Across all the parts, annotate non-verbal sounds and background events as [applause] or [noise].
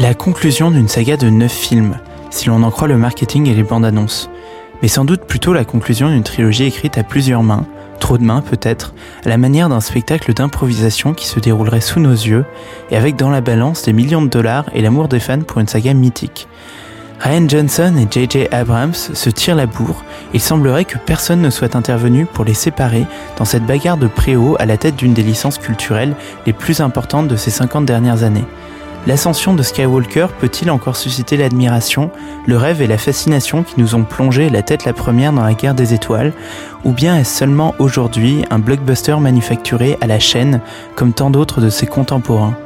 La conclusion d'une saga de 9 films, si l'on en croit le marketing et les bandes annonces. Mais sans doute plutôt la conclusion d'une trilogie écrite à plusieurs mains, trop de mains peut-être, à la manière d'un spectacle d'improvisation qui se déroulerait sous nos yeux, et avec dans la balance des millions de dollars et l'amour des fans pour une saga mythique. Ryan Johnson et J.J. Abrams se tirent la bourre, il semblerait que personne ne soit intervenu pour les séparer dans cette bagarre de préau à la tête d'une des licences culturelles les plus importantes de ces 50 dernières années. L'ascension de Skywalker peut-il encore susciter l'admiration, le rêve et la fascination qui nous ont plongé la tête la première dans la guerre des étoiles, ou bien est-ce seulement aujourd'hui un blockbuster manufacturé à la chaîne comme tant d'autres de ses contemporains?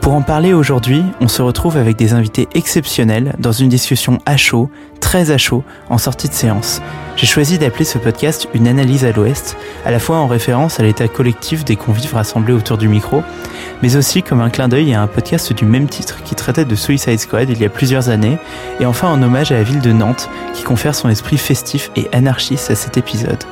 Pour en parler aujourd'hui, on se retrouve avec des invités exceptionnels dans une discussion à chaud, très à chaud, en sortie de séance. J'ai choisi d'appeler ce podcast une analyse à l'ouest, à la fois en référence à l'état collectif des convives rassemblés autour du micro, mais aussi comme un clin d'œil à un podcast du même titre qui traitait de Suicide Squad il y a plusieurs années, et enfin en hommage à la ville de Nantes qui confère son esprit festif et anarchiste à cet épisode.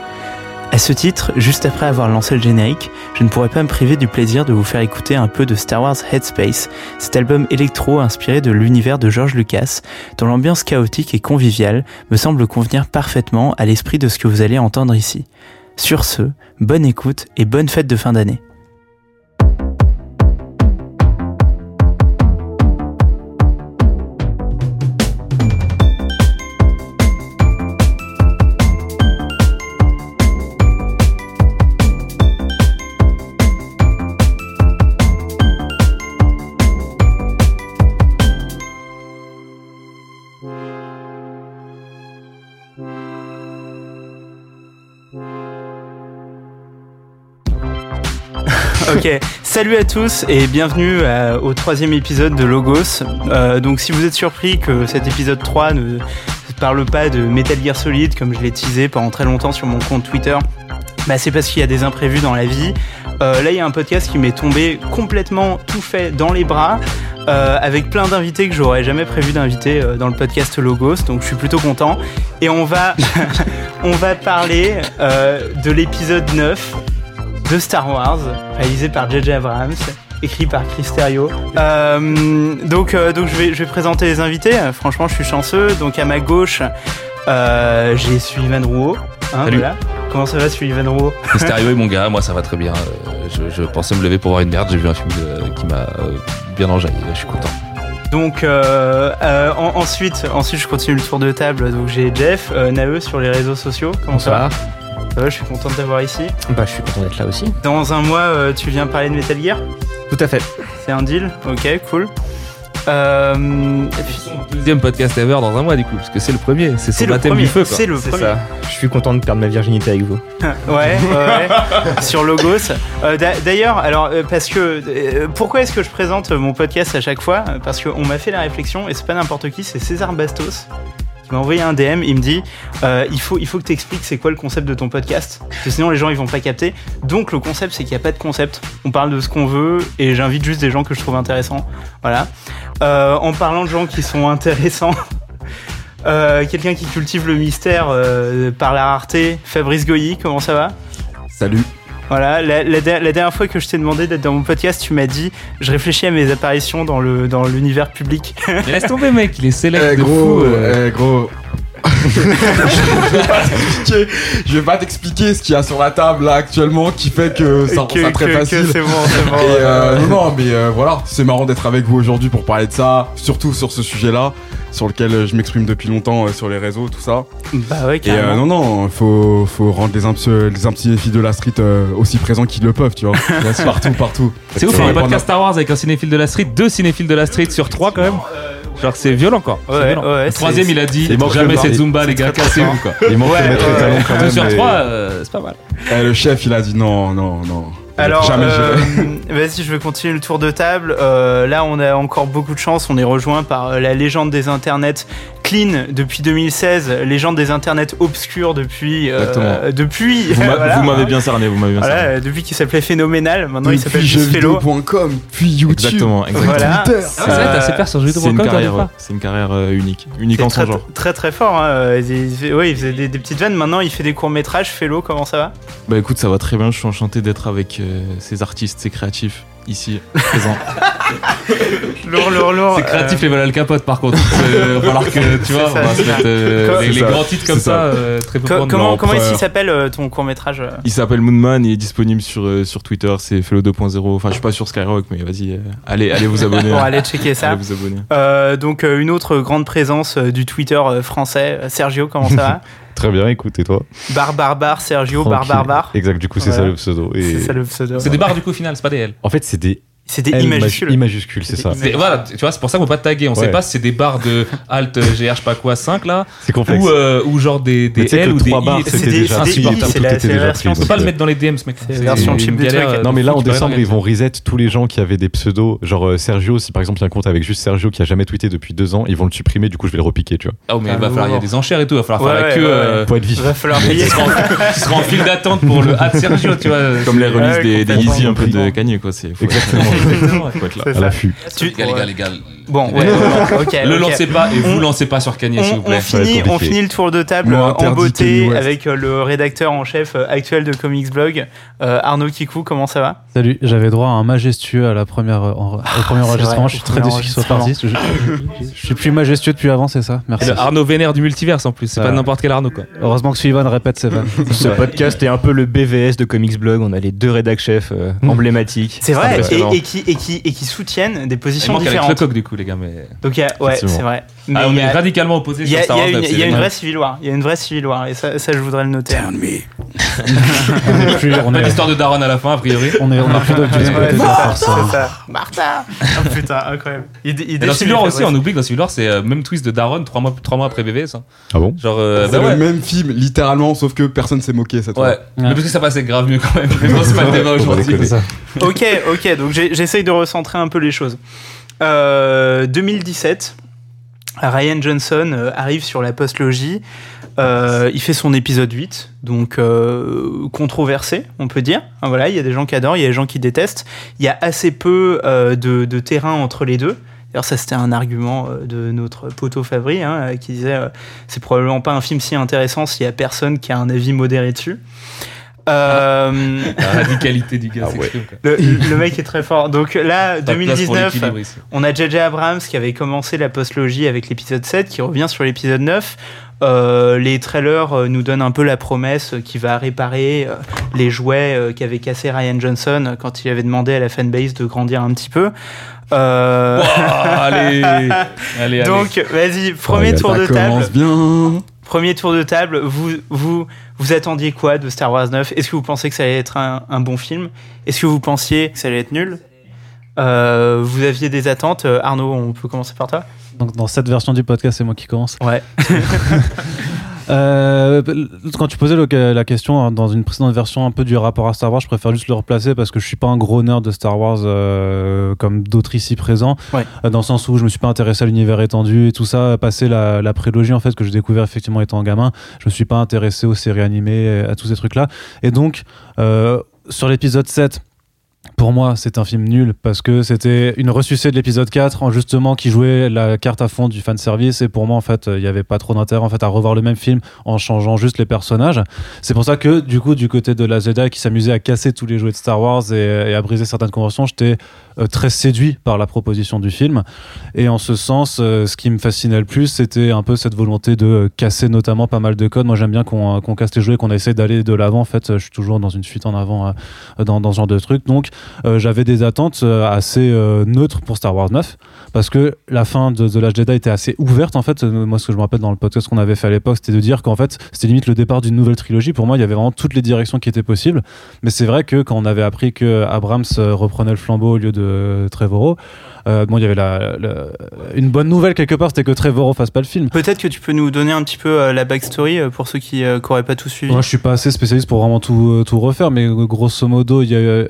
À ce titre, juste après avoir lancé le générique, je ne pourrais pas me priver du plaisir de vous faire écouter un peu de Star Wars Headspace, cet album électro inspiré de l'univers de George Lucas, dont l'ambiance chaotique et conviviale me semble convenir parfaitement à l'esprit de ce que vous allez entendre ici. Sur ce, bonne écoute et bonne fête de fin d'année. Salut à tous et bienvenue euh, au troisième épisode de Logos. Euh, donc si vous êtes surpris que cet épisode 3 ne parle pas de Metal Gear Solid comme je l'ai teasé pendant très longtemps sur mon compte Twitter, bah c'est parce qu'il y a des imprévus dans la vie. Euh, là il y a un podcast qui m'est tombé complètement tout fait dans les bras. avec plein d'invités que j'aurais jamais prévu d'inviter dans le podcast Logos, donc je suis plutôt content. Et on va, [laughs] on va parler de l'épisode 9 de Star Wars, réalisé par J.J. Abrams, écrit par Chris Terrio. Euh, donc, euh, donc je vais, je vais présenter les invités. Franchement, je suis chanceux. Donc à ma gauche, euh, j'ai Sullivan Rouault. Hein, Salut. voilà. Comment ça va, Sullivan Rouault [laughs] Le stéréo est mon gars, moi ça va très bien. Je, je pensais me lever pour voir une merde, j'ai vu un film de- qui m'a bien enjaillé, je suis content. Donc euh, euh, en- ensuite, ensuite, je continue le tour de table. Donc j'ai Jeff, euh, Nae sur les réseaux sociaux. Comment va Ça va, Je suis content de t'avoir ici. Bah, je suis content d'être là aussi. Dans un mois, euh, tu viens parler de Metal Gear? Tout à fait. C'est un deal? Ok, cool. Euh, et puis- Deuxième podcast ever dans un mois du coup, parce que c'est le premier, c'est son le baptême du feu quoi. C'est le premier. ça. Je suis content de perdre ma virginité avec vous. [laughs] ouais, ouais, ouais. [laughs] sur Logos. Euh, d'a- D'ailleurs, alors parce que euh, pourquoi est-ce que je présente mon podcast à chaque fois? Parce qu'on m'a fait la réflexion et c'est pas n'importe qui, c'est César Bastos qui m'a envoyé un DM. Il me dit euh, il faut il faut que tu expliques c'est quoi le concept de ton podcast parce que sinon les gens ils vont pas capter. Donc le concept c'est qu'il n'y a pas de concept. On parle de ce qu'on veut et j'invite juste des gens que je trouve intéressants. Voilà. Euh, en parlant de gens qui sont [laughs] intéressants. euh, Quelqu'un qui cultive le mystère par la rareté, Fabrice Goyi, comment ça va? Salut. Voilà, la, la der- la dernière fois que je t'ai demandé d'être dans mon podcast, tu m'as dit je réfléchis à mes apparitions dans le dans l'univers public. Mais laisse tomber mec, il est célèbre Eh de gros, fou. euh. eh, gros. je, vais pas t'expliquer, je vais pas t'expliquer ce qu'il y a sur la table là actuellement qui fait que ça rend Que- ça très que- facile. c'est bon, c'est bon. Et euh, ouais. non, non, mais euh, voilà, c'est marrant d'être avec vous aujourd'hui pour parler de ça, surtout sur ce sujet-là, sur lequel euh, je m'exprime depuis longtemps euh, sur les réseaux, tout ça. Bah ouais, Et carrément. euh, non, non, faut, faut rendre les, imps les impsiphiles de la street euh, aussi présents qu'ils le peuvent, tu vois. [laughs] partout, partout. C'est ouf, Faut un podcast Star Wars avec un cinéphile de la street, deux cinéphiles de la street sur trois quand même. Genre c'est violent quoi. C'est Ouais, violent. ouais, le troisième il a dit jamais cette Zumba les gars, cassez-vous quoi. Il manque Ouais, de mettre ouais, les talons Deux sur trois, euh, c'est pas mal. Eh, le chef, il a dit non, non, non. Alors, euh, [laughs] vas-y, je vais continuer le tour de table. Euh, là, on a encore beaucoup de chance. On est rejoint par euh, la légende des internets Clean depuis 2016, légende des internets obscurs depuis. euh, Exactement. depuis. Vous m'a- [laughs] voilà. vous m'avez bien cerné, vous m'avez bien Voilà, cerné. depuis qu'il s'appelait Phénoménal, maintenant il s'appelle jeuxvideo.com, puis YouTube. Exactement, exactement. Voilà. Twitter. Ah, c'est vrai, t'as assez peur sur C'est une carrière, une euh, unique, unique C'est en très, son genre. très très fort. Hein. Il, ouais, il faisait des, des petites vannes. Maintenant, il fait des courts métrages. Félo, comment ça va? Bah écoute, ça va très bien. Je suis enchanté d'être avec euh, ces artistes, ces créatifs. Ici, présent. [laughs] Lourd, lourd, lourd. C'est créatif les Al Capote par contre. Falloir [laughs] que tu vois, on va se mettre euh, les, grands titres comme ça, ça. euh, très peu comment comment est-ce qu'il s'appelle euh, ton court métrage Il s'appelle Moonman, il est disponible sur, euh, sur Twitter, c'est Fellow 2.0. Enfin, je suis pas sur Skyrock, mais vas-y, euh, allez, allez vous abonner. Pour hein. aller checker ça. Allez vous abonner. Euh, donc euh, une autre grande présence euh, du Twitter euh, français. Sergio, comment ça va? [laughs] Très bien, écoute, et toi Bar Barbar, Sergio, Bar Tranquille. Barbar. Exact, du coup, c'est ça le pseudo. Et... C'est ça le pseudo. C'est des barres du coup au final, c'est pas des L. En fait, c'est des C'est des L I maj- majuscules. I majuscules, c'est ça. Voilà, tu vois, c'est pour ça qu'on peut pas taguer. On sait Ouais. pas si c'est des barres de Alt, GR, je sais pas quoi, 5 là, C'est complexe. ou, euh, ou genre des, des L ou des I. c'était des- déjà c'est des pris, I, tout c'est la- était déjà pris, On peut pas le mettre dans les DMs, mec. C'est la version du galère, euh, Non mais là en décembre ils vont reset tous les gens qui avaient des pseudos genre euh, Sergio si par exemple il y a un compte avec juste Sergio qui a jamais tweeté depuis deux ans ils vont le supprimer du coup je vais le repiquer tu vois Ah, mais Ah, il va falloir, il y a des enchères et tout, il va falloir faire la queue. ouais, euh, être vif Il va falloir [laughs] payer. tu seras en file d'attente pour le Sergio, tu vois. Comme les releases des. Yeezy un peu de. Kanye, quoi. Exactement. Faut être là. C'est à l'affût Tu- Les gars, les gars, les gars. Bon, [laughs] ouais. Le lancez pas et On- vous lancez pas sur Kanye, s'il On, vous plaît. on finit, compliqué. on finit le tour de table en beauté avec euh, le rédacteur en chef euh, actuel de Comics Blog, euh, Arnaud Kikou. Comment ça va? Salut, j'avais droit à un majestueux à la première, en- au premier c'est enregistrement. vrai, je suis très premier déçu qu'il soit parti. Je, je- je suis plus majestueux depuis avant, c'est ça? Merci. Le Arnaud Vénère du multiverse en plus, c'est Ah. pas n'importe quel Arnaud quoi. Heureusement que Sullivan répète ses vannes. [laughs] Ce podcast est un peu le BVS de Comics Blog. On a les deux rédac chefs euh, emblématiques. C'est vrai, et, qui, et, qui, et qui soutiennent des positions manque avec le différentes. coq du coup, les gars, mais. Donc, il y a- ouais, c'est vrai. Mais Ah, on y est a- radicalement opposés il y a, sur Star il y a il y a une vrai. vraie civil war. Il y a une vraie civil war. Et ça, ça je voudrais le noter. [laughs] on est plus, on Pas est, d'histoire de Daron à la fin, a priori. on est, on est plus du Ouais, c'est ça, ça. Martha Oh putain, incroyable. Il, il dans Civil War aussi, on oublie que dans Civil War, c'est euh, même twist de Daron 3 mois, trois mois après BVS. hein. ah bon Genre, euh, C'est bah le ouais. même film, littéralement, sauf que personne s'est moqué cette Ouais, fois. mais parce que ça passait grave mieux quand même. Mais [laughs] bon, c'est pas le débat aujourd'hui. ça. [laughs] Ok, ok, donc j'essaye de recentrer un peu les choses. Euh, 2017, Ryan Johnson euh, arrive sur la postlogie. Euh, il fait son épisode 8, donc euh, controversé, on peut dire. Hein, voilà, il y a des gens qui adorent, il y a des gens qui détestent. Il y a assez peu euh, de, terrain entre les deux. D'ailleurs, ça c'était un argument euh, de notre poteau Fabri, hein, euh, qui disait euh, c'est probablement pas un film si intéressant s'il y a personne qui a un avis modéré dessus. Euh, La radicalité du gars Ah quoi. le, le mec est très fort. Donc là, Pas de place pour 2019, l'équilibre ici. on a JJ Abrams qui avait commencé la postlogie avec l'épisode 7, qui revient sur l'épisode 9. Euh, les trailers euh, nous donnent un peu la promesse qu'il va réparer les jouets qu'avait cassé Ryan Johnson quand il avait demandé à la fanbase de grandir un petit peu. Euh, allez, [laughs] allez, allez. donc, vas-y, premier Ouais, tour Ça de table. bien. Premier tour de table. Vous, vous, vous attendiez quoi de Star Wars 9 Est-ce que vous pensez que ça allait être un, un bon film? Est-ce que vous pensiez que ça allait être nul? Euh, Vous aviez des attentes? Euh, Arnaud, on peut commencer par toi Donc dans cette version du podcast, c'est moi qui commence. Ouais. [laughs] Euh, quand tu posais le- la question hein, dans une précédente version un peu du rapport à Star Wars, je préfère juste le replacer parce que je suis pas un gros nerd de Star Wars euh, comme d'autres ici présents. Ouais. Euh, dans le sens où je me suis pas intéressé à l'univers étendu et tout ça. Passer la, la prélogie en fait que j'ai découvert effectivement étant gamin, je me suis pas intéressé aux séries animées, à tous ces trucs là. Et donc euh, sur l'épisode 7 pour moi, c'est un film nul parce que c'était une ressucée de l'épisode 4 en justement qui jouait la carte à fond du fan service et pour moi en fait, il n'y avait pas trop d'intérêt en fait à revoir le même film en changeant juste les personnages. C'est pour ça que du coup du côté de la Jedi qui s'amusait à casser tous les jouets de Star Wars et, et à briser certaines conventions, j'étais euh, très séduit par la proposition du film et en ce sens, euh, ce qui me fascinait le plus, c'était un peu cette volonté de euh, casser notamment pas mal de codes. Moi, j'aime bien qu'on euh, qu'on casse les jouets, qu'on essaie d'aller de l'avant. En fait, je suis toujours dans une fuite en avant euh, dans, dans ce genre de truc. Donc, euh, j'avais des attentes euh, assez euh, neutres pour Star Wars 9 parce que la fin de The Last Jedi était assez ouverte. En fait, Euh, moi, ce que je me rappelle dans le podcast qu'on avait fait à l'époque, c'était de dire qu'en fait, c'était limite le départ d'une nouvelle trilogie. Pour moi, il y avait vraiment toutes les directions qui étaient possibles. Mais c'est vrai que quand on avait appris que Abrams euh, reprenait le flambeau au lieu de Trevorrow, euh, bon, il y avait la, la- une bonne nouvelle quelque part, c'était que Trevorrow fasse pas le film. Peut-être que tu peux nous donner un petit peu euh, la backstory pour ceux qui n'auraient pas tout suivi. Moi, je suis pas assez spécialiste pour vraiment tout, tout refaire, mais grosso modo, il y a eu.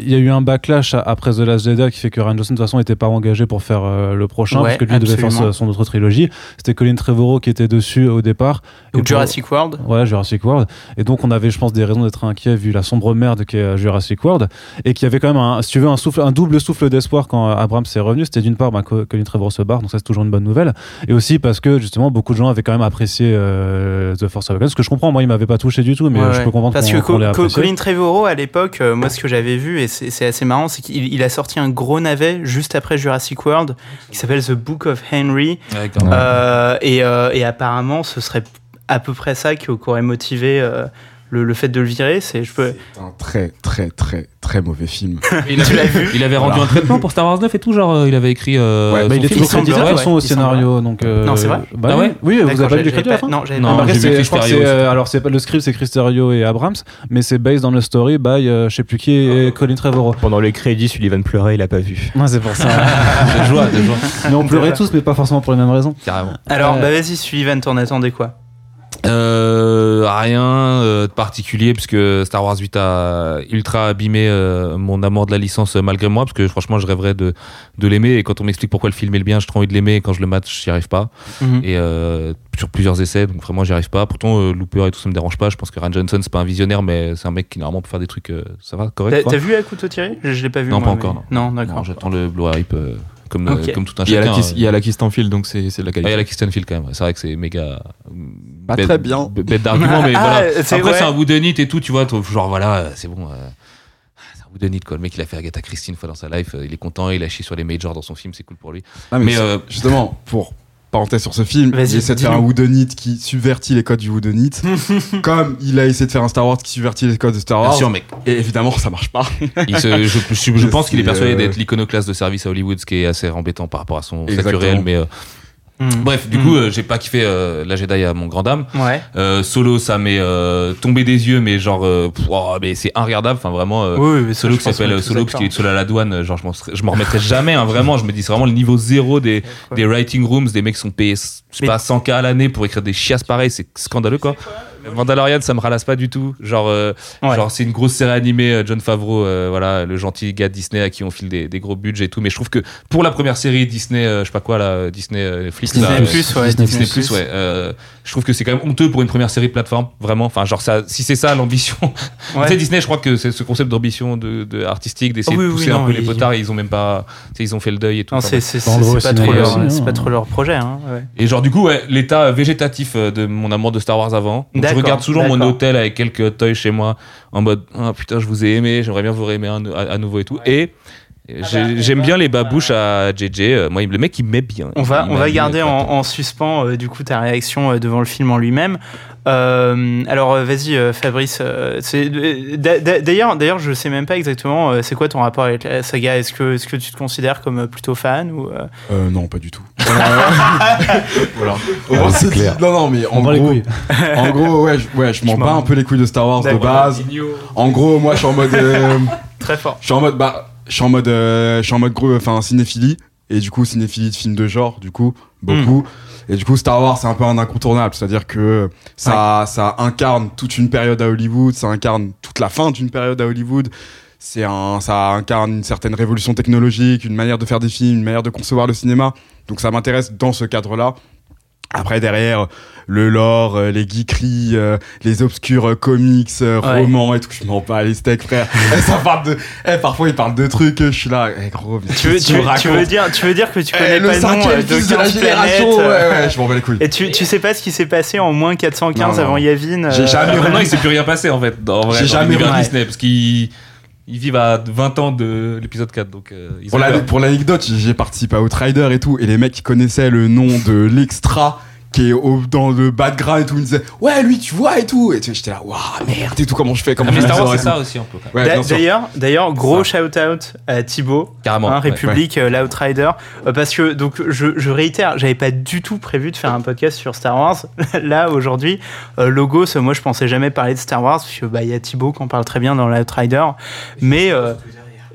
Il y a eu un backlash après The Last Jedi qui fait que Ryan Johnson de toute façon n'était pas engagé pour faire euh, le prochain Ouais, parce que lui devait faire son, autre trilogie. C'était Colin Trevorrow qui était dessus au départ. Ou pour- Jurassic World. Ouais, Jurassic World. Et donc, on avait, je pense, des raisons d'être inquiet vu la sombre merde qu'est euh, Jurassic World. Et qui avait quand même, un, si tu veux, un, souffle, un double souffle d'espoir quand euh, Abrams est revenu. C'était d'une part, bah, Co- Colin Trevorrow se barre, donc ça, c'est toujours une bonne nouvelle. Et aussi parce que, justement, beaucoup de gens avaient quand même apprécié euh, The Force Awakens. Ce que je comprends, moi, il m'avait pas touché du tout, mais Ouais, je peux comprendre Parce que. Colin Trevorrow, à l'époque, moi, ce que j'avais vu, et c'est assez marrant, c'est qu'il il a sorti un gros navet juste après Jurassic World qui s'appelle The Book of Henry. Ouais. Euh, et, euh, et apparemment, ce serait à peu près ça qui qui aurait motivé euh, le, le fait de le virer. C'est je peux. C'est un très, très, très, très mauvais film. [laughs] Il avait, il avait rendu Voilà. un traitement pour Star Wars 9 et tout, genre euh, il avait écrit. euh, Ouais, Bah, il est film. toujours crédité de ouais, toute façon au scénario. Donc, euh, Non, c'est vrai bah Ah oui. ouais Oui, vous avez pas crédit à la fin Non, j'avais Non, pas. Euh, alors c'est pas le script, c'est Chris Terrio et Abrams, mais c'est based on the story by je sais plus qui et Colin Trevorrow. Pendant les crédits, Sullivan pleurait, il a pas vu. Ouais, c'est pour ça. [laughs] de joie, de joie, mais on pleurait tous, mais pas forcément pour les mêmes raisons. carrément. Alors, bah vas-y, Sullivan, t'en attendais quoi? Euh, rien euh, de particulier puisque Star Wars 8 a ultra abîmé euh, mon amour de la licence euh, malgré moi parce que franchement je rêverais de, de l'aimer. Et quand on m'explique pourquoi le film est le bien j'ai trop envie de l'aimer. Et quand je le mate j'y arrive pas. Mhm. et euh, sur plusieurs essais donc vraiment j'y arrive pas. Pourtant euh, Looper et tout ça me dérange pas. Je pense que Ryan Johnson c'est pas un visionnaire mais c'est un mec qui normalement peut faire des trucs ça va correct t'as vu à couteau tiré je, je l'ai pas vu. Non, moi, pas encore, mais- Non, Non, d'accord. j'attends le Blue Hype comme, euh, comme tout un Il y a la chacun Kiss- euh. il y a la Kiss Stanfield, donc c'est c'est de la Ah, qualité. il y a la Kristen Field quand même. C'est vrai que c'est méga. Pas bête- très bien. Bête d'argument, mais [laughs] Ah, voilà. c'est- Après, ouais. c'est un woodenite et tout, tu vois. Genre, voilà, euh, c'est bon. euh, C'est un woodenite, quoi. Le mec, il a fait Agatha Christie une fois dans sa life. euh, Il est content, il a chié sur les majors dans son film, c'est cool pour lui. Non, mais, Mais, c'est- euh, justement, pour parenthèse sur ce film, il essaie de faire un. Woodenite qui subvertit les codes du Woodenite, [laughs] comme il a essayé de faire un Star Wars qui subvertit les codes de Star Bien Wars. sûr, mec. Et évidemment, ça marche pas. Il se- je, je- je Je [laughs] pense qu'il est persuadé euh, d'être l'iconoclaste de service à Hollywood, ce qui est assez embêtant par rapport à son statut réel. Mais euh, Mhm. bref, du coup, euh, j'ai pas kiffé euh, la Jedi à mon grand dame. Ouais. Euh, Solo, ça m'est euh, tombé des yeux, mais genre, euh, pff, oh, mais c'est inregardable. Enfin, vraiment. euh, Oui, oui, Solo qui s'appelle Solo parce qu'il est seul à la douane, genre je m'en serais- je m'en remettrai jamais, hein, vraiment. Je me dis c'est vraiment le niveau zéro des, des writing rooms, des mecs qui sont payés, je sais Mais- pas 100k à l'année pour écrire des chiasses pareilles, c'est scandaleux quoi. Mandalorian, ça me ralasse pas du tout. Genre, euh, Ouais. genre c'est une grosse série animée, euh, John Favreau, euh, voilà, le gentil gars de Disney à qui on file des, des gros budgets et tout. Mais je trouve que pour la première série Disney, euh, je sais pas quoi là, Disney euh, Flix, Disney là, Plus, ouais. Disney Disney Plus, ouais. euh, je trouve que c'est quand même honteux pour une première série plateforme, vraiment. Enfin, genre ça, si c'est ça l'ambition. [laughs] Ouais. Tu sais, Disney, je crois que c'est ce concept d'ambition de, de artistique, d'essayer Oui, de oui, pousser non, un peu les potards, ils ont même pas, ils ont fait le deuil et tout. Non, c'est pas, trop leur- hein. c'est pas trop leur projet. Hein. Et genre du coup, ouais, l'état végétatif de mon amour de Star Wars avant. Donc, regarde toujours mon hôtel avec quelques toys chez moi, en mode, ah putain, je vous ai aimé, j'aimerais bien vous réaimer à, nouveau et tout. Et j'ai- j'aime bien les babouches à JJ. euh, Moi, le mec, il m'aime bien. On va, on va garder euh, en, en suspens euh, du coup ta réaction euh, devant le film en lui-même. Euh, alors euh, vas-y euh, Fabrice. D'ailleurs, d'ailleurs, je sais même pas exactement c'est quoi ton rapport avec la saga. Est-ce que, est-ce que tu te considères comme plutôt fan ou euh, non, pas du tout. [laughs] voilà. Moins, c'est clair. Non, non, mais en gros, couilles. en gros, ouais, je, ouais, je m'en bats un peu les couilles de Star Wars de base. En gros, moi, je suis en mode, euh, très fort je suis en mode, bah, je suis en mode, euh, je suis en mode gros, enfin, cinéphilie. Et du coup, cinéphilie de films de genre, du coup, beaucoup. Et du coup, Star Wars, c'est un peu un incontournable. C'est-à-dire que ça, ça incarne toute une période à Hollywood, ça incarne toute la fin d'une période à Hollywood. C'est un, ça incarne une certaine révolution technologique, une manière de faire des films, une manière de concevoir le cinéma. Donc ça m'intéresse dans ce cadre-là. Après, derrière, le lore, euh, les geekeries, euh, les obscurs euh, comics, euh, Ouais. romans et tout, je m'en bats les steaks, frère. [laughs] Eh, ça parle de, eh, parfois, ils parlent de trucs, euh, je suis là, eh, gros, mais tu veux, tu, que veux- tu veux dire, tu veux dire que tu Eh, connais le pas le nom euh, de de la 15 génération, euh, ouais, ouais, je m'en bats les couilles. Et tu, tu sais pas ce qui s'est passé en moins 415 Non, non. avant Yavin J'ai euh, jamais Ah, maintenant, il s'est plus rien passé en fait. Dans, en vrai, J'ai dans jamais remarqué. Disney parce qu'ils ils vivent à 20 ans de l'épisode 4. Donc, euh, ils Pour l'anecdote, j'ai j'ai participé à Outrider et tout, et les mecs qui connaissaient le nom de l'extra qui est au- dans le background et tout, ils me disaient ouais lui tu vois et tout, et tu j'étais là waouh merde et tout comment je fais comment Ah, mais Star Wars, c'est ça aussi un peu. Ouais. D'ailleurs, d'ailleurs, gros shout out à Thibaut, Carrément. hein, ouais. République, euh, l'Outrider, euh, parce que donc je, je réitère, j'avais pas du tout prévu de faire un podcast sur Star Wars. [laughs] Là aujourd'hui, euh, Logos, moi je pensais jamais parler de Star Wars, parce que bah il y a Thibaut qui en parle très bien dans l'Outrider, mais euh,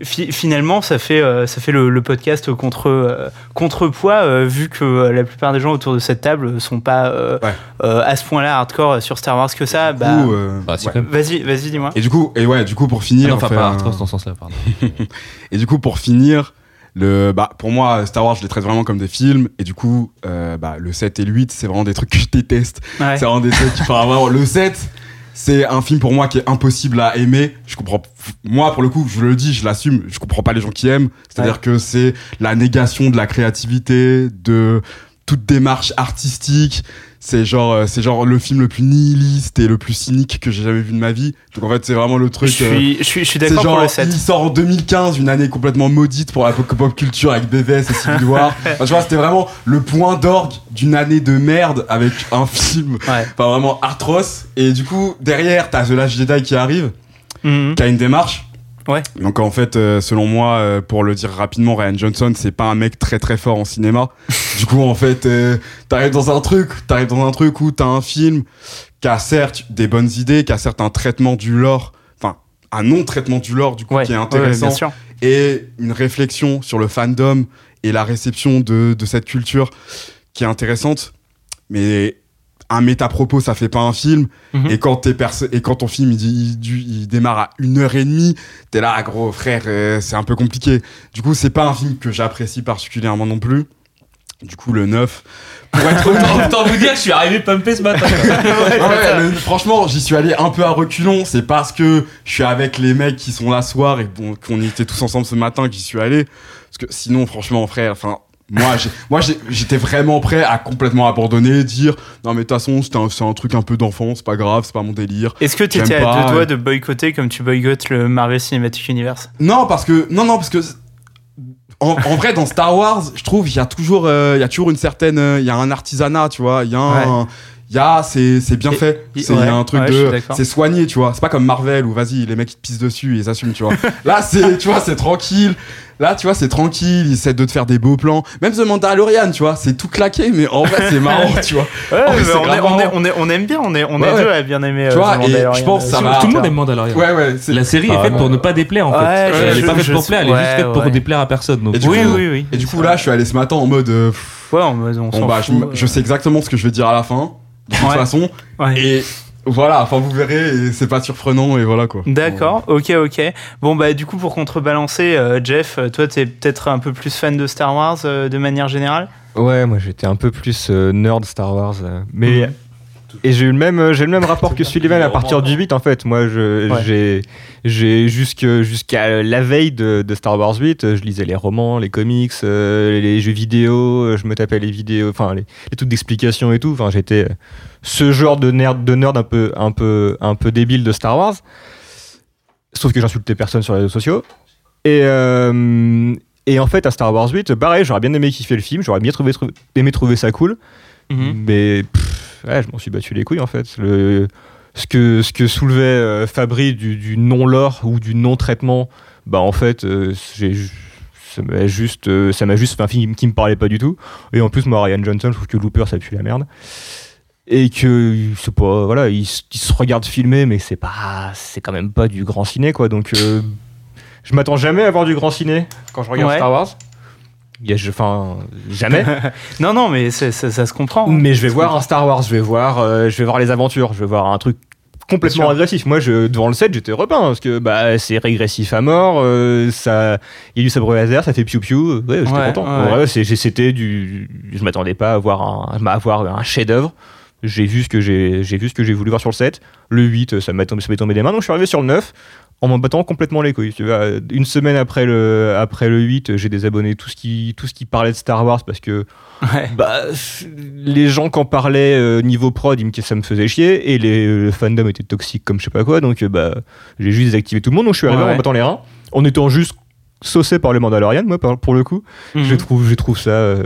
fi- finalement ça fait euh, ça fait le, le podcast contre euh, contrepoids euh, vu que euh, la plupart des gens autour de cette table sont pas euh, Ouais. euh, à ce point-là hardcore sur Star Wars que ça. Bah, euh, Bah, ouais. vas-y, vas-y, dis-moi. Et du coup, et ouais, du coup pour Ah finir, non, on enfin, fait pas hardcore dans ce sens-là, pardon. [laughs] et du coup pour finir, le, bah pour moi Star Wars je les traite vraiment comme des films, et du coup euh, bah le 7 et le 8 c'est vraiment des trucs que je déteste. Ouais. C'est vraiment des trucs enfin, vraiment, le 7 c'est un film pour moi qui est impossible à aimer. Je comprends. Moi, pour le coup, je le dis, je l'assume. Je comprends pas les gens qui aiment. C'est-à-dire que c'est la négation de la créativité, de toute démarche artistique. C'est genre, euh, c'est genre le film le plus nihiliste et le plus cynique que j'ai jamais vu de ma vie. Donc en fait, c'est vraiment le Je truc. euh, suis, je suis, je suis d'accord pour le 7. il sort en 2015, une année complètement maudite pour la pop culture avec BVS et Civil War. [laughs] Enfin, tu vois, c'était vraiment le point d'orgue d'une année de merde avec un film, Ouais. enfin vraiment atroce. Et du coup, derrière, t'as The Last Jedi qui arrive, Mhm. qui a une démarche. Ouais. Donc en fait, euh, selon moi, euh, pour le dire rapidement, Ryan Johnson, c'est pas un mec très très fort en cinéma. [laughs] du coup, en fait, euh, t'arrives dans un truc, t'arrives dans un truc où t'as un film qui a certes des bonnes idées, qui a certes un traitement du lore, enfin un non-traitement du lore du coup Ouais. qui est intéressant, et une réflexion sur le fandom et la réception de, de cette culture qui est intéressante. Mais un méta-propos, ça fait pas un film. Mhm. Et, quand t'es et quand ton film il, il, il démarre à une heure et demie, t'es là, gros frère, euh, c'est un peu compliqué. Du coup, c'est pas un film que j'apprécie particulièrement non plus. Du coup, le 9. Pour être [laughs] Autant vous dire, je suis arrivé pumpé ce matin. [laughs] Ouais, mais franchement, j'y suis allé un peu à reculons. C'est parce que je suis avec les mecs qui sont là ce soir et bon, qu'on était tous ensemble ce matin que j'y suis allé. Parce que sinon, franchement, frère, enfin. Moi, j'étais vraiment prêt à complètement abandonner, dire non mais de toute façon un, c'est un truc un peu d'enfant, c'est pas grave, c'est pas mon délire. Est-ce que tu étais J'aime à deux doigts de boycotter comme tu boycottes le Marvel Cinematic Universe? Non parce que non non parce que en, en vrai dans Star Wars, je trouve il y a toujours euh, il y a toujours une certaine euh, il y a un artisanat, tu vois, il y a un y a c'est c'est bien Et- fait, c'est ouais, un truc ouais, de c'est soigné, tu vois. C'est pas comme Marvel où vas-y, les mecs ils te pissent dessus et ils assument, tu vois. [laughs] Là, c'est tu vois, c'est tranquille. Là, tu vois, c'est tranquille, ils essaient de te faire des beaux plans. Même The Mandalorian, tu vois, c'est tout claqué, mais en vrai, c'est marrant, tu vois. Ouais, on, est, grave on, est, marrant. on, est- on aime bien, on est, on Ouais, est deux à bien aimer. Tu euh, vois, The et je pense que ça Tout- va- Tout le monde aime Mandalorian. Ouais, ouais, La série est Ah, faite pour ne pas déplaire en fait. Elle est pas faite pour plaire, elle est juste faite pour déplaire à personne. Donc, Et du Oui, coup- oui, oui. Et du coup, là, je suis allé ce matin en mode euh, Ouais, en mode, on Bon s'en bah je, je sais exactement ce que je vais dire à la fin de toute Ouais. façon Ouais. et voilà enfin vous verrez et c'est pas surprenant et voilà quoi D'accord, ok, ok. Bon, bah, du coup, pour contrebalancer, euh, Jeff, euh, toi, t'es peut-être un peu plus fan de Star Wars euh, de manière générale? Ouais, moi j'étais un peu plus euh, nerd Star Wars. euh, mais. Mhm. Et j'ai eu le même, euh, j'ai le même rapport que Sullivan à partir du 8 en fait. Moi, je, Ouais. j'ai, j'ai jusque, jusqu'à la veille de, de Star Wars 8, euh, je lisais les romans, les comics, euh, les jeux vidéo, je me tapais les vidéos, enfin les, les trucs d'explication et tout. Enfin, j'étais ce genre de nerd, de nerd un peu, un peu, un peu débile de Star Wars. Sauf que j'insultais personne sur les réseaux sociaux. Et, euh, et en fait, à Star Wars 8, pareil, j'aurais bien aimé kiffer le film, j'aurais bien trouvé, trouvé- aimé trouver ça cool. Mhm. Mais pff, ouais, je m'en suis battu les couilles en fait. Le, ce, que, ce que soulevait euh, Fabry du, du non-lore ou du non-traitement, bah en fait, euh, j'ai ça m'a juste, euh, ça m'a juste fait un film qui me parlait pas du tout. Et en plus, moi, Ryan Johnson, je trouve que Looper, ça pue la merde. Et que c'est pas, voilà, il, se regarde filmer, mais c'est pas, c'est quand même pas du grand ciné quoi. Donc, euh, je m'attends jamais à voir du grand ciné quand je regarde Ouais. Star Wars. Enfin, jamais. [laughs] Non, non, mais ça, ça se comprend. hein. Mais je vais voir un Star Wars, je vais voir, euh, je vais voir les aventures, je vais voir un truc complètement agressif. Moi, je, devant le set, j'étais repeint parce que bah, c'est régressif à mort, euh, ça, il y a du sabre laser, ça fait piou piou. Ouais, j'étais Ouais, content. ouais. C'est- c'était du, je m'attendais pas à voir un, à voir un chef-d'œuvre. J'ai vu ce que j'ai, vu ce que j'ai voulu voir sur le set. Le 8, ça m'est tombé, ça m'est tombé des mains, donc je suis arrivé sur le 9 en m'en battant complètement les couilles. Tu vois, une semaine après le, après le 8, j'ai désabonné tout ce qui, tout ce qui parlait de Star Wars parce que Ouais. bah, les gens qui en parlaient euh, niveau prod, ils me- ça me faisait chier et les, le fandom était toxique comme je sais pas quoi, donc bah, j'ai juste désactivé tout le monde. Donc je suis arrivé Ouais, en battant les reins, en étant juste saucé par le Mandalorian, moi pour le coup. Mhm. Je trouve, je trouve ça. euh,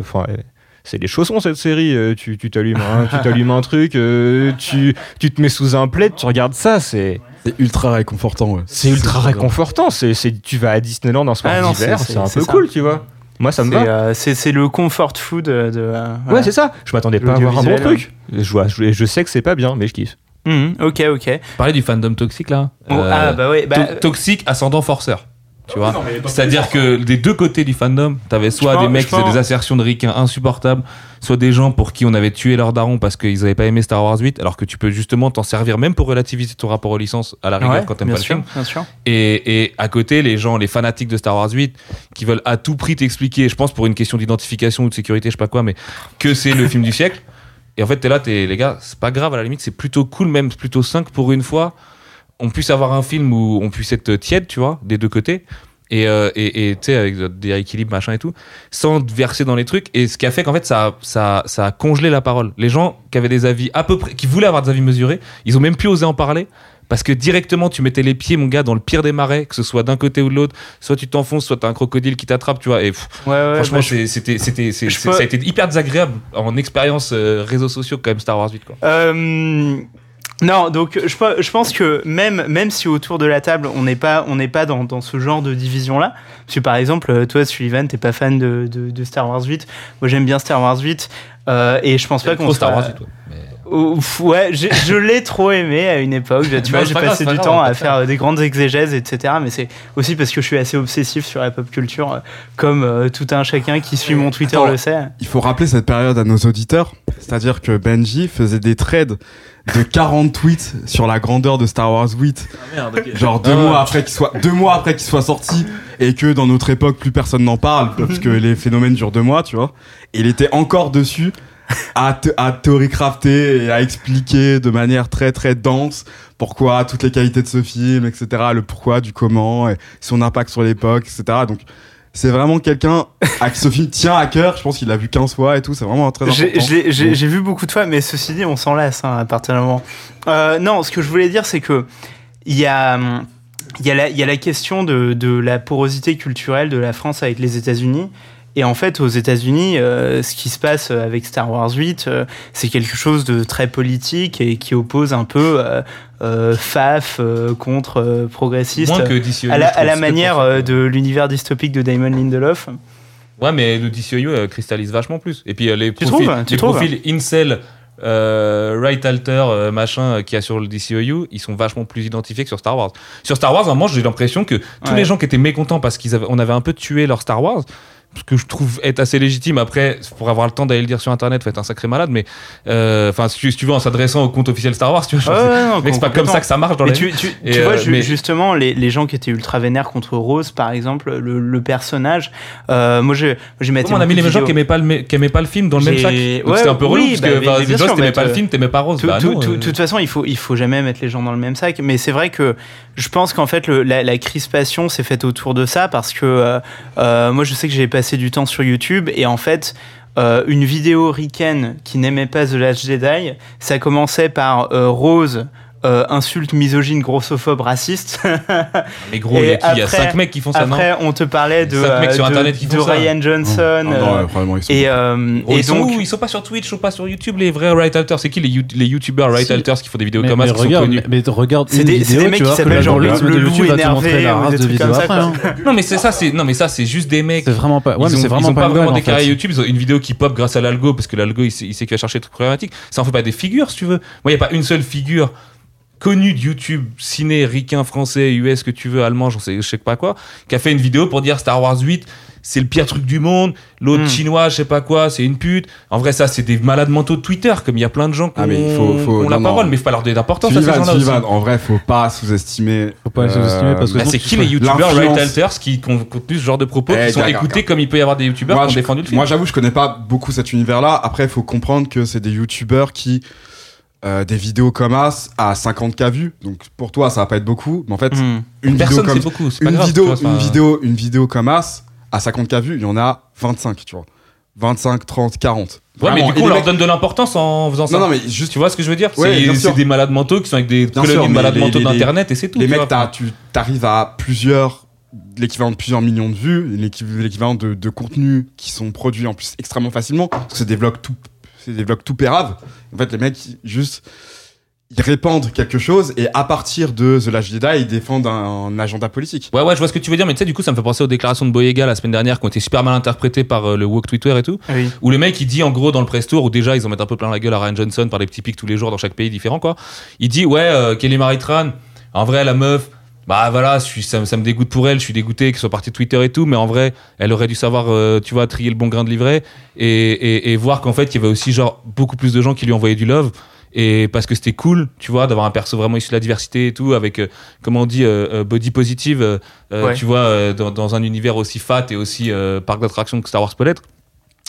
c'est des chaussons cette série. euh, tu tu t'allumes un, tu t'allumes un truc, euh, tu, tu te mets sous un plaid, tu regardes ça, c'est c'est ultra réconfortant ouais c'est ultra réconfortant. C'est c'est- tu vas à Disneyland un soir Ah d'hiver, c'est- un peu ça. cool, tu vois. Moi ça me C'est va. euh, c'est le comfort food de. de, euh, Ouais, voilà. c'est ça. Je m'attendais pas à voir un bon truc. Je, vois, je, je sais que c'est pas bien, mais je kiffe. Mhm, ok, ok. Parler du fandom toxique là. Oh, Euh, ah, bah ouais. Bah, to- toxique ascendant forceur. Tu vois C'est-à-dire que des deux côtés du fandom, t'avais soit Je des pense- mecs qui faisaient des assertions de ricains insupportables, soit des gens pour qui on avait tué leur daron parce qu'ils avaient pas aimé Star Wars 8, alors que tu peux justement t'en servir même pour relativiser ton rapport aux licences à la rigueur ouais, quand t'aimes pas le film. bien sûr. Et, et à côté, les gens, les fanatiques de Star Wars 8, qui veulent à tout prix t'expliquer, je pense pour une question d'identification ou de sécurité, je sais pas quoi, mais que c'est le film du siècle. Et en fait, t'es là, t'es, les gars, c'est pas grave, à la limite, c'est plutôt cool, même plutôt 5 pour une fois. On puisse avoir un film où on puisse être tiède, tu vois, des deux côtés. et euh, et et, tu sais avec des équilibres machin et tout sans verser dans les trucs. Et ce qui a fait qu'en fait ça ça ça a congelé la parole. Les gens qui avaient des avis à peu près qui voulaient avoir des avis mesurés ils ont même plus osé en parler parce que directement tu mettais les pieds mon gars dans le pire des marais que ce soit d'un côté ou de l'autre. Soit tu t'enfonces soit t'as un crocodile qui t'attrape tu vois et pff, Ouais, ouais, franchement bah, c'était c'était ça a été hyper désagréable en expérience euh, réseaux sociaux quand même Star Wars 8 quoi. Euh, non, donc je, je pense que même, même si autour de la table on n'est pas, on n'est pas dans, dans ce genre de division là, parce que par exemple euh, toi Sullivan t'es pas fan de, de, de Star Wars 8, moi j'aime bien Star Wars 8 euh, et je pense pas qu'on Star sera- Wars 8 ouais. Mais- Ouf, ouais, j'ai- je l'ai trop aimé à une époque. Tu [laughs] vois, j'ai passé du temps à faire des grandes exégèses, etc. Mais c'est aussi parce que je suis assez obsessif sur la pop culture, euh, comme euh, tout un chacun qui suit mon Twitter Attends. le sait. Il faut rappeler cette période à nos auditeurs, c'est-à-dire que Benji faisait des trades de 40 tweets sur la grandeur de Star Wars 8, genre deux Ah mois après qu'il soit deux mois après qu'il soit sorti et que dans notre époque plus personne n'en parle parce que les phénomènes durent deux mois, tu vois. Et il était encore dessus à, à théorie crafter et à expliquer de manière très très dense pourquoi toutes les qualités de ce film, etc. Le pourquoi du comment, et son impact sur l'époque, etc. Donc c'est vraiment quelqu'un à qui ce film tient à cœur. Je pense qu'il l'a vu 15 fois et tout. C'est vraiment très important. J'ai- vu beaucoup de fois, mais ceci dit, on s'en lasse hein, à partir d'un moment. Euh, non, ce que je voulais dire, c'est que il y a, il y, a la- il y a la question de, de la porosité culturelle de la France avec les États-Unis. Et en fait, aux États-Unis, euh, ce qui se passe avec Star Wars 8, euh, c'est quelque chose de très politique et qui oppose un peu euh, euh, FAF euh, contre euh, progressiste. moins que DCOU à la, à la manière euh, de l'univers dystopique de Damon Lindelof. Ouais, mais le DCOU euh, cristallise vachement plus. Et puis euh, les Tu profils, trouves Tu les trouves profils incel, euh, right alter, euh, machin euh, qu'il y a sur le DCOU, ils sont vachement plus identifiés que sur Star Wars. Sur Star Wars, vraiment, j'ai l'impression que tous Ouais. les gens qui étaient mécontents parce qu'ils avaient, on avait un peu tué leur Star Wars. Ce que je trouve être assez légitime. Après, pour avoir le temps d'aller le dire sur internet, faut être un sacré malade. Mais euh, enfin, si, tu- si tu veux, en s'adressant au compte officiel Star Wars, tu vois, ouais, mec, c'est pas comme ça que ça marche dans Mais tu, tu, vois, euh, mais- justement, les, les gens qui étaient ultra vénères contre Rose, par exemple, le, le personnage, euh, moi, j'ai maté on a mis les gens qui aimes pas le, qui aimaient pas le film dans le même sac ouais, C'était un peu relou oui, parce bah, que bah, sûr, t'aimais mais pas le film, t'aimais pas Rose. Bah euh, De toute façon, il faut, il faut jamais mettre les gens dans le même sac. Mais c'est vrai que je pense qu'en fait, la, crispation s'est faite autour de ça parce que moi, je sais que j'ai passé du temps sur YouTube et en fait, euh, une vidéo Riken qui n'aimait pas The Last Jedi, ça commençait par euh, Rose. Euh, insulte misogyne, grossophobe, raciste. [laughs] Mais gros, Et il y a qui? Il y a après- 5 mecs qui font ça, non? Après, on te parlait de, Cinq mecs euh, sur de- Internet qui de font ça. Ryan Johnson. Ah non, euh, ils sont- et, euh, Oh, et ils sont donc, où? Ils sont pas sur Twitch, ils sont pas sur YouTube, les vrais right alters. C'est qui les, you- les YouTubers right Si. alters qui font des vidéos Mais, comme mais sont regarde, mais, mais regarde C'est des- vidéo, des mecs qui s'appellent genre le- de le loup YouTube va te montrer énervé la ou race des de après. hein. Non, mais c'est ça, c'est non, mais ça, c'est juste des mecs. C'est vraiment pas. Ouais, ils mais ont, c'est vraiment pas vraiment des carrières YouTube, ils ont une vidéo qui pop grâce à l'algo parce que l'algo il sait, il sait qu'il va chercher des trucs problématiques. Ça en fait pas des figures si tu veux. Moi, il y a pas une seule figure connue de YouTube, ciné, ricain, français, US, que tu veux, allemand, j'en sais, je sais pas quoi, qui a fait une vidéo pour dire Star Wars 8, c'est le pire truc du monde, l'autre Mm. chinois, je sais pas quoi, c'est une pute. En vrai, ça, c'est des malades mentaux de Twitter, comme il y a plein de gens qui Ah, mais il faut- faut- ont la non, parole, non. mais il faut pas leur donner d'importance à ces gens-là en vrai, faut pas sous-estimer. Faut pas sous-estimer parce que Bah, c'est qui les youtubeurs right alters qui ont contenu ce genre de propos, Eh, qui sont écoutés comme il peut y avoir des youtubeurs Moi, qui ont je- défendu le film Moi, j'avoue, je connais pas beaucoup cet univers-là. Après, il faut comprendre que c'est des youtubeurs qui. Euh, des vidéos comme As à 50k vues. Donc pour toi, ça va pas être beaucoup. Mais en fait, Hmm. une vidéo Personne comme c'est beaucoup, une grave, vidéo, vois, une vidéo, une vidéo comme As à 50k vues, il y en a 25, tu vois. 25, 30, 40. Ouais, mais du coup, on leur mecs- donne de l'importance en faisant ça. Non, non, mais juste. Tu vois ce que je veux dire? Ouais, C'est des malades mentaux qui sont avec des colonies de malades les- mentaux d'internet et c'est tout. les tu mecs, t'as- tu arrives à plusieurs, l'équivalent de plusieurs millions de vues, l'équiv- l'équivalent de, de contenus qui sont produits en plus extrêmement facilement, parce que des vlogs tout, c'est des vlogs tout péraves. En fait, les mecs, ils- juste, ils répandent quelque chose et à partir de The Last Jedi, ils défendent un, un agenda politique. Ouais, ouais, je vois ce que tu veux dire, mais tu sais, du coup, ça me fait penser aux déclarations de Boyega la semaine dernière qui ont été super mal interprétées par euh, le woke Twitter et tout. Ah oui. Où le mec, il dit en gros dans le press tour, où déjà ils en mettent un peu plein la gueule à Ryan Johnson par des petits pics tous les jours dans chaque pays différent, quoi. Il dit, ouais, euh, Kelly Marie Tran, en vrai, la meuf, bah voilà, je suis, ça, me- ça me dégoûte pour elle, je suis dégoûté qu'elle soit partie de Twitter et tout, mais en vrai, elle aurait dû savoir, euh, tu vois, trier le bon grain de livret et, et, et voir qu'en fait, il y avait aussi genre beaucoup plus de gens qui lui envoyaient du love. Et parce que c'était cool, tu vois, d'avoir un perso vraiment issu de la diversité et tout, avec, euh, comment on dit, euh, euh, body positive, euh, euh, Ouais. tu vois, euh, dans, dans un univers aussi fat et aussi euh, parc d'attractions que Star Wars peut l'être.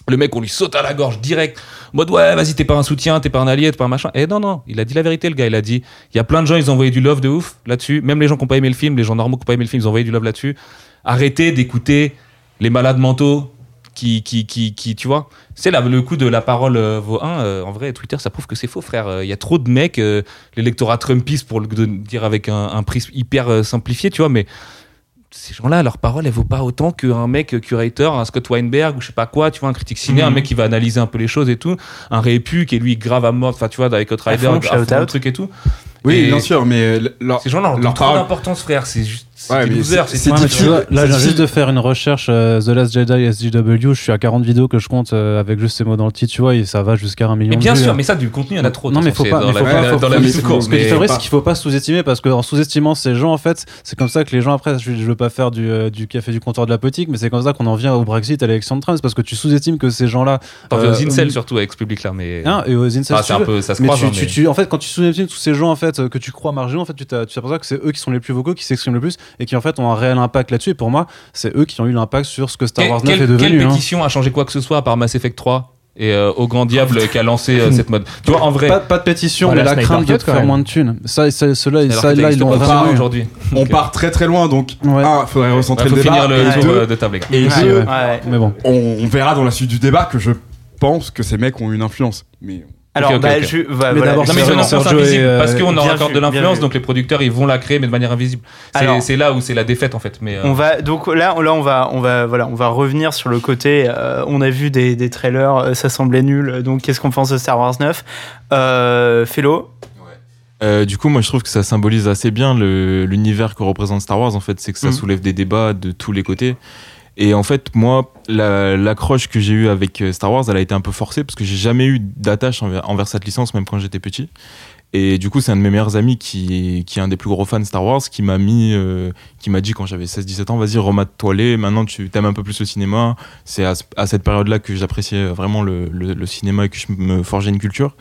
Le mec, on lui saute à la gorge direct, mode ouais, vas-y, t'es pas un soutien, t'es pas un allié, t'es pas un machin. Et non, non, il a dit la vérité, le gars. Il a dit, il y a plein de gens, ils ont envoyé du love de ouf là-dessus. Même les gens qui ont pas aimé le film, les gens normaux qui ont pas aimé le film, ils ont envoyé du love là-dessus. arrêtez d'écouter les malades mentaux qui, qui, qui, qui tu vois, c'est le coup de la parole euh, vaut un. euh, en vrai, Twitter, ça prouve que c'est faux, frère. Euh, Il y a trop de mecs, l'électorat Trumpiste, pour le dire avec un, un prisme hyper simplifié, tu vois, mais ces gens-là, leur parole, elle vaut pas autant qu'un mec euh, curator, un Scott Weinberg ou je sais pas quoi, tu vois, un critique ciné, un Mhm. mec qui va analyser un peu les choses et tout, un répu qui est lui grave à mort, enfin, tu vois, avec dans le out. truc et tout. Oui, Et bien sûr, mais l- leur- Ces gens-là ont leur trop parole- d'importance, frère. C'est juste. C'est Ouais, des losers. tu vois, là, je viens juste de faire une recherche euh, The Last Jedi SJW. Je suis à 40 vidéos que je compte euh, avec juste ces mots dans le titre, tu vois, et ça va jusqu'à un million Mais bien sûr, hein. mais ça, du contenu, il y en a trop. Non, mais faut pas- mais dans faut la- pas- dans la court, Ce que dit mais- Fabrice, c'est qu'il faut pas sous-estimer parce qu'en sous-estimant ces gens, en fait, c'est comme ça que les gens après, je, je veux pas faire du, euh, du café du comptoir de la politique, mais c'est comme ça qu'on en vient au Brexit, à l'élection de Trump, c'est parce que tu sous-estimes que ces gens-là. T'en euh, fais aux incels surtout avec ce public-là, mais. hein, et aux incels, Ah, c'est un peu, ça se croise. hein, en fait, quand tu sous-estimes tous ces gens en fait que tu crois marginaux, en fait, tu t'as- tu t'aperçois que c'est eux qui sont les plus vocaux, qui s'expriment le plus et qui en fait ont un réel impact là-dessus. Et pour moi, c'est eux qui ont eu l'impact sur ce que Star Wars 9 quelle, est devenu. quelle hein. pétition a changé quoi que ce soit à part Mass Effect 3 et euh, au grand diable qui a lancé euh, cette mode? Tu vois, en vrai. Pas, pas de pétition, Voilà, mais la Snyder crainte de faire moins de thunes. Ça, ça, ceux-là, alors ça, là, ils l'ont pas vraiment eu. aujourd'hui. On Ok. part très très loin, donc Ouais. un, faudrait recentrer le débat. finir le et tour deux, euh, de table, et Ouais, deux, ouais. Ouais. Mais bon. on, on verra dans la suite du débat que je pense que ces mecs ont une influence. Mais Alors, ok, bah, ok. je, bah, Mais voilà, d'abord, mais Sergio invisible euh, parce qu'on encore vu, de l'influence, donc les producteurs ils vont la créer mais de manière invisible. C'est là où c'est la défaite en fait. Mais euh, On va donc là, là on va on va voilà on va revenir sur le côté. euh, on a vu des, des trailers, euh, ça semblait nul. Donc qu'est-ce qu'on pense de Star Wars 9 euh, Fellow Euh, du coup, moi, je trouve que ça symbolise assez bien l'univers que représente Star Wars. En fait, c'est que ça Mhm. soulève des débats de tous les côtés. Et en fait, moi, la- l'accroche que j'ai eue avec euh, Star Wars, elle a été un peu forcée parce que j'ai jamais eu d'attache envers, cette licence, même quand j'étais petit. Et du coup, c'est un de mes meilleurs amis qui, est un des plus gros fans de Star Wars, qui m'a mis, euh, qui m'a dit quand j'avais 16-17 ans, vas-y, remate-toi les. Maintenant, tu t'aimes un peu plus le cinéma. C'est à, ce- à cette période-là que j'appréciais vraiment le, cinéma et que je me forgeais une culture.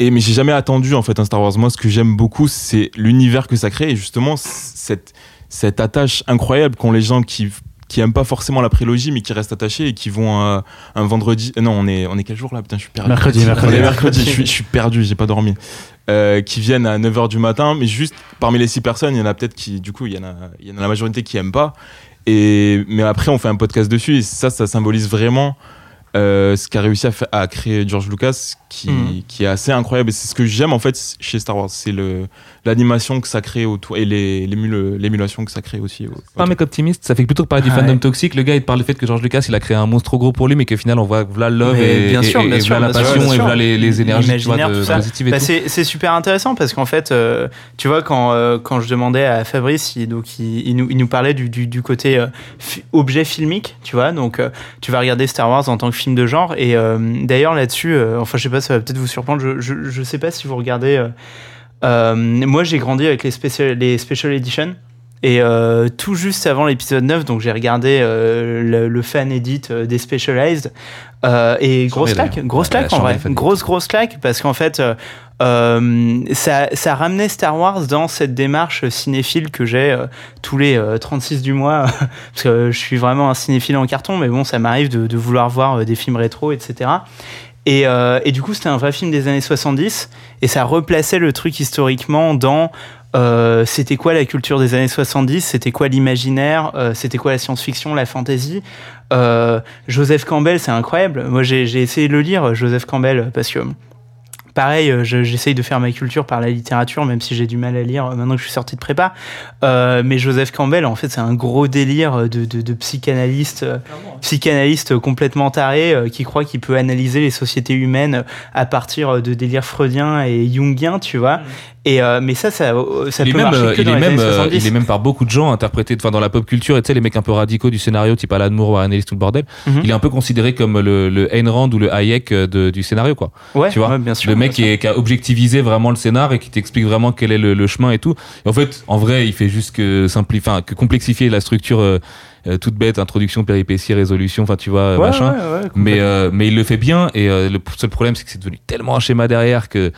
Et mais j'ai jamais attendu en fait un Star Wars. Moi, ce que j'aime beaucoup, c'est l'univers que ça crée et justement cette attache incroyable qu'ont les gens qui qui aiment pas forcément la prélogie mais qui restent attachés et qui vont euh, un vendredi. euh, Non, on est on est quel jour là? Putain, je suis perdu. Mercredi, On mercredi. est mercredi. je, suis, je suis perdu. J'ai pas dormi. Euh, qui viennent à 9h du matin, mais juste parmi les six personnes, il y en a peut-être qui, du coup, il y en a, il y en a la majorité qui aiment pas. Et mais après, on fait un podcast dessus et ça, ça symbolise vraiment euh, ce qu'a réussi à créer George Lucas, qui, Mhm. qui est assez incroyable. Et c'est ce que j'aime en fait chez Star Wars, c'est le l'animation que ça crée autour et les- l'émulation que ça crée aussi. au- pas un mec optimiste, ça fait plutôt que parler du Ouais. fandom toxique. Le gars il parle du fait que George Lucas il a créé un monstre trop gros pour lui, mais qu'au final on voit voilà le love et, bien et- sûr, et- bien et sûr, voilà la bien passion et voilà les, les énergies tu vois, de, positives et Bah, tout. c'est super intéressant parce qu'en fait, euh, tu vois, quand, euh, quand je demandais à Fabrice, il, donc, il, il nous, il nous parlait du, du, du côté euh, objet filmique, tu vois. Donc, euh, tu vas regarder Star Wars en tant que film de genre. Et euh, d'ailleurs, là-dessus, euh, enfin, je sais pas, ça va peut-être vous surprendre. Je, je, je sais pas si vous regardez. Euh, moi, j'ai grandi avec les special, les special editions. Et euh, tout juste avant l'épisode 9, donc j'ai regardé euh, le, le fan edit euh, des Specialized. Et grosse claque, grosse claque en vrai. Grosse, grosse claque parce qu'en fait, ça, ça ramenait Star Wars dans cette démarche cinéphile que j'ai tous les euh, 36 du mois. [laughs] parce que je suis vraiment un cinéphile en carton, mais bon, ça m'arrive de, de vouloir voir des films rétro, etc. Et, euh, et du coup, c'était un vrai film des années 70 et ça replaçait le truc historiquement dans euh, c'était quoi la culture des années 70, c'était quoi l'imaginaire, euh, c'était quoi la science-fiction, la fantasy. Joseph Campbell, c'est incroyable. Moi, j'ai essayé de le lire, Joseph Campbell, parce que pareil, euh, je- j'essaye de faire ma culture par la littérature, même si j'ai du mal à lire euh, maintenant que je suis sorti de prépa. Euh, mais Joseph Campbell, en fait, c'est un gros délire de, de, de psychanalyste, euh, psychanalyste complètement taré euh, qui croit qu'il peut analyser les sociétés humaines à partir de délires freudiens et jungiens, tu vois. Et euh, mais ça, ça, ça il est peut même, marcher euh, que il dans est les même, années euh, 70. il est même par beaucoup de gens interprété, enfin dans la pop culture, et tu sais les mecs un peu radicaux du scénario, type Alan Moore, Warren Ellis, tout le bordel. Mhm. Il est un peu considéré comme le, le Ayn Rand ou le Hayek euh, de- du scénario, quoi. ouais, tu vois, ouais, bien sûr. le mec bien qui, est- qui a objectivisé vraiment le scénar et qui t'explique vraiment quel est le, le chemin et tout. Et en fait, en vrai, il fait juste que simplifier, enfin, que complexifier la structure euh, euh, toute bête, introduction, péripétie, résolution, enfin, tu vois. Ouais, machin. ouais, ouais, mais, euh, mais il le fait bien et euh, le seul problème, c'est que c'est devenu tellement un schéma derrière que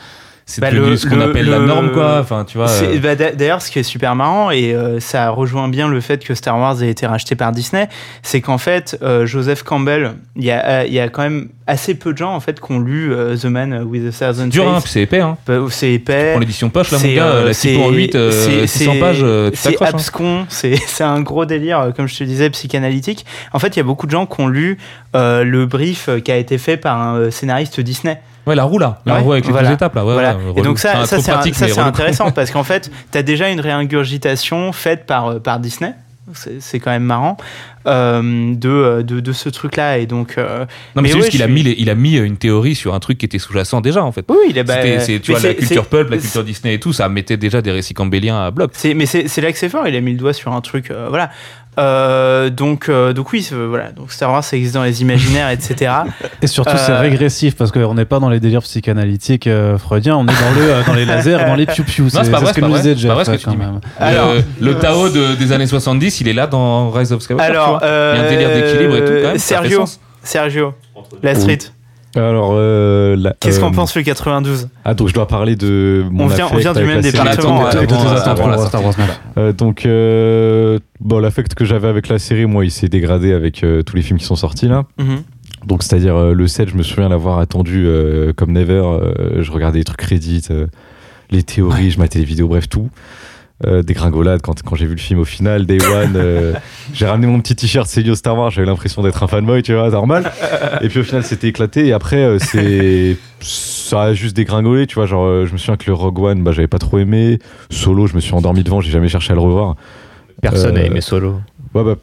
c'est Bah, devenu le- ce qu'on le- appelle la norme, quoi. Enfin, tu vois. C'est- euh, bah, d'a- D'ailleurs, ce qui est super marrant, et euh, ça rejoint bien le fait que Star Wars ait été racheté par Disney, c'est qu'en fait, euh, Joseph Campbell, il y a, il y a quand même assez peu de gens en fait qui ont lu The Man with a Thousand dur, hein, c'est épais, hein. Bah, C'est épais. Pour l'édition poche, là, mon C'est, gars, la typo en c'est- 8, euh, c'est- 600 c'est- pages, C'est hein. abscon, [laughs] c'est c'est un gros délire, comme je te disais, psychanalytique. En fait, il y a beaucoup de gens qui ont lu le brief qui a été fait par un scénariste Disney. Ouais, la roue, là. La Ouais, roue avec les voilà. deux étapes, là. Ouais, Voilà. ouais, Et donc ça, Enfin, ça c'est intéressant [laughs] parce qu'en fait, tu as déjà une réingurgitation faite par, euh, par Disney. C'est quand même marrant euh, de, euh, de, de ce truc-là. Et donc, euh, Non, mais, Mais c'est juste qu'il a mis, les- il a mis une théorie sur un truc qui était sous-jacent déjà, en fait. oui, il est bah, tu vois, la culture pulp, la culture Disney et tout, ça mettait déjà des récits campbelliens à bloc. C'est, mais c'est, c'est là que c'est fort, il a mis le doigt sur un truc, euh, voilà. Euh, donc, euh, donc oui, c'est- voilà. Donc Star Wars, ça existe dans les imaginaires, etc. [laughs] Et surtout, c'est Euh, régressif parce qu'on n'est pas dans les délires psychanalytiques euh, freudiens, on est dans, le, euh, dans les lasers, dans les piou-piou. c'est pas vrai, ce que nous disait C'est pas vrai Jeff ce que tu quand dis. même. Alors- le Tao de- des années 70, il est là dans Rise of Skywalker. Alors, il y a un délire d'équilibre et tout, quand même. Sergio. Sergio, la street. Alors, euh, Qu'est-ce qu'on euh, pense le 92 Ah, donc je dois parler de mon On vient- on vient du même département, Attends, ouais. Et de avant, tes attentes avant la pour Star Wars sortie. 9. Donc, euh, bon, l'affect que j'avais avec la série, moi, il s'est dégradé avec tous les films qui sont sortis là. Mhm. Donc, c'est-à-dire le 7, je me souviens l'avoir attendu comme never. je regardais les trucs Reddit, les théories, je matais les vidéos, bref, tout. Euh, des gringolades quand, quand j'ai vu le film au final, Day One. euh, [laughs] j'ai ramené mon petit t-shirt Célio Star Wars, j'avais l'impression d'être un fanboy, tu vois, normal. Et puis au final, c'était éclaté. Et après, euh, c'est. Ça a juste dégringolé, tu vois. Genre, euh, je me souviens que le Rogue One, bah, j'avais pas trop aimé. Solo, je me suis endormi devant, j'ai jamais cherché à le revoir. Personne n'a Euh, aimé Solo. Ouais, bah,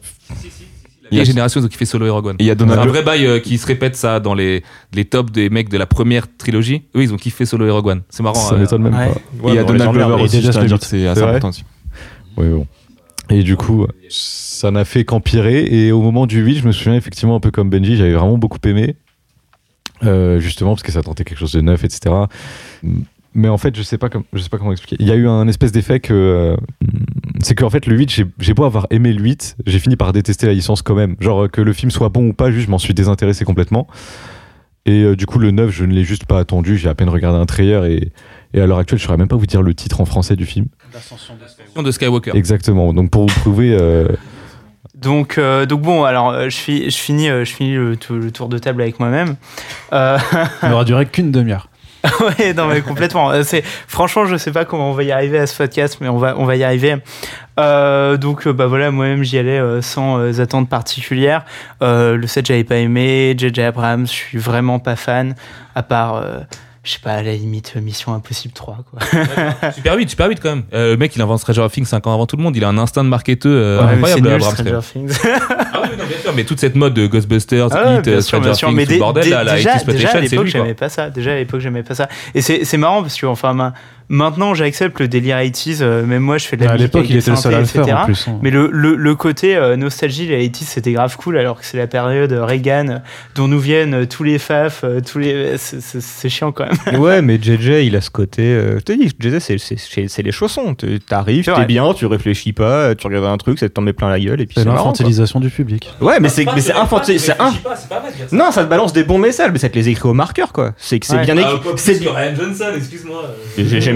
Il y a une génération qui fait Solo et Rogue One. Il y a C'est Donald un vrai bail euh, qui se répète ça dans les, les tops des mecs de la première trilogie. Eux, ils ont kiffé Solo et Rogue One. C'est marrant. ça euh, m'étonne même ouais. pas. Et il y a les Donald Glover aussi, je tiens dire que c'est assez important aussi. Oui, bon. Et du coup, ça n'a fait qu'empirer. Et au moment du 8, je me souviens effectivement un peu comme Benji, j'avais vraiment beaucoup aimé. Euh, justement, parce que ça tentait quelque chose de neuf, etc. Mais en fait, je sais pas, comme, je sais pas comment expliquer. Il y a eu un espèce d'effet que. Euh, c'est qu'en fait, le 8, j'ai- j'ai beau avoir aimé le 8, j'ai fini par détester la licence quand même. Genre, que le film soit bon ou pas, juste, je m'en suis désintéressé complètement. Et euh, du coup, le 9, je ne l'ai juste pas attendu. J'ai à peine regardé un trailer. Et, et à l'heure actuelle, je saurais même pas vous dire le titre en français du film. de Skywalker. Exactement. Donc, pour vous prouver. euh, Donc, euh, donc bon, alors euh, je, fi- je finis, euh, je finis le, le tour de table avec moi-même. Euh, Il n'aura duré qu'une demi-heure. [laughs] ouais, non mais complètement. Euh, C'est franchement, je sais pas comment on va y arriver à ce podcast, mais on va, on va y arriver. Euh, donc euh, bah voilà, moi-même j'y allais euh, sans euh, attente particulière. Le set j'avais pas aimé, JJ Abrams, je suis vraiment pas fan, à part, je sais pas, à la limite Mission Impossible 3 quoi. Super vite, super vite quand même. Euh, le mec, il invente Stranger Things 5 ans avant tout le monde. Il a un instinct de marketeur euh, Ouais, incroyable, c'est nul, Abrams. Stranger. Things. Ah oui, bien sûr, mais toute cette mode de Ghostbusters, Ah bien euh, Stranger. Things, Mais tout le dé- bordel, là, déjà, 80s déjà à l'époque, j'aimais pas ça. Déjà à l'époque, j'aimais pas ça. Et c'est c'est marrant parce que enfin, maintenant, j'accepte le délire 80s. euh, même moi, je fais de la à musique l'époque, avec il était le seul à le faire etc. en plus. hein. Mais le, le, le côté euh, nostalgie, les 80s, c'était grave cool, alors que c'est la période Reagan, euh, dont nous viennent tous les faf, tous les. c'est- chiant quand même. Ouais, mais [laughs] JJ, il a ce côté. euh, je te dis, JJ, c'est- les chaussons. Tu- T'arrives, t'es bien, tu réfléchis pas, tu regardes un truc, ça te t'en met plein la gueule et puis C'est l'infantilisation du public. Ouais, mais c'est infantil. Non, ça te balance des bons messages, mais ça te les écrit au marqueur, quoi. C'est bien écrit. c'est que Ryan Johnson, excuse-moi.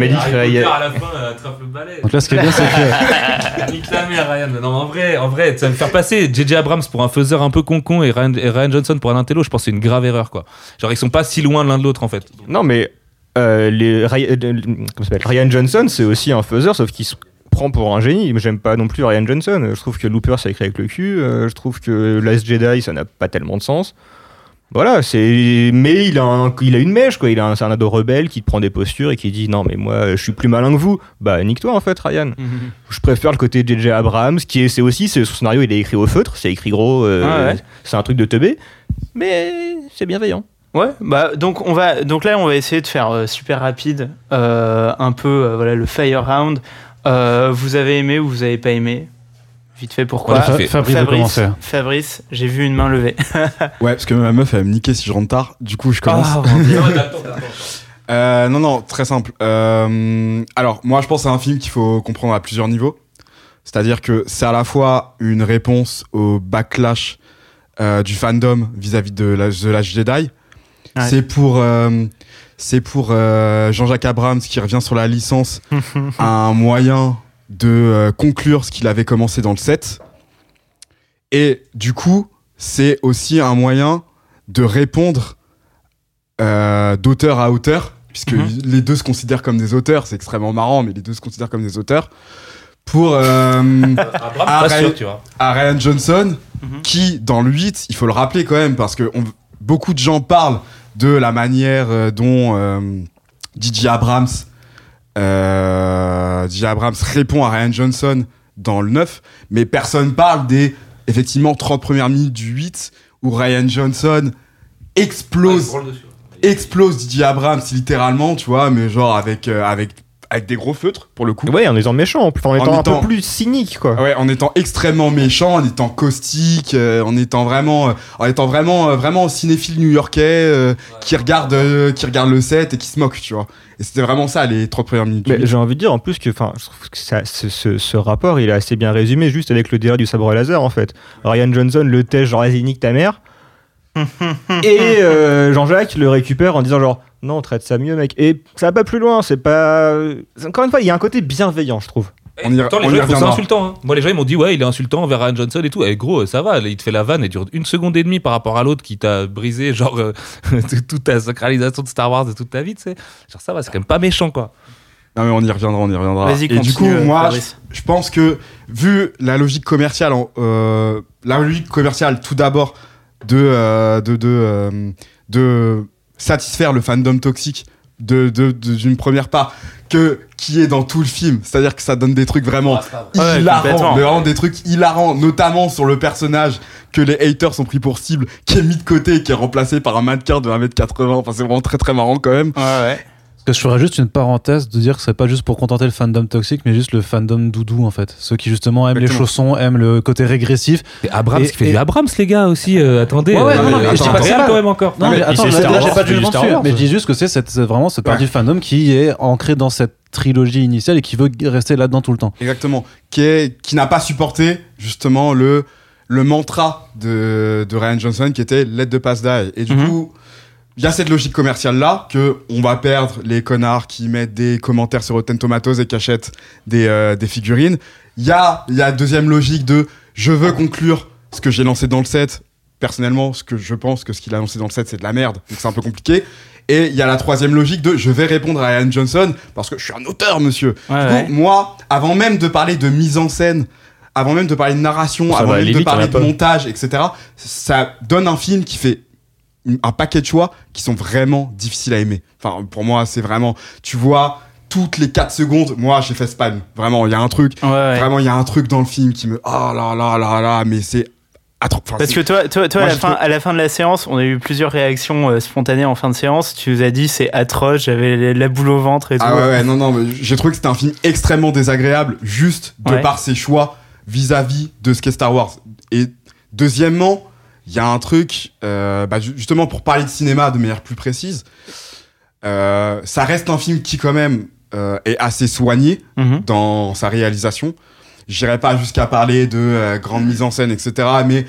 Jamais dit à la fin, attrape le balai. Donc là, ce qui est bien, c'est que [laughs] Nique ta mère, Ryan. Non, mais en vrai, en vrai, ça va me faire passer JJ Abrams pour un faiseur un peu con-con et Ryan, et Ryan Johnson pour un intello. Je pense que c'est une grave erreur, quoi. Genre, ils sont pas si loin l'un de l'autre, en fait. Non, mais euh, les, Ryan, euh, Ryan Johnson, c'est aussi un faiseur, sauf qu'il se prend pour un génie. Mais j'aime pas non plus Ryan Johnson. Je trouve que Looper, ça écrit avec le cul. Euh, je trouve que Last Jedi, ça n'a pas tellement de sens. Voilà, c'est. Mais il a, un- il a une mèche, quoi. Il a un, c'est un ado rebelle qui prend des postures et qui dit non, mais moi, je suis plus malin que vous. Bah, nique-toi en fait, Ryan. Je préfère le côté JJ Abrams, qui est, c'est aussi, c'est, son scénario, il est écrit au feutre, c'est écrit gros, euh, Ah ouais. c'est un truc de teubé, mais c'est bienveillant. Ouais, bah donc on va donc là on va essayer de faire euh, super rapide, euh, un peu euh, voilà le fire round. Euh, vous avez aimé ou vous avez pas aimé? Vite fait pourquoi. Fabrice Fabrice, j'ai vu une main levée. [laughs] Ouais, parce que ma meuf, elle va me niquer si je rentre tard. Du coup, je commence. Ah, Dieu. [laughs] Euh, non, non, très simple. Euh, alors, moi, je pense que c'est un film qu'il faut comprendre à plusieurs niveaux. C'est-à-dire que c'est à la fois une réponse au backlash euh, du fandom vis-à-vis de la, The Last Jedi. Ouais. C'est pour, euh, c'est pour euh, Jean-Jacques Abrams qui revient sur la licence [laughs] un moyen de euh, conclure ce qu'il avait commencé dans le 7. Et du coup, c'est aussi un moyen de répondre euh, d'auteur à auteur, puisque Mhm. les deux se considèrent comme des auteurs, c'est extrêmement marrant, mais les deux se considèrent comme des auteurs, pour euh, Abraham, [laughs] Ah, sûr, tu vois. à Ryan Johnson, Mhm. qui, dans le 8, il faut le rappeler quand même, parce que on- beaucoup de gens parlent de la manière euh, dont euh, DJ Abrams, euh, DJ Abrams répond à Ryan Johnson dans le 9, mais personne parle des, effectivement, 30 premières minutes du 8, où Ryan Johnson explose, explose DJ Abrams littéralement, tu vois, mais genre avec, euh, avec, avec des gros feutres, pour le coup. Ouais, en étant méchant, enfin, en étant un étant- peu plus cynique, quoi. Ouais, en étant extrêmement méchant, en étant caustique, euh, en étant vraiment, euh, en étant vraiment, euh, vraiment cinéphile new-yorkais euh, qui regarde, euh, qui regarde le set et qui se moque, tu vois. Et c'était vraiment ça les 30 premières minutes. Mais j'ai envie de dire en plus que, enfin, je trouve que ça- ce, ce- ce rapport, il est assez bien résumé juste avec le délire du sabre laser en fait. Ryan Johnson le tèche genre vas-y nique ta mère. Et euh, Jean-Jacques le récupère en disant genre non traite ça mieux mec. Et ça va pas plus loin, c'est pas. Encore une fois, il y a un côté bienveillant, je trouve. On y- Attends, les on gens insultant. hein. Moi, les gens ils m'ont dit, ouais, il est insultant envers Ryan Johnson et tout. Et gros, ça va, il te fait la vanne et dure une seconde et demie par rapport à l'autre qui t'a brisé, genre, euh, [laughs] toute ta sacralisation de Star Wars de toute ta vie, tu sais. Genre, ça va, c'est quand même pas méchant, quoi. Non mais on y reviendra, on y reviendra. Vas-y, et du coup, continue, euh, moi, je, pense que vu la logique commerciale, en- euh, la logique commerciale, tout d'abord, de, euh, de, de, euh, de satisfaire le fandom toxique de de- de- d'une première part que qui est dans tout le film. C'est à dire que ça donne des trucs vraiment Ouais, hilarants. vraiment des trucs hilarants notamment sur le personnage que les haters sont pris pour cible qui est mis de côté et qui est remplacé par un mannequin de 1m80 enfin c'est vraiment très très marrant quand même. Ouais, ouais. Que je ferais juste une parenthèse de dire que c'est pas juste pour contenter le fandom toxique, mais juste le fandom doudou en fait. Ceux qui justement aiment les chaussons, aiment le côté régressif. Et Abrams Et- qui fait et- du Abrams, les gars, aussi. euh, attendez. Ouais, ouais, euh, non, non, mais attends, je dis pas que c'est quand même encore. Non, mais mais attends, là, j'ai pas de jugement dessus, mais je dis juste que c'est cette- vraiment cette partie du fandom qui est ancrée dans cette trilogie initiale et qui veut rester là-dedans tout le temps. Exactement. Qui, est, qui n'a pas supporté justement le, le mantra de, de Ryan Johnson qui était Let the Pass Die. Et du Mhm. coup, il y a cette logique commerciale là que on va perdre les connards qui mettent des commentaires sur Rotten Tomatoes et qui achètent des, euh, des figurines. Il y a, il y a deuxième logique de je veux conclure ce que j'ai lancé dans le set. Personnellement, ce que je pense que ce qu'il a lancé dans le set, c'est de la merde. Donc c'est un peu compliqué. Et il y a la troisième logique de je vais répondre à Ryan Johnson parce que je suis un auteur, monsieur. Ouais, Du coup, ouais. moi, avant même de parler de mise en scène, avant même de parler de narration, Ça avant va, même de parler de montage, etc., ça donne un film qui fait un paquet de choix qui sont vraiment difficiles à aimer. Enfin, pour moi, c'est vraiment, tu vois, toutes les 4 secondes, moi, j'ai fait spam. Vraiment, il y a un truc, Ouais, ouais. vraiment, il y a un truc dans le film qui me, oh là là là là, mais c'est enfin, Parce que toi, toi, toi Moi, à, la fin, à la fin de la séance, on a eu plusieurs réactions euh, spontanées en fin de séance. Tu nous as dit c'est atroce, j'avais la boule au ventre et tout. Ah ouais, ouais, non, non, mais j'ai trouvé que c'était un film extrêmement désagréable, juste de par ses choix vis-à-vis de ce qu'est Star Wars. Et deuxièmement, il y a un truc, euh, bah, ju- justement pour parler de cinéma de manière plus précise, euh, ça reste un film qui quand même euh, est assez soigné Mhm. dans sa réalisation. J'irai pas jusqu'à parler de grande mise en scène, etc. Mais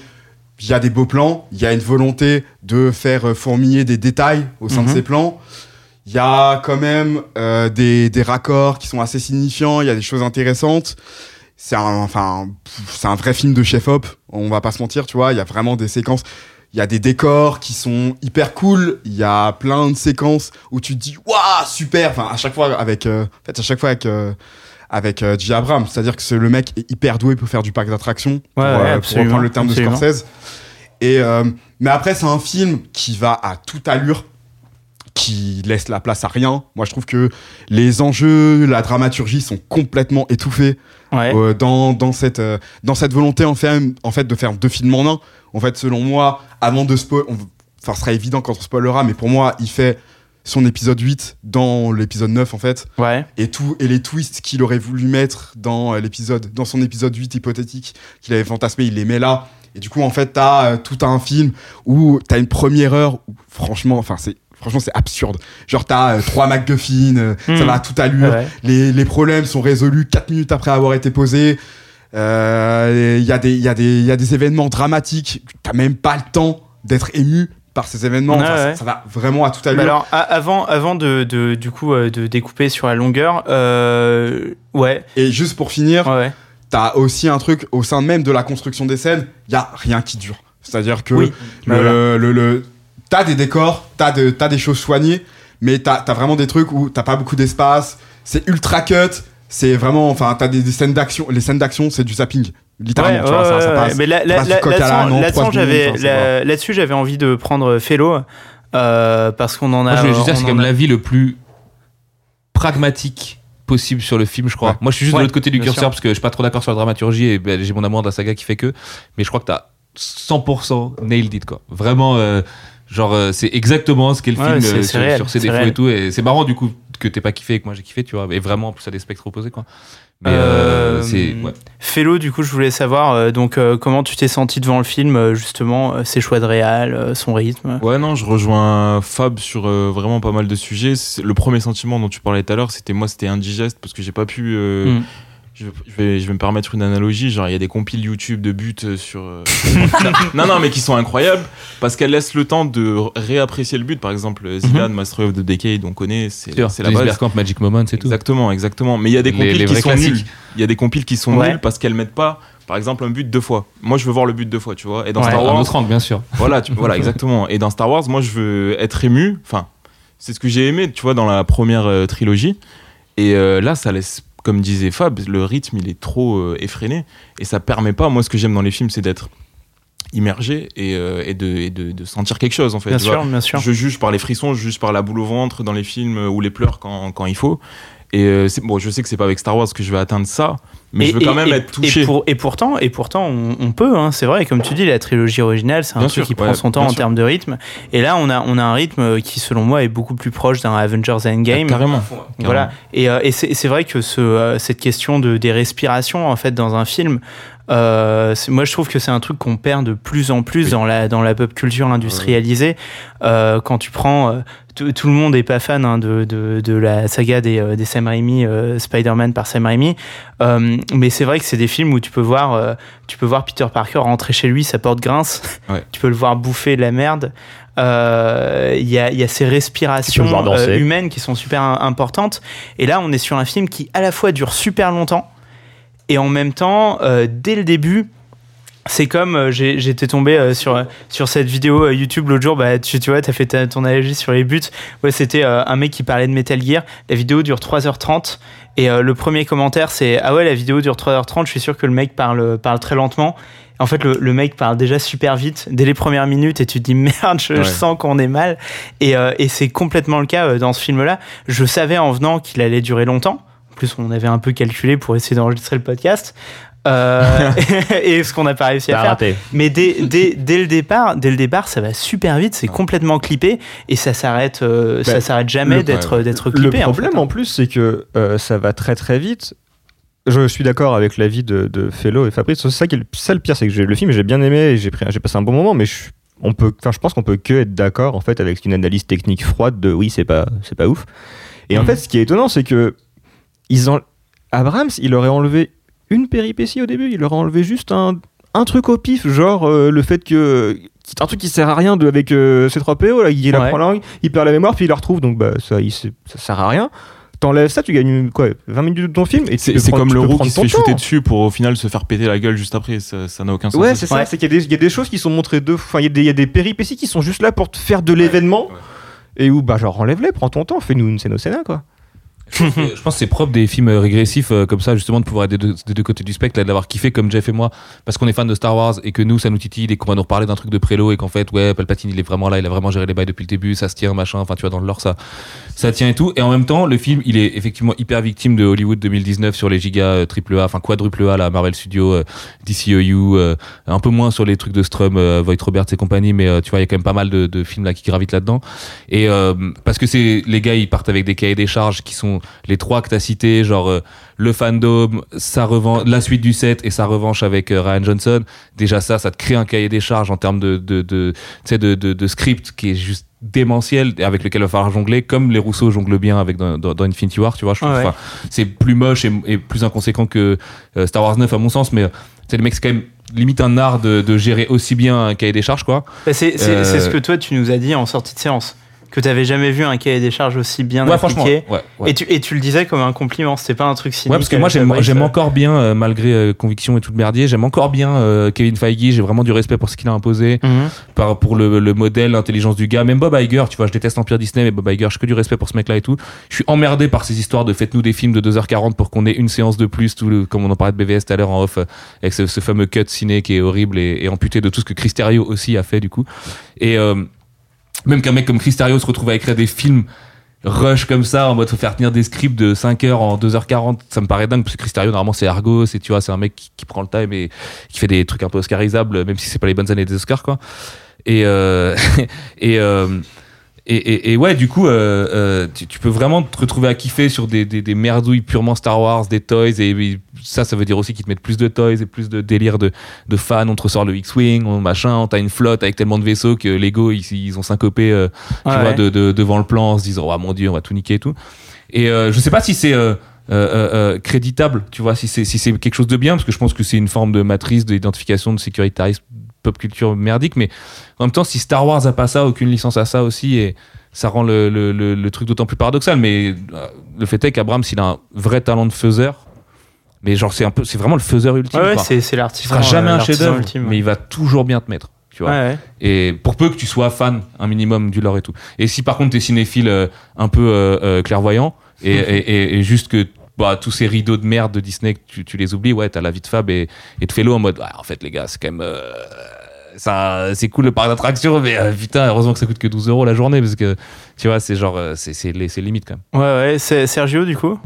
il y a des beaux plans, il y a une volonté de faire fourmiller des détails au sein de Mhm. ces plans. Il y a quand même des, des raccords qui sont assez signifiants, il y a des choses intéressantes. C'est un, enfin, c'est un vrai film de chef-op, on va pas se mentir, tu vois. Il y a vraiment des séquences, il y a des décors qui sont hyper cool, il y a plein de séquences où tu te dis, waouh, super! Enfin, à chaque fois avec, euh, en fait, à chaque fois avec, euh, avec euh, J. Abrams, c'est-à-dire que c'est- le mec est hyper doué pour faire du parc d'attractions, pour, Ouais, ouais, euh, pour absolument, reprendre le terme absolument. de Scorsese. Et, euh, mais après, c'est un film qui va à toute allure, qui laisse la place à rien. Moi, je trouve que les enjeux, la dramaturgie sont complètement étouffés Ouais. euh, dans, dans, cette, euh, dans cette volonté en fait, en fait de faire deux films en un. En fait, selon moi, avant de spoil, on- enfin, ce sera évident quand on spoilera, mais pour moi, il fait son épisode 8 dans l'épisode 9 en fait Ouais. et tout et les twists qu'il aurait voulu mettre dans euh, l'épisode dans son épisode 8 hypothétique qu'il avait fantasmé il les met là et du coup en fait t'as euh, tout un film où t'as une première heure où franchement enfin c'est franchement c'est absurde genre t'as euh, trois MacGuffin euh, ça Mhm. va à toute allure Ouais. les, les problèmes sont résolus 4 minutes après avoir été posés Euh, il y, a des- il y, a des- il y a des événements dramatiques t'as même pas le temps d'être ému par ces événements. Enfin, ça- ouais. Ça, va vraiment à toute Bah allure. alors, avant, avant de, de- du coup, euh, de découper sur la longueur, euh, ouais, Et juste pour finir, ouais, t'as aussi un truc au sein même de la construction des scènes, il y a rien qui dure. C'est-à-dire que Oui. le, Voilà. le, le- t'as des décors, t'as de, t'as des choses soignées, mais t'as as vraiment des trucs où t'as pas beaucoup d'espace, c'est ultra cut, c'est vraiment, enfin, t'as des, des scènes d'action, les scènes d'action, c'est du zapping, littéralement, Ouais, tu vois, ouais, ça, ça ouais, passe. Mais là- là- là-dessus, j'avais, là- là-dessus, envie de prendre Fellow euh, parce qu'on en a. Moi, je juste dire, c'est quand même a- l'avis le plus pragmatique possible sur le film, je crois. Ouais. Moi, je suis juste Ouais, de l'autre côté du curseur sûr. parce que je suis pas trop d'accord sur la dramaturgie et ben, j'ai mon amour de la saga qui fait que. Mais je crois que t'as 100% nailed it, quoi. Vraiment, euh, genre, euh, c'est exactement ce qu'est le Ouais, film c'est- euh, sur, réel, sur ses défauts réel. et tout. Et c'est marrant, du coup, que t'aies pas kiffé et que moi j'ai kiffé, tu vois. Et vraiment, en plus, à des spectres opposés, quoi. Mais euh, Euh, c'est. Ouais. Fellow, du coup, je voulais savoir euh, donc euh, comment tu t'es senti devant le film, justement, euh, ses choix de réal, euh, son rythme? Ouais, non, je rejoins Fab sur euh, vraiment pas mal de sujets. Le premier sentiment dont tu parlais tout à l'heure, c'était moi, c'était indigeste parce que j'ai pas pu. euh, Mm. Je, vais, je vais me permettre une analogie. Genre, il y a des compiles YouTube de buts euh, sur. euh, [laughs] non, non, mais qui sont incroyables parce qu'elles laissent le temps de réapprécier le but. Par exemple, Zidane, Master of the Decade, on connaît, c'est la base. Bergkamp, Magic Moment, c'est tout. Exactement, exactement. Mais il y a des Les- compiles les qui sont nuls. Il y a des compiles qui sont Ouais. nuls parce qu'elles mettent pas, par exemple, un but deux fois. Moi, je veux voir le but deux fois, tu vois. Et dans Ouais. Star Un Wars, autre angle, bien sûr. voilà, tu- voilà, [laughs] exactement. Et dans Star Wars, moi, je veux être ému. Enfin, c'est ce que j'ai aimé, tu vois, dans la première euh, trilogie. Et euh, là, ça laisse, comme disait Fab, le rythme, il est trop euh, effréné. Et ça permet pas. Moi, ce que j'aime dans les films, c'est d'être immergé et, euh, et, de, et de, de sentir quelque chose, en fait. Bien tu vois. sûr, bien sûr. Je juge par les frissons, je juge par la boule au ventre dans les films euh, ou les pleurs quand, quand il faut. Et euh, bon, je sais que c'est pas avec Star Wars que je vais atteindre ça, mais je veux quand même et- être touché. Et, pour- et pourtant, et pourtant on, on peut, hein, c'est vrai, comme tu dis, la trilogie originale, c'est un Bien truc sûr, qui prend son temps en termes de rythme. Et là, on a, on a un rythme qui, selon moi, est beaucoup plus proche d'un Avengers Endgame. Ah, carrément. Voilà. Et, euh, et c'est c'est vrai que ce, euh, cette question de, des respirations, en fait, dans un film, euh, moi, je trouve que c'est un truc qu'on perd de plus en plus dans, la, dans la pop culture industrialisée. Euh, quand tu prends. euh, tout, le monde est pas fan hein, de, de, de la saga des, des Sam Raimi, euh, Spider-Man par Sam Raimi. Mais c'est vrai que c'est des films où tu peux voir, tu peux voir Peter Parker rentrer chez lui, sa porte grince. Ouais. [laughs] tu peux le voir bouffer de la merde. Euh, Il y, a, y a ces respirations euh, humaines qui sont super im- importantes. Et là, on est sur un film qui, à la fois, dure super longtemps et en même temps, euh, dès le début, c'est comme euh, j'étais tombé euh, sur, sur cette vidéo YouTube l'autre jour. Bah, tu, tu vois, tu as fait ta- ton analogie sur les buts. Ouais, C'était un mec qui parlait de Metal Gear. La vidéo dure 3h30. Et le premier commentaire, c'est Ah ouais, la vidéo dure 3h30. Je suis sûr que le mec parle, parle très lentement. En fait, le, le mec parle déjà super vite dès les premières minutes et tu te dis [laughs] merde, je, je sens qu'on est mal. Et, et c'est complètement le cas dans ce film-là. Je savais en venant qu'il allait durer longtemps. En plus, on avait un peu calculé pour essayer d'enregistrer le podcast. Euh, [laughs] et ce qu'on n'a pas réussi à faire. raté. Mais dès, dès, dès le départ, dès le départ, ça va super vite, c'est complètement clippé et ça s'arrête, euh, ça Bah, s'arrête jamais d'être d'être clippé. Le en problème fait. en, plus, c'est que euh, ça va très très vite. Je suis d'accord avec l'avis de, de Fellow et Fabrice. C'est ça qui est le, ça, le pire, c'est que j'ai- le film j'ai bien aimé et j'ai pris- j'ai passé un bon moment, mais je, on peut, enfin, je pense qu'on peut que être d'accord en fait avec une analyse technique froide de oui, c'est pas, c'est pas ouf. Et en Mhm. fait, ce qui est étonnant, c'est que ils ont, Abrams, il aurait enlevé une péripétie au début, il aurait enlevé juste un, un truc au pif, genre euh, le fait que c'est un truc qui sert à rien de, avec euh, C3PO, là, il Ouais. apprend la langue, il perd la mémoire, puis il la retrouve, donc bah, ça, il, ça sert à rien. T'enlèves ça, tu gagnes quoi, 20 minutes de ton film et tu C'est prendre- comme le roux qui se fait shooter dessus pour au final se faire péter la gueule juste après. Ça n'a aucun sens. Ouais, c'est ça, c'est qu'il y, a des- il y a des choses qui sont montrées deux fois. Il y, a des- il y a des péripéties qui sont juste là pour te faire de l'événement. ouais. Et où, bah, genre, enlève-les, prends ton temps, fais-nous une scène au Sénat, quoi. Je pense que- c'est propre des films euh, régressifs euh, comme ça, justement, de pouvoir être des deux, des deux côtés du spectre, là, de l'avoir kiffé comme Jeff et moi, parce qu'on est fan de Star Wars et que nous, ça nous titille et qu'on va nous reparler d'un truc de prélo et qu'en fait, ouais, Palpatine, il est vraiment là, il a vraiment géré les bails depuis le début, ça se tient, machin, enfin, tu vois, dans le lore, ça, ça tient et tout. Et en même temps, le film, il est effectivement hyper victime de Hollywood 2019 sur les gigas euh, triple A, enfin, quadruple A, la Marvel Studios, euh, DCEU, euh, un peu moins sur les trucs de Strum, euh, Voight Roberts et compagnie, mais tu vois, il y a quand même pas mal de, de films là qui gravitent là-dedans. Et parce que c'est les gars, ils partent avec des cahiers des charges qui sont les trois que t'as cités, genre euh, le fandom, sa revanche, la suite du set et sa revanche avec euh, Ryan Johnson. Déjà ça, ça te crée un cahier des charges en termes de de de, tu de, script qui est juste démentiel et avec lequel il va falloir jongler comme les Rousseau jonglent bien avec dans, dans, dans Infinity War tu vois Ouais. C'est plus moche et, et plus inconséquent que euh, Star Wars 9 à mon sens mais tu sais, les mecs c'est quand même limite un art de, de gérer aussi bien un cahier des charges, quoi. Bah, c'est c'est- Euh, c'est ce que toi, tu nous as dit en sortie de séance. Que tu n'avais jamais vu un cahier des charges aussi bien Ouais, franchement. appliqué. Ouais, ouais. Et, tu, et tu le disais comme un compliment, c'était pas un truc cynique. Ouais, parce que moi avec j'aime euh, encore bien, euh, malgré euh, conviction et tout le merdier, j'aime encore bien euh, Kevin Feige. J'ai vraiment du respect pour ce qu'il a imposé, Mhm. par, pour le, le modèle, l'intelligence du gars. Même Bob Iger, tu vois, je déteste Empire Disney, mais Bob Iger, j'ai que du respect pour ce mec-là et tout. Je suis emmerdé par ces histoires de faites-nous des films de 2h40 pour qu'on ait une séance de plus, tout le, comme on en parlait de BVS tout à l'heure en off, euh, avec ce, ce fameux cut ciné qui est horrible et, et amputé de tout ce que Chris Terrio aussi a fait du coup. Et euh, même qu'un mec comme Chris Terrio se retrouve à écrire des films rush comme ça en mode faut faire tenir des scripts de 5 heures en 2h40 ça me paraît dingue parce que Chris Terrio normalement c'est Argos et tu vois c'est un mec qui, qui prend le time et qui fait des trucs un peu oscarisables même si c'est pas les bonnes années des Oscars quoi. Et euh, [laughs] et, euh, et, et, et ouais du coup euh, euh, tu, tu peux vraiment te retrouver à kiffer sur des, des, des merdouilles purement Star Wars des toys et, et ça ça veut dire aussi qu'ils te mettent plus de toys et plus de délire de, de fans on te ressort le X-Wing on machin t'as une flotte avec tellement de vaisseaux que Lego ils, ils ont syncopé euh, tu Ouais. vois, de, de- devant le plan en se disant, oh mon dieu, on va tout niquer et tout. Et euh, je sais pas si c'est euh, créditable, tu vois, si c'est si c'est quelque chose de bien, parce que je pense que c'est une forme de matrice d'identification de sécuritarisme pop culture merdique, mais en même temps, si Star Wars a pas ça, aucune licence a ça aussi, et ça rend le, le, le, le truc d'autant plus paradoxal. Mais euh, le fait est qu'Abrams, il a un vrai talent de faiseur. Mais genre, c'est un peu, c'est vraiment le faiseur ultime. Ouais, c'est c'est Il l'artisan. fera jamais euh, un chef-d'œuvre, mais il va toujours bien te mettre. Tu vois. Ouais. Et pour peu que tu sois fan un minimum du lore et tout. Et si par contre t'es cinéphile euh, un peu euh, euh, clairvoyant et, et, et- et juste que bah, tous ces rideaux de merde de Disney, que tu, tu les oublies, ouais, t'as la vie de Fab et, et de Fellow en mode, ouais, en fait les gars, c'est quand même... euh, ça, c'est cool le parc d'attraction, mais euh, putain, heureusement que ça coûte que 12 euros la journée parce que tu vois, c'est genre, euh, c'est, c'est, c'est limite quand même. Ouais, ouais, c'est Sergio du coup?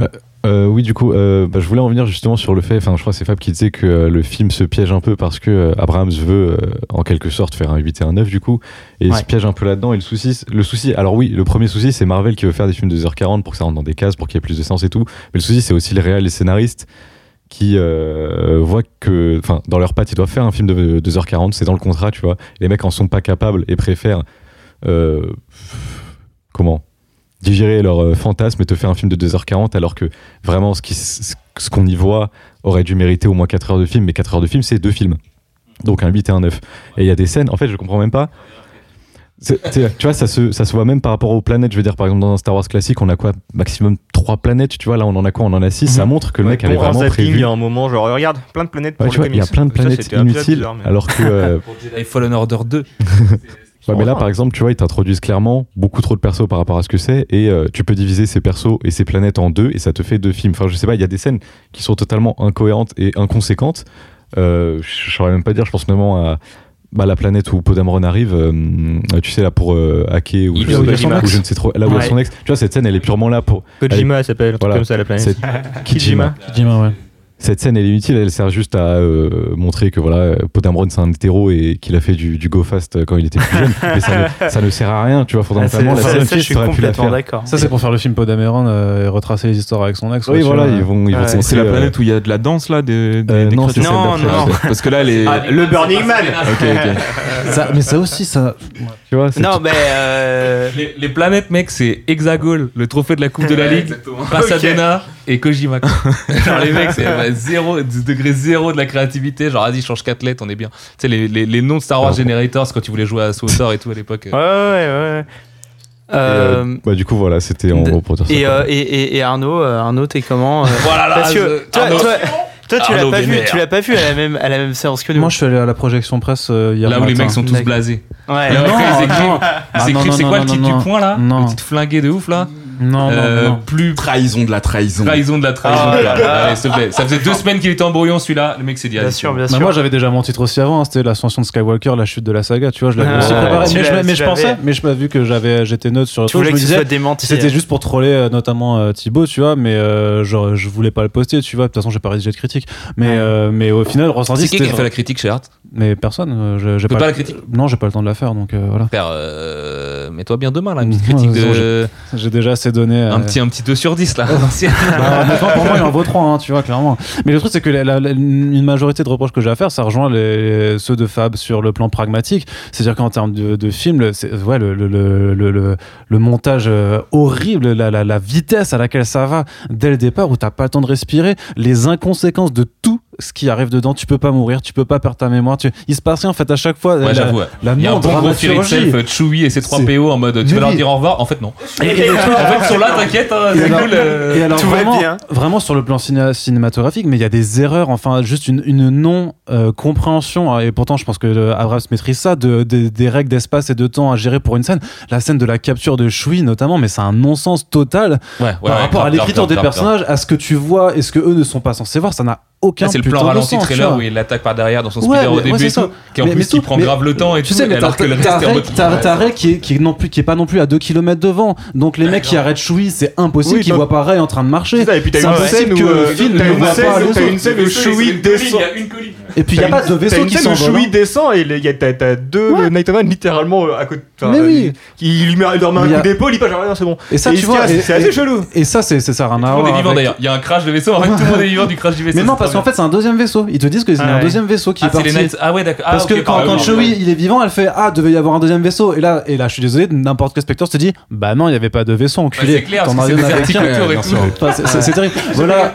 Euh, oui, du coup, euh, bah, je voulais en venir justement sur le fait, enfin, je crois que c'est Fab qui disait que euh, le film se piège un peu parce que euh, Abrams veut, euh, en quelque sorte, faire un 8 et un 9 du coup, et il se piège un peu là-dedans. Et le souci, le souci, alors oui, le premier souci, c'est Marvel qui veut faire des films de 2h40 pour que ça rentre dans des cases, pour qu'il y ait plus de sens et tout. Mais le souci, c'est aussi les réels, les scénaristes qui euh, voient que, enfin, dans leur patte, ils doivent faire un film de 2h40, c'est dans le contrat, tu vois. Les mecs en sont pas capables et préfèrent, euh, comment digérer leur euh, fantasme et te faire un film de 2h40 alors que vraiment ce qui- ce ce qu'on y voit aurait dû mériter au moins 4 heures de film mais 4 heures de film c'est deux films. Donc un 8 et un 9 et il y a des scènes en fait je comprends même pas. Tu vois ça se, ça se voit même par rapport aux planètes. Je veux dire par exemple dans un Star Wars classique on a quoi? Maximum 3 planètes tu vois? Là on en a quoi? On en a 6 ça montre que le mec avait vraiment zapping, prévu. il y a un moment, genre, regarde, plein de planètes pour Ouais, vois, il y a plein de Ça, planètes épisode inutiles bizarre, mais- alors que euh, Pour Jedi Fallen Order 2. [laughs] Ouais, mais là, par exemple, tu vois, ils t'introduisent clairement beaucoup trop de persos par rapport à ce que c'est, et euh, tu peux diviser ces persos et ces planètes en deux, et ça te fait deux films. Enfin, je sais pas, il y a des scènes qui sont totalement incohérentes et inconséquentes. Euh, je saurais même pas dire, je pense notamment à bah, la planète où Podamron arrive, euh, tu sais, là pour euh, hacker ou, je, est où, sais- Kojima ou je ne sais trop, là où Ouais. son ex. Tu vois, cette scène, elle est purement là pour Kojima, elle s'appelle, un truc Voilà. comme ça, la planète. Kijima. Dis-moi, ouais. Cette scène, elle est inutile, elle sert juste à euh, montrer que voilà, Podamron c'est un hétéro et qu'il a fait du, du go fast quand il était plus jeune. [laughs] mais ça ne, ça ne sert à rien, tu vois, Ah, c'est- fondamentalement. la ça, scène, ça, je suis la complètement faire. d'accord. Ça, c'est pour faire le film Podameron euh, et retracer les histoires avec son ex. Oui, voilà, vois. ils vont, ils vont Ouais. te C'est la euh, planète où il y a de la danse là des, des, euh, des non, c'est créatures celle Non, non. Parce que là, les. Ah, le Burning Man Ok, ok. [laughs] Ça- mais ça aussi, ça. Tu vois, c'est Non, mais. euh, Les, les planètes, mec, c'est Hexagol, le trophée de la Coupe de la Ligue, Pasadena et Kojima. quoi. [laughs] genre, les mecs, c'est ouais, zéro, degré zéro de la créativité. Genre, vas-y, change 4 lettres, on est bien. Tu sais, les, les, les noms de Star Wars Generators quand tu voulais jouer à Sauter et tout à l'époque. Ouais, ouais, ouais. ouais. Et, euh, Euh, bah, du coup, voilà, c'était en gros pour dire ça. et, euh, et, et, et Arnaud, euh, Arnaud, t'es comment euh, [laughs] Voilà, là, Parce que je- toi, Arnaud. toi, toi, tu l'as pas vu, tu l'as pas vu à la même à la même séance que nous. Moi, je suis allé à la projection presse euh, hier Là où les mecs sont tous blasés. Ouais. Non, ils écrivent, Ah, c'est quoi non, le titre non, du point là? Non. Le titre flingué de ouf là Non, non, Euh, non. Plus Trahison de la trahison. trahison de la trahison. Ah, quoi. là, là. Allez, s'il te plaît. Ça faisait deux semaines qu'il était en brouillon celui-là. Le mec s'est dit, Bien allez, sûr, bien Bah, sûr. moi j'avais déjà mon titre aussi avant, hein, c'était l'ascension de Skywalker, la chute de la saga, tu vois, je l'avais Ah, aussi ouais. préparé, Tu mais, je, l'as- mais tu je pensais, l'avais. mais je m'as vu que j'avais, j'étais neutre sur le Tu truc, voulais je que me ce disais, soit démenti. c'était juste pour troller euh, notamment euh, Thibaut, tu vois, mais euh, genre je voulais pas le poster, tu vois, de toute façon j'ai pas rédigé de critique, mais, Ouais. euh, mais au final, ressenti C'est qui qui c'était. a fait la critique chez Art Mais personne, euh, je- j'ai Tu peux pas, la critique? Non, j'ai pas le temps de la faire, donc euh, voilà. Frère, euh, mets-toi bien demain là, une [laughs] petite critique de. J'ai déjà assez donné. euh, Un petit, un petit 2 sur 10 là. [laughs] Bah, honnêtement, pour moi, il en vaut 3, hein, tu vois, clairement. Mais le truc, c'est que la- la- la- une majorité de reproches que j'ai à faire, ça rejoint les, ceux de Fab sur le plan pragmatique. C'est-à-dire qu'en termes de, de film, le- ouais, le, le, le, le, le- le montage euh, horrible, la, la, la vitesse à laquelle ça va dès le départ, où t'as pas le temps de respirer, les inconséquences de tout ce qui arrive dedans. Tu peux pas mourir, tu peux pas perdre ta mémoire. Tu... Il se passe rien en fait à chaque fois. Ouais, la, ouais. la Il y a un bon gros self, Chewie et ses trois C'est- PO en mode tu Mais vas leur dire au revoir. En fait, non. Et, et truc- [laughs] En fait, ils sont là, t'inquiète, hein, Et c'est alors- cool. euh. Et alors Tout va vraiment, bien. vraiment sur le plan ciné- cinématographique, mais il y a des erreurs, enfin juste une, une non euh, compréhension. Et pourtant, je pense que euh, Abrams maîtrise ça, de, de- des règles d'espace et de temps à gérer pour une scène. La scène de la capture de Shui, notamment, mais c'est un non-sens total Ouais, ouais, par ouais, rapport à l'écriture grave, des grave, grave. personnages, à ce que tu vois et ce que eux ne sont pas censés voir. Ça n'a aucun Là, c'est le plan ralenti trailer où il l'attaque par derrière dans son Ouais, speeder au début et tout, qui en plus qui prend mais grave le temps et tu tout, sais, mais alors que le reste t'as est en Ray- mode. t'as- t'as Ray qui est, qui, est non plus, qui est pas non plus à 2 km devant. Donc les mecs qui arrêtent Shui, c'est impossible Oui, qu'ils voient pas Ray en train de marcher. Et puis t'as une impossible scène où, une scène où Chewie descend. Il y a une colline. Et puis il y a pas de vaisseau une qui scène où s'envole. Chewie hein. descend et il y a- t'as deux. Nightman littéralement euh, à côté. Mais oui. Il lui met, il leur met un coup d'épaule, il passe rien, c'est bon. Et ça, tu vois, c'est assez chelou. Et ça, c'est c'est- ça rien à voir. Il y a un crash de vaisseau. En fait, tout le monde est vivant du crash du vaisseau. Mais non, c'est parce qu'en fait, c'est un deuxième vaisseau. Ils te disent a un Ah ouais. deuxième vaisseau qui Ah, est c'est parti. Ah ouais, d'accord. Ah, Parce que quand, quand. Chewie il est vivant, elle fait Ah, devait y avoir un deuxième vaisseau. Et là, et là je suis désolé, n'importe quel spectateur se dit Bah non, il y avait pas de vaisseau, enculé. C'est clair, T'en parce as que c'est rien à c'est- c'est c'est terrible. [laughs] Voilà.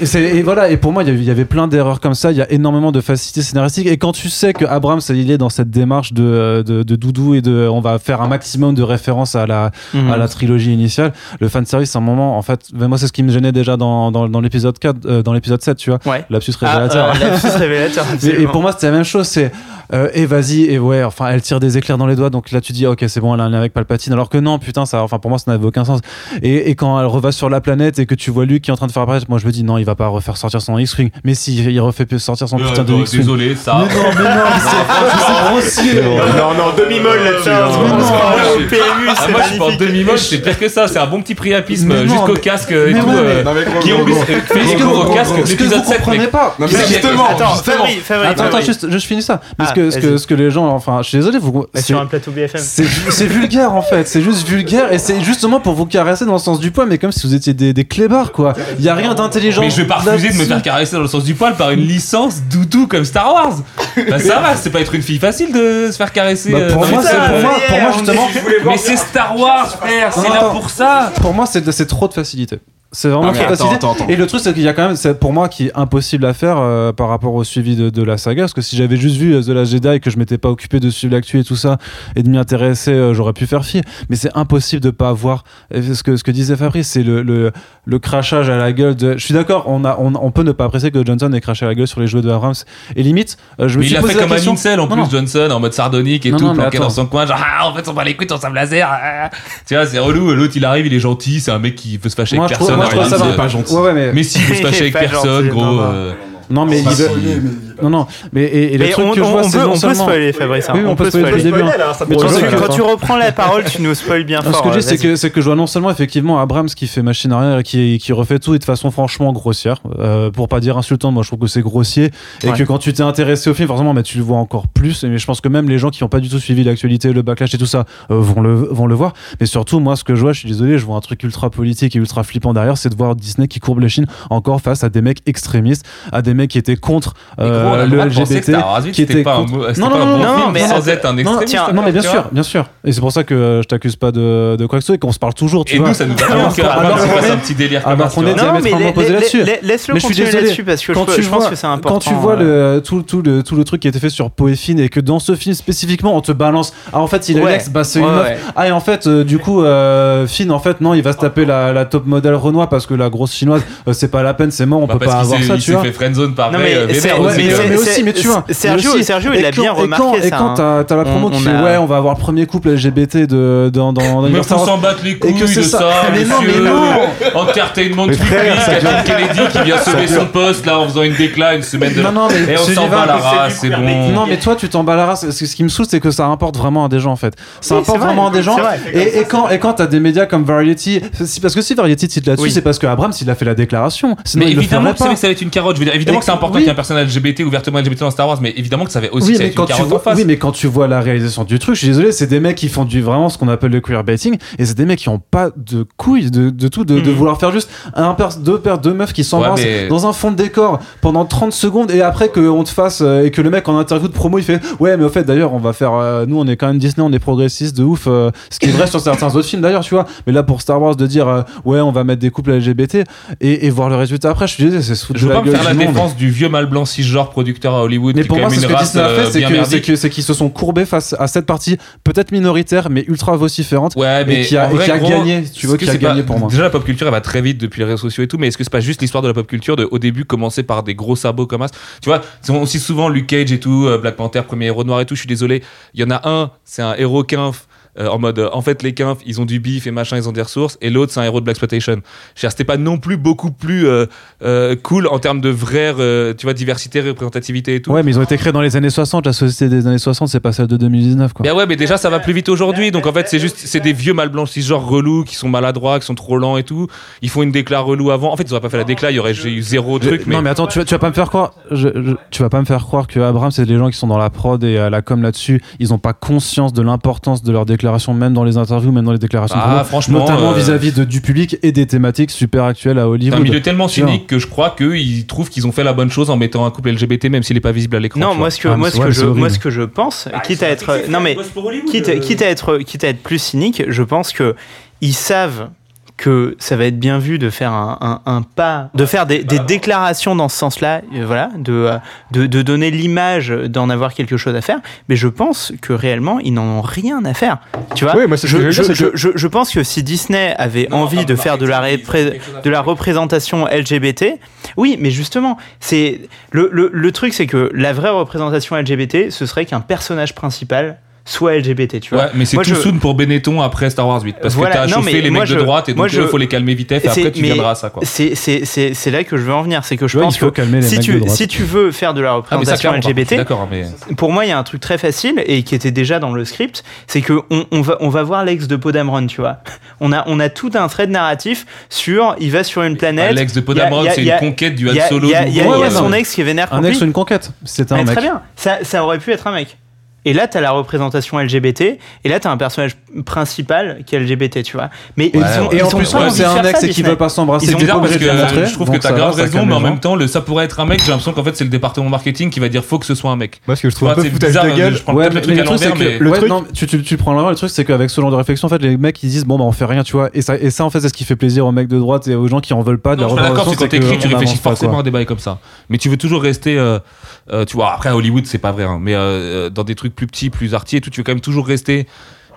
Et, et voilà, et pour moi, il y avait- plein d'erreurs comme ça. Il y a énormément de facilité scénaristique. Et quand tu sais que Abrams, il est dans cette démarche de, de, de doudou et de, on va faire un maximum de références à la, Mhm. à la trilogie initiale, le fanservice, à un moment, en fait, ben, moi, c'est ce qui me gênait déjà dans, dans, dans l'épisode 4, euh, dans l'épisode 7, tu vois. Ouais. Lapsus Ah, révélateur. euh, lapsus [laughs] révélateur. Et, et absolument. pour moi, c'était la même chose. C'est euh, et vas-y et ouais. Enfin, elle tire des éclairs dans les doigts. Donc là, tu dis ok, c'est bon, elle a un lien avec Palpatine. Alors que non, putain, ça. Enfin, pour moi, ça n'avait aucun sens. Et, et quand elle reva sur la planète et que tu vois Luke qui est en train de faire apparaître, moi, je me dis non, il va pas refaire sortir son X-wing. Mais si, il refait sortir son putain de Euh, X-wing. Désolé, ça. Mais non, mais non, c'est- grossier. Non, non, demi-molle là-dessus. Non. le PMU, c'est moi, je magnifique. demi-moche, c'est pire que ça. C'est un bon petit priapisme non, jusqu'au casque et tout. euh, Non, Qui en plus fait au casque l'épisode vous 7. comprenez mec. pas. Non, justement, Attends, Attends, juste, je finis ça. Que ce, que ce que les gens, enfin, je suis désolé, vous, c'est- Sur un plateau BFM. C'est vulgaire en fait, c'est juste vulgaire et c'est justement pour vous caresser dans le sens du poil, mais comme si vous étiez des, des clébards quoi. Il y a rien d'intelligent. Mais je vais pas refuser de me faire caresser dans le sens du poil par une licence doudou comme Star Wars. Bah ça va, c'est pas être une fille facile de se faire caresser. Bah, euh, pour moi, salles. pour moi, pour moi on justement, Mais c'est Star Wars, frère, c'est là pour ça. pour moi c'est c'est trop de facilité. C'est vraiment. Et le truc c'est qu'il y a quand même, c'est pour moi qui est impossible à faire euh, par rapport au suivi de, de la saga, parce que si j'avais juste vu euh, The Last Jedi et que je m'étais pas occupé de suivre l'actu et tout ça et de m'y intéresser, euh, j'aurais pu faire fi. Mais c'est impossible de pas voir et ce que ce que disait Fabrice, c'est le, le le crachage à la gueule de. Je suis d'accord, on a on, on peut ne pas apprécier que Johnson ait craché à la gueule sur les jouets de Abrams. Et limite, euh, je me Mais suis il a posé fait la comme un question. incel en Non, plus, non. Johnson, en mode sardonique et Non, tout, planqué dans son coin, genre ah, en fait on va les couilles, on sable laser. ah. Tu vois, c'est relou. L'autre il arrive, il est gentil, c'est un mec qui veut se fâcher Moi, avec je trouve- personne. moi, je trouve ça il va. est pas gentil. Ouais, ouais, mais [laughs] Mais si, il veut se fâcher avec personne, gentil, gros. non, non. euh, non, mais il veut- spoiler, mais non, non, mais et, et le Mais truc on, que je vois, on c'est peut, non on peut spoiler, Fabrice. hein. Oui, on peut spoiler le début. hein. Mais Quand, tu que- quand tu reprends la parole, tu nous spoil bien Non, fort. ce que je dis, euh, c'est que, c'est que je vois non seulement effectivement Abrams qui fait machine arrière et qui, qui refait tout et de façon franchement grossière, euh, pour pas dire insultante, moi je trouve que c'est grossier et Ouais. que quand tu t'es intéressé au film, forcément, bah, tu le vois encore plus. Mais je pense que même les gens qui n'ont pas du tout suivi l'actualité, le backlash et tout ça, euh, vont, le, vont le voir. Mais surtout, moi, ce que je vois, je suis désolé, je vois un truc ultra politique et ultra flippant derrière, c'est de voir Disney qui courbe les chines encore face à des mecs extrémistes, à des mecs qui étaient contre euh, le LGBT. Star Wars 8, qui était pas un contre- Non, pas non, un non, bon non, film mais sans être un Non, extrémiste. non mais bien sûr, bien sûr. Et c'est pour ça que euh, je t'accuse pas de, de quoi que ce soit et qu'on se parle toujours, tu Et vois. nous, ça nous a Alors alors est- un petit délire comme ça. vois. Non, mais diamétralement la- opposé la- là-dessus. la- laisse-le Mais continuer là-dessus parce que je, pense que c'est important. quand tu vois le, tout, tout, le, tout le truc qui a été fait sur Poe et Finn et que dans ce film spécifiquement on te balance ah en fait il est l'ex bah c'est une meuf ah et en fait euh, du coup Finn en fait non il va se taper la, la top modèle Renoir parce que la grosse chinoise c'est pas la peine c'est mort on Bah, peut pas avoir ça il tu s'est vois fait friendzone par Non, Ray, mais euh, c'est- mais, c'est- aussi, c'est- mais tu vois. Sergio- mais aussi- Sergio, il a bien remarqué quand- Et ça, quand hein. t'as la promo On- qui on fait a- ouais, on va avoir le premier couple LGBT de, dans, dans, dans Mais faut s'en battre les couilles c'est de ça. ça, Mais non, monsieur. mais non. Entertainment ça Kathleen Kennedy qui vient sauver son poste là en faisant une déclin une semaine de. Non, non, mais Et on je s'en bat la c'est race, c'est bon. Non, mais toi, tu t'en bats la race. Ce qui me saoule, c'est que ça importe vraiment à des gens, en fait. Ça importe c'est vrai, vraiment à des gens. c'est. Et, quand, et quand t'as des médias comme Variety, si- parce que si Variety cite là-dessus, c'est parce que Abrams, il a fait la déclaration. Mais évidemment ferait que ça, ça va être une carotte. Je veux dire, évidemment que c'est important qu'il y ait un personnage LGBT ouvertement LGBT dans Star Wars, mais évidemment que ça avait aussi Oui ça mais, quand une tu vois, en face. oui, mais quand tu vois la réalisation du truc, je suis désolé, c'est des mecs qui font du vraiment ce qu'on appelle le queerbaiting, et c'est des mecs qui ont pas de couilles de, de tout, de, de Mhm. vouloir faire juste un pers- deux paires, deux meufs qui s'embrassent mais- dans un fond de décor pendant 30 secondes, et après qu'on te fasse, euh, et que le mec en interview de promo il fait Ouais, mais au fait, d'ailleurs, on va faire, euh, nous on est quand même Disney, on est progressiste de ouf, euh, ce qui est vrai sur certains autres films d'ailleurs, tu vois, mais là pour Star Wars de dire euh, Ouais, on va mettre des couples LGBT, et, et voir le résultat après, je suis désolé, c'est Je veux pas me faire la défense du vieux mâle blanc cisgenre producteur à Hollywood. Mais qui pour est moi, c'est ce que Disney a euh, fait, c'est que- c'est merdique. que- c'est qu'ils se sont courbés face à cette partie, peut-être minoritaire, mais ultra vociférante, Ouais, mais et qui a, en et vrai, qui a gros, gagné, tu vois, qui a gagné pas- pour moi. Déjà, la pop culture, elle va très vite depuis les réseaux sociaux et tout, mais est-ce que c'est pas juste l'histoire de la pop culture de, au début, commencer par des gros sabots comme ça? Tu vois, c'est aussi souvent Luke Cage et tout, euh, Black Panther, premier héros noir et tout, je suis désolé. Il y en a un, c'est un héros quinf. Euh, en mode, euh, en fait, les quinfs, ils ont du bif et machin, ils ont des ressources, et l'autre, c'est un héros de Black Exploitation. C'était pas non plus beaucoup plus euh, cool en termes de vraie, tu vois, diversité, représentativité et tout. Ouais, mais ils ont été créés dans les années 60, la société des années 60, c'est pas celle de 2019, quoi. Mais ouais, mais déjà ça va plus vite aujourd'hui. Donc en fait, c'est juste, c'est des vieux mal blancs, genre relous, qui sont maladroits, qui sont trop lents et tout. Ils font une décla relou avant. En fait, ils auraient pas fait la décla, il y aurait eu zéro truc. Mais Non mais attends, tu vas, tu vas pas me faire croire, je- je- tu vas pas me faire croire que Abraham c'est les gens qui sont dans la prod et à la com là-dessus, ils ont pas conscience de l'importance de leurs déclarations, même dans les interviews, même dans les déclarations, de Ah, franchement, notamment euh, vis-à-vis du public et des thématiques super actuelles à c'est Hollywood. un milieu tellement cynique que je crois qu'ils trouvent qu'ils ont fait la bonne chose en mettant un couple LGBT, même s'il est pas visible à l'écran. Non, moi ce que, Ah, moi, c'est- ce que c'est je, moi ce que je pense, quitte à être, non mais quitte, quitte à être, quitte à être plus cynique, je pense que ils savent que ça va être bien vu de faire un, un- un pas, de faire des, des déclarations dans ce sens-là, euh, voilà, de, euh, de, de donner l'image d'en avoir quelque chose à faire. Mais je pense que réellement, ils n'en ont rien à faire. Tu vois? Oui, moi, je, je je, je, pense que si Disney avait Non, envie de faire de la, répré- de la représentation LGBT, oui, mais justement, c'est le, le, le truc, c'est que la vraie représentation LGBT, ce serait qu'un personnage principal soit LGBT, tu vois. Ouais, mais c'est tout je- soon pour Benetton après Star Wars 8. Parce Voilà, que t'as chauffé mais les mecs de droite et donc je- il faut les calmer vite et après tu mais viendras à ça quoi. C'est c'est- c'est- c'est là que je veux en venir, c'est que je Tu vois, pense il faut que calmer les si mecs de tu, droite. si tu veux faire de la Ah, ça, représentation contre, LGBT, mais. pour moi, il y a un truc très facile et qui était déjà dans le script, c'est que on, on va on va voir l'ex de Podamron, tu vois. On a on a tout un trait de narratif sur il va sur une planète. Alex de il Podamron, il c'est il une conquête du Il Han Solo. il y a- il il euh, son ex qui est vénère Un ex ou une conquête, c'est un mec. Très bien, ça, ça aurait pu être un mec. Et là, t'as la représentation LGBT, et là, t'as un personnage principal qui est LGBT, tu vois. Mais ils ont, Et ils en plus, envie c'est un ex et qui veut pas s'embrasser, C'est bizarre parce que montrer, je trouve donc que t'as va, grave raison, mais en même temps, le ça pourrait être un mec. J'ai l'impression qu'en fait, c'est le département marketing qui va dire faut que ce soit un mec. Moi, ce que je Tu trouve un peu c'est foutage bizarre, de gueule. je prends Ouais, peut-être le truc à l'envers, mais. tu, tu, tu prends l'envers, le truc, c'est qu'avec ce genre de réflexion, en fait, les mecs ils disent bon bah on fait rien, tu vois. Et ça, et ça en fait, c'est ce qui fait plaisir aux mecs de droite et aux gens qui en veulent pas de la d'accord, c'est quand t'écris, tu réfléchis forcément à des bails comme ça. Mais tu veux toujours rester, euh, euh, tu vois, après à Hollywood, c'est pas vrai, hein, mais euh, dans des trucs plus petits, plus arty et tout, tu veux quand même toujours rester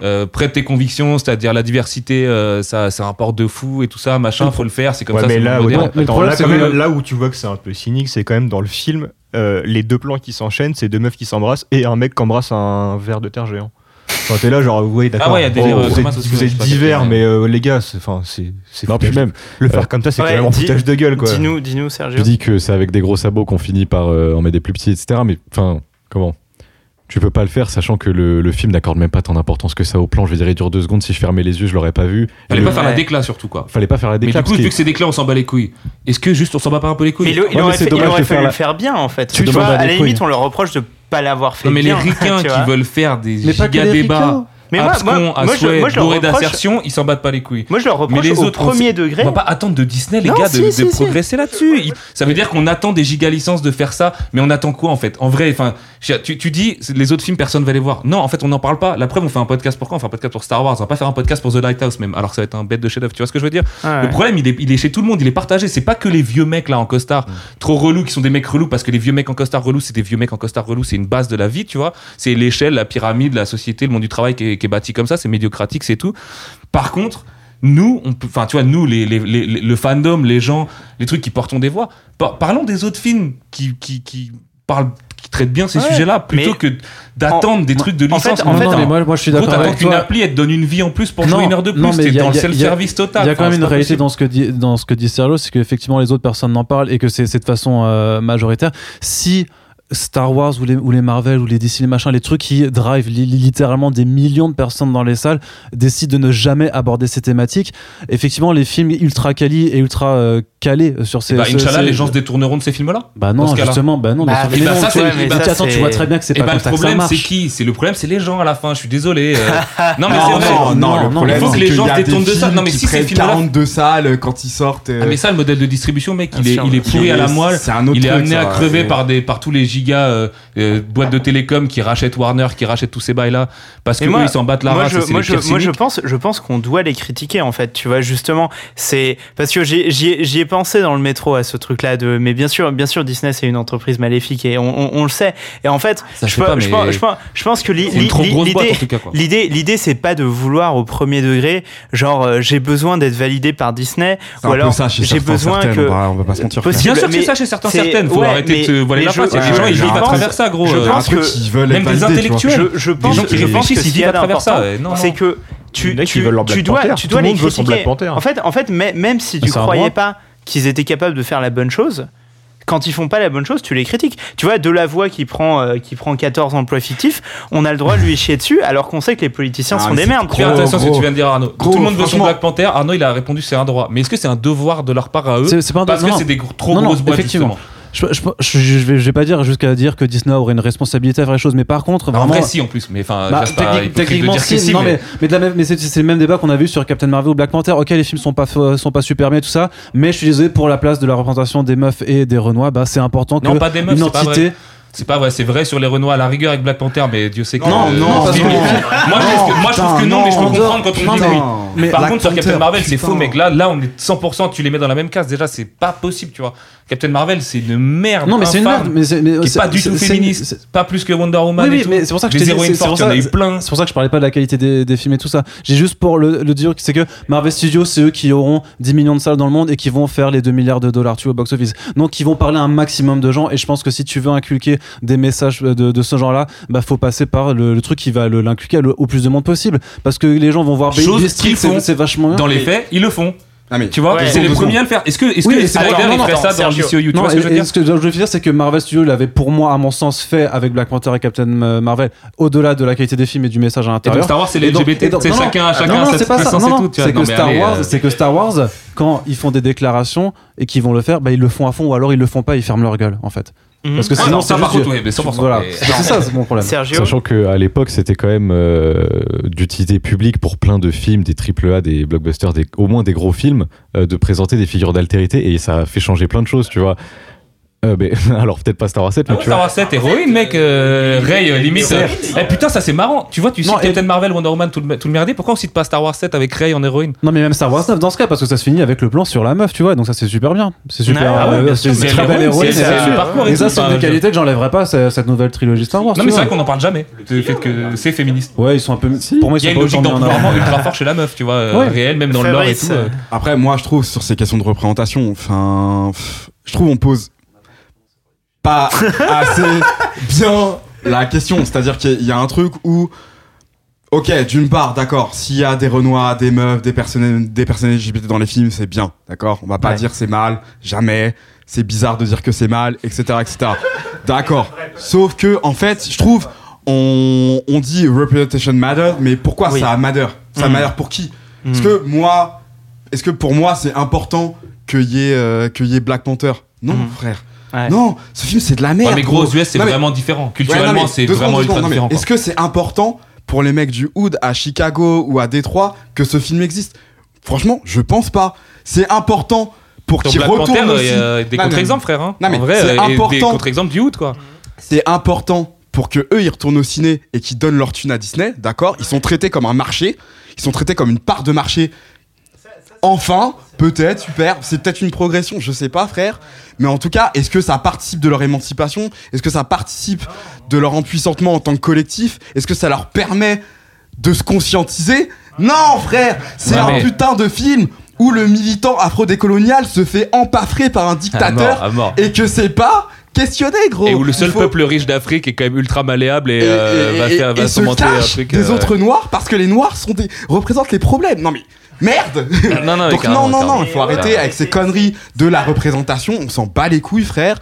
euh, près de tes convictions, c'est-à-dire la diversité, euh, ça, ça importe de fou et tout ça, machin, faut le faire, c'est comme Ouais, ça, mais là, ouais, non, attends, problème, là, quand même, là où tu vois que c'est un peu cynique, c'est quand même dans le film, euh, les deux plans qui s'enchaînent, c'est deux meufs qui s'embrassent et un mec qui embrasse un verre de terre géant. Enfin, t'es là, genre, oui, d'accord. Ah ouais, il y a des délires, euh, vous êtes, aussi, vous ouais, êtes divers, mais euh, les gars, c'est, enfin, c'est, c'est Non, puis même, Le faire euh, comme ça, c'est ouais, carrément dis- foutage de gueule, quoi. Dis-nous, dis-nous, Sergio. tu dis que c'est avec des gros sabots qu'on finit par euh, en mettre des plus petits, etc. Mais enfin, comment? Tu peux pas le faire sachant que le, le film n'accorde même pas tant d'importance que ça au plan. Je veux dire, il dure deux secondes. Si je fermais les yeux, je l'aurais pas vu. Fallait le- pas faire la Ouais. déclat surtout, quoi. Fallait pas faire la Mais déclat. du coup, parce vu que c'est déclat, on s'en bat les couilles. Est-ce que juste on s'en bat pas un peu les couilles? Mais il, Ouais, mais aurait, fait- il fallu faire la- le faire bien, en fait. Tu vois, à la limite, on leur reproche de pas l'avoir fait Non, mais les [laughs] ricains qui veulent faire des Mais giga les débats. Mais moi, abscons moi, à moi, je, moi, je d'assertion, ils s'en battent pas les couilles. moi, je leur reproche Mais les au autres, on premier sait- degré. On va pas attendre de Disney, les Non, gars, si, de, de si, si. progresser là-dessus. Ça veut dire qu'on attend des giga licences de faire ça, mais on attend quoi en fait? En vrai, enfin, tu, tu dis les autres films, personne va les voir. Non, en fait, on n'en parle pas. La preuve, on fait un podcast pour quoi On fait un podcast pour Star Wars. On va pas faire un podcast pour The Lighthouse même. Alors que ça va être un bête de chef-d'œuvre. Tu vois ce que je veux dire? Ouais. Le problème, il est, il est chez tout le monde. Il est partagé. C'est pas que les vieux mecs là en costard trop relous qui sont des mecs relous parce que les vieux mecs en costard relous, c'est des vieux mecs en costard relous. C'est une base de la vie, tu vois. C'est l'échelle, la pyramide, la société, le monde du travail qui est, qui est bâti comme ça. C'est médiocratique, c'est tout. Par contre, nous, on peut, enfin, tu vois, nous, les, les- les- les- le fandom, les gens, les trucs qui portons des voix, par- parlons des autres films qui, qui, qui parlent, qui traitent bien ces Ouais, sujets-là, plutôt mais que d'attendre des trucs de en fait- licence. en Non, fait, non, mais en- moi, moi je suis Gros, d'accord t'attends avec qu'une toi. appli, elle te donne une vie en plus pour Non, jouer une heure de plus. non, mais T'es il y a- dans le il y a- self-service total. Il y a quand même une réalité dans ce que dit dans ce que dit Sergio, c'est qu'effectivement les autres personnes n'en parlent et que c'est c'est de façon euh, majoritaire. Si Star Wars ou les, ou les Marvel ou les DC, les machins, les trucs qui drive li- li- littéralement des millions de personnes dans les salles, décident de ne jamais aborder ces thématiques. Effectivement, les films ultra quali et ultra euh, calés sur ces. Bah, Inch'Allah, ces- les gens se détourneront de ces films-là. Bah non, justement, bah non, Bah, mais, bah, non, ça, tu c'est- vois, mais bah, attends, tu vois très bien que c'est Et pas bah, comme le problème, c'est qui C'est le problème, c'est les gens à la fin. Je suis désolé. euh. [laughs] non, mais non, c'est vrai. non, non, Non, le non, problème, il faut que les gens se détournent de ça. films Non, mais si ces films-là- 42 salles quand ils sortent. euh, Ah, mais ça, le modèle de distribution, mec, il est, pourri à la moelle. C'est un autre Il est amené à crever c'est- par, des, par tous les gigas euh, euh, boîtes de télécom qui rachètent Warner, qui rachètent tous ces bails-là. Parce que moi- eux, ils s'en battent la moi, race. je, et moi, je, moi, pense, je pense qu'on doit les critiquer en fait. Tu vois, justement, c'est parce que j'y ai, pensé dans le métro à ce truc-là de. Mais bien sûr, bien sûr, Disney c'est une entreprise maléfique et on, on- on le sait. Et en fait, Ça, je pas, mais- pense, je pense, je pense que boîte, l'idée, l'idée, c'est pas de vouloir au premier degré, genre euh, j'ai besoin d'être validé par Disney, ou alors j'ai besoin certaines, que. on va- on va pas se mentir. Possible. Bien sûr que c'est ça chez certains, certaines. Faut ouais, arrêter de se voiler mais la je- face. Il y a des ouais, gens, ils je vivent à travers ça, gros. je pense que qui veulent même être des tu intellectuels. Je, pense, qui que ce d'important, ouais. Non, c'est que tu, tu, veulent leur tu dois, Panther. tu Tout dois le les monde veut son critiquer. Black Panther. En fait, en fait, même si tu c'est un croyais pas qu'ils étaient capables de faire la bonne chose, quand ils font pas la bonne chose, tu les critiques. Tu vois, de la voix qui prend, euh, qui prend 14 emplois fictifs, on a le droit de lui chier dessus, alors qu'on sait que les politiciens Ah, sont des c'est merdes. Gros, attention à ce que tu viens de dire, Arnaud. Gros, Tout le monde veut son. Black Panther. Arnaud, il a répondu c'est un droit. Mais est-ce que c'est un devoir de leur part à eux? C'est- c'est pas un Parce non, que c'est des gros- trop Non, non, grosses boîtes, effectivement. justement. Je, je, je, je vais, je vais pas dire jusqu'à dire que Disney aurait une responsabilité à faire les choses, mais par contre, Bah, En vraiment. vrai, si, en plus. Mais enfin, Bah, technique- techniquement, que si, si, non, mais- c'est le même débat qu'on a vu sur Captain Marvel ou Black Panther. Ok, les films sont pas, sont pas super bien et tout ça, mais je suis désolé pour la place de la représentation des meufs et des Renois, bah, c'est important que Non, pas des meufs, une c'est pas entité. vrai. C'est pas vrai, c'est vrai sur les Renois à la rigueur avec Black Panther, mais Dieu sait que. Non, euh, non, le parce que- [laughs] Moi, je trouve que, moi, je trouve que non, mais je peux non, comprendre quand on non, dit mais- oui. mais Par Black contre, sur Captain Marvel, c'est faux, mec. Là, là, on est 100%, tu les mets dans la même case. Déjà, c'est pas possible, tu vois. Captain Marvel, c'est une merde. Non, mais c'est une merde. Mais c'est pas du tout féministe. Pas plus que Wonder Woman. Oui, oui, mais c'est pour ça que je t'ai fortes, il y en a eu plein. C'est pour ça que je parlais pas de la qualité des, des films et tout ça. J'ai juste pour le, le dire, c'est que Marvel Studios, c'est eux qui auront 10 millions de salles dans le monde et qui vont faire les 2 milliards de dollars tu vois, au box-office. Donc, ils vont parler à un maximum de gens. Et je pense que si tu veux inculquer des messages de, de ce genre-là, bah, faut passer par le, le truc qui va l'inculquer au plus de monde possible. Parce que les gens vont voir Baby c'est c'est vachement bien. Dans les faits, ils le font. Ah, mais Tu vois, Ouais. c'est les premiers à le faire. Est-ce que, est-ce Oui, que c'est- Snyder, il attends, ça dans Sergio. DCU Tu Non, vois ce que je veux ce que je veux dire, c'est que Marvel Studios l'avait pour moi, à mon sens, fait avec Black Panther et Captain euh, Marvel, au-delà de la qualité des films et du message à l'intérieur. Star Wars, c'est les LGBT. C'est chacun, chacun non, c'est pas ça. c'est que Star Wars, euh, c'est que Star Wars, quand ils font des déclarations et qu'ils vont le faire, bah ils le font à fond ou alors ils le font pas, ils ferment leur gueule en fait. Mhm. Parce que Ah sinon non, ça, c'est par juste- contre, oui, mais 100%. Voilà, Mais- c'est ça, c'est mon problème. Sergio, Sachant qu'à l'époque, c'était quand même euh, d'utilité publique pour plein de films, des AAA, des blockbusters, des, au moins des gros films, euh, de présenter des figures d'altérité et ça a fait changer plein de choses, tu vois. Euh, mais, [laughs] alors peut-être pas Star Wars 7, Ah mais ouais, tu Star. Wars 7, héroïne, mec. euh, Ray, euh, limite. euh, eh, putain, ça c'est marrant. Tu vois, tu Non, cites et- Captain Marvel, Wonder Woman, tout le, tout le merdier. Pourquoi on cite pas Star Wars 7 avec Ray en héroïne? Non mais même Star Wars 9 dans ce cas parce que ça se finit avec le plan sur la meuf, tu vois, donc ça c'est super bien. C'est super. Ah ouais, euh, bien c'est une très belle héroïne. c'est- et ça c'est une qualité que j'enlèverais pas cette nouvelle trilogie Star Wars. Non, mais c'est vrai qu'on en parle jamais. Le fait que c'est féministe. Ouais, ils sont un peu. Pour moi, ils Il y a sont une pas logique d'empouvoirment ultra fort chez la meuf, tu vois, Ouais. réelle, même dans le lore et tout. Après, moi, je trouve sur ces questions de représentation, enfin, je trouve on pose pas assez bien la question. C'est-à-dire qu'il y a un truc où, ok, d'une part, d'accord, s'il y a des Renois, des meufs, des personnes, des personnes LGBT dans les films, c'est bien, d'accord. On va pas Ouais. dire c'est mal, jamais. C'est bizarre de dire que c'est mal, etc., etc. D'accord. Sauf que, en fait, je trouve, on, on dit representation matter, mais pourquoi Oui. ça matter? Ça Mm. matter pour qui? Est-ce Mm. que moi, est-ce que pour moi c'est important qu'il y ait euh, qu'il y ait Black Panther? Non, Mm. frère. Ouais. Non, ce film c'est de la merde. Ouais, mais gros, aux. US, c'est mais- vraiment différent. Culturellement, c'est vraiment ultra. Non, différent. Est-ce que c'est important pour les mecs du Hood à Chicago ou à Détroit que ce film existe? Franchement, je pense pas. C'est important pour qu'ils retournent aussi. a des contre-exemples, frère. hein. Non, mais en vrai, c'est euh, des important. contre-exemples du Hood, quoi. C'est important pour que eux ils retournent au ciné et qu'ils donnent leur thune à Disney, d'accord? Ils sont traités comme un marché, ils sont traités comme une part de marché. Enfin, peut-être, super, c'est peut-être une progression, je sais pas, frère. Mais en tout cas, est-ce que ça participe de leur émancipation? Est-ce que ça participe de leur empuissantement en tant que collectif? Est-ce que ça leur permet de se conscientiser? Non, frère C'est Ouais, un mais- putain de film où le militant afro-décolonial se fait empaffrer par un À mort, dictateur à mort. et que c'est pas questionné, gros. Et où le seul faut- peuple riche d'Afrique est quand même ultra malléable et, et, euh, va faire se un cache truc. des euh, autres noirs parce que les noirs sont des, représentent les problèmes. Non mais merde Non, non, mais Donc non, non, non, il faut arrêter avec ces conneries de la représentation. On s'en bat les couilles, frère.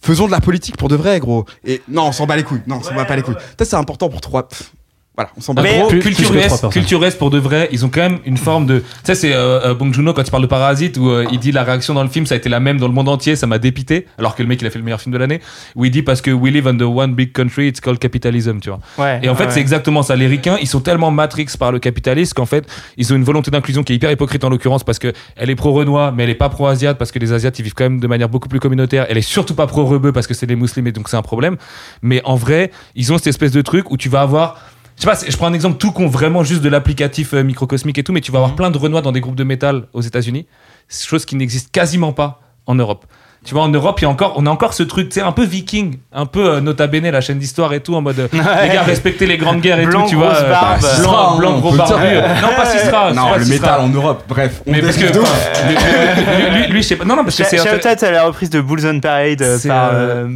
faisons de la politique pour de vrai, gros. Et non, on s'en bat les couilles. Non, on s'en bat pas les couilles. Peut-être c'est important pour trois. pff, Voilà, on s'en bat. Mais- Gros, plus- plus culture, personnes. culture Est, pour de vrai, ils ont quand même une forme de. Tu sais, c'est euh, euh, Bong Joon-ho quand il parle de Parasite où euh, il dit la réaction dans le film ça a été la même dans le monde entier, ça m'a dépité, alors que le mec il a fait le meilleur film de l'année. Où il dit parce que we live under one big country, it's called capitalism, tu vois. Ouais, Et en fait, ouais. c'est exactement ça. Les ricains, ils sont tellement matrix par le capitalisme qu'en fait, ils ont une volonté d'inclusion qui est hyper hypocrite en l'occurrence parce que elle est pro-renois, mais elle est pas pro-asiate parce que les asiates ils vivent quand même de manière beaucoup plus communautaire. Elle est surtout pas pro-rebeu parce que c'est des musulmans et donc c'est un problème. Mais en vrai, ils ont cette espèce de truc où tu vas avoir je sais pas, c'est- je prends un exemple tout con, vraiment juste de l'applicatif euh, microcosmique et tout, mais tu vas avoir plein de Renois dans des groupes de métal aux États-Unis, chose qui n'existe quasiment pas en Europe. Tu vois, en Europe, il y a encore, on a encore ce truc, tu sais, un peu viking, un peu euh, Nota Bene, la chaîne d'histoire et tout, en mode, euh, les gars, respectez les grandes guerres et Blanc, tout, tu vois. euh, barbe. blanc, blanc, gros barbu. Non, pas Sistra. Non, c'est pas le Sistra. métal en Europe, bref. on Mais parce que, lui, lui, lui, lui, je sais pas, non, non, parce que c'est. Shout-out à la reprise de Bulls on Parade par,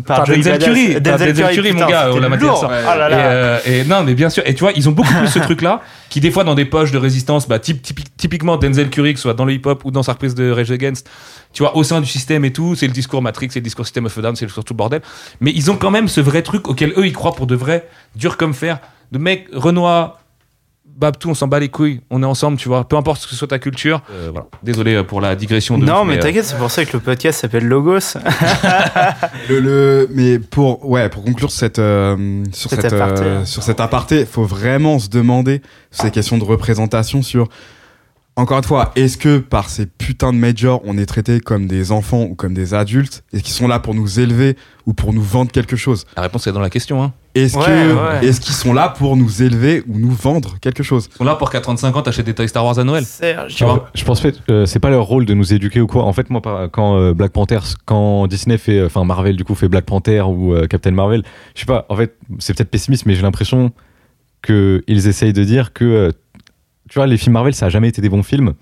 par, par Joey Denzel. Curry, Denzel Curry, mon gars, on l'a maté. Oh Et, là. et non, mais bien sûr. Et tu vois, ils ont beaucoup plus ce truc-là, qui des fois dans des poches de résistance, bah, typ- typique- typiquement Denzel Curry, que ce soit dans le hip-hop ou dans sa reprise de Rage Against, tu vois, au sein du système et tout, c'est le discours Matrix, c'est le discours System of a Down, c'est le surtout le bordel. Mais ils ont quand même ce vrai truc auquel eux ils croient pour de vrai, dur comme fer, de mec Renoir. Babtou, on s'en bat les couilles, on est ensemble, tu vois, peu importe ce que soit ta culture. Euh, voilà. Désolé euh, pour la digression de. Non, mais euh, t'inquiète, c'est pour ça que le podcast s'appelle Logos. [laughs] Le, le- mais pour ouais pour conclure cette euh, sur Cet cette aparté, euh, hein. sur cet aparté, faut vraiment se demander sur ces questions de représentation sur encore une fois, est-ce que par ces putains de majors, on est traités comme des enfants ou comme des adultes et qui sont là pour nous élever ou pour nous vendre quelque chose? La réponse est dans la question. Hein. Est-ce Ouais, que ouais. est-ce qu'ils sont là pour nous élever ou nous vendre quelque chose? Ils sont là pour qu'à 35 ans, t'achètes des toys Star Wars à Noël. Serge. Tu vois Alors, je pense que euh, c'est pas leur rôle de nous éduquer ou quoi. En fait, moi, quand euh, Black Panther, quand Disney fait, euh, enfin Marvel du coup fait Black Panther ou euh, Captain Marvel, je sais pas. En fait, c'est peut-être pessimiste, mais j'ai l'impression que ils essayent de dire que, euh, tu vois, les films Marvel, ça a jamais été des bons films,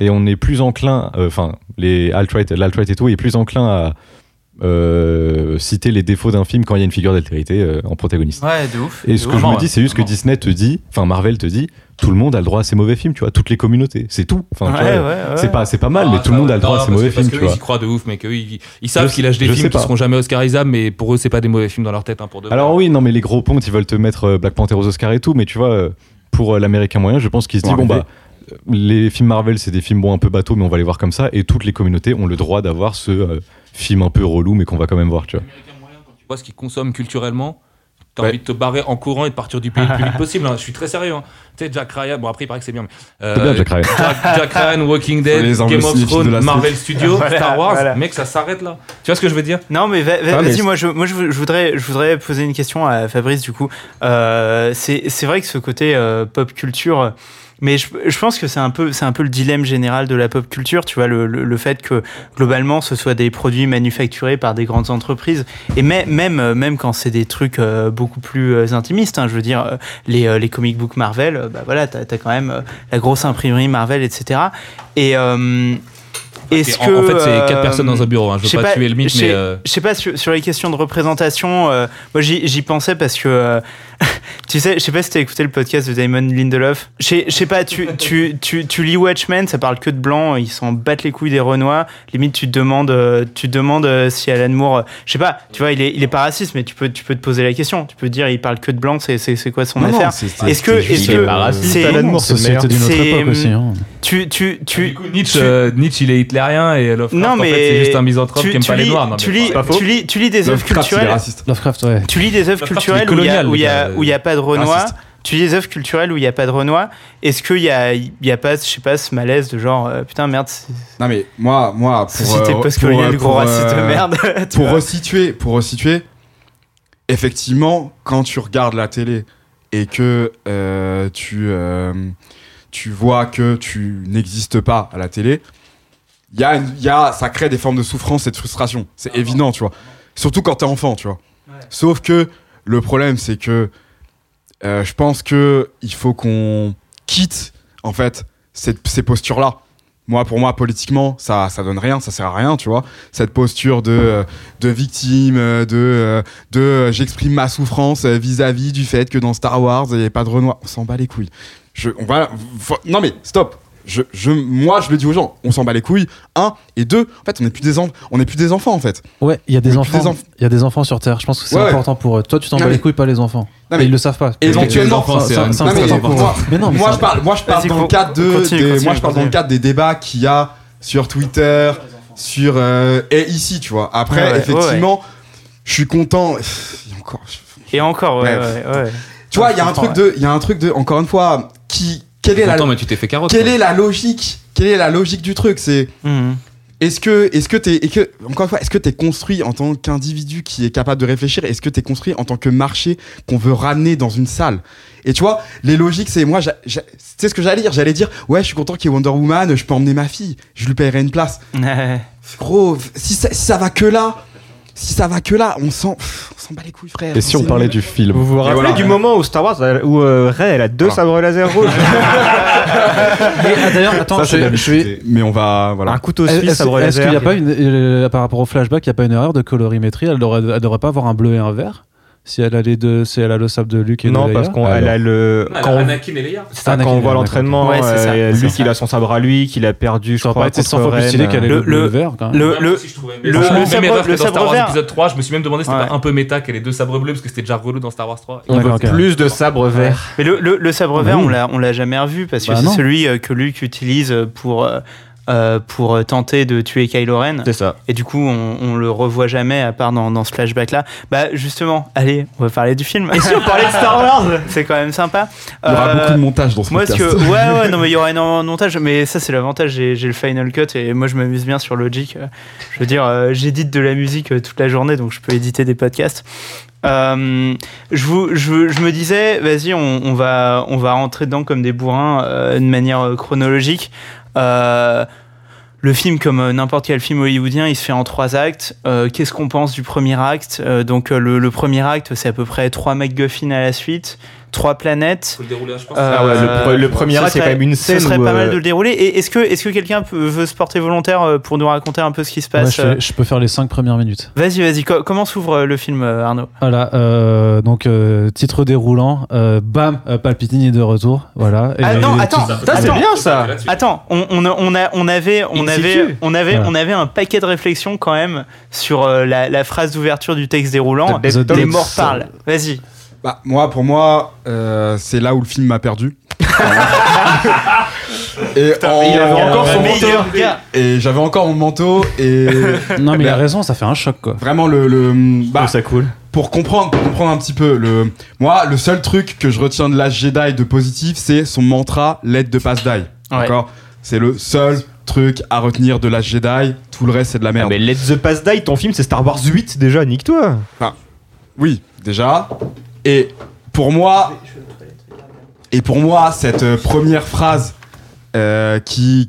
et on est plus enclin, euh, enfin, les alt-right, l'alt-right et tout, est plus enclin à euh, citer les défauts d'un film quand il y a une figure d'altérité euh, en protagoniste. Ouais, de ouf. Et ce que ouf. je me dis, c'est juste que. Disney te dit, enfin Marvel te dit, tout le monde a le droit à ses mauvais films, tu vois, toutes les communautés, c'est tout. Enfin, Ouais, ouais, c'est pas, c'est pas mal, Ah, mais tout le monde a le droit à ses mauvais films, tu vois. Ils y croient de ouf, mec. Eux, ils, ils savent qu'ils lâchent des films qui seront jamais Oscarisables, mais pour eux, c'est pas des mauvais films dans leur tête. Hein, pour de. Alors oui, non, mais les gros pontes, ils veulent te mettre Black Panther aux Oscars et tout, mais tu vois, pour euh, l'américain moyen, je pense qu'il se dit, Bon, bah, euh, les films Marvel, c'est des films bon un peu bateaux, mais on va les voir comme ça, et toutes les communautés ont le droit d'avoir ce euh, film un peu relou, mais qu'on va quand même voir, tu vois. tu vois ce qu'ils consomment culturellement. T'as Ouais. envie de te barrer en courant et de partir du pays le plus vite [laughs] possible. hein. Je suis très sérieux. hein. Tu sais, Jack Ryan, bon après il paraît que c'est bien. Mais, euh, C'est bien, Jack Ryan. Jack, Jack Ryan, [laughs] Walking Dead, Game of de Thrones, Marvel Studios, [laughs] Voilà, Star Wars. voilà. Mec, ça s'arrête là. Tu vois ce que je veux dire? Non, mais va- va- Ah, vas-y, moi, je, moi je, je voudrais, je voudrais poser une question à Fabrice, du coup. Euh, c'est c'est vrai que ce côté euh, pop culture. Mais je, je pense que c'est un peu c'est un peu le dilemme général de la pop culture, tu vois, le, le, le fait que globalement ce soit des produits manufacturés par des grandes entreprises et même même euh, même quand c'est des trucs euh, beaucoup plus euh, intimistes, hein, je veux dire les les comic book Marvel, bah voilà, t'as as quand même la grosse imprimerie Marvel, etc. Et euh, est-ce que en fait, c'est quatre personnes dans un bureau. hein. Je veux pas, pas, tuer le mythe, mais. euh, je sais pas sur, sur les questions de représentation. moi, j'y pensais parce que [laughs] tu sais, je sais pas si t'as écouté le podcast de Damon Lindelof. Je sais- je sais pas, tu, tu, tu, tu lis Watchmen, ça parle que de blanc, ils s'en battent les couilles des Renois. Limite, tu te demandes, euh, tu te demandes euh, si Alan Moore, euh, je sais pas, tu vois, il est, il est pas raciste, mais tu peux, tu peux te poser la question. Tu peux te dire, il parle que de blanc, c'est, c'est, c'est quoi son Non, non, affaire? Est-ce que, est-ce que pas raciste, c'est, Alan Moore, Société d'une autre époque aussi. hein. tu, tu, tu, du coup, Nietzsche, tu- euh, Nietzsche, il est hitlérien et Lovecraft, Non, en fait, mais c'est juste un misanthrope tu, qui aime tu pas les lis, noirs. Non, tu lis, tu lis, tu lis des œuvres culturelles. Lovecraft, ouais. Tu lis des œuvres culturelles où il y a, où il y a, pas de Renoir. Tu lis des œuvres culturelles où il n'y a pas de Renoir. Est-ce qu'il y a, il y a pas, je sais pas, ce malaise de genre, euh, putain, merde, c'est- Non mais moi moi pour société euh, postcoloniale, pour, gros euh, raciste de merde. [laughs] pour resituer, pour resituer, effectivement, quand tu regardes la télé et que euh, tu, euh, tu vois que tu n'existes pas à la télé, il y a, y a, ça crée des formes de souffrance et de frustration. C'est évident, tu vois. Surtout quand t'es enfant, tu vois. Sauf que le problème, c'est que euh, je pense que il faut qu'on quitte, en fait, ces postures-là. Moi, pour moi, politiquement, ça, ça donne rien, ça sert à rien, tu vois. Cette posture de, euh, de victime, euh, de, de j'exprime ma souffrance vis-à-vis du fait que dans Star Wars, il n'y avait pas de Renoir. On s'en bat les couilles. Je, on va, non mais stop. Je, je, moi, je le dis aux gens, on s'en bat les couilles. Un et deux, en fait, on n'est plus des enfants, on n'est plus des enfants en fait. Ouais, il y a des enfants. Il y a des enfants sur Terre. Je pense que c'est Ouais, ouais. important pour eux. Toi, tu t'en bats mais- les couilles, pas les enfants. Non, Et mais- ils le savent pas. Éventuellement, mais non, mais moi, je parle, moi, je parle dans le cadre de, continue, des, continue, moi, je parle dans le cadre des débats qu'il y a sur Twitter, sur euh, et ici, tu vois. Après, Ouais, ouais, effectivement, je suis content. A encore, Et encore, ouais, Ouais. ouais, ouais. tu vois, il y a un truc de, il y a un truc de, encore une fois, qui, quelle est la, Attends, mais tu t'es fait carotte. quelle quoi. est la logique, quelle est la logique du truc, c'est Mhm. Est-ce que, est-ce que t'es, et que, encore une fois, est-ce que t'es construit en tant qu'individu qui est capable de réfléchir Est-ce que t'es construit en tant que marché qu'on veut ramener dans une salle? Et tu vois, les logiques, c'est moi, tu sais ce que j'allais dire J'allais dire, ouais, je suis content qu'il y ait Wonder Woman, je peux emmener ma fille, je lui paierai une place. Gros, si ça, si ça va que là, si ça va que là, on s'en, pff, on s'en bat les couilles, frère. Et si on parlait du film Vous vous rappelez voilà. du moment où Star Wars, où euh, Rey, elle a deux Voilà. sabres laser rouges [laughs] Et, ah, D'ailleurs, attends, Ça, je vais- la je vais. Mais on va, voilà. Un couteau suisse, est-ce- sabre est-ce qu'il n'y a laser. pas une, euh, par rapport au flashback, il n'y a pas une erreur de colorimétrie? Elle elle devrait pas avoir un bleu et un vert? Si elle a les deux, si elle a le sable de Luke et de Non, parce qu'on Alors. elle a le. Ah, Quand on, Anakin et Leia. c'est ça, quand on voit l'entraînement, Ouais, euh, Luke il a son sabre à lui, qu'il a perdu, je Ça crois. pas été 100 contre fois plus stylé qu'elle ait Le- le vert. quand même. le- le- le, sabre- le sabre Wars vert. épisode 3, je me suis même demandé si c'était pas un peu méta qu'elle ait deux sabres bleus parce que c'était déjà relou dans Star Wars 3. On veut D'accord, ok. plus de sabres verts. Mais le, sabre Ah, vert, on l'a, on l'a jamais revu parce que Bah c'est celui euh, que Luke utilise pour, euh, pour tenter de tuer Kylo Ren. C'est ça. Et du coup, on, on le revoit jamais à part dans, dans ce flashback-là. Bah, justement, allez, on va parler du film. Et si on parlait de Star Wars? C'est quand même sympa. Il y aura Euh, beaucoup de montage dans ce Moi, ce podcast. que. Ouais, ouais, [laughs] non, mais il y aura énormément de montage. Mais ça, c'est l'avantage. J'ai, j'ai le Final Cut et moi, je m'amuse bien sur Logic. Euh, Je veux dire, euh, j'édite de la musique toute la journée, donc je peux éditer des podcasts. Euh, je, vous, je, je me disais, vas-y, on, on va, on va rentrer dedans comme des bourrins euh, de manière chronologique. Euh, le film, comme euh, n'importe quel film hollywoodien, il se fait en trois actes. Euh, Qu'est-ce qu'on pense du premier acte? Donc, le, le premier acte, c'est à peu près trois MacGuffin à la suite, trois planètes. Faut le dérouler, je pense. Ah ouais, le Euh, pre- le premier acte, c'est quand même une scène Ce serait où, pas mal euh, de le dérouler. Et est-ce que, est-ce que quelqu'un peut- veut se porter volontaire euh, pour nous raconter un peu ce qui se Ouais, passe je, euh, fais- je peux faire les 5 premières minutes. Vas-y, vas-y. Co- comment s'ouvre euh, le film, euh, Arnaud? Voilà, euh, donc euh, titre déroulant, euh, bam, euh, Palpatine est de retour, voilà. Et- Ah non, attends, Ça, c'est bien ça. Attends, on, on, a- on, a, on avait, on avait, on avait, Voilà. on avait un paquet de réflexions quand même sur euh, la, la phrase d'ouverture du texte déroulant. The Les morts parlent. Vas-y. Bah, moi, pour moi, euh, c'est là où le film m'a perdu. [laughs] et en- il avait encore son Mais manteau. il- gars, et j'avais encore mon manteau et [laughs] Non, mais il a Bah, raison, ça fait un choc quoi. vraiment le, le bah, ça cool. pour comprendre pour comprendre un petit peu le moi le seul truc que je retiens de l'âge Jedi de positif c'est son mantra let the pass die Ouais. d'accord? C'est le seul truc à retenir de l'âge Jedi tout le reste c'est de la Ah, merde mais Let the Pass Die, ton film, c'est Star Wars 8 déjà, nique-toi. oui déjà et pour moi cette euh, première phrase euh, qui,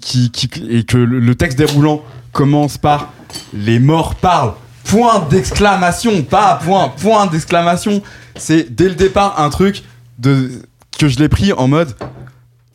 et que le, texte déroulant commence par les morts parlent point d'exclamation pas point point d'exclamation. C'est dès le départ un truc que je l'ai pris en mode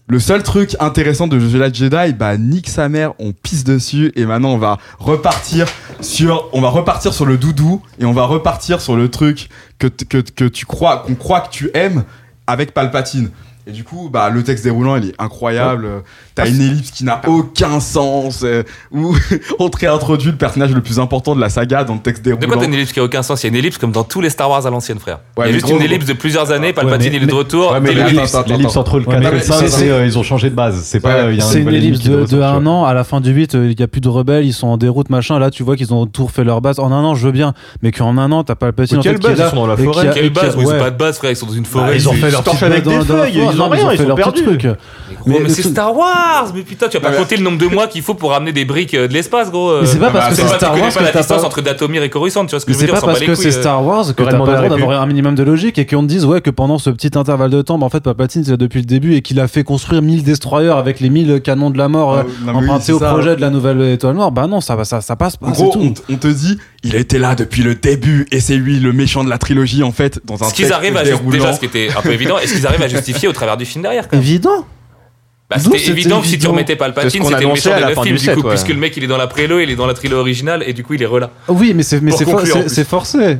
le seul truc intéressant de Last Jedi, bah nique sa mère, on pisse dessus et maintenant on va repartir sur, on va repartir sur le doudou et on va repartir sur le truc que, que tu crois, qu'on croit que tu aimes avec Palpatine. Et du coup, bah le texte déroulant, il est incroyable. T'as une ellipse qui n'a aucun sens euh, où [laughs] on te réintroduit le personnage le plus important de la saga dans le texte De déroulant. quoi t'as une ellipse qui a aucun sens? Il y a une ellipse comme dans tous les Star Wars à l'ancienne, frère. Ouais, il y a juste gros, une ellipse de plusieurs années, Palpatine mais- il est de retour. Ouais, mais l'ellipse entre le Ouais, 4 mais et le c'est- 5, c'est- euh, ils ont changé de base. C'est pas. C'est une ellipse de, de un an, à la fin du 8, il n'y a plus de rebelles, ils sont en déroute, machin. Là, tu vois qu'ils ont tout refait leur base. En un an, je veux bien, mais qu'en un an, t'as pas le petit Mais en quelle fait, qui est base? là Ils sont dans la forêt. Quelle base? Ils ont pas de base, frère, ils sont dans une Bah, forêt. ils ont fait leur petite avec des feuilles, ils ont rien, ont ils truc. Gros, mais c'est Star Wars Mais putain, tu vas pas compter le nombre de mois qu'il faut pour ramener des briques euh, de l'espace, gros. euh. Mais c'est pas parce bah, que C'est c'est pas, Star Wars pas que la t'as distance pas. entre Datomir et Coruscant, tu vois ce que je veux c'est dire pas s'en bat parce que c'est euh. Star Wars que t'as pas à le droit d'avoir un minimum de logique et qu'on te dise ouais que pendant ce petit intervalle de temps, bah, en fait Palpatine c'est depuis le début et qu'il a fait construire 1000 destroyers avec les 1000 canons de la mort euh, Ah, oui, empruntés c'est au ça. projet de la nouvelle étoile noire. Bah non, ça va, ça, ça passe pas. En c'est gros, on, te dit, il a été là depuis le début et c'est lui le méchant de la trilogie en fait dans un Ce qu'ils arrivent à déjà ce qui était un peu évident, est-ce qu'ils arrivent à justifier au travers du film derrière Évident. Bah, c'était évident que si tu remettais Palpatine, qu'on c'était le méchant à de la le fin film, du du coup, set, ouais. puisque le mec il est dans la prélo, il est dans la trilogie originale, et du coup il est relâ. Oui, mais c'est c'est forcé.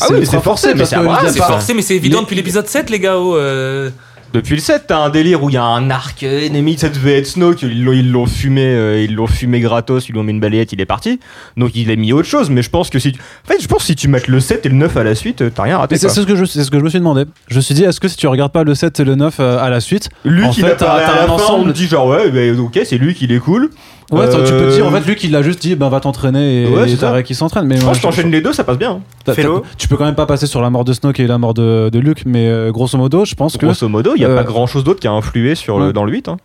Ah oui, mais c'est forcé, mais parce c'est forcé, mais c'est évident depuis l'épisode 7, les gars. Depuis le 7, t'as un délire où il y a un arc ennemi, ça devait être Snoke, ils l'ont, fumé, euh, ils l'ont fumé gratos, ils lui ont mis une balayette, il est parti. Donc il a mis autre chose, mais je pense que si tu... En fait, je pense que si tu mets le 7 et le 9 à la suite, euh, t'as rien raté. C'est ce, que je- c'est ce que je me suis demandé. Je me suis dit, est-ce que si tu regardes pas le 7 et le 9 euh, à la suite, Luc, en il fait, t'as- un fin, on ensemble- me dit genre ouais, bah, ok, c'est lui qui est cool. Ouais, tu peux dire, en Euh, fait, lui, il a juste dit, ben va t'entraîner et Ouais, c'est vrai qu'il s'entraîne. Mais Je pense que t'enchaînes les deux, ça passe bien. t'as- Fellow. t'as- Tu peux quand même pas passer sur la mort de Snoke et la mort de, de Luke, mais euh, grosso modo, je pense que. Grosso modo, il y a euh, pas grand chose d'autre qui a influé sur le, Ouais. dans le 8. hein.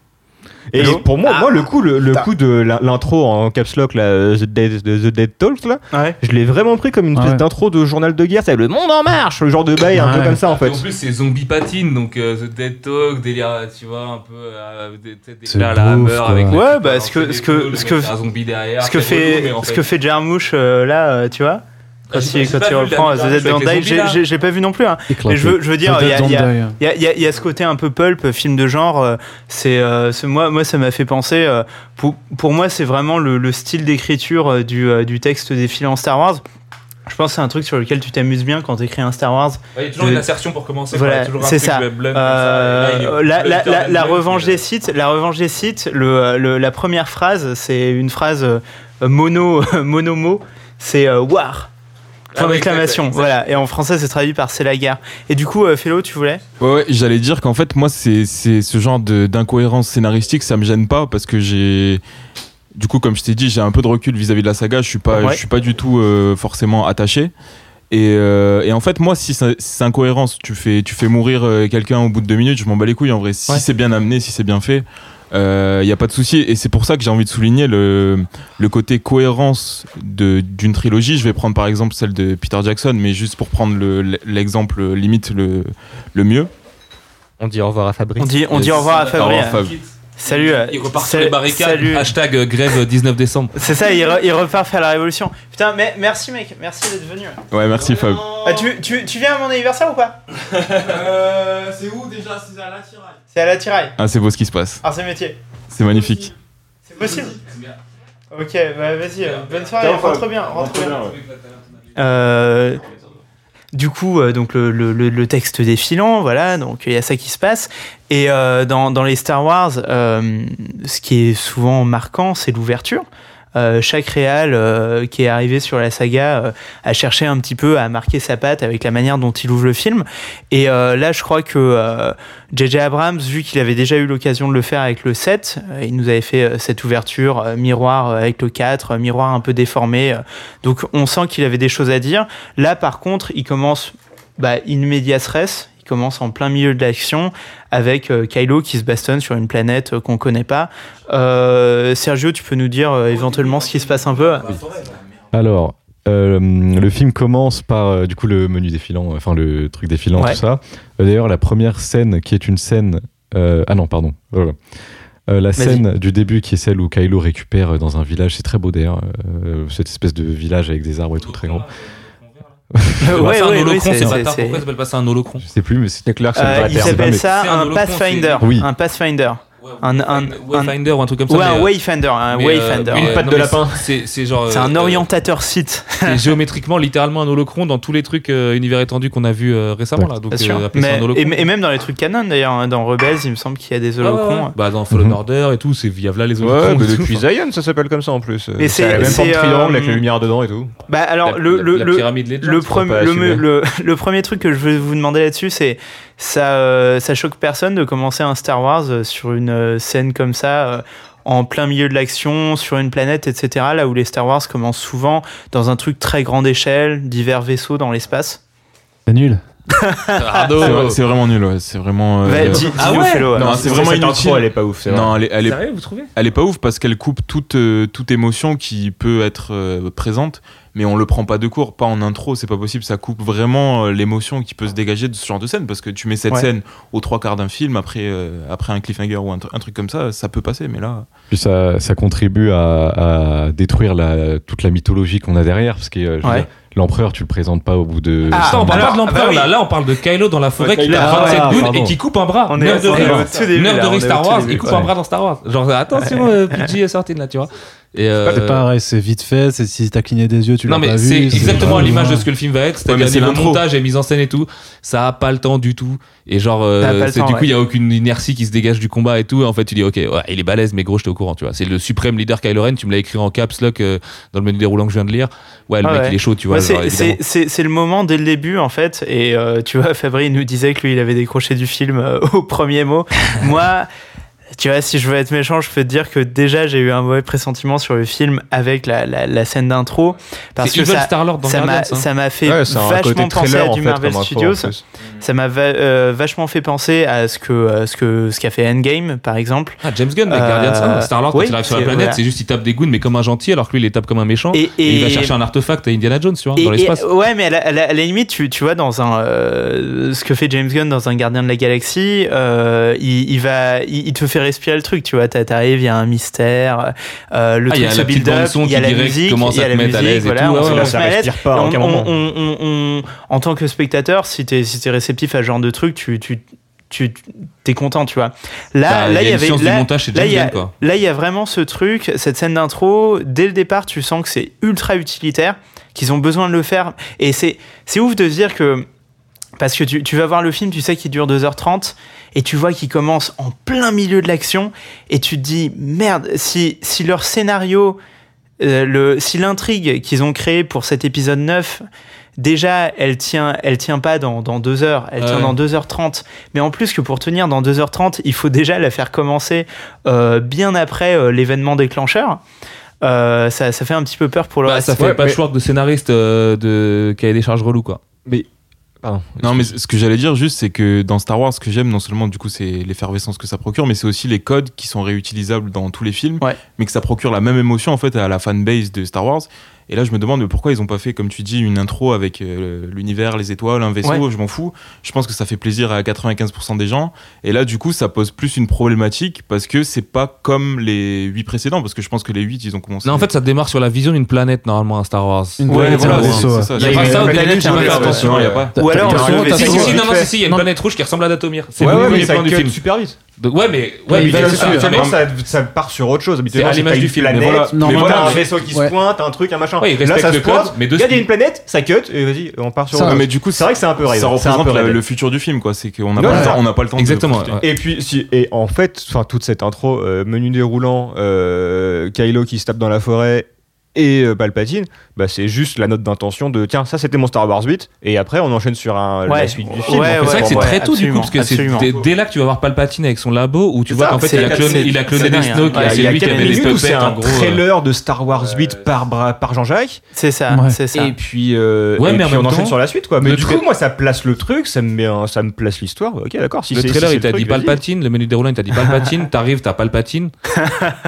Et Hello pour moi, Ah, moi le coup, le, coup de l'in- l'intro en caps lock, là, euh, The Dead, The Dead Talks, là, Ouais. je l'ai vraiment pris comme une Ah espèce ouais. d'intro de journal de guerre. C'est le monde en marche, le genre de bail un peu comme ça en Et fait. en plus, c'est zombie patine, donc euh, The Dead Talk, délire, tu vois, un peu. Euh, à la hammer avec. Ouais, bah, ce que- ce que- ce que-. Ce que fait, ce que fait Jarmouche euh, là, tu vois, quand il, quand il pas vu reprend The Dead Don't Die, j'ai- pas vu non plus. Hein. Mais je veux, je veux dire, il y a, Dead il y a- Don't Die. Il y a, il y a- il y a ce côté un peu pulp, film de genre. euh, c'est, euh, moi, moi, ça m'a fait penser. euh, pour, pour moi, c'est vraiment le, le style d'écriture du, euh, du texte défilé en Star Wars. Je pense que c'est un truc sur lequel tu t'amuses bien quand tu écris un Star Wars. Il y a toujours de- une assertion pour commencer. Voilà, c'est ça. la, revanche des sites, la revanche des sites, le, le- la première phrase, c'est une phrase euh, mono [laughs] monomo, c'est euh, war. Ah Point d'exclamation, exact. voilà. Et en français, c'est traduit par c'est la guerre. Et du coup, euh, Fellow, tu voulais? Ouais, ouais, j'allais dire qu'en fait, moi, c'est c'est ce genre de- d'incohérence scénaristique, ça me gêne pas parce que j'ai. Du coup, comme je t'ai dit, j'ai un peu de recul vis-à-vis de la saga. Je suis pas, Ouais. je suis pas du tout euh, forcément attaché. Et, euh, et en fait, moi, si c'est incohérence, tu fais, tu fais mourir quelqu'un au bout de deux minutes, je m'en bats les couilles en vrai. Si Ouais. c'est bien amené, si c'est bien fait, il n'y a pas de souci. Et c'est pour ça que j'ai envie de souligner le, le côté cohérence de- d'une trilogie. Je vais prendre par exemple celle de Peter Jackson, mais juste pour prendre le- l'exemple limite le, le mieux. On dit au revoir à Fabrice. On dit, on dit au revoir à Fabri. Au revoir, Fab. Salut. euh, Il repart sur les barricades. Salut. Hashtag euh, grève 19 décembre. C'est ça, il, re- il repart faire la révolution. Putain, mais merci mec, merci d'être venu. Ouais, merci Fab. Ah, tu, tu, tu viens à mon anniversaire ou pas? C'est où déjà? C'est à la tiraille. C'est à la tiraille. Ah, c'est beau ce qui se passe. Alors c'est métier. C'est magnifique. C'est possible. Ok, bah vas-y, euh, bonne soirée, rentre bien, rentre bien. Euh, du coup, euh, donc le, le- le- texte défilant, voilà, donc il y a ça qui se passe. Et euh, dans, dans les Star Wars, euh, ce qui est souvent marquant, c'est l'ouverture. Euh, chaque réal euh, qui est arrivé sur la saga euh, a cherché un petit peu à marquer sa patte avec la manière dont il ouvre le film. Et là, je crois que J.J. Abrams, vu qu'il avait déjà eu l'occasion de le faire avec le 7, euh, il nous avait fait cette ouverture miroir avec le 4, euh, miroir un peu déformé. donc on sent qu'il avait des choses à dire. Là, par contre, il commence bah, in medias res. Commence en plein milieu de l'action avec euh, Kylo qui se bastonne sur une planète euh, qu'on connaît pas. Euh, Sergio, tu peux nous dire éventuellement ce qui se passe un peu? Alors, euh, le film commence par euh, du coup le menu défilant, enfin le truc défilant, Ouais. tout ça. D'ailleurs, la première scène qui est une scène. ah non, pardon. Voilà. Euh, la scène du début qui est celle où Kylo récupère dans un village, c'est très beau d'ailleurs, euh, cette espèce de village avec des arbres et tout très grand. Ouais, C'est un ouais, ouais, holocron, c'est- c'est- Pourquoi ça s'appelle pas ça un holocron? Je sais plus, mais c'est C'est clair que c'est Euh, il s'appelle ça un Pathfinder. Oui. Un Pathfinder. Un- un- Wayfinder ou un truc comme ça. Ouais, mais, un euh, Wayfinder. Un mais, euh, Wayfinder. Une patte de lapin. C'est c'est genre. C'est un euh, orientateur site. [laughs] C'est géométriquement littéralement un holocron dans tous les trucs euh, univers étendus qu'on a vu euh, récemment là. Donc euh, et, et même dans les trucs canon d'ailleurs, hein, dans Rebels, il me semble qu'il y a des holocrons. ouais. Bah dans Fallen Mhm. Order et tout, c'est via là les holocrons. Ouais, et depuis Zion, ça s'appelle comme ça en plus. Mais c'est même forme triangle avec la lumière dedans et tout. Bah alors La- le, le- [laughs] le premier truc que je veux vous demander là-dessus, c'est ça, euh, ça choque personne de commencer un Star Wars euh, sur une euh, scène comme ça, euh, en plein milieu de l'action, sur une planète, etc. Là où les Star Wars commencent souvent dans un truc très grande échelle, divers vaisseaux dans l'espace. C'est nul. [laughs] C'est vrai- C'est vraiment nul, ouais. C'est vraiment. euh, Bah, dis- Ah ouais. Non, c'est vraiment inutile. intro, elle est pas ouf, c'est vrai. Non, elle est, elle est- Sérieux, vous trouvez? elle est pas ouf parce qu'elle coupe toute, euh, toute émotion qui peut être euh, présente, mais on le prend pas de court, pas en intro, c'est pas possible. Ça coupe vraiment euh, l'émotion qui peut se dégager de ce genre de scène parce que tu mets cette Ouais. scène aux trois quarts d'un film, après, euh, après un cliffhanger ou un, tr- un truc comme ça, ça peut passer, mais là. Puis ça, ça contribue à, à détruire la, toute la mythologie qu'on a derrière, parce que euh, je Ouais. l'empereur, tu le présentes pas au bout de. Ah, Attends, on parle alors, pas de l'empereur bah oui. là, là on parle de Kylo dans la forêt qui a Ah, 27 goûts pardon. et qui coupe un bras. On est, de Rick. Star Wars, il coupe Ouais. un bras dans Star Wars. Genre attention, euh, PG est sorti de là, tu vois. Et, euh, C'est pareil, c'est vite fait, c'est si t'as cligné des yeux, tu l'as non pas mais vu. c'est exactement à l'image de ce que le film va être Ouais, c'est-à-dire mais c'est niveau montage et mise en scène et tout ça a pas le temps du tout et genre euh, temps, du coup ouais. il y a aucune inertie qui se dégage du combat et tout et en fait tu dis ok ouais, il est balèze mais gros j'étais au courant tu vois c'est le suprême leader Kylo Ren tu me l'as écrit en caps lock euh, dans le menu déroulant que je viens de lire ouais le Ah mec ouais. il est chaud tu vois Ouais, genre, c'est- évidemment. c'est c'est- c'est le moment dès le début en fait et euh, tu vois Fabri nous disait que lui il avait décroché du film euh, [laughs] au premier mot moi tu vois si je veux être méchant je peux te dire que déjà j'ai eu un mauvais pressentiment sur le film avec la, la, la scène d'intro parce que ça Star-Lord dans ça m'a hein. ça m'a fait Ouais, vachement penser trailer, à du fait, Marvel Studios ça m'a va- euh, vachement fait penser à ce que euh, ce que ce qu'a fait Endgame par exemple Ah, James Gunn, avec Euh, Guardians 1, Star-Lord, oui, quand il arrive sur la c'est- planète, voilà. c'est juste il tape des goons, mais comme un gentil, alors que lui, il les tape comme un méchant. et, Et, il va chercher un artefact à Indiana Jones, tu vois, Et- dans l'espace. ouais, mais à la, à la- à la limite, tu, tu vois, dans un euh, ce que fait James Gunn dans un Gardien de la Galaxie, euh, il, il va, il, il te fait respirer le truc, tu vois. t'a- T'arrives, il y a un mystère, euh, le Ah, il y truc a se build up, il y a la musique, il y a la musique, voilà, on en tant que spectateur, si t'es si réceptif à ce genre de truc, tu tu tu t'es content, tu vois. Là, Bah, là, il y une avait là, là, y a- quoi. Là, il y a vraiment ce truc, cette scène d'intro, dès le départ, tu sens que c'est ultra utilitaire, qu'ils ont besoin de le faire. Et c'est, c'est ouf de se dire que, parce que tu, tu vas voir le film, tu sais qu'il dure 2h30, et tu vois qu'il commence en plein milieu de l'action, et tu te dis, merde, si, si leur scénario, euh, le, si l'intrigue qu'ils ont créée pour cet épisode 9, déjà, elle tient, elle tient pas dans, dans 2 heures, elle Ah tient ouais. dans 2h30. Mais en plus que pour tenir dans 2h30, il faut déjà la faire commencer euh, bien après euh, l'événement déclencheur. Euh, ça, ça fait un petit peu peur pour le Bah, reste. ça fait Ouais, pas mais- patchwork de scénariste euh, de... qui a des charges reloues, quoi. Pardon. Non, mais ce que j'allais dire juste, c'est que dans Star Wars, ce que j'aime, non seulement du coup, c'est l'effervescence que ça procure, mais c'est aussi les codes qui sont réutilisables dans tous les films, Ouais. mais que ça procure la même émotion en fait à la fanbase de Star Wars. Et là, je me demande mais pourquoi ils ont pas fait, comme tu dis, une intro avec euh, l'univers, les étoiles, un vaisseau. Ouais. Je m'en fous. Je pense que ça fait plaisir à 95% des gens. Et là, du coup, ça pose plus une problématique parce que c'est pas comme les 8 précédents, parce que je pense que les 8 ils ont commencé. Non, en fait, ça démarre sur la vision d'une planète, normalement, à Star Wars. Une Ouais, planète, voilà, un c'est- vaisseau, c'est ouais. ça. Il y a pas ça au planète, attention. planète, il y a pas. Ou alors, Si, si, non, si, il y a une planète rouge qui ressemble à Datomir. C'est le premier mais ça plan du film. super vite. Donc, ouais, mais, Ouais, ouais, mais mais c'est ça, mais- ça, ça part sur autre chose. Habituellement, à l'image du une film, mais planète, voilà. mais voilà, un vaisseau qui se ouais. pointe, un truc, un machin. Ouais, il Là, ça se le pointe. mais de Il y a une planète, ça cut, et vas-y, on part sur Ça, autre mais du coup, C'est vrai que c'est un peu ça raide. C'est un représente peu raide. le futur du film, quoi. C'est qu'on n'a Ouais, pas, le c'est ça. n'a pas le temps de Exactement, ouais. Et puis, si, et en fait, enfin, toute cette intro, euh, menu déroulant, euh, Kylo qui se tape dans la forêt et euh, Palpatine, bah, c'est juste la note d'intention de tiens, ça c'était mon Star Wars 8, et après on enchaîne sur un, Ouais. la suite du film. Ouais. C'est vrai que c'est très tôt du coup, parce que c'est dès, dès là que tu vas voir Palpatine avec son labo où tu vois qu'en fait il a cloné, il a cloné des hein. Snoke, Ouais, et il a lui qui quelques avait des minutes où c'est puppets un en gros. euh, trailer de Star Wars 8 par, Jean-Jacques. C'est ça, Ouais. c'est ça. Et puis, euh, Ouais, et mais en puis on enchaîne sur la suite, quoi. Mais le du coup, moi, ça place le truc, ça me place l'histoire. Ok, d'accord. Le trailer il t'a dit. Palpatine, le menu déroulant il t'a dit Palpatine, t'arrives, t'as Palpatine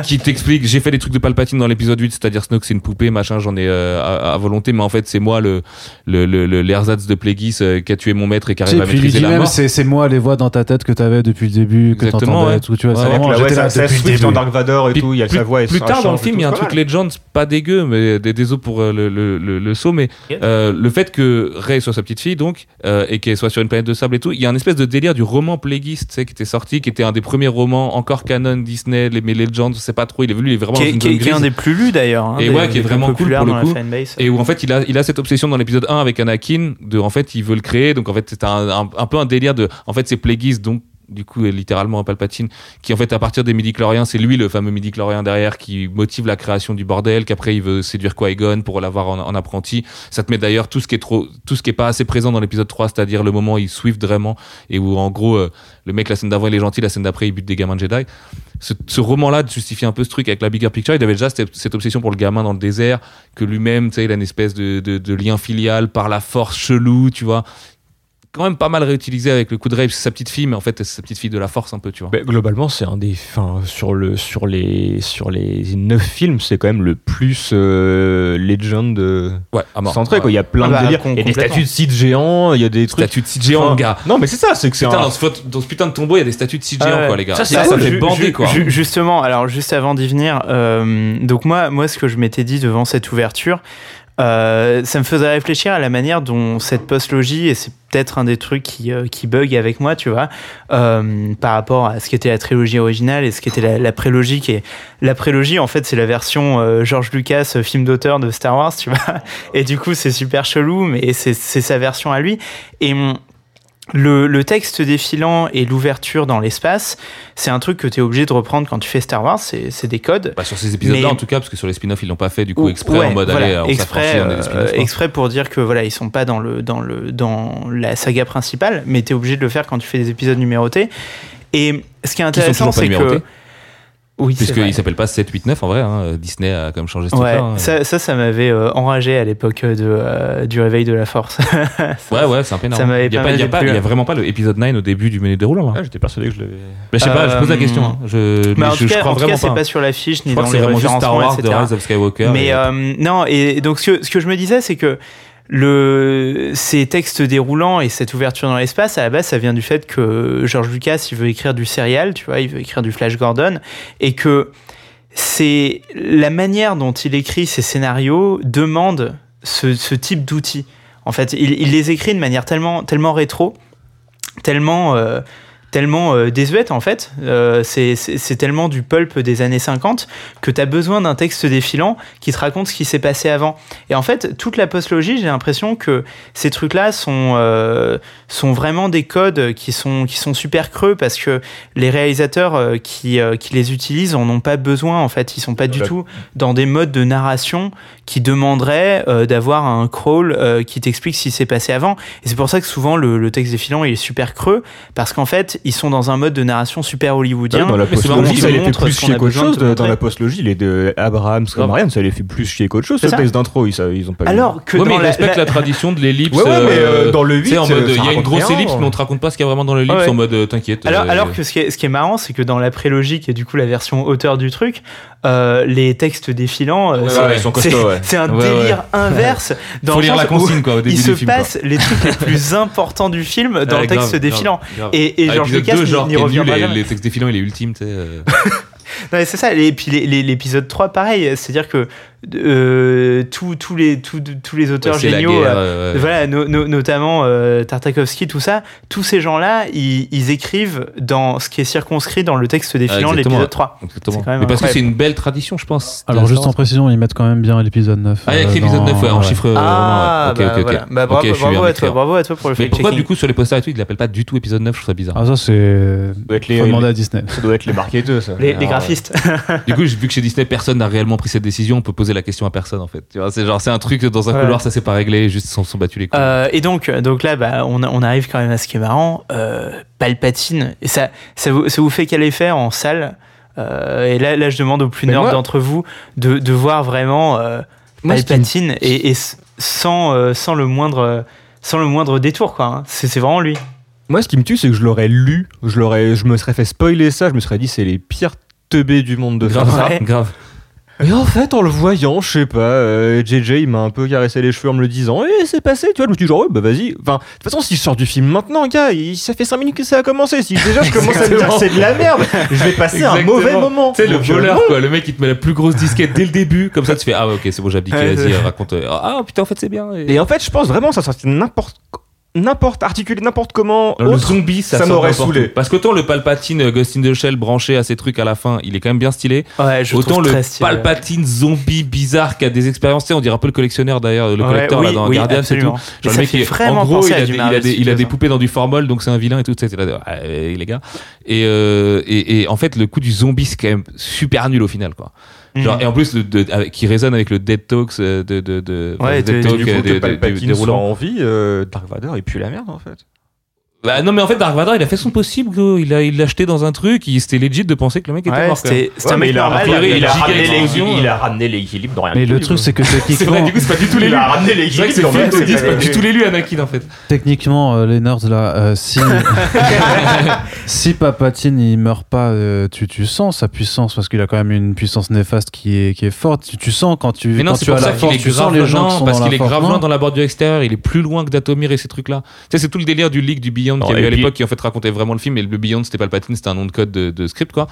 qui t'explique j'ai fait des trucs de Palpatine dans l'épisode 8, c'est-à-dire Snoke c'est une poupée, machin, j'en ai euh, à, à volonté, mais en fait c'est moi le le le, le l'ersatz de Plagueis euh, qui a tué mon maître et qui arrive à maîtriser dit la même, mort. c'est c'est moi les voix dans ta tête que t'avais depuis le début, que Exactement, t'entendais, ouais. tout, tu vois, Ouais, c'est ouais, vraiment, Là, ouais, j'étais ça, là ça depuis le switch début. dans Dark Vador et Puis tout, il y a plus, sa voix et plus tard dans le film, il y a un truc. Legends, pas dégueu, mais des désolé pour euh, le, le, le, le saut, mais le fait que Rey soit sa petite fille, donc, et qu'elle soit sur une planète de sable et tout, il y a un espèce de délire du roman Plagueis, tu sais, qui était sorti, qui était un des premiers romans encore canon Disney, les mais Legends, je sais pas trop, il est venu, il est vraiment Qui est, un des plus lus d'ailleurs. Ouais, qui est vraiment cool pour le coup. Et où en fait il a, il a cette obsession dans l'épisode 1 avec Anakin de en fait il veut le créer donc en fait c'est un, un, un peu un délire de en fait c'est Plagueis donc du coup est littéralement un Palpatine qui en fait à partir des midi-chloriens c'est lui le fameux midi-chlorien derrière qui motive la création du bordel qu'après il veut séduire Qui-Gon pour l'avoir en, en apprenti ça te met d'ailleurs tout ce qui est trop tout ce qui est pas assez présent dans l'épisode 3 c'est-à-dire le moment où il swift vraiment et où en gros euh, le mec la scène d'avant il est gentil la scène d'après il bute des gamins de Jedi ce, roman-là justifie un peu ce truc avec la bigger picture. Il avait déjà cette, obsession pour le gamin dans le désert, que lui-même, tu sais, il a une espèce de, de lien filial par la force chelou, tu vois. Quand même pas mal réutilisé avec le coup de Rave, c'est sa petite fille, mais en fait, c'est sa petite fille de la force un peu, tu vois. Bah, globalement, c'est un des. Enfin, sur, le, sur, les, sur les neuf films, c'est quand même le plus euh, Legend euh, ouais, à mort. centré. Ouais. Quoi. Il y a plein Ah de bah, délires. com- Il y a des statues de sites géants, il y a des trucs. Statue de site géant, Enfin, gars. Non, mais c'est ça, c'est que c'est Putain, un. dans ce, dans ce putain de tombeau, il y a des statues de sites Ah géants, ouais. quoi, les gars. Ça, c'est ça, cool. fait bander, ju- quoi. ju- justement, alors juste avant d'y venir, euh, donc moi, moi, ce que je m'étais dit devant cette ouverture, euh, ça me faisait réfléchir à la manière dont cette post-logie, et c'est peut-être un des trucs qui, euh, qui bug avec moi, tu vois, euh, par rapport à ce qu'était la trilogie originale et ce qu'était la, la prélogie. Qui est... La prélogie, en fait, c'est la version George Lucas, film d'auteur de Star Wars, tu vois. [laughs] Et du coup, c'est super chelou, mais c'est sa version à lui. Le, le texte défilant et l'ouverture dans l'espace, c'est un truc que tu es obligé de reprendre quand tu fais Star Wars, c'est des codes. Bah, sur ces épisodes-là, en tout cas, parce que sur les spin-offs, ils l'ont pas fait du coup Ou- exprès ouais, en mode voilà, allez, on exprès, on euh, exprès pour dire que voilà, ils sont pas dans le dans le dans la saga principale, mais tu es obligé de le faire quand tu fais des épisodes numérotés. Et ce qui est intéressant, c'est que. Oui. Puisqu'il s'appelle pas 7, 8, 9 en vrai. hein. Disney a quand même changé ce Ouais, truc-là. hein. ça, ça, ça m'avait euh, enragé à l'époque de, euh, du réveil de la force. [laughs] Ouais, ouais, c'est un peu énorme. ça Il y a, pas pas, il y a, mal pas- il y a déplu. vraiment pas le épisode 9 au début du menu déroulant. Là. Ah, J'étais persuadé que je l'avais. Bah, je sais pas, je pose la Euh, question. hein. Je, Mais en je, tout je cas, crois en tout cas, vraiment c'est pas. pas sur l'affiche Je ni crois dans que c'est les vraiment juste Star Wars, The etc. Rise of Skywalker. Mais et- euh, non, et donc ce que, ce que je me disais, c'est que le, ces textes déroulants et cette ouverture dans l'espace, à la base, ça vient du fait que George Lucas, il veut écrire du serial, tu vois, il veut écrire du Flash Gordon, et que c'est la manière dont il écrit ses scénarios demande ce, ce type d'outils. En fait, il, il les écrit de manière tellement, tellement rétro, tellement, euh, tellement euh, désuète en fait. Euh, c'est- tellement du pulp des années 50 que tu as besoin d'un texte défilant qui te raconte ce qui s'est passé avant. Et en fait, toute la postlogie, j'ai l'impression que ces trucs-là sont, euh, sont vraiment des codes qui sont, qui sont super creux parce que les réalisateurs euh, qui, euh, qui les utilisent en ont pas besoin en fait. Ils sont pas du La- tout dans des modes de narration qui demanderaient d'avoir un crawl qui t'explique ce qui s'est passé avant. Et c'est pour ça que souvent le, le texte défilant il est super creux parce qu'en fait ils sont dans un mode de narration super hollywoodien. dans la postlogie, ça les fait plus chier a qu'autre chose. de- Dans la postlogie, les de Abraham, comme Grave. Marianne, ça les fait plus chier qu'autre chose. C'est Ce ça. texte d'intro, ils, ça- ils ont pas. Alors que Ouais, mais dans ils la, respectent la- la tradition de l'ellipse. Ouais, ouais, mais euh, euh, dans le 8, tu sais, en mode, il y a une grosse rien. ellipse, mais on te raconte pas ce qu'il y a vraiment dans l'ellipse Ouais. en mode euh, t'inquiète. Alors, euh, alors que ce qui est, ce qui est marrant, c'est que dans la prélogie, qui est du coup la version auteur du truc, euh, les textes défilants, euh, Ouais, c'est- ouais, un Ouais, délire [laughs] inverse. Dans faut le lire la consigne quoi au début Il se du film. quoi. passe les trucs les [laughs] plus importants du film dans le texte grave, défilant. grave, grave. Et, et Ah, George l'épisode Lucas 2, n'y- genre, qui est nul, jamais. les textes défilants, il est ultime, tu sais. euh. [laughs] Non, c'est ça. Et puis les- les- l'épisode 3, pareil. C'est-à-dire que euh, tous tous les, tous, tous les auteurs géniaux, guerre, euh, euh, voilà, no- no- notamment euh, Tartakovsky, tout ça, tous ces gens-là, ils, ils écrivent dans ce qui est circonscrit dans le texte défilant de exactement. l'épisode 3. Exactement. Mais parce que c'est une belle tradition, je pense. Alors, juste en précision, ils mettent quand même bien l'épisode 9. Ah, il y a euh, l'épisode dans- 9, ouais, en ouais. chiffre Ah, romain, ouais. bah, Ok, ok, voilà. ok. Bah, Ok, bravo, bravo à avec toi, bravo à toi pour le Mais pourquoi du coup sur les posters et tout, ils l'appellent pas du tout épisode 9, je trouve ça bizarre. Ah, ça, c'est. doit être les- Faut demander à Disney. Ça doit être les marketeurs, ça. Les, Alors, graphistes. Du coup, vu que chez Disney, personne n'a réellement pris cette décision, on peut poser la question à personne en fait. Tu vois, c'est genre, c'est un truc dans un Ouais. couloir, ça s'est pas réglé, juste ils s'en sont battus les couilles. Euh, et donc, donc là, bah, on, on arrive quand même à ce qui est marrant. Euh, Palpatine. Et ça, ça, vous, ça vous fait quel effet en salle Euh, Et là, là, je demande aux plus nerds moi- d'entre vous de, de voir vraiment euh, Moi, Palpatine et, sans, euh, sans, le moindre, sans le moindre détour. quoi. hein. C'est c'est vraiment lui. Moi, ce qui me tue, c'est que je l'aurais lu, je, l'aurais, je me serais fait spoiler ça, je me serais dit, c'est les pires teubés du monde de grave, ça. Ouais. grave. Et en fait, en le voyant, je sais pas, euh, JJ, il m'a un peu caressé les cheveux en me le disant, et c'est passé, tu vois, je me suis dit, genre, ouais, bah vas-y. Enfin, de toute façon, si je sors du film maintenant, gars, il- ça fait 5 minutes que ça a commencé. Si déjà je commence à me dire, c'est de la merde, je vais passer un mauvais moment. Tu sais, le voleur, quoi. Le mec, il te met la plus grosse disquette dès le début. Comme ça, tu fais Ah, ouais, ok, c'est bon, j'ai abdiqué, vas-y, raconte. euh, Ah, putain, en fait, c'est bien. Et- Et en fait, je pense vraiment, ça sortait n'importe n'importe articulé n'importe comment. Le autre. zombie, ça, m'aurait saoulé. Parce qu'autant le Palpatine euh, Ghost in the Shell branché à ces trucs à la fin, il est quand même bien stylé. Ouais, je Autant le stylé. Palpatine zombie bizarre qui a des expériences, tu sais, on dirait un peu le collectionneur d'ailleurs, le Ouais, collecteur oui, là dans oui, Guardian, c'est tout. Genre le mec, vraiment en gros, il a, des, il, a des, il a Studios, des poupées dans du formol, donc c'est un vilain et tout, euh, les gars. Et, euh, et, et en fait, le coup du zombie, c'est quand même super nul au final, quoi. Genre, Mhm. et en plus, le, de- avec- qui résonne avec le Dead Talks euh, de, de, de, Ouais, Dead de- Talk, Du coup, que des- des- Palpatine des soit roulants. en vie, euh, Dark Vador, il pue la merde en fait. Bah non mais en fait Dark Vador il a fait son possible gros. il a il l'a acheté dans un truc il c'était legit de penser que le mec était Ouais, mort c'était c'était un mec normal. ramené- il il a- ramené l'équilibre- il euh. a ramené l'équilibre dans rien. Mais du le tout, truc, c'est que [laughs] c'est vrai techniquement, du coup c'est pas du tout Il l'élu a ramené c'est vrai que l'équilibre c'est film c'est pas du tout l'élu Anakin en fait techniquement, euh, les nerds là, euh, si [laughs] si Papatine il meurt pas, euh, tu, tu sens sa puissance parce qu'il a quand même une puissance néfaste qui est qui est forte. Tu, tu sens quand tu mais non quand c'est tu pour as ça la qu'il force, est tu sens grave les gens parce dans qu'il la est grave loin dans la bordure extérieure il est plus loin que Datomir et ces trucs là tu sais c'est tout le délire du leak du Beyond Beyond Non, qu'il y avait à l'époque qui en fait racontait vraiment le film et le Beyond c'était Palpatine c'était un nom de code de, de script quoi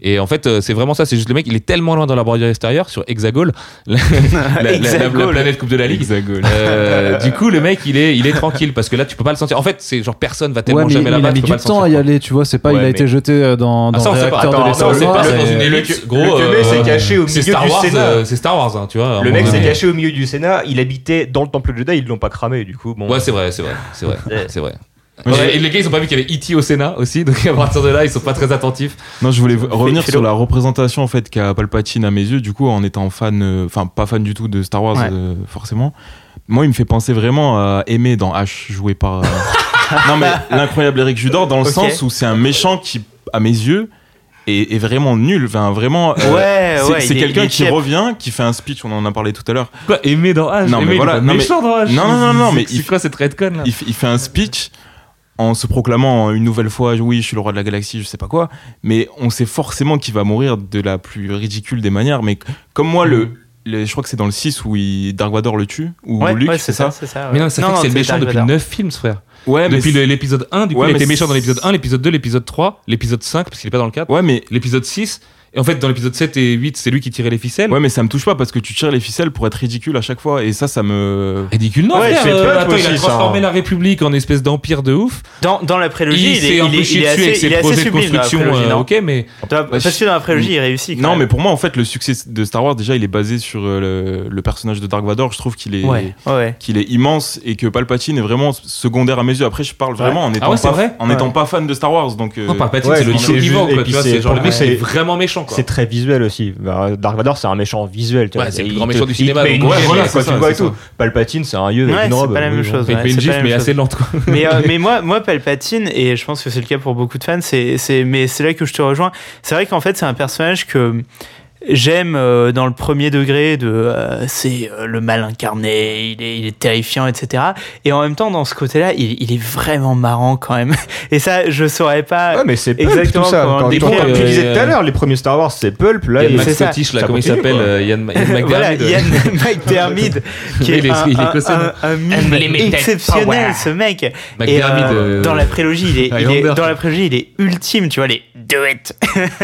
et en fait euh, c'est vraiment ça c'est juste le mec il est tellement loin dans la bordure extérieure sur Hexagol [laughs] la, la- la- la- la Hexagol. planète coupe de la ligue Euh, du coup le mec il est il est tranquille parce que là tu peux pas le sentir en fait c'est genre personne va tellement Ouais, mais, jamais mais là-bas il a mis du pas le temps à y aller, tu vois. C'est pas, Ouais, il a mais- été jeté euh, dans, dans Ah, ça, on le sait pas. réacteur de c'est pas- dans une le- gros, le s'est caché au c'est milieu Star du Wars Sénat. c'est Star Wars hein, tu vois Le mec s'est caché au milieu du Sénat, il habitait dans le temple Jedi, ils l'ont pas cramé, du coup. Bon, ouais c'est vrai c'est vrai c'est vrai c'est vrai Ouais, j'ai- et les gars ils ont pas vu qu'il y avait E.T. au Sénat aussi donc à partir de là ils sont pas très attentifs Non, je voulais revenir sur la représentation en fait qu'a Palpatine à mes yeux. Du coup, en étant fan, euh, enfin pas fan du tout de Star Wars Ouais. euh, forcément. Moi, il me fait penser vraiment à Aimé dans H, joué par. euh, [laughs] non mais l'incroyable Eric Judor dans le sens où c'est un méchant qui, à mes yeux, est, est vraiment nul. Enfin, vraiment. euh, Ouais, c'est ouais, c'est quelqu'un qui revient, qui fait un speech. On en a parlé tout à l'heure. quoi aimer dans H? Non, mais Aimé, il est voilà, non, mais- méchant dans H? Non, non, non, non, mais c'est il- quoi cette redcon là? il fait un speech en se proclamant une nouvelle fois oui je suis le roi de la galaxie je sais pas quoi mais on sait forcément qu'il va mourir de la plus ridicule des manières mais comme moi le, le- je crois que c'est dans le 6 où il, Dark Vador le tue ou Ouais, Luke ouais, c'est ça, ça c'est ça. ouais. mais non ça fait que c'est le méchant Dark depuis Vador. 9 films frère ouais mais depuis l'épisode 1 du coup Ouais, il était méchant dans l'épisode 1 l'épisode 2 l'épisode 3 l'épisode 5 parce qu'il est pas dans le 4 ouais mais l'épisode 6 et en fait dans l'épisode 7 et 8 c'est lui qui tirait les ficelles ouais mais ça me touche pas parce que tu tires les ficelles pour être ridicule à chaque fois et ça ça me Ridicule, non, Ouais, frère. c'est euh, attends, il a aussi, ça, transformé hein. la République en espèce d'empire de ouf. Dans, dans la prélogie, il il, est, un il peu est, chié il est dessus assez, avec il ses est assez projets de sublime dans la construction. prélogie, euh, ok, mais Toi, Parce que dans la prélogie, il réussit. quand non même. mais pour moi en fait le succès de Star Wars déjà il est basé sur euh, le, le personnage de Dark Vador je trouve qu'il est Ouais, ouais. qu'il est immense et que Palpatine est vraiment secondaire à mes yeux après je parle vraiment en étant Ah ouais, c'est pas, en étant pas fan de Star Wars donc euh, non, Palpatine, c'est le juste- et puis est c'est- vraiment méchant, C'est très visuel aussi. Bah, Dark Vador, c'est un méchant visuel. tu Ouais, vois. c'est le grand méchant du cinéma, ouais, voilà, quoi, c'est tu ça, le vois et c'est tout. Palpatine, c'est un yeux Ouais, avec une c'est pas la même chose. ouais, une la mais assez lente, quoi. mais, euh, [laughs] mais moi, moi, Palpatine, et je pense que c'est le cas pour beaucoup de fans, c'est, c'est, mais c'est là que je te rejoins. C'est vrai qu'en fait, c'est un personnage que j'aime euh, dans le premier degré de euh, c'est euh, le mal incarné, il est, il est terrifiant, etc. Et en même temps, dans ce côté-là, il, il est vraiment marrant quand même. [laughs] Et ça, je saurais pas. Ouais, mais c'est Pulp Exactement, tout ça. Quand, tu disais tout à l'heure, les premiers Star Wars, c'est Pulp. Là, Yann il- ça. McScottish, là, comment il s'appelle Yann [laughs] voilà, McDermid. Yann McDermid, qui est Il est- un, un- exceptionnel, ce mec. Et euh, euh, dans la prélogie, il est, il est- Highlander. dans la prélogie, il est ultime, tu vois, les do it.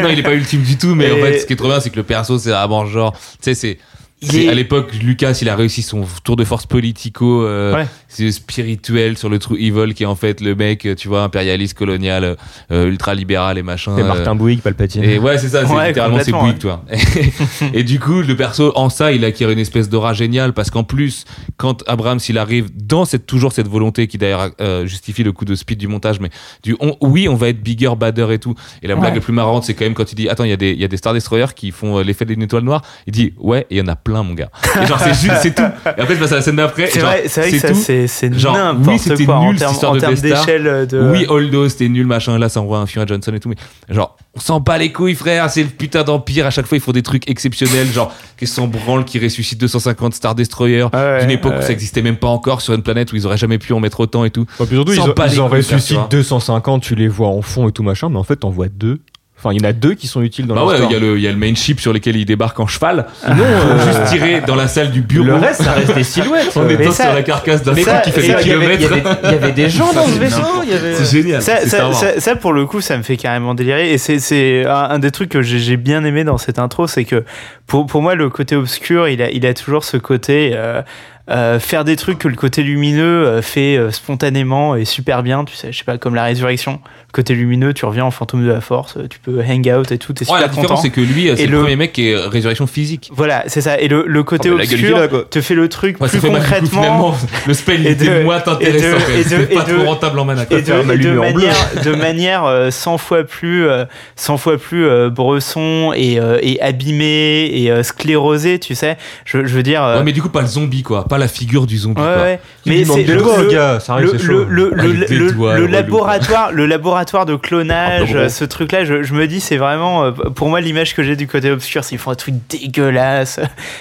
Non, il est pas ultime du tout, mais en fait, ce qui est trop bien, c'est que le perso, c'est vraiment genre, tu sais, c'est. Est- À l'époque, Lucas, il a réussi son tour de force politico, euh, Ouais. C'est spirituel sur le true evil, qui est en fait le mec, tu vois, impérialiste, colonial, euh, ultra libéral et machin. C'est euh, Martin Bouygues, Palpatine. Et ouais, c'est ça, c'est Ouais, littéralement c'est Bouygues, toi. [laughs] [laughs] et du coup, le perso, en ça, il acquiert une espèce d'aura géniale parce qu'en plus, quand Abrams, il arrive dans cette, toujours cette volonté qui d'ailleurs euh, justifie le coup de speed du montage, mais du on- oui, on va être bigger, badder et tout. Et la blague Ouais. la plus marrante, c'est quand même quand il dit Attends, il y, a des- il y a des Star Destroyers qui font euh, l'effet d'une étoile noire. Il dit Ouais, et il y en a plein, mon gars. Et genre, c'est juste, c'est tout. Et après, je passe à la scène d'après. C'est vrai, c'est vrai que ça, c'est, c'est n'importe oui, c'était nul, cette termes, histoire en de termes d'échelle de. Oui, Holdo, c'était nul, machin. Là, ça envoie un film à Johnson et tout. Mais genre, on s'en bat les couilles, frère. C'est le putain d'empire. À chaque fois, ils font des trucs exceptionnels. Genre, qui s'en branle, qui ressuscite 250 Star Destroyers. Ouais, D'une époque où ouais. ça existait même pas encore sur une planète où ils auraient jamais pu en mettre autant et tout. Puis surtout, ils, Sans ont- pas les ils en ressuscitent vois. 250, tu les vois en fond et tout machin, mais en fait, t'en vois deux. Enfin, il y en a deux qui sont utiles dans Bah ouais, il y, a le- il y a le main ship sur lequel ils débarquent en cheval. Sinon, Faut euh, juste tirer dans la salle du bureau. le reste, ça reste des silhouettes. Euh, étant ça- sur la carcasse d'un truc qui fait des ça, il y, avait, il y kilomètres. avait- il y avait des gens dans ce vaisseau. il C'est génial. Ça, pour le coup, ça me fait carrément délirer. Et c'est, c'est un, des trucs que j'ai, j'ai bien aimé dans cette intro, c'est que pour, pour moi, le côté obscur, il a, il a toujours ce côté euh, euh, faire des trucs que le côté lumineux euh, fait euh, spontanément et super bien. Tu sais, je sais pas, comme la résurrection. Le côté lumineux, tu reviens en fantôme de la force, tu peux hang out et tout, t'es Ouais, super la content. différence, c'est que lui, c'est le, le- premier mec qui est résurrection physique. Voilà, c'est ça. Et le, le côté Oh, obscur te fait le truc Ouais, plus concrètement. le spell [laughs] était moins intéressant. C'était pas trop rentable en mana. quoi. et de, manière, de manière euh, 100 fois plus, euh, 100 fois plus euh, bresson et, euh, et abîmé et euh, sclérosé, tu sais. Je, je veux dire. euh, Ouais, mais du coup, pas le zombie, quoi. Pas la figure du zombie, ouais, quoi. ouais. Il Mais c'est le, Ah, laboratoire, le laboratoire de clonage, gros. ce truc-là, je, je me dis, c'est vraiment, euh, pour moi, l'image que j'ai du côté obscur, c'est qu'ils font un truc dégueulasse.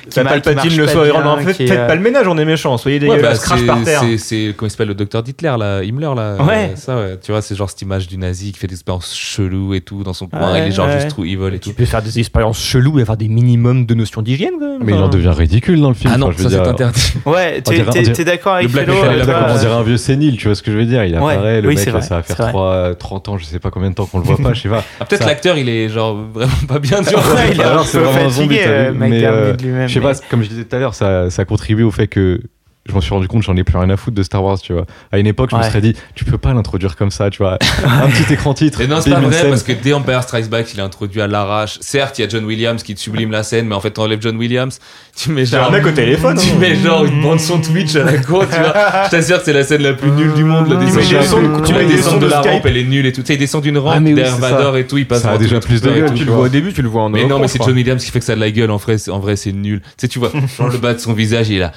qui mar- qui Palpatine le pas soir. En fait, faites euh, pas le ménage, on est méchants. Soyez Ouais, bah, dégueulasses, crache par terre. c'est, comment il s'appelle le docteur Hitler, là, Himmler, là. Ouais. euh, ça, ouais. Tu vois, c'est genre cette image du nazi qui fait des expériences cheloues et tout dans son coin. Il est genre juste true evil et tout. Tu peux faire des expériences cheloues et avoir des minimums de notions d'hygiène. Mais il en devient ridicule dans le film. Ah non, [laughs] Ouais, tu es, d'accord avec Black Philo on dirait un vieux sénile, tu vois ce que je veux dire Il apparaît, ouais, le mec, ça va faire 3, 30 ans, je sais pas combien de temps qu'on le voit pas, je sais pas. Ah, peut-être l'acteur, il est genre vraiment pas bien, tu vois. [laughs] Ouais, il est Alors, ah c'est vraiment fatigué, un zombie, mais, euh, je sais mais... pas, comme je disais tout à l'heure, ça, ça contribue au fait que je m'en suis rendu compte, j'en ai plus rien à foutre de Star Wars, tu vois. À une époque, je me serais dit, tu peux pas l'introduire comme ça, tu vois. [laughs] un petit écran titre. Et non, c'est pas vrai, parce que dès Empire Strikes Back, il est introduit à l'arrache. Certes, il y a John Williams qui te sublime la scène, mais en fait, t'enlèves John Williams, tu mets genre. Un mec au téléphone. Tu hein. mets genre une bande son Twitch à la cour, tu vois. [laughs] Je t'assure que c'est la scène la plus nulle du monde, la ah, descente. Tu la descente de la rampe, elle est nulle et tout. Tu sais, il descend d'une rampe, derrière Vador et tout, il passe. Ça a déjà plus de gueule. Tu le vois au début, tu le vois en Mais non, mais c'est John Williams qui fait que ça de la gueule. En vrai, c'est nul. Tu sais, tu vois, [laughs] le bas de son visage, il est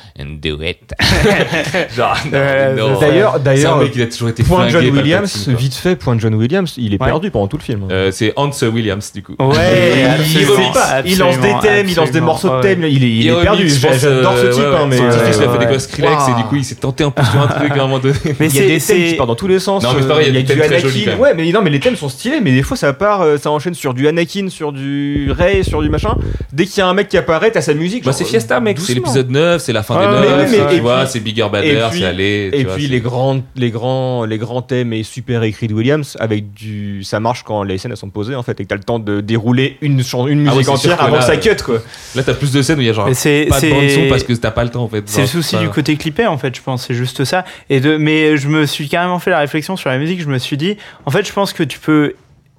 [laughs] D'ailleurs, d'ailleurs, il a toujours été point John Williams, vite fait, point John Williams, il est perdu pendant tout le film. Hein. Euh, c'est Hans Williams du coup. Ouais, [laughs] il, lance des thèmes, il lance des morceaux de thèmes, il, est perdu. J'adore ce euh, type, hein, mais son petit fils a euh, fait des quoi Skrillex et du coup il s'est tenté un peu sur un truc à un moment donné. Mais il y a des thèmes qui partent dans tous les sens. Non mais pareil, il y a du Anakin. Ouais, mais non, mais les thèmes sont stylés, mais des fois ça part, ça enchaîne sur du Anakin, sur du Rey, sur du machin. Dès qu'il y a un mec qui apparaît, t'as sa musique. Bah, c'est Fiesta mec, c'est l'épisode 9, c'est la fin des 9 vois, c'est Bigger Badder, c'est aller. Et puis les grands, les grands, les grands thèmes et super écrits de Williams avec du, ça marche quand les scènes sont posées en fait et que t'as le temps de dérouler une une ah musique entière avant que ça cut quoi. Là t'as plus de scènes où il y a genre pas de bande son parce que t'as pas le temps en fait. C'est le souci du côté clippé en fait, je pense, c'est juste ça. Et de, mais je me suis carrément fait la réflexion sur la musique, je me suis dit, en fait je pense que tu peux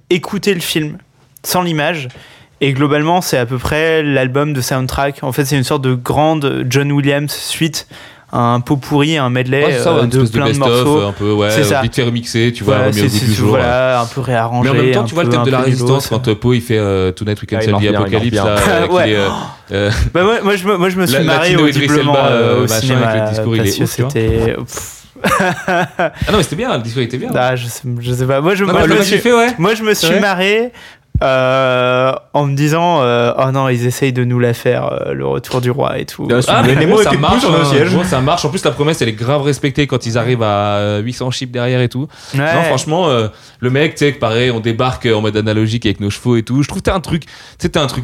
écouter le film sans l'image. Et globalement, c'est à peu près l'album de soundtrack. En fait, c'est une sorte de grande John Williams suite un pot pourri, un medley ouais, ça, euh, de plein de, de morceaux. Of, un peu, ouais, ça. vite fait remixer, tu vois, ouais, remis au goût du jour. Voilà, un peu réarrangé. Mais en même temps, tu vois le thème de la résistance quand euh, Po il fait euh, Tonight We Can Sell the Apocalypse. [laughs] ouais. Euh, bah, moi, moi, je, moi, je me suis marré audiblement au cinéma. Avec le discours, il est c'était. ah non, mais c'était bien, le discours était bien. Ah, je, sais, je sais pas. Moi, je, non, moi, je me suis, fait, ouais. moi, je me suis marré. Euh, en me disant euh, oh non ils essayent de nous la faire euh, le retour du roi et tout. Ah, ah mais ça marche hein. ça marche. En plus la promesse elle est grave respectée quand ils arrivent à 800 chips derrière et tout. Non franchement le mec tu sais pareil on débarque en mode analogique avec nos chevaux et tout. Je trouve t'as un truc c'était un truc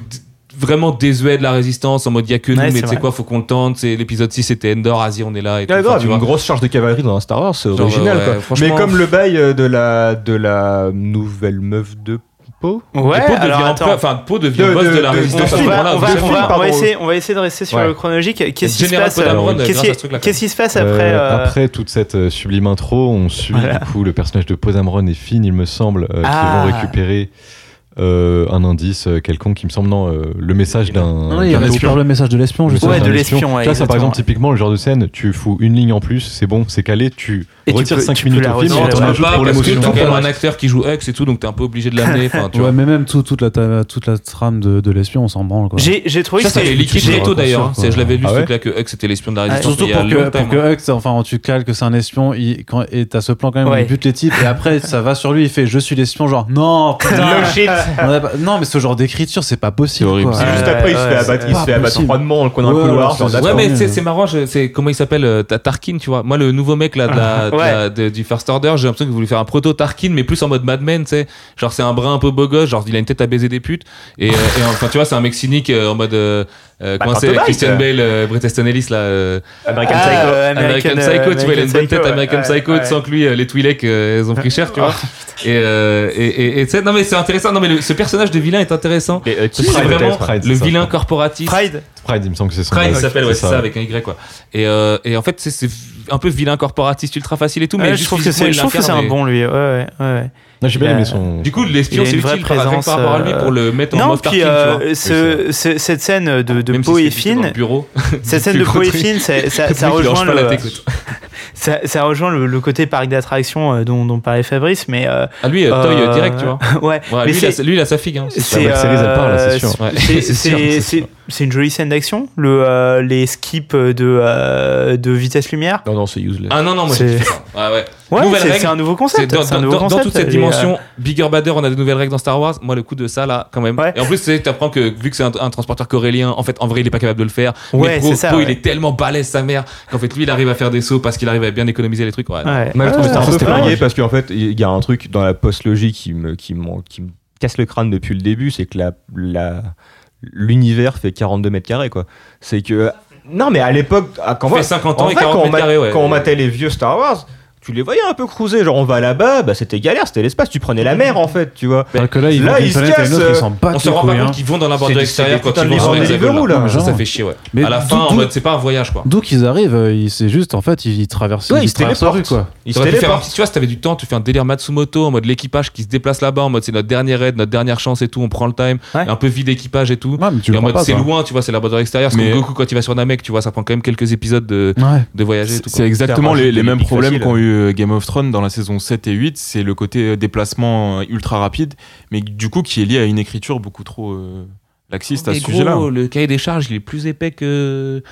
vraiment désuet de la résistance en mode il y a que nous mais tu sais quoi faut qu'on le tente. C'est l'épisode 6 c'était Endor Asie on est là et ah, tout, grave, une grosse charge de cavalerie dans Star Wars c'est original ouais, mais comme le bail de la de la nouvelle meuf de Poe Ouais, et Poe devient, emploi, Poe devient de, boss de, de la résistance. On va, on, va, on, va, on va essayer, on va essayer de rester sur ouais. le chronologique. Qu'est-ce qui se passe euh, Qu'est-ce qui se passe après euh, euh Après toute cette euh, sublime intro, on suit voilà. du coup le personnage de Poe et Finn, il me semble, ah. qui vont récupérer. Euh, un indice euh, quelconque qui me semble non euh, le message d'un oui, espion. le message de l'espion justement ouais, de l'espion ouais, là ça par exemple typiquement le genre de scène tu fous une ligne en plus c'est bon c'est calé tu et retires 5 minutes au film non, tu pas pour l'émotion t'as un acteur qui joue ex et tout donc t'es un peu obligé de l'amener [laughs] ouais, mais même tout, toute la toute la trame de, l'espion on s'en branle quoi. J'ai trouvé ça, que hein. c'est liquide tôt d'ailleurs je l'avais lu ce ah truc là que Hux était l'espion de la résistance surtout pour que Hux hein. enfin tu cales que c'est un espion et t'as ce plan quand même il bute les types et après ça va sur lui il fait je suis l'espion genre non [laughs] putain. Non, mais ce genre d'écriture, c'est pas possible. C'est juste après, il se fait abattre, il se fait abattre froidement dans le coin d'un Ouais, couloir. ouais, c'est- mais c'est marrant, c'est comment il s'appelle euh, Tarkin, tu vois. Moi, le nouveau mec là de [laughs] du First Order, j'ai l'impression qu'il voulait faire un proto Tarkin, mais plus en mode Mad Men, tu sais. Genre, c'est un brin un peu beau gosse, genre il a une tête à baiser des putes. Et, euh, enfin, tu vois, c'est un mec cynique euh, en mode. Euh, euh, bah, c'est Christian Bale, euh, Bret là. Ah, American Psycho. tu vois, il a une bonne tête American Psycho, tu sens que lui, les Twi'lek, euh, elles ont pris cher, tu oh, vois. Et tu non mais c'est intéressant, non mais ce personnage de vilain est intéressant. Qui euh, c'est vraiment le vilain corporatif. Pride Pride, il me semble que c'est son Pride, il s'appelle, ouais, c'est ça, avec un Y, quoi. Et, euh, et en fait, c'est un peu vilain corporatiste, ultra facile et tout, mais je trouve que c'est un bon, lui. Ouais, ouais, ouais. Non, j'ai bien aimé son. Du coup, l'espion, c'est une vraie présence par rapport à lui pour le euh, mettre en mode parking. Euh, cette scène de, peau et fine. Cette [laughs] scène de peau et fine, ça [laughs] rejoint le. [laughs] Ça, ça, rejoint le, le côté parc d'attraction euh, dont, dont, parlait Fabrice, mais euh, ah lui euh, Toy direct, tu vois. ouais. ouais lui, il a, lui, il a, sa figue. Hein. C'est une jolie scène d'action. Le les skips de de vitesse lumière. Non non c'est useless. Ah non non moi j'ai ah ouais. C'est un nouveau concept. Dans, toute cette euh, dimension, euh, bigger, badder, on a de nouvelles règles dans Star Wars. Moi, le coup de ça, là, quand même. Et en plus, tu apprends que vu que c'est un, transporteur corélien, en fait, en vrai, il est pas capable de le faire. Ouais, mais Pro, ça, il est tellement balèze, sa mère, qu'en fait, lui, il arrive à faire des sauts parce qu'il arrive à bien économiser les trucs. Ouais. Moi, je trouve Star Wars, c'était parce qu'en fait, il y a un truc dans la post-logique qui me, casse le crâne depuis le début, c'est que l'univers fait 42 mètres carrés. C'est que euh, non mais à l'époque quand, on, 50 ans et 40 carrés, quand on matait les vieux Star Wars, tu les voyais un peu cruiser. Genre, on va là-bas, bah, c'était galère, c'était l'espace, tu prenais la mer en fait, tu vois. Alors que là, ils Là, ils se planète à une cassent, autre, ils euh, s'en battent On se rend pas couilles, hein. compte qu'ils vont dans la bordure extérieure quand ils vont sur livres Hexagon, Deliveroo, là. Ça, ça fait chier, ouais. Mais à la fin, en mode, c'est pas un voyage, quoi. D'où qu'ils arrivent, euh, c'est juste en fait, ils, traversent, Ouais, ils ils traversent la rue téléportent. quoi. Ils se téléportent. tu vois, si t'avais du temps, tu fais un délire Matsumoto en mode l'équipage qui se déplace là-bas, en mode c'est notre dernier raid, notre dernière chance et tout, on prend le time, un peu vide d'équipage et tout. Ouais, mais tu et en mode c'est loin, tu vois, c'est la bordure extérieure. Mais- comme Goku quand il va sur Namek, tu vois, ça prend quand même quelques épisodes de, voyager. C'est exactement les, mêmes problèmes qu'ont eu euh, Game of Thrones dans la saison 7 et 8. C'est le côté euh, déplacement euh, ultra rapide, mais du coup qui est lié à une écriture beaucoup trop euh, laxiste à Mais ce sujet-là. Le cahier des charges, il est plus épais que.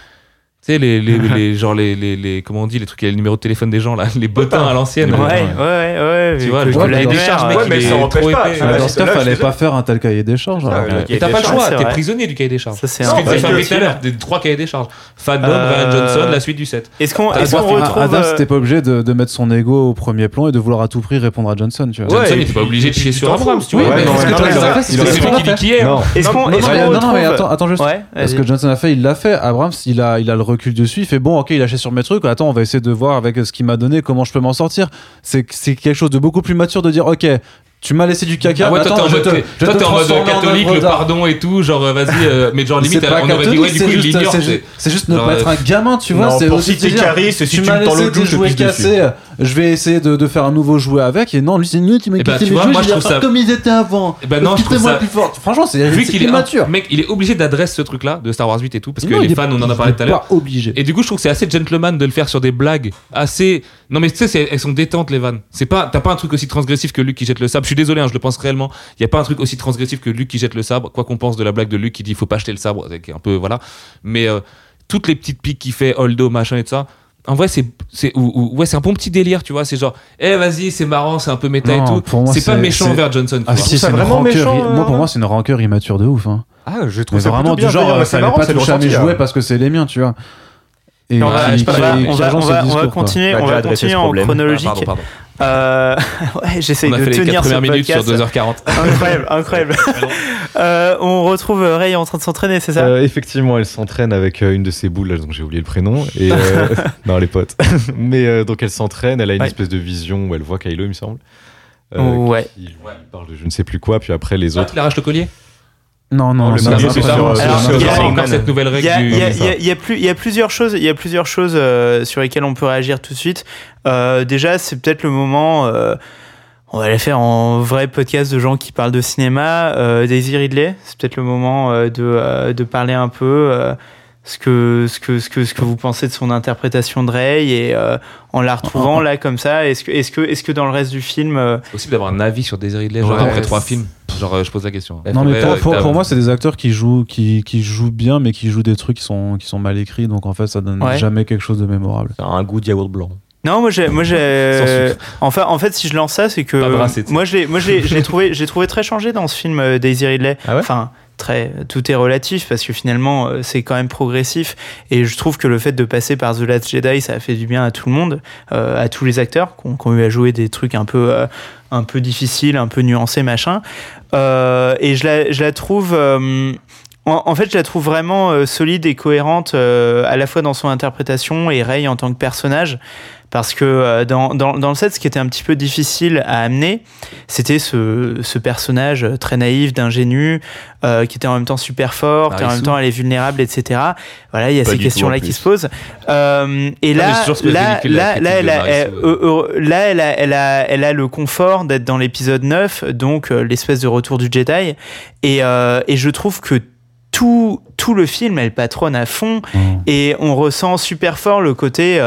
Tu sais, les, les, [laughs] les, genre les, les, les- Comment on dit, les trucs, il y a le numéro de téléphone des gens, là, les bottins à l'ancienne. Ouais, ouais, ouais, ouais. Tu vois, le cahier des charges, mec, ouais, Ouais, mais il ça est empêche trop pas. épais. Ah, dans ce fallait pas faire un tel cahier des charges. Ah, Et cahier t'as pas le choix, t'es prisonnier du cahier des charges. C'est Ce un que que- Fabrice tout à l'heure, des trois cahiers des charges. Phantom, Euh, Ryan Johnson, la suite du 7. Est-ce qu'on retrouve. Adam, euh, c'était pas obligé de, de mettre son ego au premier plan et de vouloir à tout prix répondre à Johnson, tu vois. Ouais, Johnson, il était pas obligé de chier sur Abrams, tu vois. Est-ce qu'on Non, est-ce non, qu'on mais attends, juste. Vas-y. que Johnson a fait, il l'a fait. Abrams, il a, il a le recul dessus. Il fait bon, ok, il a lâché sur mes trucs. Attends, on va essayer de voir avec ce qu'il m'a donné comment je peux m'en sortir. C'est c'est quelque chose de beaucoup plus mature de dire, ok, tu m'as laissé du caca. Ah ouais, toi t'es en mode, te- t'es- je toi, te t'es en mode transforme en catholique, le pardon et tout, genre euh, vas-y, euh, mais genre limite C'est pas on aurait dit catholique, ouais, du c'est coup il juste, l'ignore. c'est c'est- juste- c'est juste ne pas être un gamin, tu vois. C'est aussi de dire, Caris, si tu me tends laissé le des clou, je te jouets pisse dessus. cassés. Je vais essayer de, de faire un nouveau jouet avec. Et non, lui c'est nul, tu m'as Eh ben, quitté tu mes vois, jouets, moi, je trouve ça- comme ils étaient avant. Eh ben non, je trouve Quittez-moi ça- plus fort. Franchement, c'est Vu qu'il est un- immature. mec, il est obligé d'adresser ce truc-là de Star Wars 8 et tout parce que Non, les fans on en a parlé tout à l'heure. obligé. Et du coup, je trouve que c'est assez gentleman de le faire sur des blagues assez. Non, mais tu sais, elles sont détentes, les vannes. C'est pas, t'as pas un truc aussi transgressif que Luke qui jette le sabre. Je suis désolé, hein, je le pense réellement. Il y a pas un truc aussi transgressif que Luke qui jette le sabre. Quoi qu'on pense de la blague de Luke qui dit faut pas acheter le sabre, c'est qui est un peu voilà. Mais euh, toutes les petites piques qu'il fait, Holdo, machin et tout ça. En vrai, c'est, c'est, ou- ou- ouais, c'est un bon petit délire, tu vois. C'est genre, eh, vas-y, c'est marrant, c'est un peu méta Non, et tout. c'est pas méchant envers Johnson. Ah si, ça c'est vraiment rancœur. méchant, euh, Moi, pour moi, c'est une rancœur immature de ouf. Hein. Ah, je trouve Mais ça vraiment plutôt du genre, euh, c'est fallait pas toucher à mes jouets parce que c'est les miens, tu vois. Et On va, qui- on va- qui- on qui va- agence on ce va- on va discours, quoi. continuer, Bah, on va continuer en problème. Ah, chronologique. pardon, pardon. Euh, [laughs] ouais, j'essaye de fait les 4 tenir ce minutes sur podcast. 2h40. Incroyable, incroyable. [laughs] Euh, on retrouve Ray en train de s'entraîner, c'est ça? Euh, effectivement, elle s'entraîne avec une de ses boules, dont j'ai oublié le prénom. Et, euh, [laughs] non, les potes. Mais euh, donc elle s'entraîne, elle a une Ouais. espèce de vision où elle voit Kylo, il me semble. Euh, Ouais. Qui lui parle de je ne sais plus quoi, puis après les Ah, autres. tu l'arraches le collier? Non, non, le ça, marié, ça, c'est ça, sur, ça, euh, Alors, ça, il y a- encore cette nouvelle règle il y a- c'est il y a- il y a plus- il y a plusieurs choses, il y a plusieurs choses euh, sur lesquelles on peut réagir tout de suite. Euh, déjà, c'est peut-être le moment. euh, on va les faire en vrai podcast de gens qui parlent de cinéma. Euh, Daisy Ridley, c'est peut-être le moment euh, de, euh, de parler un peu euh, ce que ce que ce que ce que vous pensez de son interprétation de Rey et euh, en la retrouvant là comme ça. Est-ce que est-ce que est-ce que dans le reste du film, euh, C'est possible d'avoir un avis sur Desiree Ridley, genre Ouais. après trois films. Genre, euh, je pose la question. Non mais pour, euh, pour- moi c'est des acteurs qui jouent qui, qui jouent bien mais qui jouent des trucs qui sont qui sont mal écrits donc en fait ça donne Ouais. jamais quelque chose de mémorable. Un goût de yaourt blanc. Non, moi j'ai, moi j'ai. Enfin, en fait, si je lance ça, c'est que moi je l'ai, moi l'ai trouvé, j'ai trouvé très changé dans ce film Daisy Ridley. Ah ouais? Enfin, très, tout est relatif parce que finalement euh, c'est quand même progressif et je trouve que le fait de passer par The Last Jedi, ça a fait du bien à tout le monde, euh, à tous les acteurs qui ont, eu à jouer des trucs un peu, euh, un peu difficiles, un peu nuancés, machin. Et je la, je la trouve. en, fait, je la trouve vraiment solide et cohérente à la fois dans son interprétation et Rey en tant que personnage. Parce que euh, dans, dans, dans le set, ce qui était un petit peu difficile à amener, c'était ce, ce personnage très naïf, d'ingénu, euh, qui était en même temps super fort, qui en même temps elle est vulnérable, etc. Voilà, il y a Pas ces questions-là qui se posent. Euh, et Non, là, là, là, là, elle a, elle- Marissou, euh, là, elle a, elle a, elle a le confort d'être dans l'épisode 9, donc euh, l'espèce de retour du Jedi. Et, euh, et je trouve que tout, tout le film, elle patronne à fond. Et on ressent super fort le côté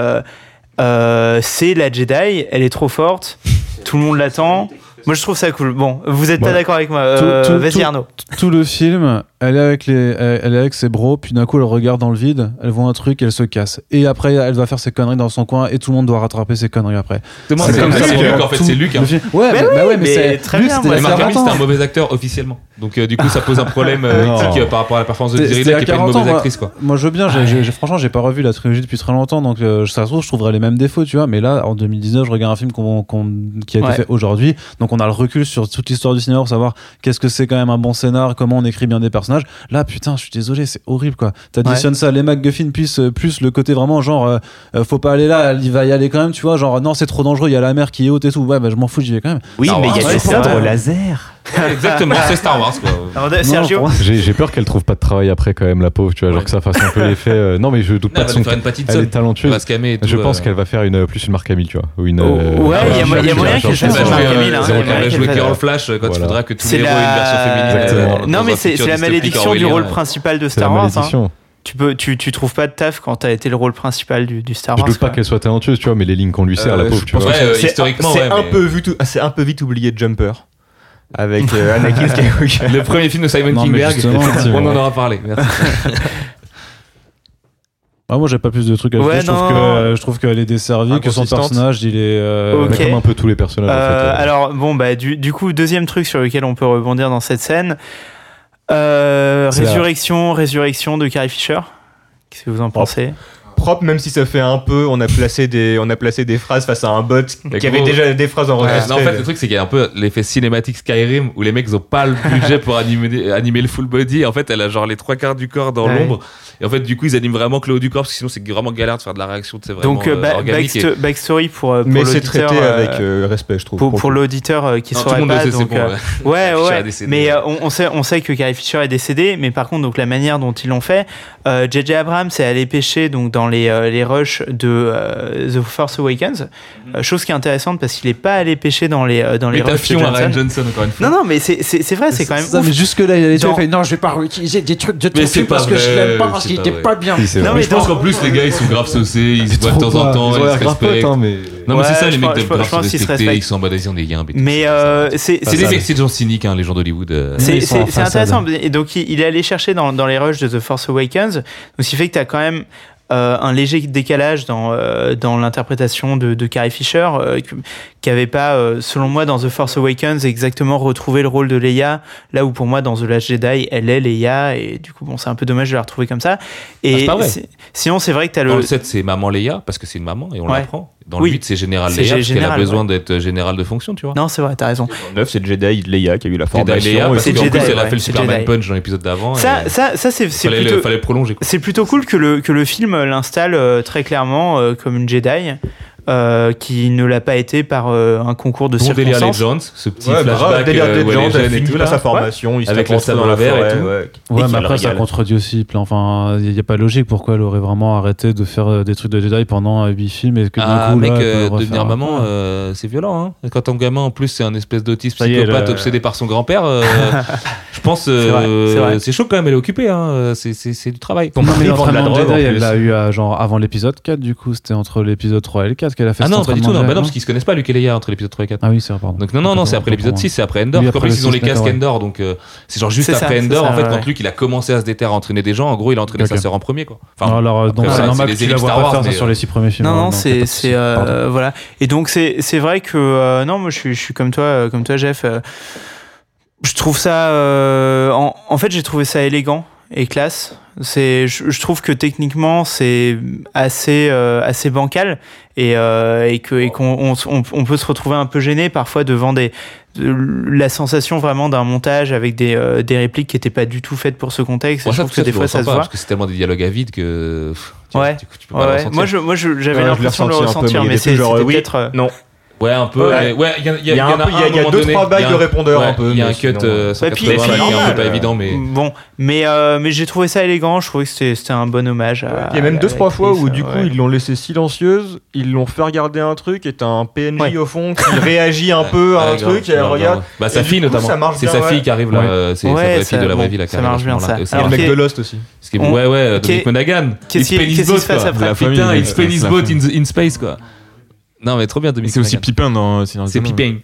euh, c'est la Jedi, elle est trop forte, tout le monde l'attend. Moi je trouve ça cool. Bon, vous êtes pas d'accord avec moi euh, Vas-y Arnaud. Tout le film, elle est avec les, elle est avec ses bros, puis d'un coup elle regarde dans le vide, elle voit un truc, elle se casse. Et après elle va faire ses conneries dans son coin et tout le monde doit rattraper ses conneries après. C'est comme ça Luc, en fait, c'est Luc. hein. Ouais, Mais oui, bah ouais, mais, mais c'est très Luc, bien, a Mark Hamill, 40 c'était un mauvais acteur officiellement. Donc, euh, du coup, ça pose un problème euh, éthique euh, par rapport à la performance de Ridley, qui pas une 40 ans, mauvaise actrice, quoi. Moi je veux bien, franchement j'ai pas revu la trilogie depuis très longtemps donc euh, ça se trouve je trouverais les mêmes défauts tu vois mais là en 2019 je regarde un film qui a été Ouais. fait aujourd'hui donc on a le recul sur toute l'histoire du cinéma pour savoir qu'est-ce que c'est quand même un bon scénar, comment on écrit bien des personnages Là, putain, je suis désolé, c'est horrible quoi. T'additionnes ça, les MacGuffin plus, euh, plus le côté vraiment genre, euh, euh, faut pas aller là, il va y aller quand même, tu vois, genre, non, c'est trop dangereux, il y a la mer qui est haute et tout. Ouais, bah je m'en fous, j'y vais quand même. Oui, mais il y a des ouais, vrai. laser. Exactement, c'est Star Wars quoi. [laughs] Non, Sergio, J'ai j'ai peur qu'elle trouve pas de travail après quand même la pauvre, tu vois, genre que ça fasse un peu l'effet. euh, Non mais je doute Non, pas elle de son. faire une petite Elle est. Elle talentueuse. va se calmer et tout. Je pense euh, qu'elle va faire une plus une marque Camille, tu vois, ou une. Oh, euh, ouais, il y a je- y je- moyen je- qu'elle je- fasse euh, il y a elle va jouer Carol Flash euh, quand il Voilà. faudra que tous C'est les héros aient une version la... féminine. Euh, Non, mais c'est la malédiction du rôle principal de la Star Wars. hein. Tu, peux, tu, tu trouves pas de taf quand t'as été le rôle principal du, du Star Je Wars. doute pas qu'elle soit talentueuse, tu vois, mais les lignes qu'on lui sert, la Euh, pauvre, je tu vois. Ouais, euh, historiquement, c'est ouais, un mais- peu vu c'est un peu vite oublié Jumper avec euh, [laughs] Anakin Skywalker. Le premier film de Simon Non, Kingberg, [laughs] on en aura parlé. Merci. [laughs] Ah, moi, j'ai pas plus de trucs à Ouais, dire. je, trouve que, euh, je trouve qu'elle est desservie, que son personnage, il est. euh, Ok. Mais comme un peu tous les personnages, en fait. Euh, euh. alors, bon, bah, du, du coup, deuxième truc sur lequel on peut rebondir dans cette scène euh, la- résurrection, résurrection de Carrie Fisher. Qu'est-ce que vous en pensez? Propre, même si ça fait un peu, on a placé des, on a placé des phrases face à un bot qui gros- avait déjà des phrases Ouais, enregistrées. non, en fait, le truc, c'est qu'il y a un peu l'effet cinématique Skyrim où les mecs ont pas le budget pour animer, [laughs] animer le full body. En fait, elle a genre les trois quarts du corps dans Ouais. l'ombre. Et en fait, du coup, ils animent vraiment que le haut du corps parce que sinon, c'est vraiment galère de faire de la réaction. C'est vraiment Donc, euh, euh, ba- organique. et- backsto- backstory pour, euh, pour mais c'est traité euh, avec euh, respect, je trouve. pour, l'auditeur euh, qui Non, tout saurait le monde pas. donc, bon. euh, ouais. [laughs] Ouais. Mais euh, on, on sait, on sait que Carrie Fisher est décédée, mais par contre, donc la manière dont ils l'ont fait, euh, J.J. Abrams est allé pêcher donc dans les, euh, les rushs de euh, The Force Awakens, Euh, chose qui est intéressante parce qu'il est pas allé pêcher dans les euh, dans les Mais t'as rushs de fion à Johnson. Ryan Johnson, encore une fois. Non, non, mais c'est vrai, c'est quand même ça, ouf. mais jusque là, il allait Dans- fait non, je vais pas réutiliser des trucs de ton Mais c'est film pas parce que je vrai, l'aime pas parce qu'il pas était vrai. pas bien. Si, Non, vrai. mais Mais je pense qu'en plus, les gars, ils sont grave saucés, ils se voient de temps en temps, Ils se respectent. hein. Non, mais c'est ça, les mecs pense- grave se respecter, ils sont en mode vas-y, on est gars. Mais c'est des plutôt- mecs, c'est des gens cyniques, hein, les gens d'Hollywood. C'est intéressant. Et donc, il, est allé chercher dans, dans les rushs de The Force Awakens. Donc, ce qui fait que tu as quand même euh, un léger décalage dans, euh, dans l'interprétation de, de Carrie Fisher, euh, qui avait pas, selon moi, dans The Force Awakens, exactement retrouvé le rôle de Leia. Là où, pour moi, dans The Last Jedi, elle est Leia. Et du coup, bon, c'est un peu dommage de la retrouver comme ça. Ah, Et c'est pas vrai. sinon, c'est vrai que tu as Dans le. le 7, c'est Maman Leia, parce que c'est une maman et on Ouais. l'apprend. Dans Oui. le 8, c'est Général C'est Leia, parce qu'elle a général, besoin ouais. d'être général de fonction, tu vois. Non, c'est vrai, t'as raison. Dans le 9, c'est Jedi Leia qui a eu la Jedi formation. Leia, et parce c'est qu'en Jedi, plus, elle a ouais, fait le Superman Jedi. Punch dans l'épisode d'avant. Ça, ça, ça c'est plutôt. fallait le prolonger. C'est plutôt cool que le, que le film l'installe euh, très clairement euh, comme une Jedi, euh, qui ne l'a pas été par euh, un concours de Bon délire circonstances. Legends, ce petit Ouais, flashback délire euh, des où elle finit pas là. sa formation, il se Avec tape le entre dans la vert et forêt, tout. ouais. Ouais, Et mais après, ça contredit aussi. Enfin, il n'y a pas de logique. Pourquoi elle aurait vraiment arrêté de faire euh, des trucs de Jedi pendant 8 films et que Ah, du coup, mec, là, euh, devenir maman, euh, c'est violent. Hein. Quand ton gamin, en plus, c'est un espèce est, psychopathe le- obsédé par son grand-père, euh, [laughs] je pense euh, C'est chaud quand même, elle est occupée. Hein. C'est- du travail. Ton mari de la drogue, elle l'a eu genre avant l'épisode 4, du coup, c'était entre l'épisode 3 et le 4 qu'elle a fait Ah non, pas du tout. Non, bah non, parce qu'ils se connaissent pas, Luke et Leia, entre l'épisode 3 et 4. Ah oui, c'est vrai, pardon. Donc non, non, non, c'est après l'épisode 6, c'est après Endor. Oui, parce qu'en après plus, ils ont les 6, casques Endor, donc euh, c'est genre juste après Endor, en fait, quand Luke il a commencé à se déterrer à entraîner des gens, en gros, il a entraîné sa sœur en premier, quoi. Non, alors, donc c'est normal que les tu la vois sur les 6 premiers films. Non, non, c'est euh, voilà. Et donc c'est c'est vrai que euh, non, moi je suis je suis comme toi comme toi Jeff. je trouve ça euh, en, en fait j'ai trouvé ça élégant et classe. C'est je, je trouve que techniquement c'est assez euh, assez bancal et euh, et que et qu'on on, on- peut se retrouver un peu gêné parfois devant des de la sensation vraiment d'un montage avec des, euh, des répliques qui n'étaient pas du tout faites pour ce contexte. Bon, je trouve ça, que des fois ça se voit. Parce que c'est tellement des dialogues à vide que. pff, tu vois, Ouais. tu- tu peux pas Ouais. Moi, je, moi j'avais je l'impression de le ressentir, mais mais c'est- genre, c'était oui, peut-être. euh, Non. Ouais, un peu. Ouais. il y, a- il y, Il en a il a- il deux, donné, trois bagues il de répondeurs ouais, un peu, Il y a un cut euh, Ouais, puis- et 180 puis- qui est un peu pas euh, évident, mais. Bon, mais, euh, mais j'ai trouvé ça élégant. Je trouvais que c'était un bon hommage. À, Il y a même deux, trois fois où du coup ouais. ils l'ont laissé silencieuse, ils l'ont fait regarder un truc et t'as un PNJ Ouais. au fond qui [laughs] réagit un peu à un grave, truc et elle regarde. Bah, sa fille notamment. ça marche C'est sa fille qui arrive là. Euh, C'est sa fille de la vraie vie là. qui ça marche bien, ça. Et c'est le mec de Lost aussi. Ouais, ouais, Dominic Monaghan. qu'est-ce qui- se passe après Putain, c'est the- in space, quoi. Non, mais trop bien, Dominic C'est aussi. Pipin dans Seigneur des C'est Anneaux. Pipin.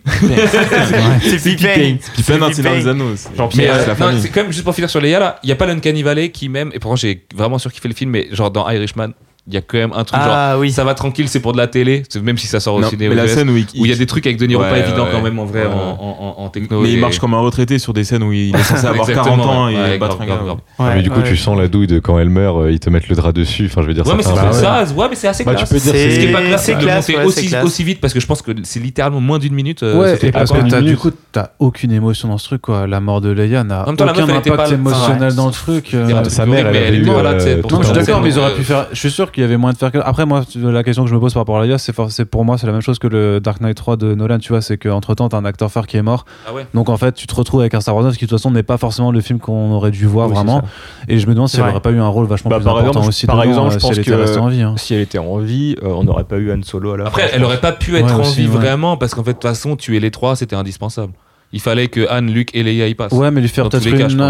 C'est Pipain. Pipin dans C'est Seigneur Pipin. des Anneaux. c'est- Jean-Pierre, euh, c'est la non, famille. c'est quand même juste pour finir sur Leia là, il y a pas l'Uncanny Valley qui même et pourtant j'ai vraiment surkiffé le film mais genre dans Irishman il y a quand même un truc genre Ah oui. ça va tranquille, c'est pour de la télé, c'est- même si ça sort au Non, ciné mais la US, scène où il, où il y a des trucs avec De Niro Ouais, pas évidents ouais, quand même en vrai ouais. en, en, en- en techno. mais il marche comme un retraité sur des scènes où il est censé [laughs] avoir Exactement, 40 ans et ouais, battre un gars. Ouais, mais du coup, ouais. tu sens la douille de quand elle meurt, euh, ils te mettent le drap dessus. Enfin, je veux dire, Ouais, mais c'est ça, ouais, mais c'est assez tu classe. peux dire, C'est- Ce qui est pas classe, c'est de monter aussi, vite parce que je pense que c'est littéralement moins d'une minute. euh, Ouais, et parce que du coup, t'as aucune émotion dans ce truc, quoi. La mort de Leia n'a aucun impact pas- émotionnel dans le truc. euh. sa mère, elle avait eu, morte, là, tu sais, pour tout Non, je suis d'accord, mais ils auraient pu faire. Je suis sûr qu'il y avait moyen de faire. que- Après, moi, la question que je me pose par rapport à Leia, c'est, for- pour moi, c'est la même chose que le Dark Knight 3 de Nolan, tu vois. C'est qu'entre temps, t'as un acteur phare qui est mort. Ah ouais. Donc, en fait, tu te retrouves avec un Star Wars 9 qui, de toute façon, n'est pas forcément le film qu'on aurait dû voir Oui, vraiment. Et je me demande si elle vrai. aurait pas eu un rôle vachement Bah, plus par important exemple, aussi. par dedans, exemple, euh, je si pense elle était que- restée en vie. hein. Si elle était en vie, euh, on n'aurait pas eu Han Solo à la Après, fin. elle aurait pas pu être Ouais, en aussi, vie ouais. vraiment parce qu'en fait, de toute façon, tuer les trois, c'était indispensable. Il fallait que Anne, Luke et Leia y passent. Ouais, mais lui faire peut-être les cas, je une.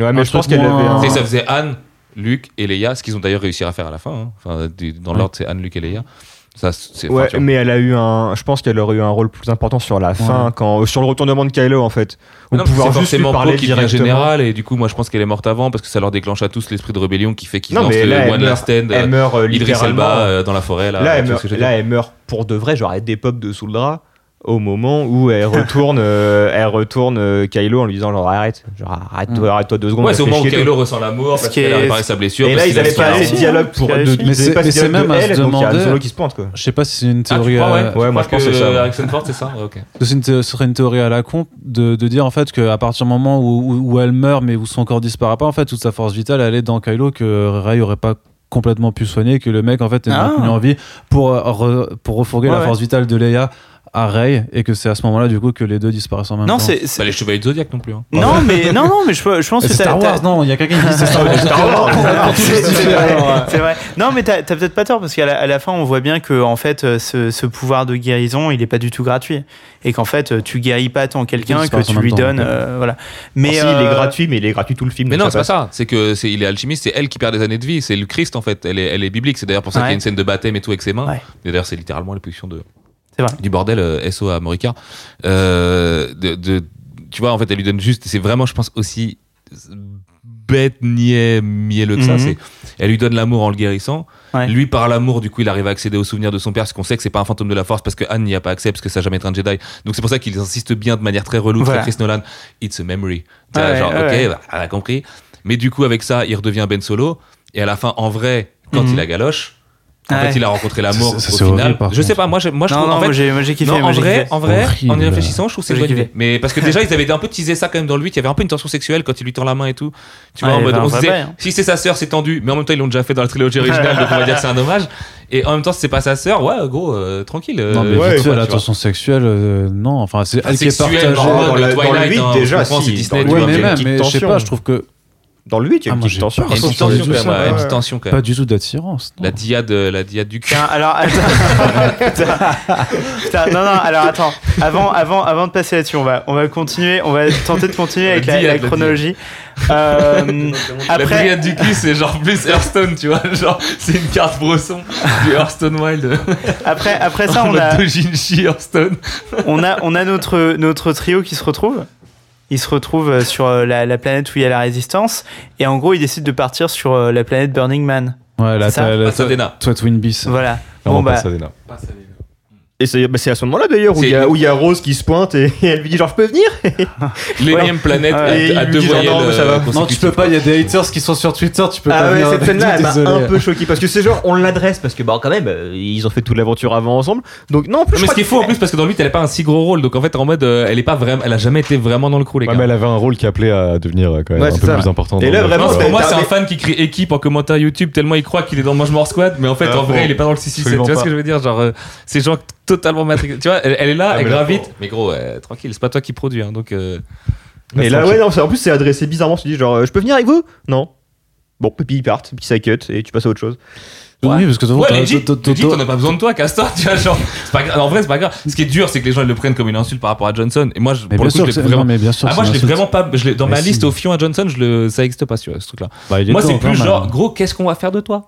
Ouais, mais je pense qu'elle avait moins- sais, ça faisait Anne, Luke et Leia, ce qu'ils ont d'ailleurs réussi à faire à la fin. hein. Enfin, du- dans Ouais. l'ordre, c'est Anne, Luke et Leia. Ça, Ouais, mais elle a eu un. Je pense qu'elle aurait eu un rôle plus important sur la fin, Ouais. quand sur le retournement de Kylo en fait. Ou non, pouvoir c'est juste lui forcément parler qui directement. général et du coup moi je pense qu'elle est morte avant parce que ça leur déclenche à tous l'esprit de rébellion qui fait qu'ils Non, lancent mais le là, elle One meurt- Last Stand Elle meurt euh, Idris littéralement. Elba euh, dans la forêt là, là, elle meurt, là, elle pour de vrai, genre elle des pop dessous le drap au moment où elle [laughs] retourne, euh, elle retourne euh, Kylo en lui disant genre arrête, genre arrête-toi, arrête-toi deux secondes. Ouais, c'est au moment où Kylo ressent la mort Ce parce qu'elle a réparé sa blessure. Et là, ils avaient pas assez de dialogue pour. Mais c'est- même à elle, se demander- Solo qui se pointe quoi. Je sais pas si c'est une Ah, théorie. crois, ouais moi, je pense que c'est. Harrison Ford, c'est ça? Ok. ce serait une théorie à la con de, de dire en fait qu'à partir du moment où, où, où elle meurt mais où son corps disparaît pas en fait toute sa force vitale elle est dans Kylo que Rey aurait pas complètement pu soigner que le mec en fait est Ah. maintenu en vie pour euh, re- pour refourguer Ouais, la ouais. force vitale de Leia à Rey et que c'est à ce moment-là du coup que les deux disparaissent en même Non, temps. c'est. Pas c'est- les chevaliers de Zodiac non plus. hein. Non, mais, non, non, mais je, je pense que Star Wars non il y a quelqu'un qui dit [laughs] c'est Star Wars [laughs] c'est vrai, c'est vrai. Non, mais t'as peut-être pas tort parce qu'à la, à la fin, on voit bien que en fait, euh, ce, ce pouvoir de guérison, il est pas du tout gratuit et qu'en fait, euh, tu guéris pas tant quelqu'un que tu lui temps, donnes, euh, voilà. Mais si, il est gratuit, mais il est gratuit tout le film. Mais non, c'est pas ça. C'est que c'est il est alchimiste, c'est elle qui perd des années de vie. C'est le Christ en fait. Elle est, elle est biblique. C'est d'ailleurs pour ça qu'il y a une scène de baptême et tout avec ses mains. D'ailleurs, c'est littéralement la position de C'est vrai. du bordel euh, SO à Morica. Euh, de, de- tu vois, en fait, elle lui donne juste. C'est vraiment, je pense, aussi bête, niais, mielleux que ça. Mhm. C'est, elle lui donne l'amour en le guérissant. Ouais. Lui, par l'amour, du coup, il arrive à accéder aux souvenirs de son père, parce qu'on sait que c'est pas un fantôme de la force, parce que Anne n'y a pas accès, parce que ça n'a jamais été un Jedi. Donc c'est pour ça qu'ils insistent bien de manière très relou, Voilà. très Chris Nolan. It's a memory. Tu Ouais, vois, genre, ouais, ok, ouais. bah, elle a compris. Mais du coup, avec ça, il redevient Ben Solo. Et à la fin, en vrai, quand Mhm. il a galoche, en Ouais. fait, il a rencontré l'amour Ça, ça, au final. horrible, je sais pas, moi, je, moi, je non, trouve, non, en fait, moi, j'ai moi, j'ai kiffé. non, moi, en vrai, en vrai, Horrible. en y réfléchissant, je trouve que c'est bonne idée. Mais parce que déjà, ils avaient un peu teasé ça quand même dans le 8, il y avait un peu une tension sexuelle quand il lui tend la main et tout. Tu vois, Ouais, en mode, on se disait, hein. si c'est sa sœur, c'est tendu, mais en même temps, ils l'ont déjà fait dans la trilogie originale, donc on va dire que c'est un hommage. Et en même temps, si c'est pas sa sœur, ouais, gros, euh, tranquille. euh, non mais ouais, vite fait tu la tension sexuelle euh, non enfin c'est elle qui est partagée dans le la- dans le Twilight, huit, hein, déjà, c'est Disney, ouais mais même mais je sais pas je trouve que Dans le 8, il y a Ah, une petite tension. pas Il y a une petite tension quand même, une petite tension quand pas même. du tout d'attirance. La diade, la diade du cul. Tiens, alors attends. [laughs] Non, non, alors attends. Avant, avant, avant de passer là-dessus, on va, on va continuer, on va tenter de continuer avec la, Diade, la la chronologie. Euh, La après, diade du cul, c'est genre plus Hearthstone, tu vois. Genre, c'est une carte brosson du Hearthstone Wild. après, après ça, on a, Hearthstone. on a, on a notre, notre trio qui se retrouve. Ils se retrouvent euh, sur euh, la, la planète où il y a la résistance. Et en gros, ils décident de partir sur euh, la planète Burning Man. ouais la, Ça, la, la, Pasadena. Twin Beast Voilà. Bon, pas bah, ça, Dana. Et c'est bah, c'est à ce moment-là d'ailleurs où il y, a- y Rose qui se pointe et, et elle lui dit genre je peux venir? [laughs] [laughs] L'énième planète Ouais. à, à deux voyelles. non, mais ça va. euh, non tu peux pas il y a des haters qui sont sur Twitter tu peux Ah pas ouais, venir cette scène-là, m'a un peu choqué parce que c'est genre, on l'adresse parce que, bah, quand même, euh, ils ont fait toute l'aventure avant ensemble. Donc, non, en plus, Non, mais ce qui est fou en plus parce que dans le 8 elle a pas un si gros rôle donc en fait en mode euh, elle est pas vraiment elle a jamais été vraiment dans le crew les Ouais, gars. mais elle avait un rôle qui appelait à devenir quand même Ouais, un peu ça. plus important. Et là, vraiment, pour moi c'est un fan qui crie équipe en commentaire YouTube tellement il croit qu'il est dans Mangement Squad mais en fait Ah, en vrai il est pas dans le 667 tu vois ce que je veux dire? Genre c'est genre totalement matrix tu vois elle, elle est là Ah, elle mais là, gravite mais gros euh, tranquille c'est pas toi qui produis hein, donc euh, Et là, ouais, non, en plus, c'est adressé bizarrement. Tu dis genre, euh, je peux venir avec vous? Non. Bon, puis ils partent, puis ça cut et tu passes à autre chose. oui parce que Ouais, legit, legit, on n'a pas besoin de toi, casse-toi, tu vois, genre, c'est pas grave. En vrai, c'est pas grave. Ce qui est dur, c'est que les gens ils le prennent comme une insulte par rapport à Johnson. Et moi, je, mais pour le coup, je l'ai vraiment. non, mais bien sûr Ah, moi, je l'ai vraiment pas. Je dans Mais ma si. liste au Fion à Johnson, je le, ça existe pas, tu vois, ce truc-là. Bah, Moi, c'est quand plus genre, gros, qu'est-ce qu'on va faire de toi?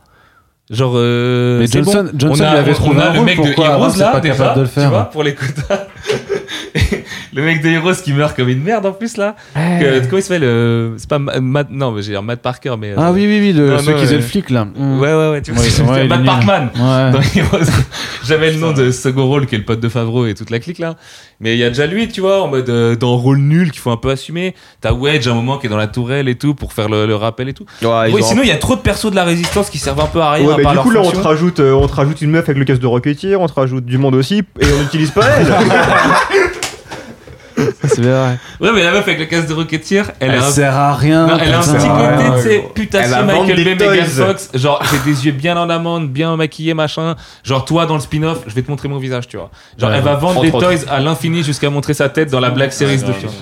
Genre, euh, Mais Johnson- bon. Johnson, on a, il avait on trouvé a un le mec de Heroes là, pas déjà, de le faire tu vois, pour les quotas. [laughs] le mec de Heroes qui meurt comme une merde en plus là. Que- comment il s'appelle euh, C'est pas Ma- Matt, non, mais j'ai dire Matt Parker, mais. euh, Ah oui, oui, oui, le, Non, ceux non, qui faisaient ouais. le flic là. Mm. Ouais, ouais, ouais, tu vois, Ouais, [laughs] ouais, Matt. Parkman. Ouais. Dans Heroes. [laughs] J'avais le nom de second rôle qui est le pote de Favreau et toute la clique là. Mais il y a déjà lui, tu vois, en mode euh, dans rôle nul qu'il faut un peu assumer. T'as Wedge à un moment qui est dans la tourelle et tout pour faire le, le rappel et tout. Ouais, Oui, ont- sinon il y a trop de persos de la résistance qui servent un peu à rien. Ouais, à bah, part du leur coup, là, on te, rajoute, euh, on te rajoute une meuf avec le casque de Rocketeer, on te rajoute du monde aussi, et on n'utilise pas elle. [laughs] [laughs] [laughs] C'est vrai. Ouais, mais la meuf avec le casque de Rocketeer, elle, Elle a un sert à rien. Non, elle a un putain. petit côté, tu sais, Elle putassier va vendre Michael des Bay, Megan toys. Fox. Genre, j'ai des yeux bien en amande, bien maquillés, machin. Genre, toi, dans le spin-off, je vais te montrer mon visage, tu vois. Genre, Ouais, elle va vendre entre des autres. toys à l'infini jusqu'à montrer sa tête dans la Black Series de film.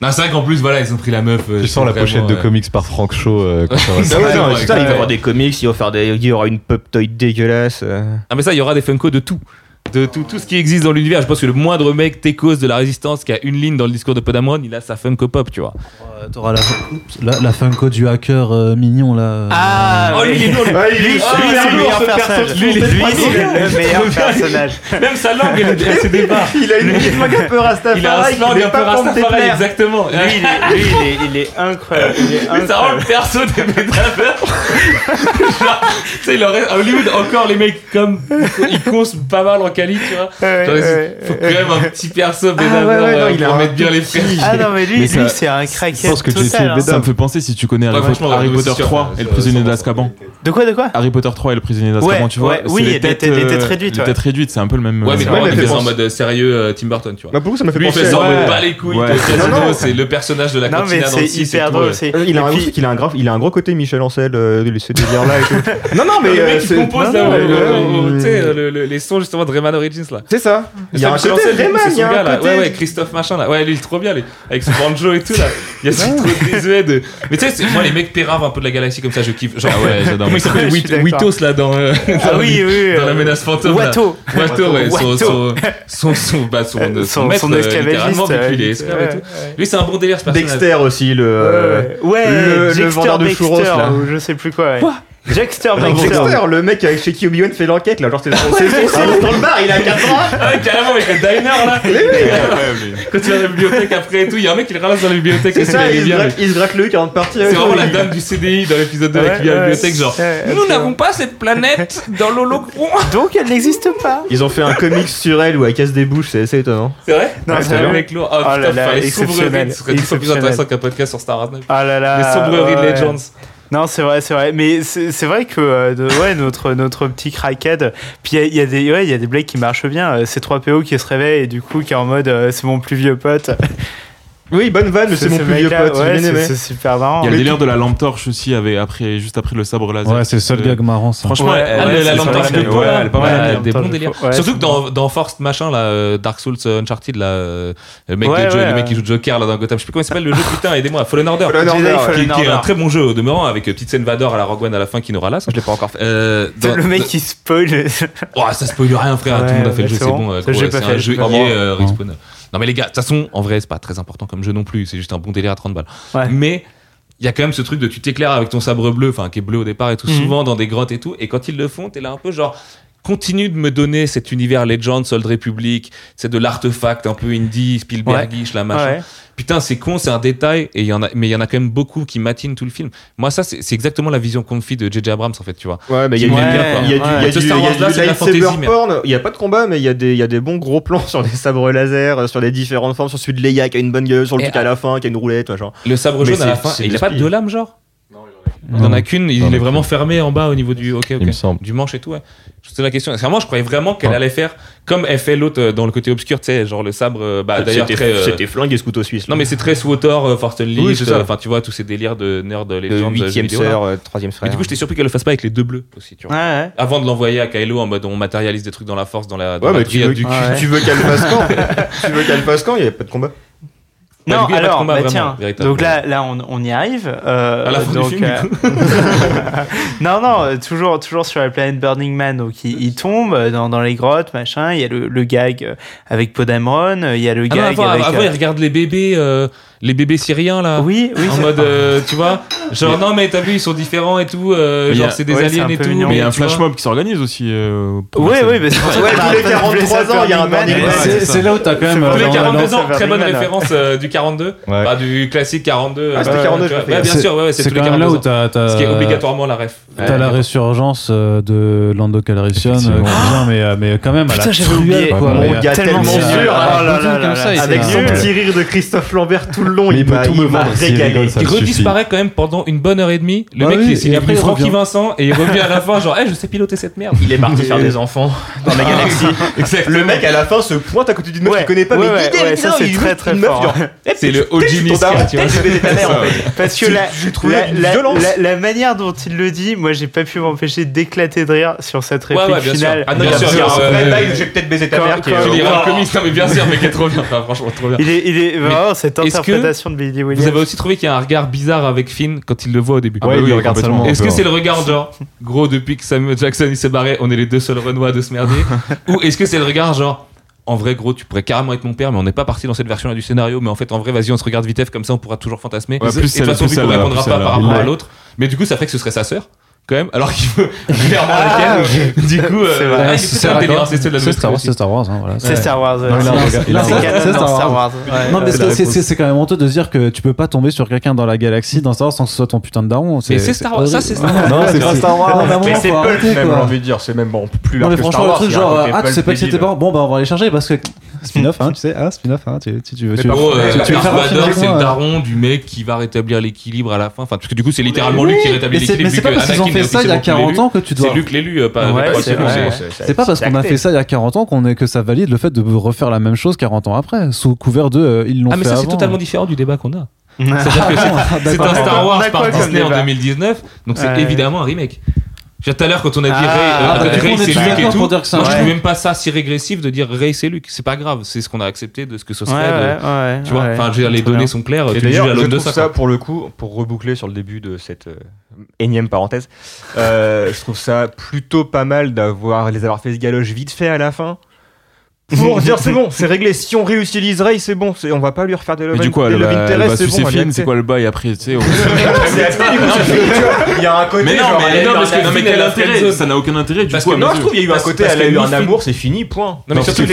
Non, c'est vrai qu'en plus, voilà, ils ont pris la meuf. euh, Tu sens la vraiment, pochette de euh, comics par Frank Shaw. euh, quand va Ah non, ouais. il va y avoir des comics, il va faire des, il y aura une pop toy dégueulasse. euh. Ah, mais ça, il y aura des Funko de tout. De tout, tout ce qui existe dans l'univers. Je pense que le moindre mec techos de la résistance qui a une ligne dans le discours de Podamon, il a sa Funko Pop, tu vois. Euh, T'auras la, la, la Funko du hacker euh, mignon là. Ah, Oh, lui, il est lourd, lui. lui, lui, lui, il est c'est le meilleur personnage. perso. Lui, Lui, est le meilleur personnage. Même sa langue, elle, elle se débarre. Il a une petite langue un peu Rastafari. Il a un slang qui un peu Rastafari, exactement. Lui, il est, est, est incroyable. Est ça rend le perso des métaphores. [laughs] Genre, tu sais, il aurait, Hollywood, encore les mecs comme. Ils consent pas mal en quali, tu vois. Ouais, Genre, ouais, il faut quand même un petit perso ouais, non, euh, il a pour mettre bien les frères. Ah non, mais lui, lui c'est un craquet pense que tu total. hein. Ça me fait penser si tu connais Harry, Ouais, Potter- franchement, Harry ouais, Potter c'est sûr, 3 ça, et le prisonnier d'Azkaban. De quoi, de quoi? Harry Potter 3 et le prisonnier d'Azkaban, tu vois oui, les les têtes- euh, réduites, Les têtes réduites, c'est un peu le même. Ouais, mais euh, il fait en mode sérieux euh, Tim Burton, tu vois. Bah, pour vous, ça m'a fait Lui, il penser fait ça en mode pas les couilles. [laughs] C'est le personnage de la Non, mais cantina dans c'est le 6 hyper drôle. Euh, Il a, un, il, a un grave, il a un gros côté Michel Ancel, euh, de ce délire-là et tout. [laughs] non, non, mais. le euh, mec qui compose euh, les sons justement de Rayman Origins là. C'est ça. Il y a un côté Rayman, c'est il y a gars, un là. côté. Ouais, ouais, Christophe machin là. Ouais, lui, il est trop bien, lui. Avec son banjo et tout là. Il y a ce trop désuet de. Mais tu sais, c'est- moi, les mecs péraves un peu de la galaxie comme ça, je kiffe. Genre, Ah ouais, j'adore. Comment il s'appelle. Witos là dans. euh, Ah oui, oui. Dans la euh, menace fantôme. là. Watto. Watto, ouais. Son, son, son, son, bah, son, son, son- maître, son euh, esclavagiste, euh. Lui, c'est un bon délire, ce personnage. Dexter aussi, le. Ouais, le- vendeur de churros, là. je sais plus quoi. ouais. Avec Dexter. Dexter, le mec avec chez qui Obi-Wan fait l'enquête, là, genre c'est son dans le bar, il a 4 ans. Ah ouais, carrément avec le diner là. Quand tu vas à la bibliothèque après et tout, il y a un mec qui le ramasse dans la bibliothèque. C'est ça, il il bien, gratte- il se gratte le cul avant de partir. C'est vraiment la il- dame du CDI dans l'épisode 2 Ouais, avec lui à la bibliothèque, genre Nous n'avons pas cette planète dans l'holocron. [laughs] Donc elle n'existe pas. Ils ont fait un comics sur elle où elle casse des bouches, c'est assez étonnant. C'est vrai? Non, c'est le mec lourd. Oh, Oh là putain, là, faire les exceptionnel, sombreries. Ce serait plus intéressant qu'un podcast sur Star Wars 9. Ah là là. Les sombreries de. Legends. Non, c'est vrai, c'est vrai. Mais c'est vrai que euh, ouais, notre, notre petit crackhead. Puis il y a- des ouais, y a des blagues qui marchent bien. Euh, C'est 3PO qui se réveille et du coup qui est en mode euh, c'est mon plus vieux pote. Oui, bonne vanne, mais c'est mon ce plus vieux mec-là, pote, ouais, c'est- super marrant. Il y a le délire de la lampe torche aussi, avec, après, juste après le sabre laser. Ouais, c'est le seul Euh, gag marrant ça. Franchement, Ouais, elle- ouais, le- la lampe torche elle- est pas ouais, mal. des bons délires. Surtout que dans, dans Force machin là, euh, Dark Souls euh, Uncharted là, euh, le mec, Ouais, de Jo- ouais, le mec ouais. qui joue Joker là dans Gotham, je sais plus comment il s'appelle le jeu putain, aidez-moi, Fallen Order. Fallen Jedi Order, Fallen Qui, qui est un très bon jeu au demeurant avec petite scène Vador à la Rogue One à la fin qui nous ralasse. Je l'ai pas encore fait. Le mec qui spoil. Ça spoil rien, frère. Tout le monde a fait le jeu, c'est bon. bon. Ça, gros, j'ai pas C'est un jeu fait. euh, Respawn. Non, mais les gars, de toute façon, en vrai, c'est pas très important comme jeu non plus. C'est juste un bon délire à 30 balles. Ouais. Mais il y a quand même ce truc de tu t'éclaires avec ton sabre bleu, enfin qui est bleu au départ et tout, Mhm. souvent dans des grottes et tout. Et quand ils le font, t'es là un peu genre. Continue de me donner cet univers Legends, Old Republic, c'est de l'artefact un peu indie, Spielbergish, la machin. Ouais. Putain, c'est con, c'est un détail, et il y en a, mais il y en a quand même beaucoup qui matinent tout le film. Moi, ça, c'est exactement la vision qu'on me fit de J.J. Abrams, en fait, tu vois. Ouais, mais il y y a quoi. du, il y a Ouais. du, Ce il y Star a du c'est la fantasy. Il y a pas de combat, mais il y a des, il y a des bons gros plans [laughs] sur des sabres laser, euh, sur des différentes formes, sur celui de Leia qui a une bonne gueule, sur le truc à la fin, qui a une roulette, machin. Le sabre Mais jaune à la c'est- fin, il de a pas de deux lames, genre? Il Non. en a qu'une, il est vraiment fermé en bas au niveau du, ok, ok, Il me semble. du manche et tout. Ouais. C'était la question. Moi, je croyais vraiment qu'elle Ouais. allait faire comme elle fait l'autre euh, dans le côté obscur, tu sais, genre le sabre. euh, Bah, d'ailleurs, C'était très. euh, c'était flingue et ce couteau suisse. Non, mais c'est très Force Unleashed, Oui, c'est ça. enfin, tu vois, tous ces délires de nerd jeux huitième sœur, troisième Mais frère. du coup, j'étais surpris qu'elle le fasse pas avec les deux bleus aussi, tu vois. Ouais, ouais. Avant de l'envoyer à Kylo en mode on matérialise des trucs dans la force, dans la, dans Ouais, la mais tu veux, du tu, cul. Ouais. tu veux qu'elle fasse quand? [laughs] Tu veux qu'elle fasse quand? Il y a pas de combat. Bah, Non, coup, de alors, combat bah, vraiment, tiens, donc là, là on, on y arrive. euh, À la fin du donc, du euh, [laughs] non, non, euh, toujours, toujours sur la planète Burning Man. Donc, il, il tombe euh, dans, dans les grottes, machin. Il y a le, le gag euh, avec Podamron. euh, Il y a le Ah non, gag avant, avec. avant, euh, il regarde les bébés, euh, les bébés syriens là. Oui, oui en mode euh, tu vois genre non mais t'as vu ils sont différents et tout euh, genre c'est des aliens et tout mais euh, il y a un flash mob qui s'organise aussi oui oui mais c'est ouais, tous les 43 ans c'est là où t'as quand même très bonne référence du 42 bah, du classique 42 ah c'était 42 bien sûr c'est obligatoirement la ref. T'as la résurgence de Lando Calrissian mais quand même putain j'ai oublié. tellement sûr. Avec son petit rire de Christophe Lambert tout le long, Mais il peut tout me il m'a Il redisparaît quand même pendant une bonne heure et demie. Le Ah mec, oui, il- et il après, plus Francky. Vincent et il revient à la fin, genre, Eh, je sais piloter cette merde. Il est parti faire des enfants dans la ah, galaxie. [laughs] Le mec à la fin se pointe à côté d'une meuf Ouais, qu'il connaît pas, mais ouais, eh, ça, c'est très, très fort. Eh, c'est le OG Miskin, Parce que la, j'ai trouvé la, manière dont il le dit, moi j'ai pas pu m'empêcher d'éclater de rire sur cette Ouais, réplique finale. Ah non, bien sûr, bah, Il y a j'ai peut-être baisé ta mère qui est- Tu lis un comics, mais bien sûr, mais qui est trop bien. Franchement, trop bien. Il est, il vraiment cette interprétation vous avez aussi trouvé qu'il y a un regard bizarre avec Finn quand il le voit au début. Il regarde seulement. Est-ce que c'est le regard genre, gros, depuis que Samuel Jackson il s'est barré, on est les deux seuls Renois de se merder [laughs] Ou est-ce que c'est le regard genre, en vrai, gros, tu pourrais carrément être mon père, mais on n'est pas parti dans cette version-là du scénario. Mais en fait, en vrai, vas-y, on se regarde vite fait, comme ça, on pourra toujours fantasmer. Plus et de toute façon, répondra pas par rapport à l'autre. Mais du coup, ça ferait que ce serait sa sœur quand même, alors qu'il veut [laughs] clairement ah, laquelle. Du coup, c'est euh, ouais, ah, Star, Star Wars, c'est Star Wars. Hein, c'est. Star Wars. Non, mais c'est quand même honteux de dire que tu peux pas tomber sur quelqu'un dans la galaxie dans Star Wars sans que ce soit ton putain de daron. Mais c'est Star Wars, ça c'est Star Wars. Non, c'est Star Wars. C'est même, j'ai envie de dire, c'est même plus large que Non, mais franchement, le truc genre, ah, tu sais pas que c'était bon, bon, bah on va les charger parce que Spin-off, hein, tu sais, hein, spin-off, hein, tu, tu, tu veux. Tu, gros, euh, tu, tu Vador, c'est le euh, daron du mec qui va rétablir l'équilibre à la fin. Enfin, parce que du coup, c'est littéralement oui, lui qui rétablit l'équilibre. Mais c'est pas parce qu'ils ont fait ça il y a 40 ans que tu dois. C'est Luc l'élu, euh, pas. Ouais, c'est pas parce qu'on a fait ça il y a 40 ans qu'on que ça valide le fait de refaire la même chose 40 ans après, sous couvert de euh, ils l'ont fait. Ah mais ça c'est totalement différent du débat qu'on a. [laughs] Ah, c'est c'est un Star Wars par Disney en 2019, donc c'est évidemment un remake. Tout à l'heure, quand on a dit ah, Ray, euh, bah, Ray c'est Luke et tout, moi je trouve même pas ça si régressif de dire Ray c'est Luke. C'est pas grave, c'est ce qu'on a accepté de ce que ce serait. Ouais, de, ouais, tu vois, enfin, je veux dire, les données bien. sont claires. Et d'ailleurs, je de ça, ça pour le coup, pour reboucler sur le début de cette euh, énième parenthèse, euh, je trouve ça plutôt pas mal d'avoir les avoir fait ce galoche vite fait à la fin pour dire c'est bon, c'est réglé. Si on réutilise Ray, c'est bon, on va pas lui refaire des Love, du coup, elle, va c'est quoi le bail après, tu sais [laughs] Il y a un côté. Mais non, mais non, parce que non, mais quel intérêt Ça n'a aucun intérêt. Non, je trouve qu'il y a eu un côté, elle a eu un amour, c'est fini, point. Non, mais surtout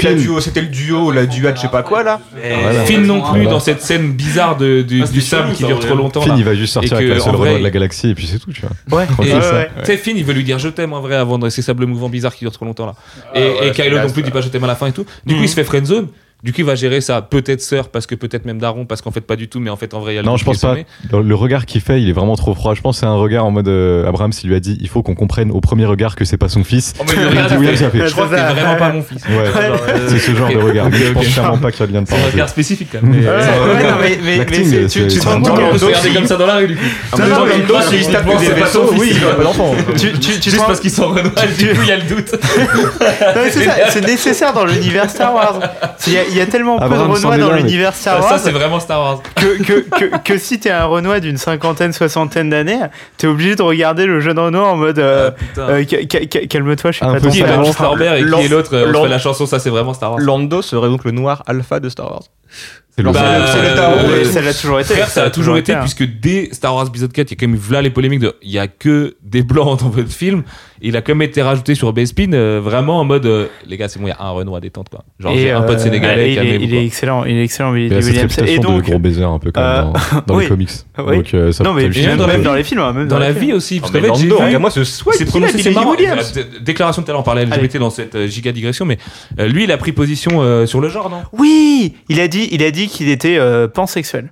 c'était le duo, la duade, je sais pas quoi là. Eh, Finn non plus dans cette scène bizarre ah, du sable qui dure trop longtemps. Finn, il va juste sortir avec la seule de la galaxie et puis c'est tout, tu vois. Ouais. Tu sais, Finn, il veut lui dire je t'aime en vrai avant de ces sables mouvants bizarres qui durent trop longtemps là. Et Kylo non plus dit pas je t'aime à la fin et tout. Du coup, il se mhm. fait friendzone. Du coup, il va gérer ça. Peut-être sœur, parce que peut-être même daron, parce qu'en fait, pas du tout, mais en fait, en vrai, il y a Non, je pense pas. Le, regard qu'il fait, il est vraiment trop froid. Je pense que c'est un regard en mode euh, Abraham, s'il lui a dit, il faut qu'on comprenne au premier regard que c'est pas son fils. Oh, mais le regard, oui, ça fait. Je crois que c'est vraiment pas mon fils. Ouais, c'est ce genre de regard. Okay, okay. Je pense clairement pas qu'il vient de parler. C'est un regard spécifique, quand même. Mais, euh, mais euh, tu te rends compte regarder comme ça dans la rue, du coup. c'est juste. Juste parce qu'ils sont renois, du coup, il y a le doute. [laughs] C'est nécessaire dans l'univers Star Wars y, y, a tellement peu de Renois dans l'univers Star Wars. Ça, c'est vraiment Star Wars. Que, que, que, que si t'es un Renois d'une cinquantaine, soixantaine d'années, t'es obligé de regarder le jeune Renoir en mode euh, ah, euh, calme-toi, je suis un pas ton Qui est Lambert et qui est l'autre On fait la chanson, ça, c'est vraiment Star Wars. Lando serait donc le noir alpha de Star Wars. C'est bah, euh, ça l'a toujours été. Frère, ça, ça a, toujours été, été hein. puisque dès Star Wars épisode 4, il y a quand même eu là les polémiques de il y a que des blancs [laughs] dans votre film. Il a quand même été rajouté sur Bespin euh, vraiment en mode euh, les gars, c'est bon, il y a un Renault à détente quoi. Genre j'ai un pote euh, sénégalais. Bah, Allez, il, il est, excellent, il est excellent. Il est cette et donc, de gros baiser un peu comme euh, dans, dans [laughs] les comics. Oui. Donc, euh, ça non mais hein, même dans, même dans les films, même dans, la vie aussi. Parce que j'ai moi ce souhait c'est prononcé c'est marrant. Déclaration tout à l'heure, on parlait LGBT dans cette giga digression, mais lui il a pris position sur le genre, non? Oui, il a dit, il a dit dit qu'il était euh, pansexuel.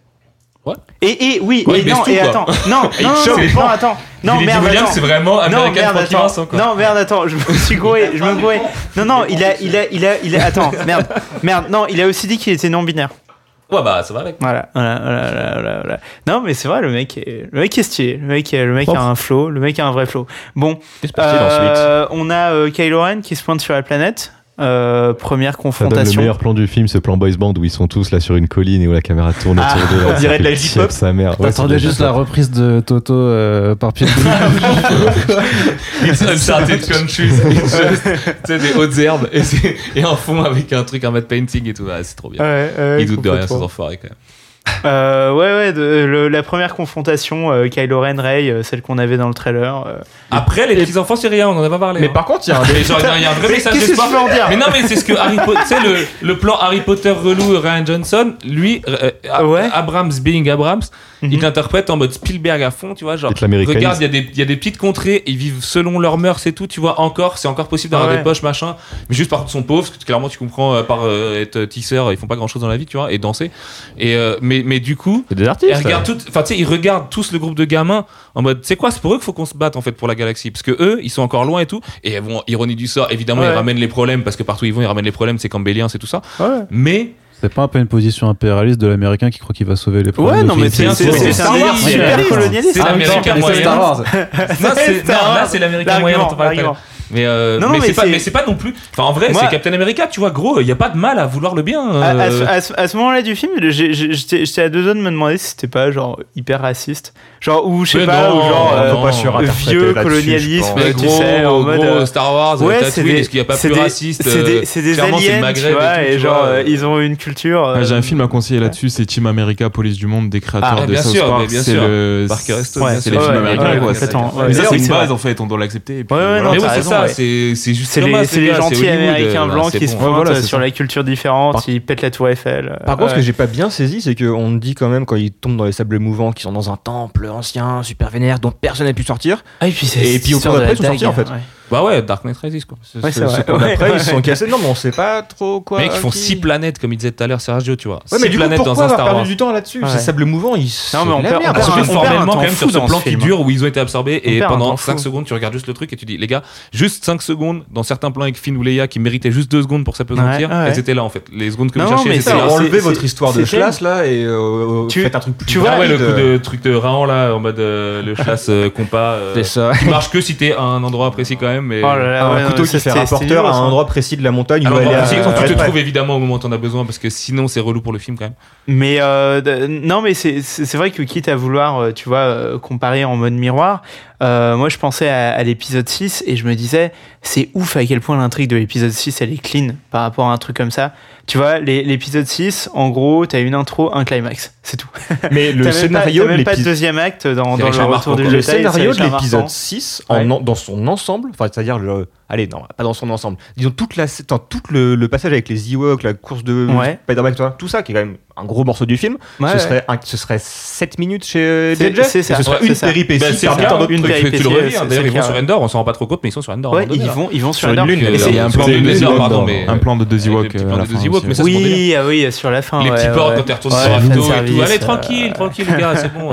Et, et oui, ouais, et non, tout, et attends, [laughs] non, non, non, non, non, attends, non, Billy merde, Williams, c'est vraiment non, merde, attends, quoi. non, merde, attends, je me suis gouré, je me gouré, non, non, il a, il a, il a, il a, attends, merde, merde, non, il a aussi dit qu'il était non binaire. Ouais bah ça va avec. Voilà, voilà, voilà, voilà, voilà. Non mais c'est vrai le mec est le mec est stylé, le mec est... le mec a un flow, le mec a un vrai flow. Bon, euh, on a euh, Kylo Ren qui se pointe sur la planète. Euh, première Ça donne le confrontation. meilleur plan du film, ce plan boys band où ils sont tous là sur une colline et où la caméra tourne Ah, autour d'eux. là, on ça dirait de la J-pop. Sa mère. T'attendais c'est juste la reprise de Toto euh, par Pierre It's Uncharted Countries. Sais, des hautes herbes et, c'est- et un fond avec un truc, un matte painting et tout. Ah, c'est trop bien. Ouais, ouais, Ils doutent de rien, ces enfoirés, quand même. Euh, ouais, ouais, de, la première confrontation, euh, Kylo Ren, Rey, euh, celle qu'on avait dans le trailer. Après, les petits enfants syriens, on en a pas parlé. Mais hein. par contre, il y a un, [laughs] mais vrai message. Mais non, mais c'est ce que Harry Potter, le, le plan Harry Potter relou, Ryan Johnson, lui. Abrams, being Abrams, il mhm. l'interprète en mode Spielberg à fond, tu vois, genre, regarde, il y, a des, y a des petites contrées, ils vivent selon leurs mœurs et tout, tu vois, encore, c'est encore possible d'avoir des poches, machin, mais juste par contre, son pauvre, parce que clairement, tu comprends, par être tisseur, ils font pas grand chose dans la vie, tu vois, et danser. Et, mais mais, mais du coup. Des artistes. Ils regardent, tout, ils regardent tous le groupe de gamins en mode, c'est quoi, c'est pour eux qu'il faut qu'on se batte en fait pour la galaxie. Parce que eux, ils sont encore loin et tout. Et bon, ironie du sort, évidemment, ouais. ils ramènent les problèmes parce que partout ils vont, ils ramènent les problèmes, c'est cambélien, c'est tout ça. Ouais. Mais. C'est pas un peu une position impérialiste de l'américain qui croit qu'il va sauver les problèmes. Ouais, non, mais c'est c'est Star Wars, [laughs] c'est super colonialiste. C'est l'américain moyen. Non, c'est l'américain moyen mais, euh, non, mais, c'est pas, pas non plus. En vrai, c'est Captain America, tu vois, gros, il n'y a pas de mal à vouloir le bien. Euh... À, ce, ce, moment-là du film, j'étais à deux doigts de me demander si c'était pas genre hyper raciste. Genre, ou je sais pas, ou genre euh, vieux colonialisme, tu sais, en mode. Euh, Star Wars, ouais, est-ce qu'il des, raciste C'est des, euh, aliens, tu vois, et genre, ils ont une culture. Ah, j'ai un film à conseiller là-dessus, c'est Team America, Police du Monde, des créateurs ah, de South Park. C'est le. C'est les films américains, quoi. C'est une base, en fait, on doit l'accepter. Mais oui, c'est ça c'est juste C'est les, gentils américains euh, blancs qui se pointent euh, sur la culture différente, ils pètent la tour Eiffel. Euh, Par contre, ce que j'ai pas bien saisi, c'est qu'on dit quand même quand ils tombent dans les sables mouvants, qu'ils sont dans un temple ancien, super vénère, dont personne n'a pu sortir. Ah, et puis, et puis au ils sont sortis en fait. Bah ouais, Dark Knight Rises quoi. C'est, ouais, après, ils sont [laughs] cassés. Non, mais on sait pas trop quoi. Mec, ils font 6 planètes, comme ils disaient tout à l'heure Sergio, tu vois. 6 mais planètes coup, dans un Star Wars. du temps là-dessus? C'est sable mouvant, ils. Non, mais on perd. On perd formellement quand même sur ce plan qui dure hein. où ils ont été absorbés et pendant 5 secondes, tu regardes juste le truc et tu dis, les gars, juste 5 secondes dans certains plans avec Finn ou Leia qui méritaient juste 2 secondes pour s'apesantir, elles étaient là en fait. Les secondes que vous cherchiez, elles étaient là. Enlevez votre histoire de chasse là et euh, faites un truc plus. Tu vois, ah le coup de truc de Raon là en mode euh, le chasse euh, compas. C'est ça. marche que si t'es à un endroit précis quand même même. Oh euh, un couteau non, qui fait rapporteur à un endroit précis de la montagne. Alors, où elle est tu te trouves évidemment au moment où tu en as besoin, parce que sinon c'est relou pour le film quand même. Mais euh, non, mais c'est vrai que quitte à vouloir, euh, tu vois, comparer en mode miroir, euh, moi, je pensais à, à l'épisode 6 et je me disais, c'est ouf à quel point l'intrigue de l'épisode 6, elle est clean par rapport à un truc comme ça. Tu vois, l'épisode 6, en gros, t'as une intro, un climax, c'est tout. [laughs] Mais le scénario. Pas, même pas de deuxième acte dans, dans le retour du Le scénario de l'épisode 6, en, ouais. dans son ensemble, c'est-à-dire le Allez, non, pas dans son ensemble. Disons, toute la, tout le, le, passage avec les Ewoks, la course de ouais. Spider-Man, tout ça, qui est quand même un gros morceau du film, ouais, ce, Serait un, ce serait 7 minutes chez JJ. C'est. Ce serait ouais, une péripétie. Bah, c'est un autre une truc. Tu le. Hein. D'ailleurs, ils vont sur Endor. On s'en rend pas trop compte, mais ils sont sur Endor. Ouais, ils vont, hein. ils vont sur, Endor. Euh, c'est un plan de Un plan de deux Ewoks. Oui, ah oui, sur la fin. Les petits porcs quand ils retournent sur Rafto et tout. Allez, tranquille, tranquille, les gars, c'est bon.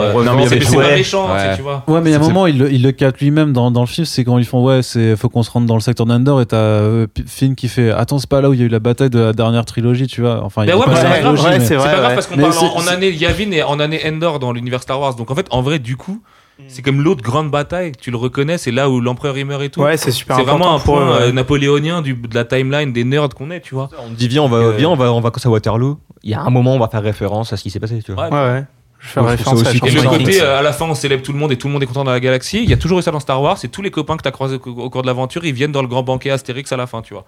C'est pas méchant, tu vois. Ouais, mais il y a un moment, il le capte lui-même dans le film, c'est quand ils font ouais, faut qu'on se rentre dans le Sector Under et t'as Finn qui fait Attends, c'est pas là où il y a eu la bataille de la dernière trilogie, tu vois. Enfin, ben ouais, c'est pas grave, c'est pas parce qu'on parle en, année Yavin et en année Endor dans l'univers Star Wars. Donc en fait, en vrai, du coup. Hmm. C'est comme l'autre grande bataille, tu le reconnais, c'est là où l'empereur il meurt et tout. Ouais, c'est super. C'est vraiment un point euh, napoléonien du, de la timeline des nerds qu'on est, tu vois. On dit viens, on va, euh... viens, on va en vacances à Waterloo. Il y a un moment, on va faire référence à ce qui s'est passé, tu vois. Ouais. ouais. Je fais ouais, référence à, Et le côté, euh, à la fin, on célèbre tout le monde et tout le monde est content dans la galaxie. Il y a toujours eu ça dans Star Wars. C'est tous les copains que tu as croisés au cours de l'aventure, ils viennent dans le grand banquet Astérix à la fin, tu vois.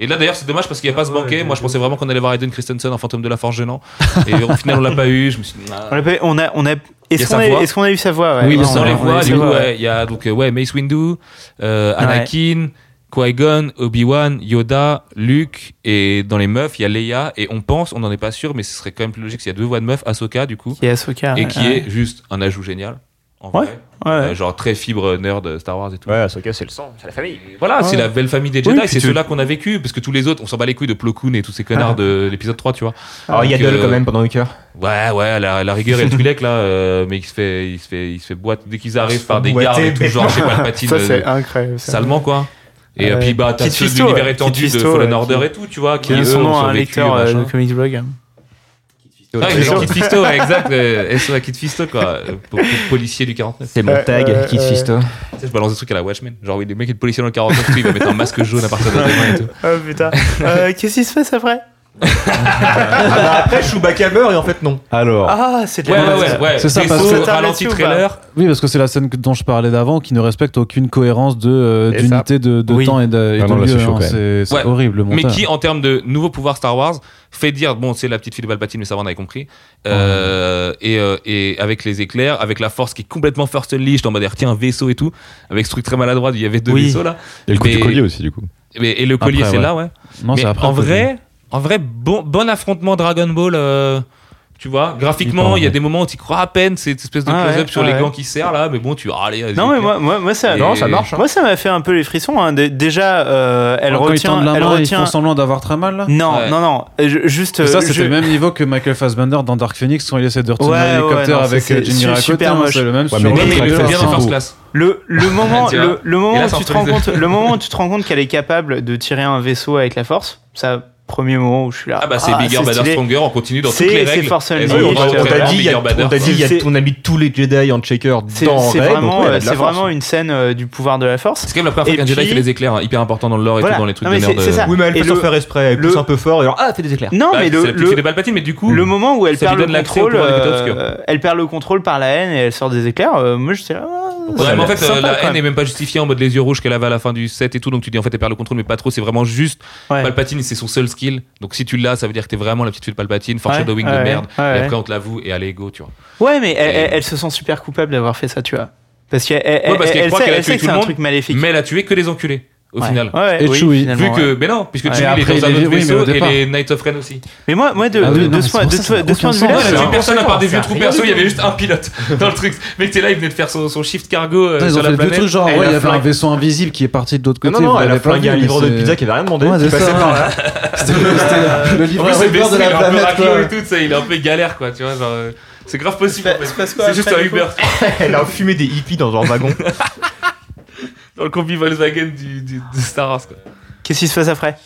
Et là d'ailleurs c'est dommage parce qu'il n'y a ah pas ce banquet. Moi je pensais vraiment qu'on allait voir Aiden Christensen en fantôme de la force gênant. Et au final on l'a pas eu. Je me suis dit, on a on a est-ce qu'on a, eu sa voix. Oui, non, on, on les voix. Du coup, il y a donc euh, ouais Mace Windu, euh, Anakin. Qui-Gon, Obi-Wan, Yoda, Luke, et dans les meufs, il y a Leia, et on pense, on n'en est pas sûr, mais ce serait quand même plus logique s'il y a deux voix de meufs, Ahsoka, du coup. Qui est Ahsoka. Et qui est juste un ajout génial. En ouais. Euh, ouais, genre très fibre nerd euh, Star Wars et tout. Ouais, Ahsoka, c'est le sang, c'est la famille. Voilà, c'est la belle famille des Jedi, oui, c'est ceux-là qu'on a vécu, parce que tous les autres, on s'en bat les couilles de Plo Koon et tous ces connards ah. de l'épisode 3, tu vois. Alors, il y a Dole euh, quand même pendant une heure. Ouais, ouais, la, la rigueur et le Twi'lek là, mais il se fait, il se fait, il se fait boîte dès qu'ils arrivent par des gardes et tout, genre, je sais pas, le [laughs] patine. Ça, c'est incroyable. Salement, quoi. Et euh, ah puis, bah, t'as ceux de l'univers étendu de Fallen Order et tout, tu vois. Qui son nom à un lecteur euh, de Comics Blog. Hein. Ah, Kid Fisto, exact. Elle sur la Kid Fisto, quoi. Euh, policier du 49. C'est mon tag, Kid Fisto. Tu sais, je balance des trucs à la Watchmen. Genre, oui, le mec est policier dans le 49, il va mettre un masque jaune à partir de demain et tout. [laughs] Oh putain. Qu'est-ce qui se passe après? Ah bah, après, Chewbacca meurt et en fait, non. Alors. Ah, c'est de ouais, la ouais, ouais, C'est ça. Ralenti bah. trailer. Oui, parce que c'est la scène dont je parlais d'avant qui ne respecte aucune cohérence de, euh, d'unité de, temps et de, ah lieu. C'est hein. horrible. Mais qui, en termes de nouveau pouvoir Star Wars, fait dire bon, c'est la petite fille de Palpatine, mais ça, on avait compris. Euh, et, euh, et, avec les éclairs, avec la force qui est complètement first unleashed en mode tiens, vaisseau et tout. Avec ce truc très maladroit, il y avait deux vaisseaux là. Et le collier aussi, du coup. Mais, et le collier, c'est là, ouais. Non, mais en vrai en vrai, bon, affrontement Dragon Ball. Euh, tu vois, graphiquement, il y a des moments où tu crois à peine, cette espèce de ah close-up sur ah les gants qui serrent là, mais bon, tu ah, allez, Non, mais moi, moi, ça, non, ça marche. Hein. Moi, ça m'a fait un peu les frissons. Hein. Déjà, euh, elle retient. Quand ils elle retient... Ils font semblant d'avoir très mal là Non, non, non. Juste. Ça, euh, c'était le même niveau que Michael Fassbender dans Dark Phoenix quand il essaie de retenir l'hélicoptère avec Jimmy Rakotan. Hein, c'est le même sur mais. Le, le, moment, le, moment où tu te rends le moment où tu te rends compte qu'elle est capable de tirer un vaisseau avec la force, ça premier moment où je suis là. Ah bah c'est ah, Bigger Badder Stronger, on continue dans toutes les règles. C'est Force eh Unleashed. On t'a dit, on a mis tous les Jedi en checker dans C'est vraiment, euh, c'est vraiment une scène euh, du pouvoir de la Force. C'est quand même la première fois qu'un Jedi fait des éclairs, hein, hyper important dans le lore et tout, dans les trucs non, de merde. Euh. Oui, mais elle peut s'en faire esprit, elle pousse un peu fort et alors ah, fait des éclairs. Non, bah, mais le mais du coup, le moment où elle perd le contrôle, elle perd le contrôle par la haine et elle sort des éclairs. Moi, je sais là Ouais, mais en fait, euh, la haine n'est même pas justifiée en mode les yeux rouges qu'elle avait à la fin du set et tout. Donc tu dis en fait, elle perd le contrôle, mais pas trop. C'est vraiment juste. Palpatine, c'est son seul skill. Donc si tu l'as, ça veut dire que t'es vraiment la petite fille de Palpatine, foreshadowing de merde. et après, on te l'avoue et allez, go, tu vois. Ouais, mais elle, se sent super coupable d'avoir fait ça, tu vois. Parce qu'elle ouais, qu elle, elle, croit qu'elle a tué mais elle a tué que les enculés au ouais. final. Ouais, et oui, Chewie. Vu que, mais non, puisque Chewie est dans un autre vaisseau et les Knights of Ren aussi. Mais moi, moi de, ah ce point de vue-là, personne à part des vieux trous ah perso, il y avait juste un pilote dans le truc. Mec, t'es là, il venait de faire son shift cargo euh, sur la planète. genre, il y avait un vaisseau invisible qui est parti de l'autre côté. Non, non, elle a flingué un livre de pizza qui avait rien demandé. [laughs] C'était le livre de la planète. Il est un peu galère, quoi, tu vois, genre. Euh, c'est grave possible. C'est juste un Uber. [laughs] Elle a fumé des hippies dans un wagon dans le combi Volkswagen du, de Star Wars. Qu'est-ce qui se passe après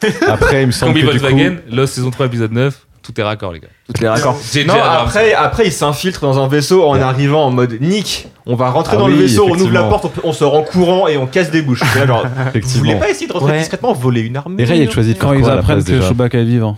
[laughs] après il me semble combi Volkswagen, coup... Lost saison 3 épisode 9, tout est raccord, les gars. Tout est raccord. non, après, après, il s'infiltre dans un vaisseau en arrivant en mode Nick, on va rentrer ah dans le vaisseau, on ouvre la porte, on, on, se rend courant et on casse des bouches. [laughs] Vous voulez pas essayer de rentrer discrètement, voler une armée Et Ray est choisi de quand ils apprennent que Chewbacca est vivant.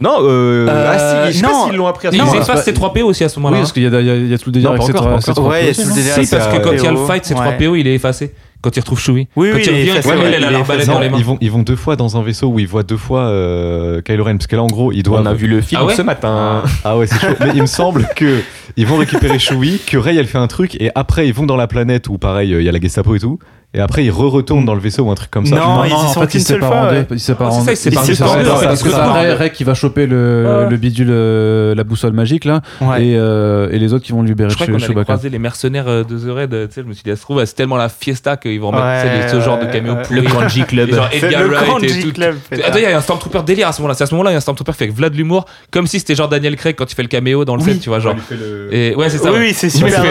Non, euh, euh, ah, si, je l'ont appris à ce moment-là. Ils effacent ces 3 PO aussi à ce moment-là. Hein. Parce qu'il y, a tout le délire avec ces Ouais, il y a tout le délire. Si, parce que quand il y a le fight, ces 3 PO, il est effacé quand il retrouve Chewie. Oui, quand oui, il revient, il elle a l'arbalète dans les mains. Ils vont, deux fois dans un vaisseau où ils voient deux fois euh, Kylo Ren, parce que là, en gros, ils doivent. On a vu le film ah ce matin. Ah, ah ouais, c'est chaud. Mais il me semble que ils vont récupérer Chewie, que Rey elle fait un truc, et après ils vont dans la planète où pareil, euh, il y a la Gestapo et tout et après il re-retourne dans le vaisseau ou un truc comme ça. Non, non, non en, en fait, il se part en deux. Il se part en deux. C'est parce que c'est Rey qui va choper le, le bidule, euh, la boussole magique là, euh, et, les autres qui vont libérer Chewbacca. Je crois qu'on croisé les mercenaires euh, de The Red. Tu sais, je me suis dit, ça se trouve, c'est tellement la fiesta qu'ils vont mettre ce genre de caméo. Le Kanji Club. Genre Edgar Wright Club. Attends, il y a un Stormtrooper délire à ce moment-là. C'est à ce moment-là, il y a un Stormtrooper qui fait Vlad l'humour, comme si c'était genre Daniel Craig quand il fait le caméo dans le set, tu vois genre. Ouais, c'est ça. Oui, c'est super. [laughs]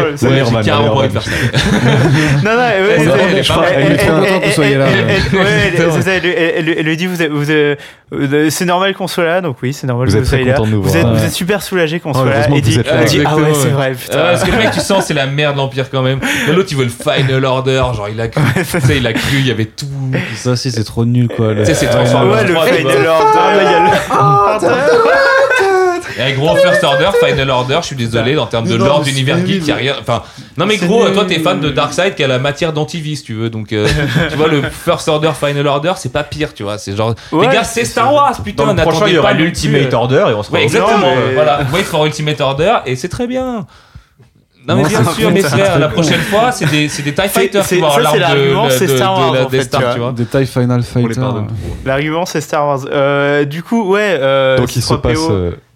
Non, non, je crois eh, eh, elle est trop eh, contente que vous soyez là. Elle lui dit euh, euh, c'est normal qu'on soit là, donc oui, c'est normal que vous soyez là. Vous êtes super soulagé qu'on soit là. Et dit Ah ouais, c'est vrai, putain. Parce que le mec, tu sens, c'est la merde, l'Empire quand même. L'autre, il veut le Final Order, genre il a cru, il a cru, il y avait tout. Ça, c'est trop nul quoi. Tu sais, c'est transformé. Ouais, le Final Order, il y a le. Ah, et gros, First Order, Final Order, je suis désolé, en termes de non, lore d'univers geek, il a rien. Enfin, non mais gros, toi t'es fan de Darkseid qui a la matière d'antivis, si tu veux. Donc, euh, [laughs] tu vois, le First Order, Final Order, c'est pas pire, tu vois. C'est genre. Les gars, c'est Star Wars, putain, on n'attendez pas. l'Ultimate Order et on se ouais, Exactement, euh, mais... voilà. Wait for Ultimate Order et c'est très bien. Non, mais bien sûr, mais frères, la [laughs] prochaine fois, c'est des, des TIE Fighters. C'est, ça, c'est c'est Star Wars. De, des, TIE Final Fighters. L'argument, c'est Star Wars. Euh, du coup, ouais. Donc, il se passe.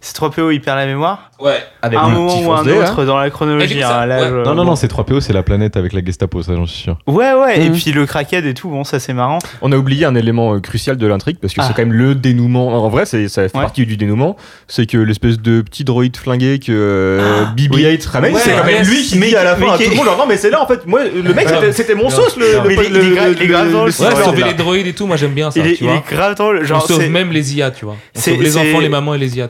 C'est 3PO, il perd la mémoire. Ouais. Avec À un moment ou un autre dans la chronologie. ça- hein, là, ouais. je- Non, non, non, c'est 3PO, c'est la planète avec la Gestapo, ça j'en suis sûr. Ouais, ouais. Et Mhm. puis le crackhead et tout, bon, ça c'est marrant. On a oublié un élément euh, crucial de l'intrigue parce que Ah. c'est quand même le dénouement. En vrai, c'est- ça fait Ouais. partie du dénouement. C'est que l'espèce de petit droïde flingué que euh, Ah, BB-8 ramène, Ouais, c'est quand même lui qui dit à la fin à qui- tout le monde. genre, Non, mais c'est là en fait. Moi, le mec, c'était- mon sauce. Le, grave sauver les droïdes et tout, moi j'aime bien ça. Il est, grave drôle. On Genre, sauve même les IA, tu vois. On c'est- sauve les enfants, les mamans et les IA.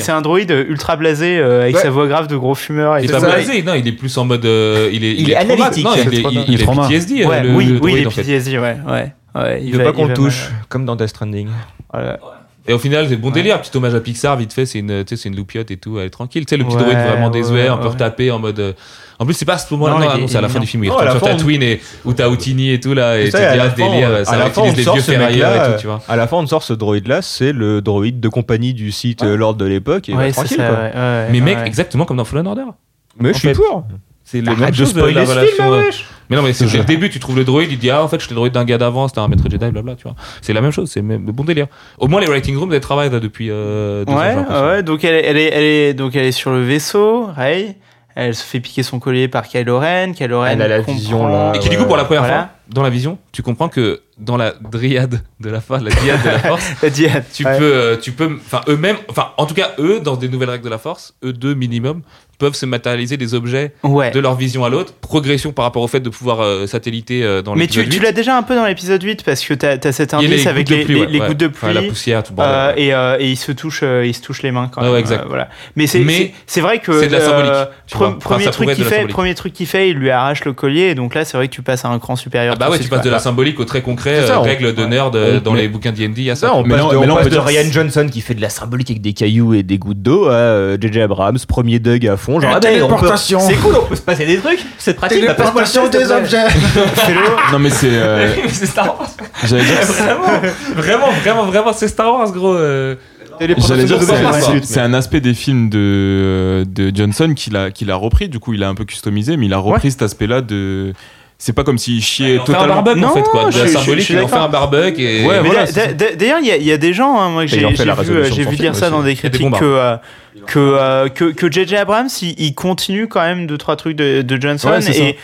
C'est un droïde ultra blasé euh, avec Ouais. sa voix grave de gros fumeur. Il Et est tout pas blasé, non, il est plus en mode. euh, il est, Il est analytique, Non, il est, il, bien. il Il est est. PTSD. Ouais, le- oui, le oui, il droïde, est. PTSD, ouais, ouais. ouais Il veut va- pas qu'on le touche, mal. comme dans Death Stranding. Voilà. Et au final, c'est bon délire, petit hommage à Pixar, vite fait, c'est une, une loupiote et tout, elle est tranquille. Tu sais, le petit droïde vraiment désuet, un peu retapé en mode. Euh, En plus, c'est pas à ce moment-là, Non, non, est- non, c'est à la fin du film, fin, on- Tatooine et où t'as Outini et tout là, et tu à ah, fin, délire, ça utilise les sort vieux ce ferrailleurs et tout, tu vois. À la fin, on sort ce droïde là, c'est le droïde de compagnie du site euh, Lord de l'époque. Et Ouais, c'est tranquille ça, quoi. Mais mec, exactement comme dans Fallen Order. Mais je suis pour. C'est Arrête mêmes de spoiler la ce film, relation, euh. Mais non, mais c'est le début, tu trouves le droïde, il dit, ah, en fait, j'étais le droïde d'un gars d'avant, c'était un maître Jedi, blabla, tu vois. C'est la même chose, c'est le même- le bon délire. Au moins, les writing rooms, elles travaillent là depuis euh, deux ans, j'ai Ouais, ouais, donc elle, est- elle, est, elle, est, donc elle est sur le vaisseau, Rey. Elle se fait piquer son collier par Kylo Ren. Kylo Ren Elle a la comprend- vision, là. Et qui, du coup, pour la première Voilà. fois, dans la vision, tu comprends que dans la dryade de la force, la dyade de la [laughs] force, La diade. tu Ouais. peux, euh, tu peux, enfin eux-mêmes, enfin en tout cas eux, dans des nouvelles règles de la force, eux deux minimum, peuvent se matérialiser des objets Ouais. de leur vision à l'autre, progression par rapport au fait de pouvoir euh, satelliter euh, dans Mais tu, l'épisode tu 8. l'as déjà un peu dans l'épisode 8 parce que t'as as cet Il y a indice les avec les, pluie, les- ouais, les ouais. gouttes de Enfin, pluie. la poussière, tout le euh, bordel. et, euh, et ils se touchent, euh, ils se touchent les mains quand Ouais, même. ouais, exact. euh, voilà. Mais c'est Mais vrai que c'est de la symbolique, tu pre- vois. Enfin, premier truc qu'il fait, premier truc qu'il fait, il lui arrache le collier. Et donc là, c'est vrai que tu passes à un cran supérieur. Ah bah ouais, tu passes de la symbolique au très concret, règles de nerd dans mais- les bouquins D&D, il y a Ça, Mais passe, là, de, mais on passe peut de dire- Ryan Johnson qui fait de la symbolique avec des cailloux et des gouttes d'eau à JJ Abrams, premier Doug à fond. Genre, ah ben, on peut- c'est cool, on peut se passer des trucs, c'est pratique. bah, passe-moi le te plaît. Non, mais c'est. euh, [laughs] c'est Star Wars. J'allais dire. [laughs] vraiment, vraiment, vraiment, vraiment, c'est Star Wars, gros. euh. J'allais dire, de c'est- c'est un aspect des films de, de Johnson qu'il a, qu'il a repris. Du coup, il a un peu customisé, mais il a repris cet aspect-là de. C'est pas comme s'il chiait Il en fait un totalement. barbecue en Non, fait quoi, de je la symbolique, suis il en fait un barbecue et Ouais, Mais voilà, D'ailleurs, il y, a- il y a des gens, hein, moi, que j'ai vu, dire ça aussi. dans des critiques que, euh, que, euh, que, que J.J. Abrams, il, il continue quand même deux, trois trucs de, de Johnson. Ouais, c'est ça. et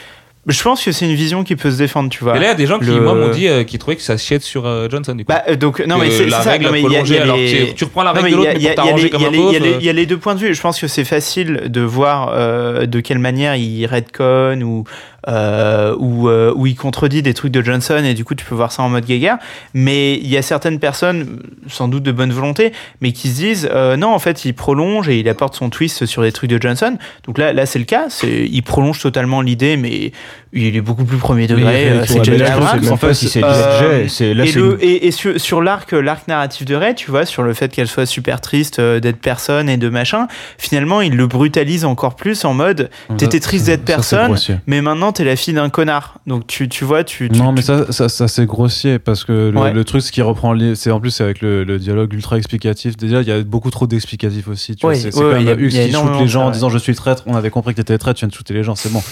je pense que c'est une vision qui peut se défendre, tu vois. Et là, il y a des gens qui, Le- moi, m'ont dit euh, qui trouvaient que ça chiait sur euh, Johnson, du coup. Bah, euh, donc, non, Que mais c'est la ça. règle Non, mais il y a- il y prolongée, a alors les- que tu reprends la Non, règle mais de l'autre, mais il y a- t'arranger les- comme il y a un les- il y a pauvre. les- euh, il y a les deux points de vue. Je pense que c'est facile de voir euh, de quelle manière il redcon ou, euh, ou, euh, ou il contredit des trucs de Johnson et du coup tu peux voir ça en mode guéguerre. Mais il y a certaines personnes, sans doute de bonne volonté, mais qui se disent euh, non, en fait, il prolonge et il apporte son twist sur les trucs de Johnson. Donc là, là c'est le cas. C'est, il prolonge totalement l'idée, mais il est beaucoup plus premier degré. Il euh, fait c'est J.J. Abrams. En fait, c'est Euh, JJ, c'est là et, le, et, et sur, sur l'arc, l'arc narratif de Ray, tu vois, sur le fait qu'elle soit super triste euh, d'être personne et de machin, finalement, il le brutalise encore plus en mode t'étais triste d'être Ça, c'est personne, mais maintenant t'es la fille d'un connard. Donc tu, tu vois, tu. tu- Non, mais tu- ça, ça, ça c'est grossier parce que le, Ouais. le truc, ce qui reprend, c'est en plus avec le, le dialogue ultra explicatif. Déjà, il y a beaucoup trop d'explicatifs aussi. Tu Ouais, vois, c'est ouais, quand même Hux qui shoot les gens en disant je suis traître. On avait compris que t'étais traître, tu viens de shooter les gens, c'est bon.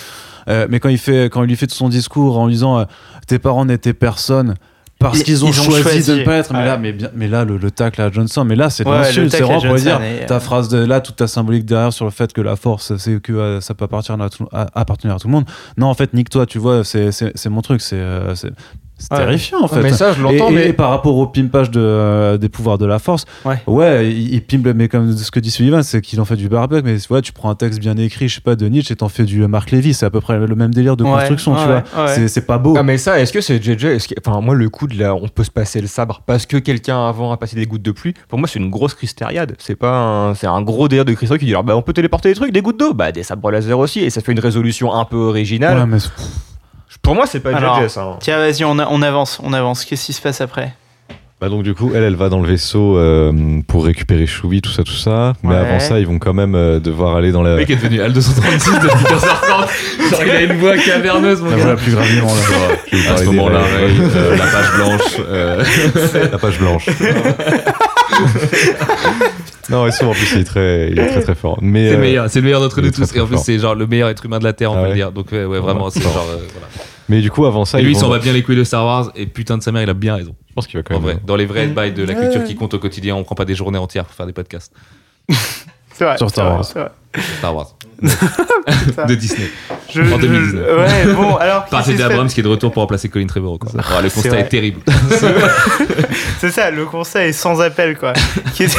Euh, mais quand il fait, quand il lui fait tout son discours en lui disant euh, tes parents n'étaient personne. Parce Ils- qu'ils ont, choisi, de ne pas être. Mais Ouais. là, mais, bien, mais là, le, le tacle à Johnson, mais là, c'est Ouais, l'insulte. le C'est vraiment pour dire ta phrase de là, toute ta symbolique derrière sur le fait que la force, c'est que euh, ça peut appartenir à, tout, à- appartenir à tout le monde. Non, en fait, nique-toi, tu vois, c'est c'est- c'est mon truc. C'est euh, c'est- Ouais. terrifiant, en fait. Mais ça, je l'entends, Et- et, mais. et par rapport au pimpage de, euh, des pouvoirs de la force, Ouais. il, il pimpe, mais comme ce que dit Sullivan, c'est qu'il en fait du barbecue. Mais ouais, tu prends un texte bien écrit, je sais pas, de Nietzsche, et t'en fais du Marc Lévy, c'est à peu près le même délire de Ouais, construction, tu ouais, vois. ouais. C'est- pas beau. Ah mais ça, est-ce que c'est JJ que- Enfin moi le coup de là, on peut se passer le sabre parce que quelqu'un avant a passé des gouttes de pluie. Pour moi c'est une grosse cristériade. C'est pas un, c'est un gros délire de Christophe qui dit alors, bah on peut téléporter des trucs, des gouttes d'eau, bah des sabres laser aussi et ça fait une résolution un peu originale. Ouais, mais Pour moi c'est pas Alors, ça. hein. Tiens, vas-y, on, avance, on avance. Qu'est-ce qui se passe après? Bah donc du coup, elle, elle va dans le vaisseau euh, pour récupérer Choubi, tout ça, tout ça. Mais Ouais. avant ça, ils vont quand même euh, devoir aller dans la... Le mec est devenu Al 236 depuis [laughs] 15h30. Genre, il a une voix caverneuse, mon la gars. voilà plus gravement là. Je À ce moment-là, euh, la page blanche. euh, [laughs] la page blanche. [laughs] non, et en plus, il est très, il est très très fort. Mais C'est euh, le meilleur, c'est le meilleur d'entre nous tous. très Et en plus, c'est genre le meilleur être humain de la Terre, on Ah peut le dire. Donc, ouais, ouais, vraiment, c'est fort. genre. euh, voilà. mais du coup, avant ça, Et lui, il s'en va bien les couilles de Star Wars. Et putain de sa mère, il a bien raison. Je pense qu'il va quand En même. vrai, dans les vrais bails de la culture qui comptent au quotidien, on prend pas des journées entières pour faire des podcasts. [laughs] C'est vrai. Sur Star Wars. c'est vrai. Star Wars. De Disney. Je- En je- 2019. Ouais, bon, alors. Par J.J. fait Abrams qui est de retour pour remplacer Colin Trevorrow. Quoi. Alors, le constat est terrible. [laughs] C'est ça, le conseil est sans appel, quoi. Qui est-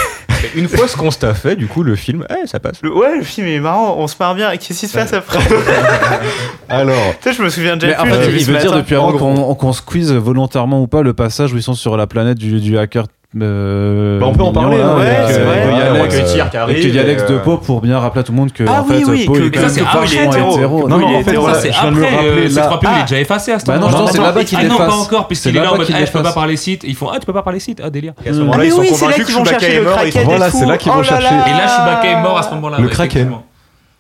Une fois ce constat fait, du coup le film, eh, ça passe. le- Ouais, le film est marrant, on se marre bien. Qu'est-ce qui se passe après [laughs] Alors, Tu sais, je me souviens Mais déjà en plus. fait, j'ai vu il veut dire depuis avant qu'on qu'on squeeze volontairement ou pas le passage où ils sont sur la planète du, du hacker euh, bah on peut en parler, ouais, c'est vrai. Il y a Alex, et y a Alex euh. de Pau pour bien rappeler à tout le monde que ah, oui, oui, Pau est. Non, non, en fait, ça, c'est après. Euh, c'est trois pubs, ah. il est déjà effacé à ce bah moment-là. Non, c'est là-bas qu'il. Ah non, pas encore, puisqu'il est là je peux pas parler site. Ils font Ah, tu peux pas parler site. Ah, délire. Et ah, là mort. C'est là qu'ils oh vont. Et là, mort à ce moment-là. Le Kraken.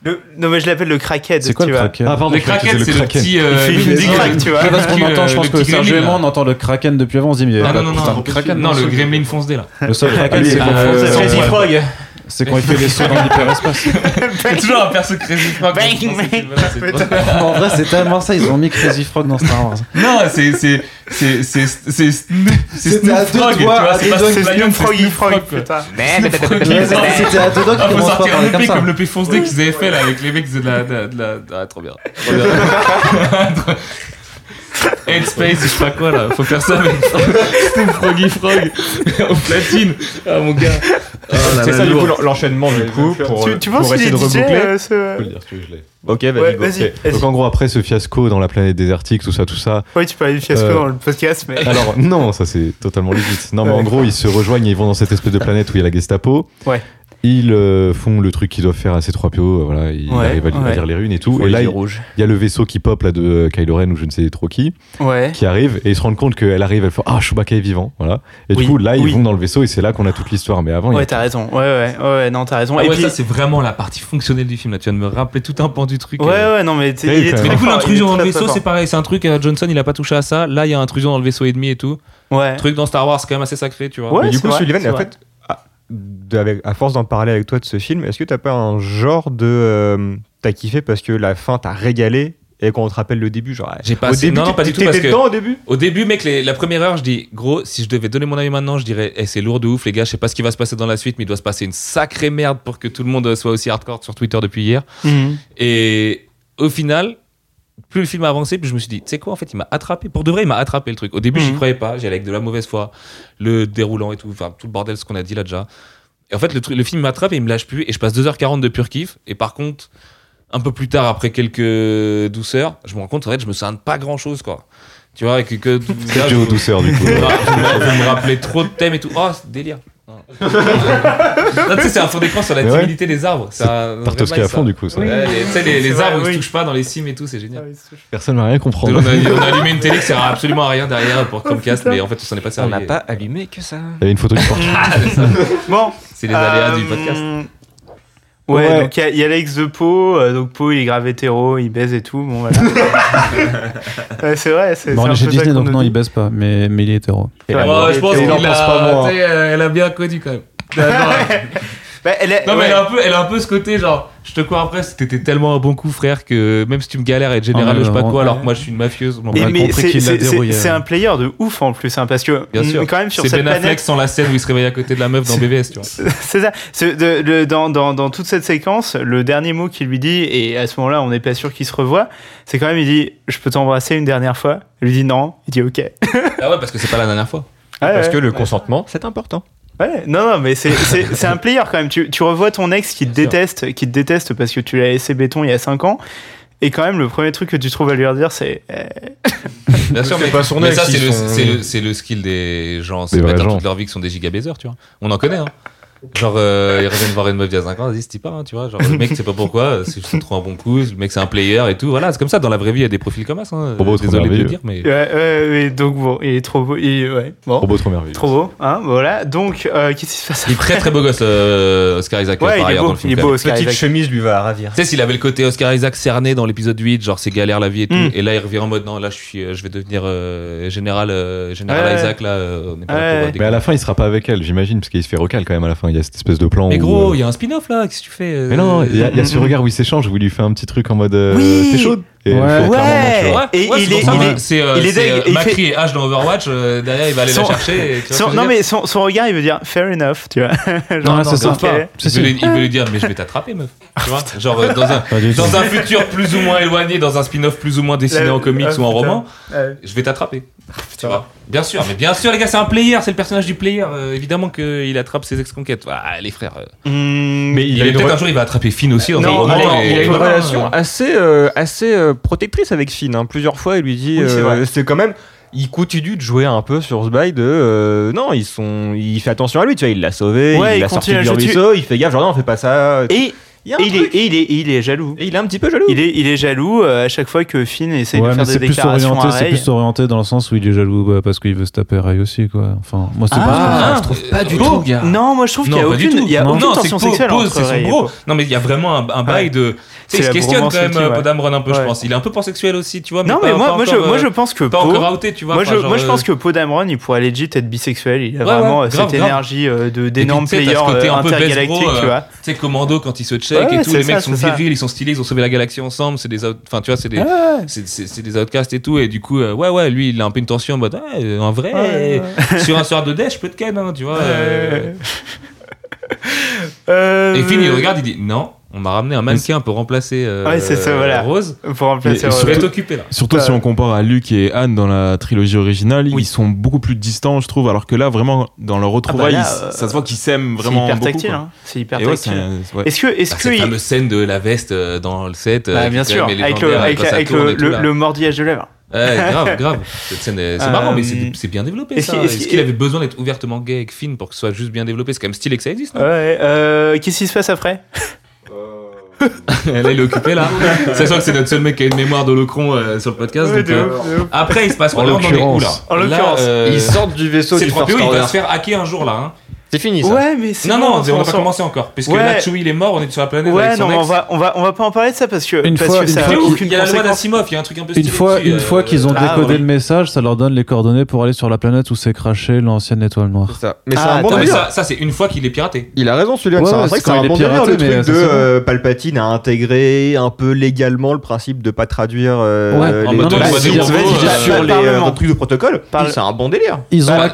Le... Non, mais je l'appelle le crackhead. C'est quoi tu le crackhead ah, Le kraken, c'est le, petit. Euh, tu vois. Qu'on entend, je pense que Serge et moi, on entend le kraken depuis avant, on se dit, mais. Ah euh, non, non, non, kraken. Non, le gremlin fonce là. Le kraken, ah, c'est le Freddy Frog. C'est quand il fait les sauts dans l'hyperespace. Toujours un perso Crazy Frog. Bang, bang. En vrai, c'est tellement ça, ils ont mis Crazy Frog dans Star Wars. Non, c'est c'est c'est c'est c'est Snoop Frog, tu vois, c'est pas Snoop Frog, Snoop Frog, putain. C'était à deux doigts qu'ils commencent pas à parler comme ça. comme le P qu'ils avaient fait avec les mecs de la de la. Trop bien. Headspace, je sais pas quoi là, faut faire ça avec Froggy Frog au platine. Ah mon gars. Ah, c'est ça du coup l'enchaînement du coup pour, tu, penses essayer de reboucler. Euh, je peux je l'ai. Ok, vas-y. Vas Donc en gros après ce fiasco dans la planète désertique, tout ça, tout ça. Oui, tu parlais du fiasco euh, dans le podcast, mais. Alors non, ça c'est totalement légit. Non, mais en gros ils se rejoignent et ils vont dans cette espèce de planète où il y a la Gestapo. Ouais. Ils euh, font le truc qu'ils doivent faire à ces 3 PO, voilà, ils arrivent à, lire les runes et tout. Et là, il y a le vaisseau qui pop là, de euh, Kylo Ren ou je ne sais trop qui, ouais. qui arrive et ils se rendent compte qu'elle arrive, elle fait Ah, Chewbacca est vivant. Voilà. Et du coup, là, ils vont dans le vaisseau et c'est là qu'on a toute l'histoire. Mais avant. Ouais, t'as raison. Ouais, ouais, ouais, non, t'as raison. Ah et puis... ça, c'est vraiment la partie fonctionnelle du film. Là. Tu viens de me rappeler tout un pan du truc. Ouais, euh. ouais, non, mais c'est. Du coup, l'intrusion dans le vaisseau, c'est pareil. C'est un truc, Johnson, il a pas touché à ça. Là, il y a intrusion dans le vaisseau ennemi et tout. Ouais. Truc dans Star Wars, c'est quand même assez sacré, tu vois. Ouais, du coup, Sullivan, en fait, à force d'en parler avec toi de ce film, est-ce que t'as pas un genre de euh, t'as kiffé parce que la fin t'a régalé et qu'on te rappelle le début genre j'ai pas au début, non, pas du tout parce que au début? au début mec la première heure je dis gros si je devais donner mon avis maintenant je dirais eh, c'est lourd de ouf les gars je sais pas ce qui va se passer dans la suite mais il doit se passer une sacrée merde pour que tout le monde soit aussi hardcore sur Twitter depuis hier. Mhm. Et au final plus le film a avancé, plus je me suis dit, tu sais quoi, en fait, il m'a attrapé. Pour de vrai, il m'a attrapé le truc. Au début, je n'y mhm. croyais pas. J'allais avec de la mauvaise foi, le déroulant et tout, enfin, tout le bordel, ce qu'on a dit là déjà. Et en fait, le, le film m'attrape et il me lâche plus. Et je passe 2h40 de pur kiff. Et par contre, un peu plus tard, après quelques douceurs, je me rends compte, en fait, je me sens pas grand chose, quoi. Tu vois, avec que. que, que là, je, aux douceurs, du coup. [laughs] Vous me rappelez trop de thèmes et tout. Oh, délire. Ah. tu sais, c'est un fond d'écran sur la timidité des arbres. C'est un à fond, du coup. Les, arbres, vrai, ils oui. se touchent pas dans les cimes et tout, c'est génial. Personne ne va rien comprendre. on, a, allumé une télé qui sert absolument à rien derrière pour Comcast, mais en fait, on s'en est pas servi. On n'a pas allumé que ça. Il y avait une photo du portrait. [laughs] Ah, bon, C'est les aléas du podcast. Ouais, donc il y, y, a Alex de Poe, euh, donc Poe il est grave hétéro, il baise et tout, bon voilà. [laughs] c'est vrai, c'est Bon, chez Disney, donc non, il baise pas, mais, mais il est hétéro. Ouais, je pense qu'elle euh, elle a, bien connu quand même. [laughs] Bah, elle non, mais elle, a un peu, elle a un peu ce côté, genre, je te crois après, c'était tellement un bon coup, frère, que même si tu me galères et te général, oh, je sais pas quoi, alors que moi je suis une mafieuse, on mais, mais C'est hein. un player de ouf en plus, hein, parce que quand même sur cette ben planète. C'est Ben Affleck sans la scène où il se réveille à côté de la meuf dans BVS, tu vois. C'est ça. Dans, dans, dans, toute cette séquence, le dernier mot qu'il lui dit, et à ce moment-là, on n'est pas sûr qu'il se revoit, c'est quand même, il dit, je peux t'embrasser une dernière fois. Il lui dit non, il dit ok. ah ouais, parce que c'est pas la dernière fois. Parce que le consentement, c'est important. Ouais, non, non, mais c'est un player quand même. Tu, tu revois ton ex qui te déteste, qui te déteste parce que tu l'as laissé béton il y a 5 ans. Et quand même, le premier truc que tu trouves à lui redire, c'est. Eh. [laughs] Bien sûr, mais, pas son ex, mais ça, c'est le, sont... le, le, skill des gens. C'est toute leur vie qui sont des gigabaisers, tu vois. On en connaît, hein. Genre, euh, ils reviennent voir une meuf d'il y 5 ans, vas-y, c'était pas, tu vois. Genre, le mec, c'est pas pourquoi, [laughs] c'est juste trop un bon coup, le mec, c'est un player et tout. Voilà, c'est comme ça, dans la vraie vie, il y a des profils comme ça. Hein. Désolé de le dire, mais. Ouais, ouais, donc bon, il est trop beau. Il, ouais, bon. Trop beau, trop merveilleux. Trop beau, hein, voilà. Donc, euh, qu'est-ce qui se passe Il est très très beau gosse, euh, Oscar Isaac. Ouais, il, est, beau, dans le film, il est beau, Oscar Petite chemise lui va ravir. Tu sais, s'il avait le côté Oscar Isaac cerné dans l'épisode 8, genre, c'est galère la vie et tout. Mm. Et là, il revient en mode, non, là, je, suis, euh, je vais devenir général, général Isaac, là. Mais à la fin, il sera pas avec elle, j'imagine, parce qu'il se fait recal quand même à la fin. Il y a cette espèce de plan. Mais gros, euh, il y a un spin-off là, qu'est-ce que tu fais. Euh mais non, il y, a [laughs] ce regard où il s'échange, où il lui fait un petit truc en mode. Euh, oui T'es chaude ouais, ouais. et euh, il est, c'est il est, Macri et H dans Overwatch. derrière, il va aller son... la chercher. Non mais son, regard, il veut dire fair enough, tu vois. [laughs] Genre, non, ça sort pas. Il veut, lui, il veut lui dire mais je vais t'attraper, meuf. Tu vois, [laughs] genre dans un dans un futur plus ou moins éloigné, dans un spin-off plus ou moins dessiné en comics ah, ou en roman, je vais t'attraper. Ah, tu vois. Bien sûr, mais bien sûr, les gars, c'est un player, c'est le personnage du player. Euh, évidemment qu'il attrape ses ex-conquêtes. Ah, les frères. Euh. Mm, mais il, il peut-être un jour, il va attraper Finn aussi. Dans non, euh, il a une relation assez, euh, assez protectrice avec Finn. Hein. Plusieurs fois, il lui dit c'est quand même il continue de jouer un peu sur ce bail de non ils sont il fait attention à lui tu vois il l'a sauvé il l'a sorti du ruisseau il fait gaffe genre non on fait pas ça et il est, jaloux. Il est un petit peu jaloux. Il est, jaloux euh, à chaque fois que Finn essaye Ouais, de faire des c'est plus orienté, c'est plus orienté dans le sens où il est jaloux parce qu'il veut se taper Ray aussi, quoi. Enfin, moi, ah, ah, je trouve pas du oh, tout. Non, moi je trouve qu'il y a aucune tension sexuelle entre Non, mais il y a vraiment un, un de. Se questionne quand même, un peu, je pense. Il est un peu pansexuel aussi, tu vois. Non, mais moi, euh, je, pense que Pas moi, je, pense euh, que il pourrait legit être bisexuel. Il a vraiment cette énergie d'énorme tu vois. Tu sais, Commando, quand il se check, les mecs sont virils, ils sont stylés, ils ont sauvé la galaxie ensemble. C'est des, enfin, tu vois, c'est des, c'est des outcasts et tout. Et du coup, euh, ouais, ouais, lui, il a un peu une tension en mode, ah, euh, en vrai, [laughs] sur un soir de dé, je peux te ken, hein, tu vois. Euh. [laughs] Et Finn, il regarde, il dit, non on m'a ramené un mannequin pour remplacer. Euh, Rose. Pour remplacer Rose. Surtout, là. Surtout bah, si on compare à Luc et Anne dans la trilogie originale, ils sont beaucoup plus distants, je trouve, alors que là, vraiment, dans leur ah bah retrouvaille, euh, ça se voit qu'ils s'aiment vraiment C'est hyper beaucoup. Hein. C'est hyper tactile. Est-ce que, est-ce bah, que cette fameuse scène de la veste euh, dans le set, bien sûr, avec le, mordillage de lèvres. [laughs] Grave, grave. C'est marrant, mais c'est bien développé. Est-ce qu'il avait besoin d'être ouvertement gay avec Finn pour que ce soit juste bien développé? C'est quand même stylé que ça existe. Ouais, Qu'est-ce qui se passe après? [laughs] là, il est occupé, là. Sachant que c'est notre seul mec qui a une mémoire de Locron euh, sur le podcast. Donc, euh, après, il se passe quoi? En l'occurrence. En là En l'occurrence, euh, ils sortent du vaisseau du trois PO, il va se faire hacker un jour, là. Hein. C'est fini. Ouais, mais non, non, on n'a pas commencé encore. Parce que ouais. Il est mort, on est sur la planète. Ouais, avec son non, ex. On, va, on, va, on va pas en parler de ça parce que, une fois, qu'ils ont ah, décodé le message, ça leur donne les coordonnées pour aller sur la planète où s'est craché l'ancienne étoile noire. Ça. Mais ah, un bon mais ça, c'est une fois qu'il est piraté. Il a raison celui-là. Ouais, c'est un bon délire le truc de euh, Palpatine a intégré un peu légalement le principe de pas traduire euh, ah, sur les euh, trucs de protocole. C'est un bon délire. Bah,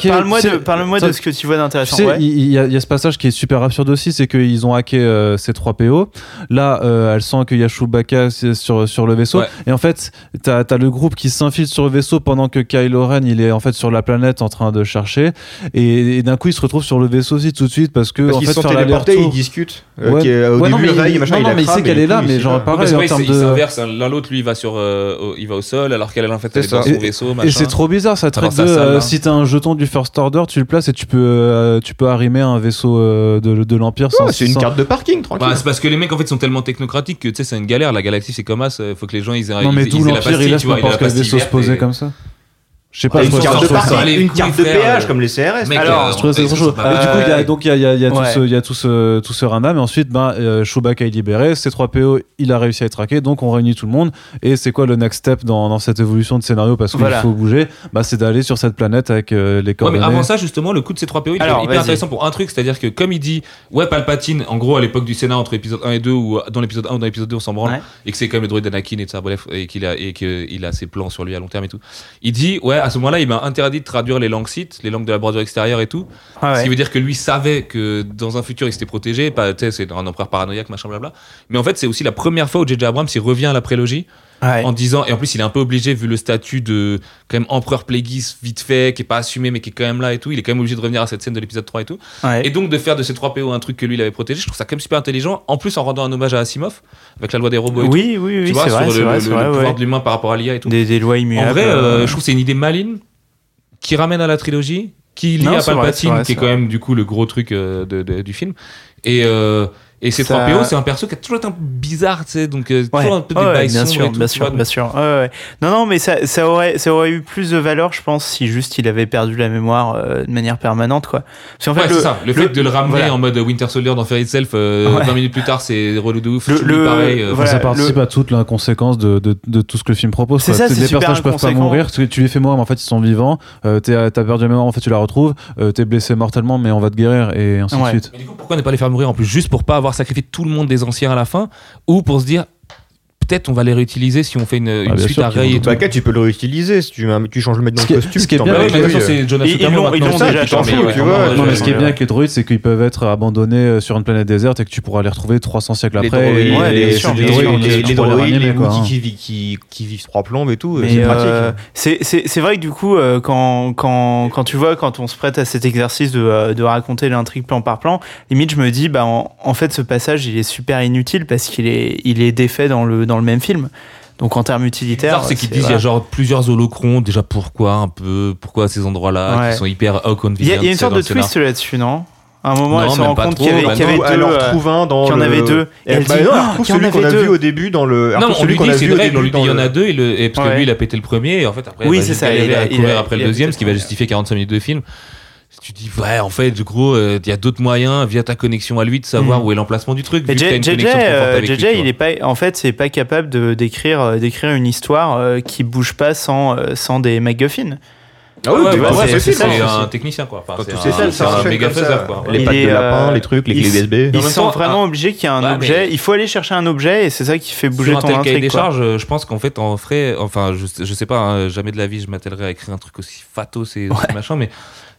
parle-moi de ce que tu vois d'intéressant il y, a, y, a ce passage qui est super absurde aussi, c'est qu'ils ont hacké euh, ces trois PO. Là, euh, elle sent qu'il y a Chewbacca sur, sur le vaisseau. Ouais. Et en fait, t'as as le groupe qui s'infiltre sur le vaisseau pendant que Kylo Ren, il est en fait sur la planète en train de chercher. Et, et d'un coup, il se retrouve sur le vaisseau aussi tout de suite parce que parce en ils fait, sont téléportés, ils discutent. Euh, ouais. est, euh, au ouais, début, non, mais, il, machin, non, non, il, mais il sait qu'elle est là, mais genre pareil en termes de. s'inverse. Hein. L'un l'autre, lui, euh, il va au sol, alors qu'elle en fait elle est son vaisseau. Et c'est trop bizarre, ça traite de euh, hein. si t'as un jeton du First Order, tu le places et tu peux, tu peux arrimé à un vaisseau euh, de, l'Empire. Ouais, c'est une carte de parking, bah, c'est parce que les mecs en fait sont tellement technocratiques que tu sais c'est une galère la galaxie c'est comme ça euh, faut que les gens ils aient Non, mais tout l'Empire, il laisse tu vois, vaisseau se comme ça. Je sais pas, une, carte de une carte de péage comme les euh, CRS. Mec, Alors, euh, je euh, du coup, il y a donc il y a, tout ce, y a tout ce, tout ce rana, mais ensuite, ben, Chewbacca est libéré, C3PO, il a réussi à être traqué, donc on réunit tout le monde. Et c'est quoi le next step dans, cette évolution de scénario? Parce qu'il faut bouger. Bah, c'est d'aller sur cette planète avec les coordonnées. Avant ça, justement, le coup de C3PO, il est hyper intéressant pour un truc, c'est-à-dire que comme il dit, ouais, Palpatine, en gros, à l'époque du Sénat entre épisode 1 et 2 ou dans l'épisode 1 ou dans l'épisode 2, on s'en branle, et que c'est comme le droïde d'Anakin et tout ça, et qu'il a, et qu'il a ses plans sur lui à long terme et tout. Il dit, ouais, à ce moment-là, il m'a interdit de traduire les langues sites, les langues de la bordure extérieure et tout. Ah ouais. Ce qui veut dire que lui savait que dans un futur, il s'était protégé. C'est un empereur paranoïaque, machin, blabla. Mais en fait, c'est aussi la première fois où J.J. Abrams il revient à la prélogie en disant et en plus il est un peu obligé vu le statut de quand même empereur Plagueis vite fait qui est pas assumé mais qui est quand même là et tout il est quand même obligé de revenir à cette scène de l'épisode 3 et tout. Et donc de faire de ces 3 PO un truc que lui il avait protégé je trouve ça quand même super intelligent en plus en rendant un hommage à Asimov avec la loi des robots et oui, tout, oui oui tu vrai, le, vrai, le, vrai, le pouvoir de l'humain par rapport à l'IA et tout. Des, des lois immuables en vrai euh, euh, je trouve c'est une idée maligne qui ramène à la trilogie qui lie non, à Palpatine qui est quand même du coup le gros truc euh, de, du film. Et et ces ça... 3PO, c'est un perso qui a toujours été un peu bizarre, tu sais, donc euh, ouais. toujours un peu des bien sûr, bien sûr, bien sûr. Non, non, mais ça, aurait, ça aurait eu plus de valeur, je pense, si juste il avait perdu la mémoire euh, de manière permanente, quoi. Parce en fait, le, ça. le, fait de le ramener en mode Winter Soldier dans Fairy Itself, euh, 20 minutes plus tard, c'est relou de ouf. Le, pareil, euh, voilà. ça participe à toute l'inconséquence de, de, tout ce que le film propose. C'est ça, Des personnages peuvent pas mourir, tu, les fais mourir, mais en fait, ils sont vivants. Euh, t'as perdu la mémoire, en fait, tu la retrouves. T'es blessé mortellement, mais on va te guérir, et ainsi de suite. Du coup, pourquoi ne pas les faire mourir en plus juste pour pas avoir sacrifié tout le monde des anciens à la fin, ou pour se dire peut-être on va les réutiliser si on fait une, une ah, suite sûr, à Paquet, tu peux le réutiliser si tu, tu changes le mec dans costume. Ce qui est bien, avec les c'est Jonathan Non, mais ce qui est bien avec les droïdes, c'est qu'ils peuvent être abandonnés euh, sur une planète déserte et que tu pourras les retrouver 300 siècles après. Les droïdes, les hein. qui qui vivent trois plombes et tout, euh, euh, hein. c'est vrai que du coup, quand tu vois, quand on se prête à cet exercice de raconter l'intrigue plan par plan, limite je me dis, bah, en fait ce passage il est super inutile parce qu'il est défait dans le le même film. Donc en termes utilitaires, c'est qu'ils disent il y a genre plusieurs holocrons. Déjà pourquoi un peu? Pourquoi ces endroits-là ouais. qui sont hyper oh, Il y, a une sorte de twist là-dessus, non? À un moment, non, elle se rend compte qu'il y avait, bah qu y deux. Elle en un dans. Qu'il y en avait deux. Et elle, dit, non, ah, celui qu'on a vu au début dans le. Non, on lui dit c'est vrai, il y en a deux, et, le, parce que lui il a pété le premier, et en fait après. Oui, c'est ça. Il a après le deuxième, ce qui va justifier 45 minutes de film tu dis ouais en fait gros euh, il y a d'autres moyens via ta connexion à lui de savoir mhm. où est l'emplacement du truc vu que une JJ, JJ euh, il est pas en fait c'est pas capable de d'écrire euh, d'écrire une histoire euh, qui bouge pas sans sans des MacGuffin ah oui, ouais, bah ouais, c'est, c'est, c'est, un technicien quoi. C'est ça, un, un méga faiseur. Les pattes de lapin, les trucs, les clés USB. Ils sont vraiment ah. obligés qu'il y a un objet. Il faut aller chercher un objet et c'est ça qui fait bouger ton intrigue. Des charges, je pense qu'en fait en ferait, enfin je, sais pas, hein, jamais de la vie je m'attellerai à écrire un truc aussi fatos et machin, mais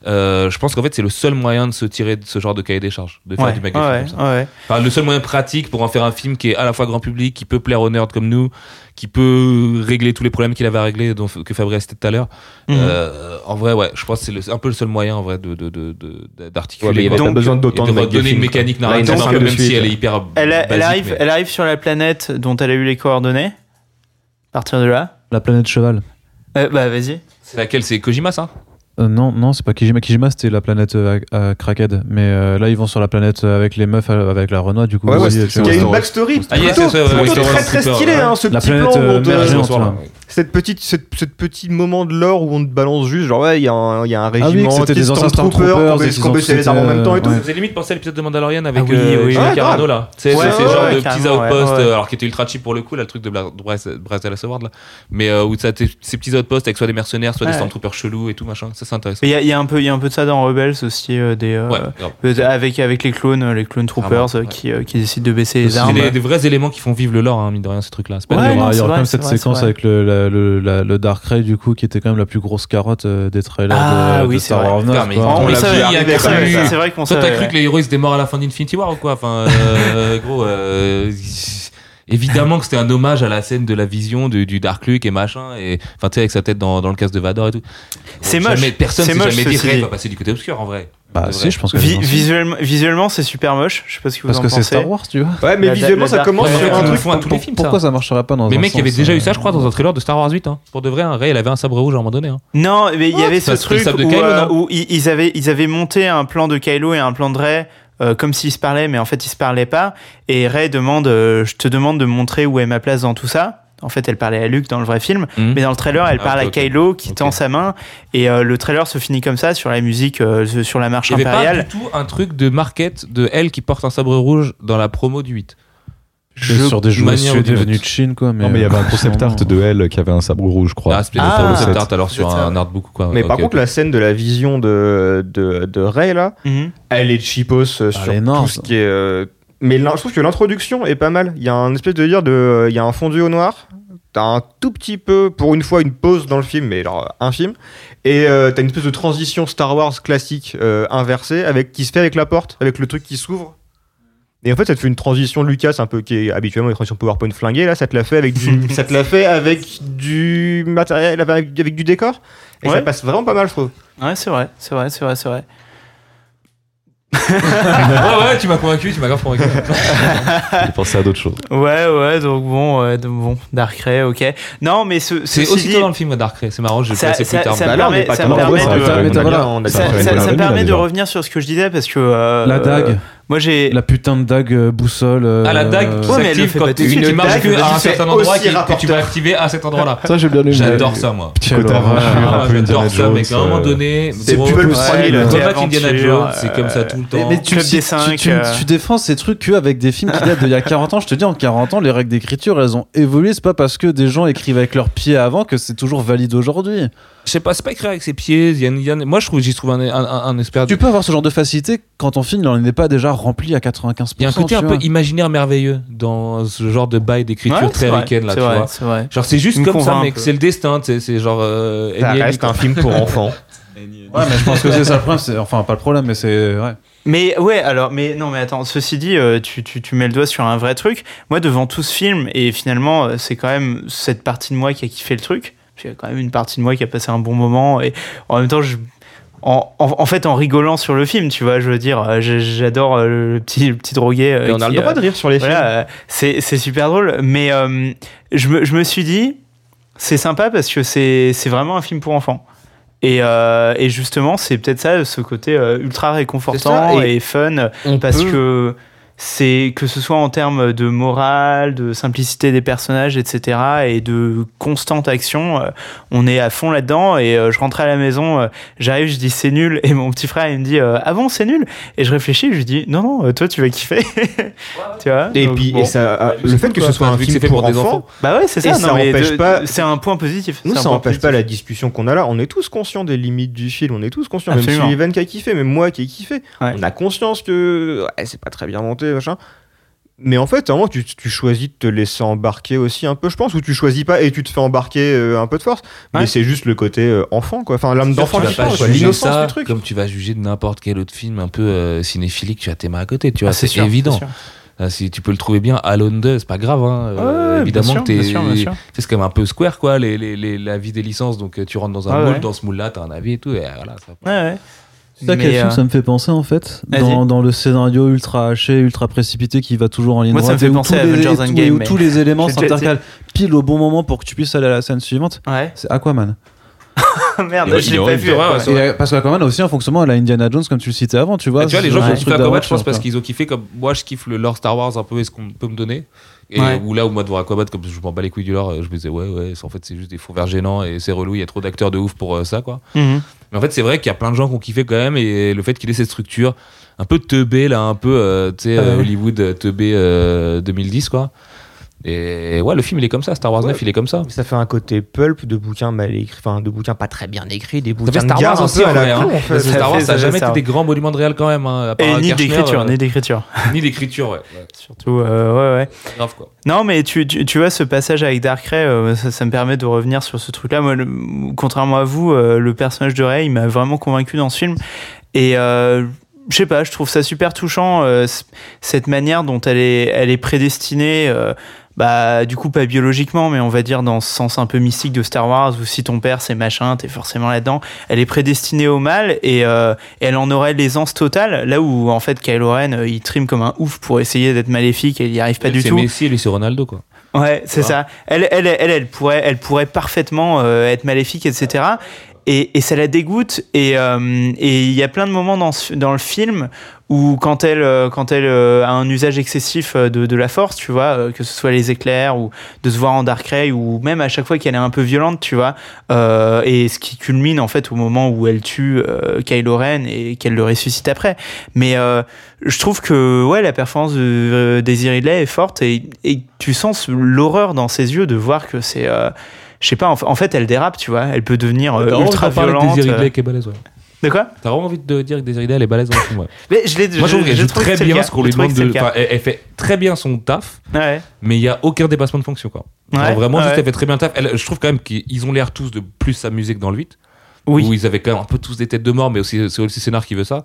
euh, je pense qu'en fait, c'est le seul moyen de se tirer de ce genre de cahier des charges, de faire du magazine ouais. Ouais. Le seul moyen pratique pour en faire un film qui est à la fois grand public, qui peut plaire aux nerds comme nous, qui peut régler tous les problèmes qu'il avait à régler, dont, que Fabrice citait tout à l'heure. Mhm. Euh, en vrai, ouais, je pense que c'est un peu le seul moyen en vrai de d'articuler. De, de, de, donc, besoin d'autant de, de donner une mécanique narrative, même si elle est hyper. Elle, basique, elle arrive, elle arrive sur la planète dont elle a eu les coordonnées. À partir de là. La planète cheval. Euh, bah vas-y. C'est laquelle? C'est Kojima ça? Euh, non, non, c'est pas Kijima. Kijima, c'était la planète euh, à, à Mais euh, là, ils vont sur la planète avec les meufs, avec la Renoir, du coup. Ouais, ouais, Il y a une backstory. Ah, très très stylé, hein, ce la petit planète, plan. Cette petite, cette, cette petit moment de l'or où on te balance juste, genre, ouais, il y, a un régiment. Ah oui, c'était des anciens Stormtroopers, qui combattaient les armes en même temps et tout. Vous avez limite pensé à l'épisode de Mandalorian ah avec Carano, là. C'est ce genre de petits outposts, alors qui était ultra cheap pour le coup, le truc de Brazil à la là. Mais où t'as ces petits outposts avec soit des mercenaires, soit des Stormtroopers chelous et tout, machin. Il y, a un peu, y a un peu de ça dans Rebels aussi, euh, des euh, euh, avec avec les clones, les clone troopers qui, qui, décident de baisser les armes. C'est des vrais éléments qui font vivre le lore, hein, mine de rien, ces trucs-là. il y aura quand même cette séquence avec le, la, le, le, Dark Ray du coup, qui était quand même la plus grosse carotte des trailers ah, de, oui, de Star Wars. C'est vrai. Toi, t'as cru que les héros se démarrent à la fin d'Infinity War ou quoi? Enfin, gros évidemment que c'était un hommage à la scène de la vision du, du Dark Luke et machin et enfin tu sais avec sa tête dans, dans le casque de Vador et tout. C'est moche. jamais, personne s'est jamais dit va passer du côté obscur en vrai. Bah si je pense que Vi visuellement, visuellement c'est super moche. Je sais pas ce que vous pensez. parce que c'est Star Wars tu vois. Ouais mais visuellement ça commence sur un truc pour, tous les films, pourquoi ça. ça marcherait pas dans mais un mec il y avait déjà euh, eu ça je crois dans un trailer de Star Wars 8 hein. pour de vrai Ray il avait un sabre rouge à un moment donné hein. non mais il y avait ce truc où euh, ils avaient ils avaient monté un plan de Kylo et un plan de Ray euh, comme s'ils se parlaient, mais en fait ils se parlaient pas. Et Ray demande, euh, je te demande de montrer où est ma place dans tout ça. En fait, elle parlait à Luke dans le vrai film, hmm. mais dans le trailer, elle ah, parle à Kylo qui tend sa main. Et euh, le trailer se finit comme ça sur la musique, euh, sur la marche impériale. Il n'y avait pas du tout un truc de market de elle qui porte un sabre rouge dans la promo du 8 je, sur des jouets de devenus de Chine quoi non mais il y avait un euh, concept art de elle qui avait un sabre rouge je crois. Ah c'était ah, un concept art alors sur un, un, artbook quoi. Mais par contre la scène de la vision de de, de Ray là mhm. elle est cheapos euh, sur tout ce qui est euh, mais je trouve que l'introduction est pas mal. Il y a un espèce de dire de il y a un fondu au noir t'as un tout petit peu pour une fois une pause dans le film mais genre un film et t'as une espèce de transition Star Wars classique inversée avec qui se fait avec la porte avec le truc qui s'ouvre et en fait, ça te fait une transition Lucas un peu qui est habituellement une transition PowerPoint flinguée. Là, ça te l'a fait avec du, [laughs] ça te l'a fait avec du matériel, avec, du décor. Et ouais. ça passe vraiment pas mal, je trouve. Ouais, c'est vrai, c'est vrai, c'est vrai, c'est vrai. [laughs] ouais, ouais, tu m'as convaincu, tu m'as grave convaincu. J'ai pensé à d'autres choses. Ouais, ouais, donc bon, euh, bon Dark Ray, ok. Non, mais ce, c'est aussi dans le film Dark Ray, c'est marrant, je j'ai passé plus tard. Ça, permet de revenir sur ce que je disais parce que. Euh, la dague. Moi j'ai la putain de dague boussole. Ah la dague qui ouais, s'active quand tu, tu marches que à un certain endroit qui, que tu vas activer à cet endroit-là. ça j'ai bien. J'adore ça moi. J'adore ça mec. À un moment donné, c'est plus le premier Indiana Jones, c'est comme ça euh, tout le temps. Mais tu tu défends ces trucs qu'avec des films qui datent d'il y a 40 ans. Je te dis en 40 ans les règles d'écriture elles ont évolué. C'est pas parce que des gens écrivent avec leurs pieds avant que c'est toujours valide aujourd'hui. Je sais pas, c'est pas écrire avec ses pieds. Moi je trouve j'y trouve un expert. Tu peux avoir ce genre de facilité quand ton film n'en est pas déjà rempli à 95%. Il y a un côté un peu imaginaire merveilleux dans ce genre de bail d'écriture très week-end là, tu vrai, vois. Vrai. Genre c'est juste comme ça, mec, c'est le destin, c'est genre. Euh, ça un film pour enfants. [laughs] ouais, mais je pense que c'est ça le problème. Enfin, pas le problème, mais c'est ouais. Mais ouais, alors, mais non, mais attends. Ceci dit, euh, tu, tu, tu mets le doigt sur un vrai truc. Moi, devant tout ce film, et finalement, euh, c'est quand même cette partie de moi qui a kiffé le truc. J'ai quand même une partie de moi qui a passé un bon moment, et en même temps, je en, en, en fait, en rigolant sur le film, tu vois, je veux dire, euh, j'adore euh, le petit, le petit drogué. euh, Et on a le droit euh, de rire sur les films. voilà, c'est super drôle. Mais euh, je, me, je me suis dit, c'est sympa parce que c'est vraiment un film pour enfants. Et, euh, et justement, c'est peut-être ça, ce côté ultra réconfortant et, fun, parce peut- que c'est que ce soit en termes de morale, de simplicité des personnages, etc., et de constante action, euh, on est à fond là-dedans. Et euh, je rentrais à la maison, euh, j'arrive, je dis c'est nul, et mon petit frère il me dit euh, ah bon c'est nul, et je réfléchis, je lui dis non non, toi tu vas kiffer, [laughs] tu vois? Et Donc, puis, bon. et ça, ah, le fait que ce soit un film c'est fait pour, pour des enfants, enfants. Bah ouais, c'est Et ça. ça non, mais empêche de- pas- C'est un point positif. Nous, ça point empêche pas la discussion qu'on a là. On est tous conscients des limites du film. On est tous conscients. Même Absolument. Sullivan qui a kiffé, même moi qui ai kiffé. Ouais. On a conscience que ouais, c'est pas très bien monté, machin. Mais en fait, à un moment, tu, tu choisis de te laisser embarquer aussi un peu, je pense, ou tu choisis pas et tu te fais embarquer euh, un peu de force. Ouais. Mais c'est juste le côté euh, enfant, quoi. Enfin, l'âme d'enfant L'innocence du truc. comme tu vas juger de n'importe quel autre film un peu euh, cinéphilique, tu as tes mains à côté, tu vois, Ah, c'est évident. Ah, si tu peux le trouver bien, Alone 2, c'est pas grave, hein. Euh, ouais, évidemment c'est quand même un peu square, quoi, les, les, les- la vie des licences, donc euh, tu rentres dans un Ouais, moule, ouais. dans ce moule-là, t'as un avis et tout, et voilà. Ça... Ouais, ouais. C'est ça quel film euh, ça me fait penser en fait? dans, dans le scénario ultra haché, ultra précipité qui va toujours en ligne Moi, ça me droite fait et où penser tous à les- Avengers Endgame, et où mais- tous les [laughs] éléments s'intercalent pile au bon moment pour que tu puisses aller à la scène suivante. Ouais. C'est Aquaman. [laughs] Merde, je l'ai pas vu. ouais, ouais, euh, parce qu'Aquaman a aussi un fonctionnement à la Indiana Jones comme tu le citais avant, tu vois. Ah, tu vois, les gens qui ont kiffé Aquaman, je pense, parce qu'ils ont kiffé comme moi, je kiffe le lore Star Wars un peu et ce qu'on peut me donner. Et Ouais. où là, où moi, devant Aquaman, comme je m'en bats les couilles du lore, euh, je me disais, ouais, ouais, en fait, c'est juste des faux verts gênants et c'est relou, il y a trop d'acteurs de ouf pour euh, ça, quoi. Mhm. Mais en fait, c'est vrai qu'il y a plein de gens qui ont kiffé quand même, et le fait qu'il ait cette structure un peu teubé, là, un peu, euh, tu sais, Ah euh. Hollywood euh, teubé euh, 2010, quoi. Et ouais, le film, il est comme ça, Star Wars 9, il est comme ça. Ça fait un côté pulp de bouquins mal écrits, enfin de bouquins pas très bien écrits, des bouquins Star Wars un aussi, peu en vrai. hein. en fait. Ça Star Wars, ça n'a jamais été des grands monuments de réel quand même. Hein, à part Et ni d'écriture, euh, ni d'écriture. [laughs] ni d'écriture, ouais. ouais. Surtout, euh, ouais, ouais. Grave, quoi. Non, mais tu, tu, tu vois, ce passage avec Darkrai, euh, ça, ça me permet de revenir sur ce truc-là. Moi, le- contrairement à vous, euh, le personnage de Rey, il m'a vraiment convaincu dans ce film. Et euh, je sais pas, je trouve ça super touchant, euh, cette manière dont elle est, elle est prédestinée. Bah, du coup, pas biologiquement, mais on va dire dans ce sens un peu mystique de Star Wars, où si ton père c'est machin, t'es forcément là-dedans. Elle est prédestinée au mal et, euh, elle en aurait l'aisance totale, là où en fait Kylo Ren, euh, il trime comme un ouf pour essayer d'être maléfique et il y arrive pas du C'est tout. Messi et lui, c'est Ronaldo, quoi. Ouais, c'est ça. Elle, elle, elle, elle, pourrait, elle pourrait parfaitement euh, être maléfique, etc. Et, et ça la dégoûte. Et euh, et il y a plein de moments dans, ce- dans le film où quand elle, euh, quand elle euh, a un usage excessif euh, de, de la force, tu vois, que ce soit les éclairs ou de se voir en Darkrai ou même à chaque fois qu'elle est un peu violente, tu vois, euh, et ce qui culmine en fait au moment où elle tue euh, Kylo Ren et qu'elle le ressuscite après. Mais euh, je trouve que ouais, la performance de Daisy Ridley est forte et, et tu sens l'horreur dans ses yeux de voir que c'est. euh, je sais pas, en, fait, elle dérape, tu vois. Elle peut devenir euh, ultra de violente. Daisy. Ridley qui est balèze, ouais. De quoi T'as vraiment envie de dire que Ridley, elle est balèze dans le film, ouais. [laughs] Mais je l'ai. Moi, je trouve joue trouvé très bien ce qu'on lui demande de. Enfin, elle, elle fait très bien son taf, Ouais. mais il y a aucun dépassement de fonction, quoi. Vraiment, juste, elle fait très bien le taf. Elle- je trouve quand même qu'ils ont l'air tous de plus s'amuser que dans le 8. Oui. Où ils avaient quand même un peu tous des têtes de mort, mais aussi, c'est aussi le scénar qui veut ça.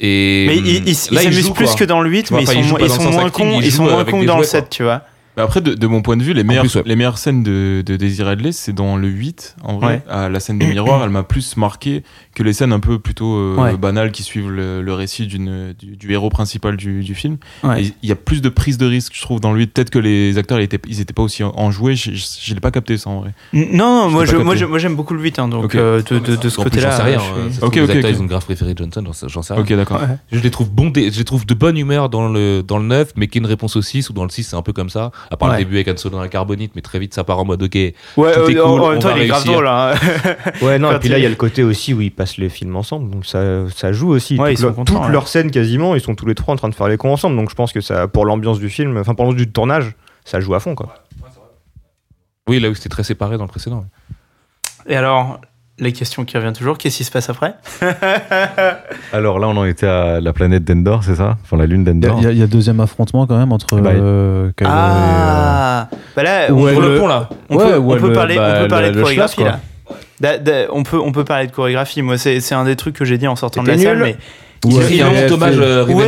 Et Mais hum, ils s'amusent plus quoi. que dans le 8, Tu vois, mais ils sont, ils moins cons, ils sont moins cons dans le jouets, quoi. 7, tu vois. Mais après, de, de mon point de vue, les meilleures, plus, ouais. les meilleures scènes de, de Daisy Ridley, c'est dans le 8, en vrai. Ouais. À la scène des miroirs, elle m'a plus marqué que les scènes un peu plutôt euh, Ouais. banales qui suivent le, le récit du, du héros principal du, du film. Il y a plus de prise de risque, je trouve, dans le 8. Peut-être que les acteurs, ils étaient, ils étaient pas aussi enjoués. Je, je, je l'ai pas capté, ça, en vrai. Non, moi, je, moi, moi, j'aime beaucoup le 8, hein, donc euh, de, de, de ce côté-là. Se Ok, ok, les acteurs, ils ont grave préféré Johnson, j'en sais- rien. Ok, d'accord. Ouais. Je les trouve bons, je les trouve de bonne humeur dans le, dans le 9, mais qui est une réponse au 6, ou dans le 6, c'est un peu comme ça. À part Ouais. le début avec Han Solo dans la carbonite, mais très vite, ça part en mode, ok, Ouais, Tout est euh, cool, en on même temps, va il est grave réussir. drôle. hein. [laughs] Ouais, non, et puis là, il- y a le côté aussi où ils passent les films ensemble, donc ça, ça joue aussi. Ouais, ils Toutes sont leurs- contents, toutes ouais. leurs scènes quasiment, ils sont tous les trois en train de faire les cons ensemble, donc je pense que ça, pour l'ambiance du film, enfin pour l'ambiance du tournage, ça joue à fond, quoi. oui, là où c'était très séparé dans le précédent. ouais. Et alors, la question qui revient toujours, qu'est-ce qui se passe après [laughs] Alors là, on en était à la planète d'Endor, c'est ça Enfin, la lune d'Endor. il y a- il y a deuxième affrontement quand même entre Bah, euh, Kylo Ah Bah là, on, Sur le- le pont, là. on Ouais, peut, on peut le- parler, bah, on peut parler le- de chorégraphie là. Da- da- on, peut, on peut parler de chorégraphie. Moi, c'est un des trucs que j'ai dit en sortant de la salle, mais Ils- l'ont- hommage euh, Où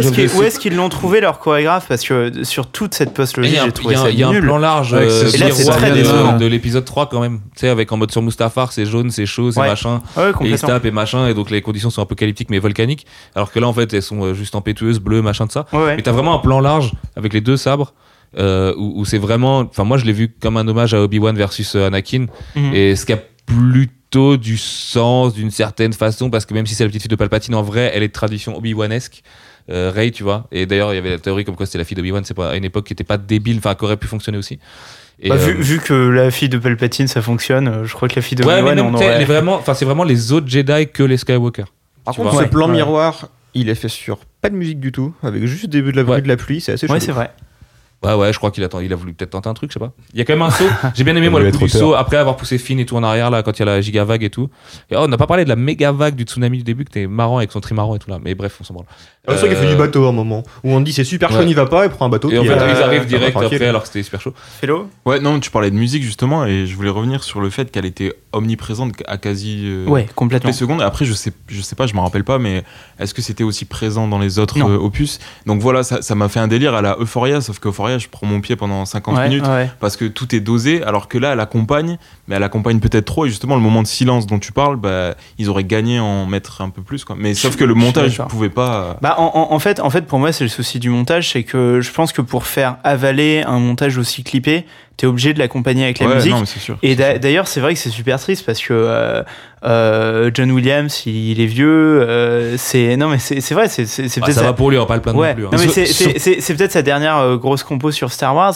est-ce qu'ils l'ont trouvé leur chorégraphe Parce que sur toute cette Et post-logie, Il y a un- j'ai il trouvé y a un- ça il y a un nul. plan large Ouais, euh, Et là, très de- l'épisode 3 quand même. Tu sais, avec en mode sur Mustafar, c'est jaune, c'est chaud, c'est Ouais. machin. Ouais, Et ils se tapent et machin, et donc les conditions sont apocalyptiques mais volcaniques. Alors que là, en fait, elles sont euh, juste impétueuses, bleues, machin de ça. Ouais, ouais. Mais t'as vraiment un plan large avec les deux sabres. euh, où, où c'est vraiment, enfin moi je l'ai vu comme un hommage à Obi-Wan versus euh, Anakin, Mhm. et ce qui a plutôt du sens d'une certaine façon, parce que même si c'est la petite fille de Palpatine, en vrai, elle est de tradition Obi-Wanesque. Euh, Rey, tu vois. Et d'ailleurs, il y avait la théorie comme quoi c'était la fille d'Obi-Wan, c'est pas à une époque qui était pas débile, enfin qui aurait pu fonctionner aussi. Et, Bah, vu, euh, vu que la fille de Palpatine ça fonctionne, euh, je crois que la fille de ouais, mais Obi-Wan, on aurait. est vraiment, enfin c'est vraiment les autres Jedi que les Skywalker. Par contre, vois. ce plan Ouais. miroir, il est fait sur pas de musique du tout, avec juste des bruits de la, Ouais. bruit de la pluie, c'est assez Ouais, chelou. c'est vrai. Ouais, ouais, je crois qu'il a, il a voulu peut-être tenter un truc, je sais pas. Il y a quand même un saut. [laughs] J'ai bien aimé, Il moi, le coup du saut après avoir poussé Finn et tout en arrière, là, quand il y a la giga vague et tout. Et oh, on n'a pas parlé de la méga vague du tsunami du début, que t'es marrant avec son trimaran et tout là. Mais bref, on s'en branle. C'est vrai qu'il fait Euh, du bateau à un moment, où on dit c'est super chaud, ouais. n'y va pas, et prend un bateau. Et en fait, euh, ils arrivent direct après, alors que c'était super chaud. Félo Ouais, non, tu parlais de musique justement, et je voulais revenir sur le fait qu'elle était omniprésente à quasi euh, Ouais, toutes complètement. les secondes. Après, je sais, je sais pas, je me rappelle pas, mais est-ce que c'était aussi présent dans les autres euh, opus? Donc voilà, ça ça m'a fait un délire à la Euphoria, sauf je prends mon pied pendant 50 Ouais, minutes ouais. parce que tout est dosé, alors que là, elle accompagne, mais elle accompagne peut-être trop. Et justement, le moment de silence dont tu parles, bah, ils auraient gagné à en mettre un peu plus. Quoi. Mais sauf que le [laughs] montage d'accord. pouvait pas. Bah, en, en- en fait, en fait, pour moi, c'est le souci du montage, c'est que je pense que pour faire avaler un montage aussi clippé, t'es obligé de l'accompagner avec la Ouais, musique. non, mais c'est sûr. Et d'ailleurs, c'est vrai que c'est super triste parce que euh, euh, John Williams, il, il est vieux. euh, c'est non, mais c'est c'est vrai, c'est Bah, peut-être ça sa- va pour lui, on va pas le plaindre Ouais, non plus. hein. non, mais Sur- c'est- peut-être sa dernière euh, grosse compo sur Star Wars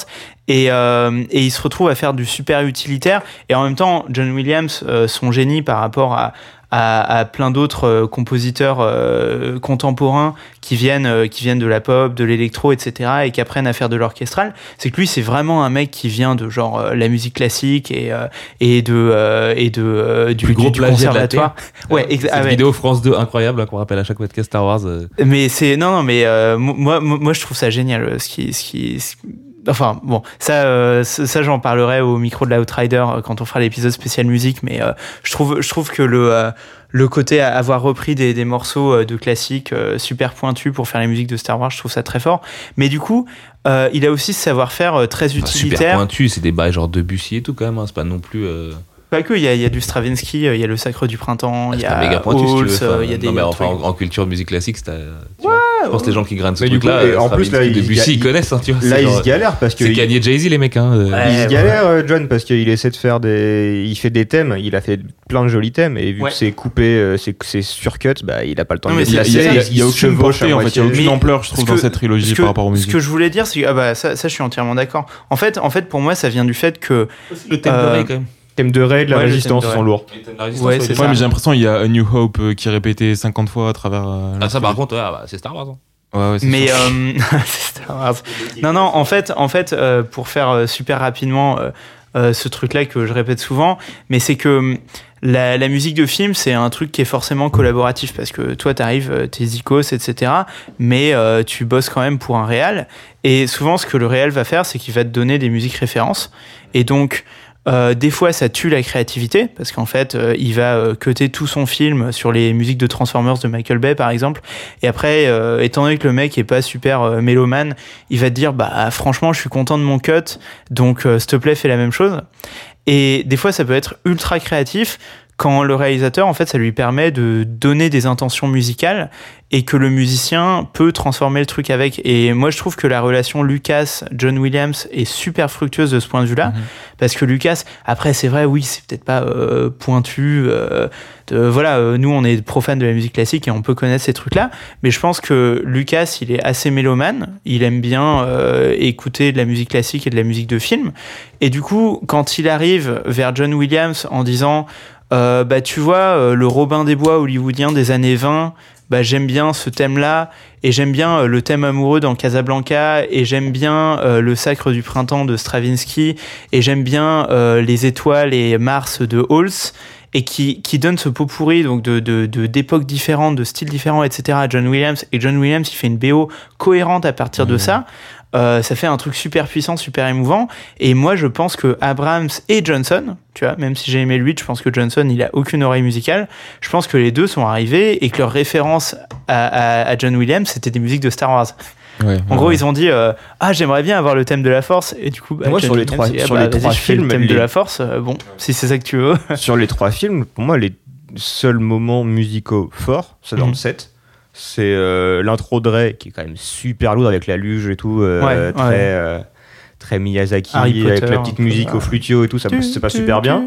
et, euh, et il se retrouve à faire du super utilitaire et en même temps John Williams euh, son génie par rapport à à, à plein d'autres euh, compositeurs euh, contemporains qui viennent euh, qui viennent de la pop, de l'électro, etc. et qui apprennent à faire de l'orchestral. C'est que lui, c'est vraiment un mec qui vient de genre la musique classique et et de et de du, Plus gros du- de conservatoire. [laughs] Ouais, Cette ah vidéo France 2 incroyable hein, qu'on rappelle à chaque podcast Star Wars. Mais c'est non non mais moi, moi je trouve ça génial ce qui ce qui ce- enfin bon ça euh, ça j'en parlerai au micro de l'Outrider euh, quand on fera l'épisode spécial musique mais euh, je trouve je trouve que le euh, le côté à avoir repris des, des morceaux euh, de classiques euh, super pointus pour faire les musiques de Star Wars, je trouve ça très fort. Mais du coup, euh, il a aussi ce savoir-faire très enfin, super utilitaire. pointu, c'est des bails genre Debussy et tout quand même. hein, C'est pas non plus. Euh, Pas que, il y a, il y a du Stravinsky, euh, il y a le Sacre du Printemps, il y c'est pas a méga pointu si tu Halls, veux. euh, Enfin, il y a des non, mais enfin, en, en culture de musique classique, c'est. euh, tu vois, je pense que les gens qui grainent ce truc-là, euh, en plus, là, il- Debussy, il- ils connaissent, hein, tu vois. Là, il genre- se galère parce que. C'est il- Kanye Jay-Z, les mecs. Hein, euh, Ouais. Il se ouais. galère, euh, John, parce qu'il essaie de faire des. Il fait des thèmes, il a fait plein de jolis thèmes, et vu Ouais. que c'est coupé, euh, c'est surcut, bah, il a pas le temps de Il y a, il y il y il y aucune portée, en fait, il y a aucune ampleur, je trouve, ce dans cette trilogie ce par rapport aux Ce musiques. que je voulais dire, c'est que ah bah, ça, je suis entièrement d'accord. En fait, en fait, pour moi, ça vient du fait que Le thème Euh, quand même. Thème de raid, la Ouais, résistance sont lourds. Ouais, c'est Ouais, ça. mais j'ai l'impression qu'il y a A New Hope euh, qui est répété 50 fois à travers. euh, Ah, ça, par contre, ouais, ah, bah, c'est Star Wars. hein. Ouais, ouais, c'est Mais euh, [laughs] c'est Star Wars. non, non, en fait, en fait, euh, pour faire euh, super rapidement euh, euh, ce truc-là que je répète souvent, mais c'est que hum, la, la musique de film, c'est un truc qui est forcément collaboratif parce que toi, t'arrives, t'es zikos, etc. Mais euh, tu bosses quand même pour un réal. Et souvent, ce que le réal va faire, c'est qu'il va te donner des musiques références. Et donc, euh, des fois, ça tue la créativité parce qu'en fait, euh, il va euh, cutter tout son film sur les musiques de Transformers de Michael Bay, par exemple. Et après, euh, étant donné que le mec est pas super euh, mélomane, il va te dire bah franchement, je suis content de mon cut, donc s'il te plaît, fais la même chose. Et des fois, ça peut être ultra créatif quand le réalisateur, en fait, ça lui permet de donner des intentions musicales et que le musicien peut transformer le truc avec. Et moi, je trouve que la relation Lucas-John Williams est super fructueuse de ce point de vue-là. Mhm. Parce que Lucas, après, c'est vrai, oui, c'est peut-être pas euh, pointu. euh, de- voilà, euh, nous, on est profane de la musique classique et on peut connaître ces trucs-là. Mais je pense que Lucas, il est assez mélomane. Il aime bien écouter de la musique classique et de la musique de film. Et du coup, quand il arrive vers John Williams en disant euh, bah tu vois euh, le Robin des Bois hollywoodien des années 20 bah j'aime bien ce thème là et j'aime bien euh, le thème amoureux dans Casablanca et j'aime bien euh, le Sacre du printemps de Stravinsky et j'aime bien euh, les étoiles et Mars de Halls et qui, qui donne ce pot pourri donc de de- de- d'époques différentes de styles différents etc à John Williams. Et John Williams il fait une BO cohérente à partir de ça euh, ça fait un truc super puissant, super émouvant. Et moi, je pense que Abrams et Johnson, tu vois, même si j'ai aimé lui, je pense que Johnson, il a aucune oreille musicale. Je pense que les deux sont arrivés et que leur référence à, à- à John Williams, c'était des musiques de Star Wars. En gros, ils ont dit euh, Ah, j'aimerais bien avoir le thème de la Force. Et du coup, bah, Moi, John sur les Williams, trois- Ah, sur bah, les trois fais le films, thème les- de la Force. euh, bon, si c'est ça que tu veux. Sur les trois films, pour moi, les seuls moments musicaux forts, c'est dans Mhm. le 7. C'est euh, l'intro de Ray, qui est quand même super lourd avec la luge et tout, euh, Ouais, très, ouais. Très Miyazaki, Harry avec Potter, la petite peu, musique au flutio et tout, ça c'est pas super bien.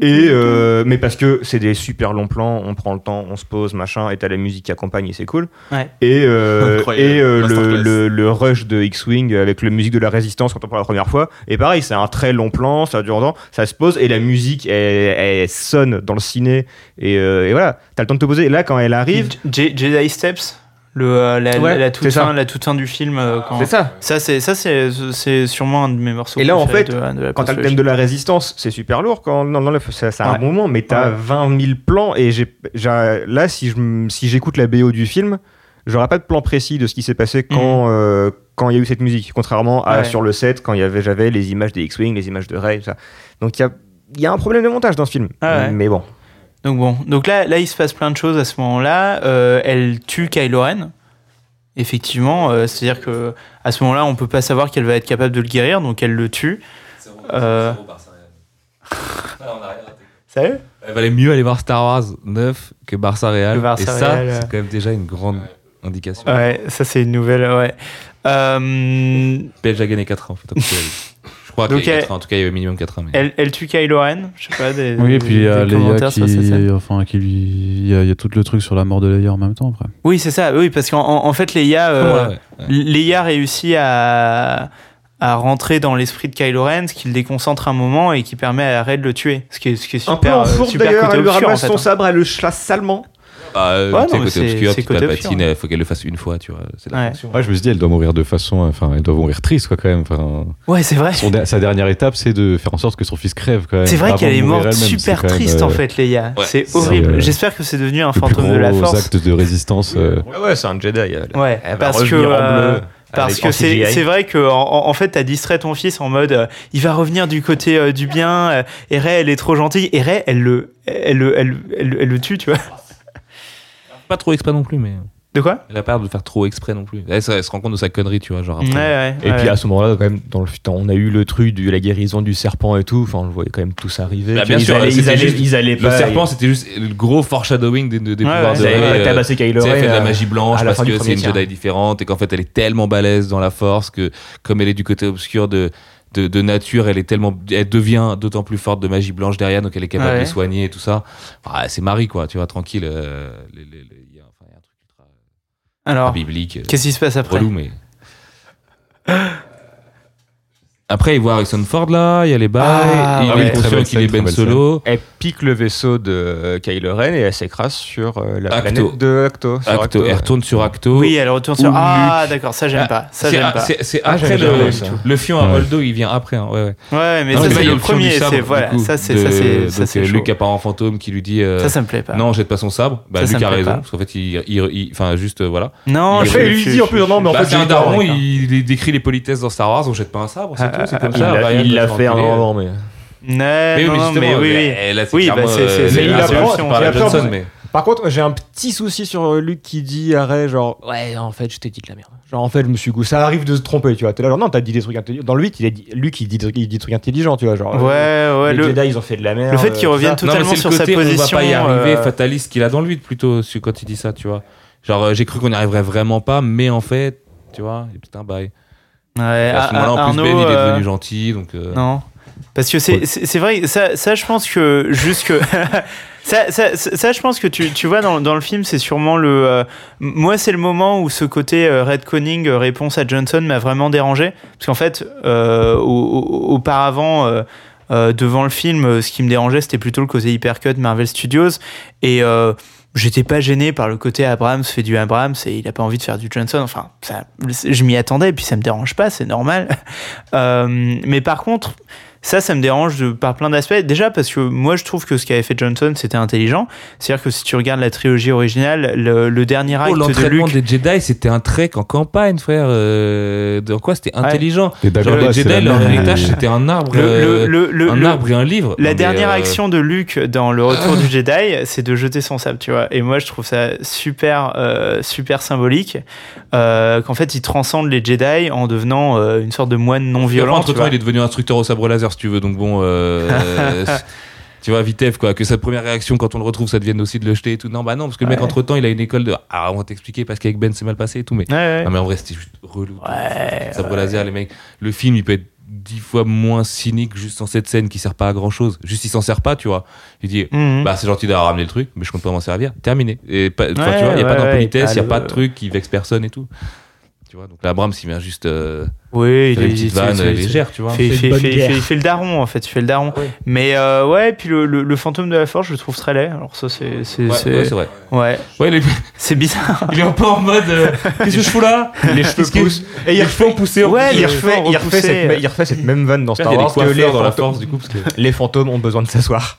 Et euh, mais parce que c'est des super longs plans, on prend le temps, on se pose, machin, et t'as la musique qui accompagne et c'est cool. Ouais. Et, euh, et euh, le, le, le rush de X-Wing avec la musique de la résistance quand on prend la première fois. Et pareil, c'est un très long plan, ça dure longtemps, ça se pose et la musique elle, elle sonne dans le ciné. Et, euh, et voilà, t'as le temps de te poser. Et là, quand elle arrive, J- Jedi Steps, le, euh, la, Ouais, la toute fin, la toute fin du film. euh, quand- c'est ça. Ça, c'est ça, c'est c'est sûrement un de mes morceaux. Et là, en fait, de, de Quand t'as le thème de la résistance, c'est super lourd. Quand non, non, ça, ça a Ouais. un moment, mais t'as Ouais. 20 000 plans. Et j'ai, là, si, je, si j'écoute la BO du film, j'aurai pas de plan précis de ce qui s'est passé quand euh, quand il y a eu cette musique. Contrairement à Mhm. Ouais. sur le set, quand il y avait, j'avais les images des X-Wing, les images de Rey, tout ça. Donc il y a, il y a un problème de montage dans ce film. Ah ouais. Mais bon. Donc bon, donc là, là, il se passe plein de choses à ce moment-là. Euh, elle tue Kylo Ren. Effectivement, euh, c'est-à-dire que à ce moment-là, on peut pas savoir qu'elle va être capable de le guérir, donc elle le tue. Euh, [laughs] Sérieux? Il valait mieux aller voir Star Wars 9 que Barça Real. Barça et ça, Real, c'est quand même déjà une grande indication. Ouais, ça c'est une nouvelle. Ouais. Euh, PSG a gagné 4 ans, [laughs] en fait. en tout cas. Je crois qu'il y a eu elle- 4 ans. En tout cas, il y avait minimum 4 ans. Mais... elle, elle tue Kylo Ren. Je sais pas des. Oui, et puis il y a Leia qui, enfin, qui lui, il y, a, il y a tout le truc sur la mort de Leia en même temps après. Oui, c'est ça. Oui, parce qu'en en, en fait, Leia, euh, Ouais, ouais, ouais. Leia réussit à, à rentrer dans l'esprit de Kylo Ren, ce qui le déconcentre un moment et qui permet à Rey de le tuer. Ce qui est, ce qui est super, un peu en euh, fourbe d'ailleurs, elle lui ramasse en fait, son hein. sabre, elle le chasse salement. Bah, Ouais, tu non, côté c'est- obscur, c'est petite côté obscur. il faut qu'elle le fasse une fois, tu vois. C'est la Ouais. fonction. Ouais, je me suis dit, elle doit mourir de façon. Enfin, elle doit mourir triste, quoi, quand même. Enfin, Ouais, c'est vrai. son sa dernière étape, c'est de faire en sorte que son fils crève, quand même. C'est vrai qu'elle est morte super même, triste en euh, fait, Leia. Ouais. c'est horrible. euh, J'espère que c'est devenu un Le plus fantôme de la force. acte de résistance. euh, Ouais, ouais, c'est un Jedi. elle- Ouais, elle parce que euh, parce que c'est vrai que en, en- fait t'as distrait ton fils en mode euh, il va revenir du côté euh, du bien euh, et Rey elle est trop gentille et Rey elle le elle, le- elle, elle- elle le tue tu vois Pas trop exprès non plus, mais. de quoi? Elle a pas l'air de faire trop exprès non plus. Elle, se- elle se rend compte de sa connerie, tu vois. Genre ouais après. ouais Et ouais. puis à ce moment-là, quand même, dans le futur, on a eu le truc de la guérison du serpent et tout. Enfin, on le voyait quand même tous arriver. Bah, bien sûr, ils allaient, c'était ils allaient, juste- ils allaient Le pas- serpent, c'était juste le gros foreshadowing des, des Ouais, pouvoirs ouais, de ils allaient Rey. euh, tabasser Kylo Tu sais, elle fait de la Ren, magie blanche à la parce fin du que premier c'est une tiers. Jedi différente et qu'en fait elle est tellement balèze dans la force que comme elle est du côté obscur de, de, de nature, elle est tellement, elle devient d'autant plus forte de magie blanche derrière, donc elle est capable Ouais. de soigner et tout ça. Ah, c'est Marie quoi, tu vois, tranquille. euh, les- les- les- Il y, a enfin, il y a un truc ultra, alors biblique, euh, qu'est-ce qui se passe après? relou mais. Après, il voit Harrison Ford là, il y a les bails, Ah, il ouais, est conscient qu'il est Ben Solo. Elle pique le vaisseau de euh, Kylo Ren et elle s'écrase sur euh, la Acto. planète de Acto. sur Acto, elle retourne sur Acto. oui elle retourne sur Ou ah d'accord ça j'aime Ah, pas ça C'est j'aime a- pas c'est- Ah, après j'aime le, le fion à Ouais. Holdo, il vient après. hein, ouais, ouais. ouais mais Non, ça c'est le premier sabre, c'est du voilà coup, ça c'est ça c'est ça c'est euh. Luke apparent fantôme qui lui dit euh, ça ça me plaît pas non jette pas son sabre bah Ça, ça Luke me a plaît raison pas. parce qu'en fait il, enfin juste voilà non Il je- fait, il lui dit en plus, non, mais en bah, fait, c'est un daron tort, il, décrit les politesses dans Star Wars on jette pas un sabre Ah, tout c'est comme Il ça l'a- Ryan il va l'a se fait un moment, mais. non mais oui, non, mais oui bah, c'est- euh, une inspirations apprend- par Johnson mais Par contre, j'ai un petit souci sur euh, Luke qui dit Rey, genre, ouais, en fait, je t'ai dit de la merde. Genre, en fait, je me suis goûté. Ça arrive de se tromper, tu vois. T'es là, genre, non, t'as dit des trucs intelligents. Dans le 8, il a dit, Luke, il dit, il dit des trucs intelligents, tu vois. Genre, ouais euh, ouais les le Jedi, ils ont fait de la merde. le fait qu'il euh, revienne non totalement c'est sur le sa côté on position va pas y arriver euh, fataliste qu'il a dans le 8 plutôt quand il dit ça tu vois genre euh, j'ai cru qu'on n'y arriverait vraiment pas mais en fait tu vois il y ouais, à ce moment-là en plus Arnaud, Ben il est euh, devenu gentil donc euh, Non. Parce que c'est vrai, ça, ça je pense que juste que. [laughs] ça, ça, ça, je pense que tu, tu vois dans, dans le film, c'est sûrement le. euh, moi, c'est le moment où ce côté euh, redconning, euh, réponse à Johnson, m'a vraiment dérangé. Parce qu'en fait, euh, au- au- auparavant. euh, euh, devant le film, euh, ce qui me dérangeait, c'était plutôt le côté hypercut Marvel Studios. Et euh, j'étais pas gêné par le côté Abrams fait du Abrams et il a pas envie de faire du Johnson. Enfin, je m'y attendais et puis ça me dérange pas, c'est normal. [laughs] Euh, mais par contre, ça, ça me dérange par plein d'aspects. Déjà parce que moi, je trouve que ce qu'avait fait Johnson, c'était intelligent. C'est-à-dire que si tu regardes la trilogie originale, le, dernier oh, acte de Luke... des Jedi, c'était un trek en campagne, frère. Euh, dans quoi c'était intelligent. Ouais. Genre, Genre, les Jedi, héritage, c'était un arbre, le, le, euh, un arbre et un livre. La dernière euh, action de Luke dans Le Retour [laughs] du Jedi, c'est de jeter son sable, tu vois. Et moi, je trouve ça super, euh, super symbolique qu'en fait, il transcende les Jedi en devenant une sorte de moine non violent. Entre-temps, il est devenu instructeur au sabre laser si tu veux, donc bon. Euh, [laughs] tu vois, vitef, quoi, que sa première réaction quand on le retrouve, ça devienne aussi de le jeter et tout. Non, bah non, parce que le mec, entre temps, il a une école de Ah, on va t'expliquer parce qu'avec Ben, c'est mal passé et tout. Mais, mais en vrai, c'était juste relou. ça brûle laser, les mecs. Le film, il peut être dix fois moins cynique juste en cette scène qui sert pas à grand chose. Juste, il s'en sert pas, tu vois. Il dit, mhm. bah, c'est gentil d'avoir ramené le truc, mais je compte pas m'en servir. Terminé. Et tu vois, il n'y a pas d'impolitesse, il n'y a ah, pas de truc qui vexe personne et tout. Tu vois, donc là, Abrams, il vient juste. Euh, oui, il est petite vanne légère, tu vois. Fait, fait, le daron, en fait, il fait le daron. Mais euh, ouais, puis le, fantôme de la forge, je le trouve très laid. Alors ça, c'est. c'est ouais, c'est vrai. Ouais. ouais c'est bizarre. [laughs] Il est un peu en mode. Euh, [laughs] Qu'est-ce que je fous là? Les cheveux poussent. Et il refait pousser. Ouais, il refait, il refait cette même vanne dans Star Wars. Il dans la force, du coup. [laughs] Les fantômes ont besoin de s'asseoir.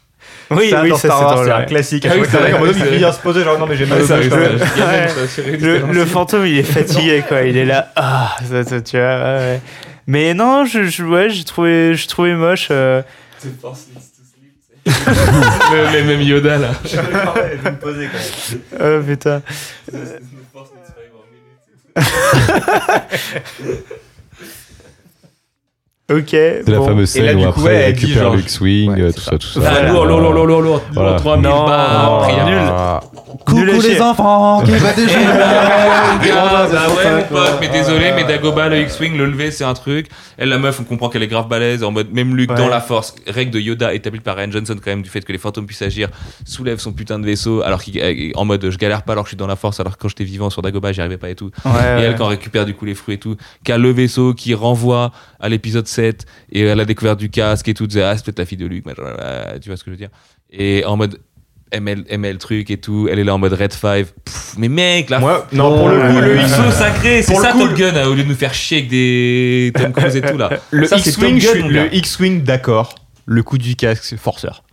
Oui, ça, oui, c'est un classique. Ah le fantôme, il est [laughs] fatigué. Il est là. Ah, mais non, je, trouvais moche. Euh. [laughs] Même Yoda là. Me poser quand même. Oh putain. Ok. C'est la fameuse scène où après elle récupère hein. l'X-Wing, tout ça. tout ça. Voilà. Lourd, lourd, lourd, lourd, lourd, voilà. 3000 non, bars, ah. nul. Coucou les enfants, qui va [laughs] déjà Ah eh ben, ouais, bah mon mais désolé, mais Dagoba, le X-Wing, le lever, c'est un truc. Elle, la meuf, on comprend qu'elle est grave balèze, en mode, même Luke dans la force. Règle de Yoda établie par Ryan Johnson, quand même, du fait que les fantômes puissent agir, soulève son putain de vaisseau, alors qu'en euh, mode, je galère pas alors que je suis dans la force, alors que quand j'étais vivant sur Dagoba, j'y arrivais pas et tout. et elle, quand récupère du coup les fruits et tout, qu'à le vaisseau qui renvoie à l'épisode 7 et à la découverte du casque et tout, ah, c'est peut-être la fille de Luc, euh, tu vois ce que je veux dire. Et en mode, ML, ML truc et tout, elle est là en mode Red 5. Mais mec, là. Moi, non, pour le ah, coup, le XO sacré, c'est ça Top Gun, hein, au lieu de nous faire chier avec des Tom Cruise et tout là. Le X-Wing, le X-Wing, d'accord. Le coup du casque, forceur.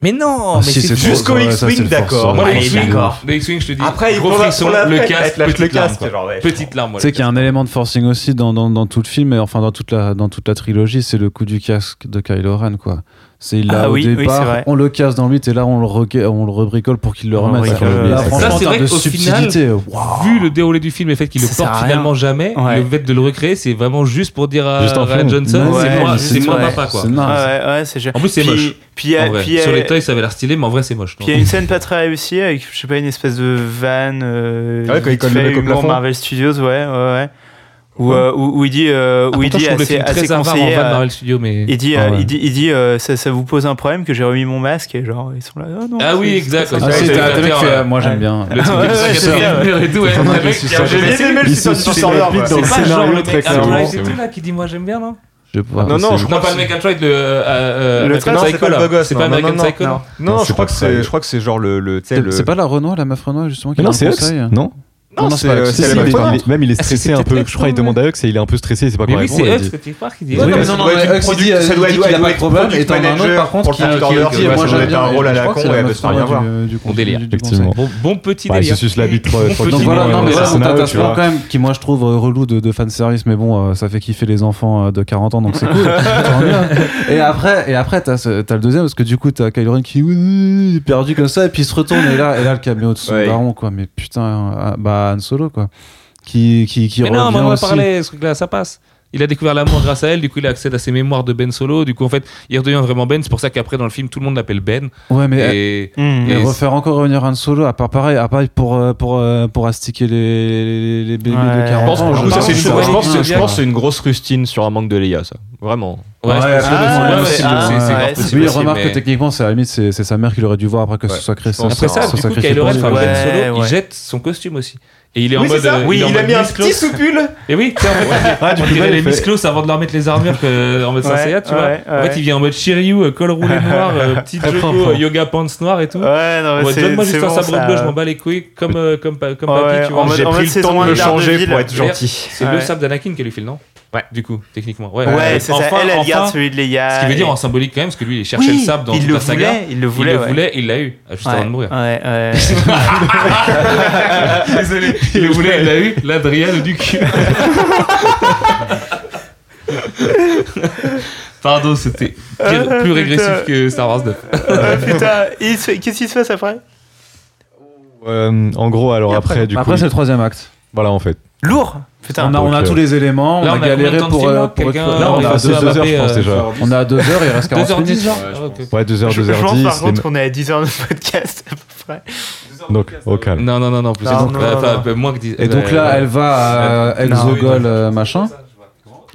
Mais non, ah, mais c'est jusqu'au X-Wing, d'accord. Moi, le X-Wing, je te dis. Après, gros frisson, le casque, petite larme. Genre, petite larme. Tu sais qu'il y a un élément de forcing aussi dans, dans, dans, tout le film, et enfin dans toute la, dans toute la trilogie, c'est le coup du casque de Kylo Ren, quoi. C'est là ah, au départ, on le casse dans le et là on le, on le rebricole pour qu'il le remette. Ça, ah, c'est vrai de final, vu le déroulé du film et le fait qu'il le porte finalement jamais, le fait de le recréer, c'est vraiment juste pour dire à Ryan Johnson, ouais, c'est moi, papa quoi. Ouais, en plus, c'est moche. Puis, sur les toys, ça avait l'air stylé, mais en vrai, c'est moche. Puis il y a une scène pas très réussie avec, je sais pas, une espèce de van. Euh, ouais, quand il Marvel Studios, ouais, ouais. Où, euh, il dit, ah, il dit euh, mais... il dit, ça, vous pose un problème que j'ai remis mon masque et genre ils sont là. Oh ah oui, exact. Moi j'aime bien. Le C'est là qui dit moi j'aime bien non. Non, non, je crois pas le, le c'est pas le C'est non, je, crois c'est, je crois que c'est genre le. le, c'est, pas la Renoir, la meuf Renoir, justement, qui non, c'est Non, non, non c'est euh, si, Même il est stressé ah, un peu. Je crois qu'il demande à Hux et il est un peu stressé, c'est pas quoi répondre. Oui, c'est Hux qui dit. Oui, mais non, non, Hux dit ça doit être un problème et t'en as un autre par contre qui dit moi j'aime euh, un rôle à la con, elle veut rien avoir. Bon délire, effectivement. Bon petit bah, délire. Je suce la bite Donc voilà, non mais là on t'attache quand même qui moi je trouve euh, relou de fan service mais bon, euh, ça fait kiffer les enfants de 40 ans donc c'est cool. [laughs] Hein. Et après t'as le deuxième parce que du coup t'as Kylo Ren qui perdu comme ça et puis il se retourne et là et là le caméo de son daron quoi mais putain bah Han Solo, quoi. Qui, qui, qui mais revient non, mais on va parler, ce truc-là, ça passe. Il a découvert l'amour grâce à elle, du coup il accède à ses mémoires de Ben Solo, du coup en fait il redevient vraiment Ben, c'est pour ça qu'après dans le film tout le monde l'appelle Ben. Ouais mais, et, mmh. et refaire encore revenir Han Solo, à part pareil, à part pour, euh, pour, pour, pour astiquer les, les, bébés ouais. de 40 ans. Je pense que c'est une grosse rustine sur un manque de Leia ça, vraiment. Ouais, Oui, remarque que techniquement, c'est à la limite, c'est sa mère qui l'aurait dû voir après que ce soit créé. Après ça, du coup, Kylo Ren, ben il jette son costume aussi. Et il est en mode. Euh, oui, il, il a mis un petit soupule. [laughs] Et oui, en fait, ouais, on ah, les Miss avant de leur mettre les armures euh, en mode ouais, tu vois. En fait, il vient en mode Shiryu, euh, col roulé [laughs] noir, petite jogo, hein. yoga pants noir et tout. Ouais, non, mais Donne-moi juste un sabre bleu, je m'en bats les couilles, comme, comme, comme, papy, tu vois. J'ai pris le temps de le changer pour être gentil. C'est le sabre d'Anakin qui lui file, non Ouais, du coup, techniquement. Ouais, euh, c'est enfin, ça. Elle, enfin, garde celui de Leia. Ce qui veut dire en symbolique quand même, parce que lui, il cherchait le sable dans toute la saga. Il le voulait, il le voulait, il l'a eu, euh, juste avant de mourir. Ouais, ouais. [laughs] Désolé. Il le voulait, il l'a eu, [laughs] l'Adrienne du cul. [laughs] Pardon, c'était plus ah, régressif que Star Wars 9. ah, putain, qu'est-ce qui se passe après? Euh, en gros, alors après, du bah, coup. Après, c'est le troisième acte. Voilà, en fait. Lourd Putain, on a, on a tous les euh, éléments, là, on, a, bah, a galéré pour, film, euh, pour Là, on, on a 2 heures, je pense déjà. On a 2 heures, il reste 40 heures 10 hein. Ouais, 2 ah, heures, 2 heures 10. Par contre, on est à 10 heures de podcast à peu près. Donc, au calme. Non, non, non, non, plus. Ben, moins que 10. Et donc ben, là, elle va à Exogol, euh, machin.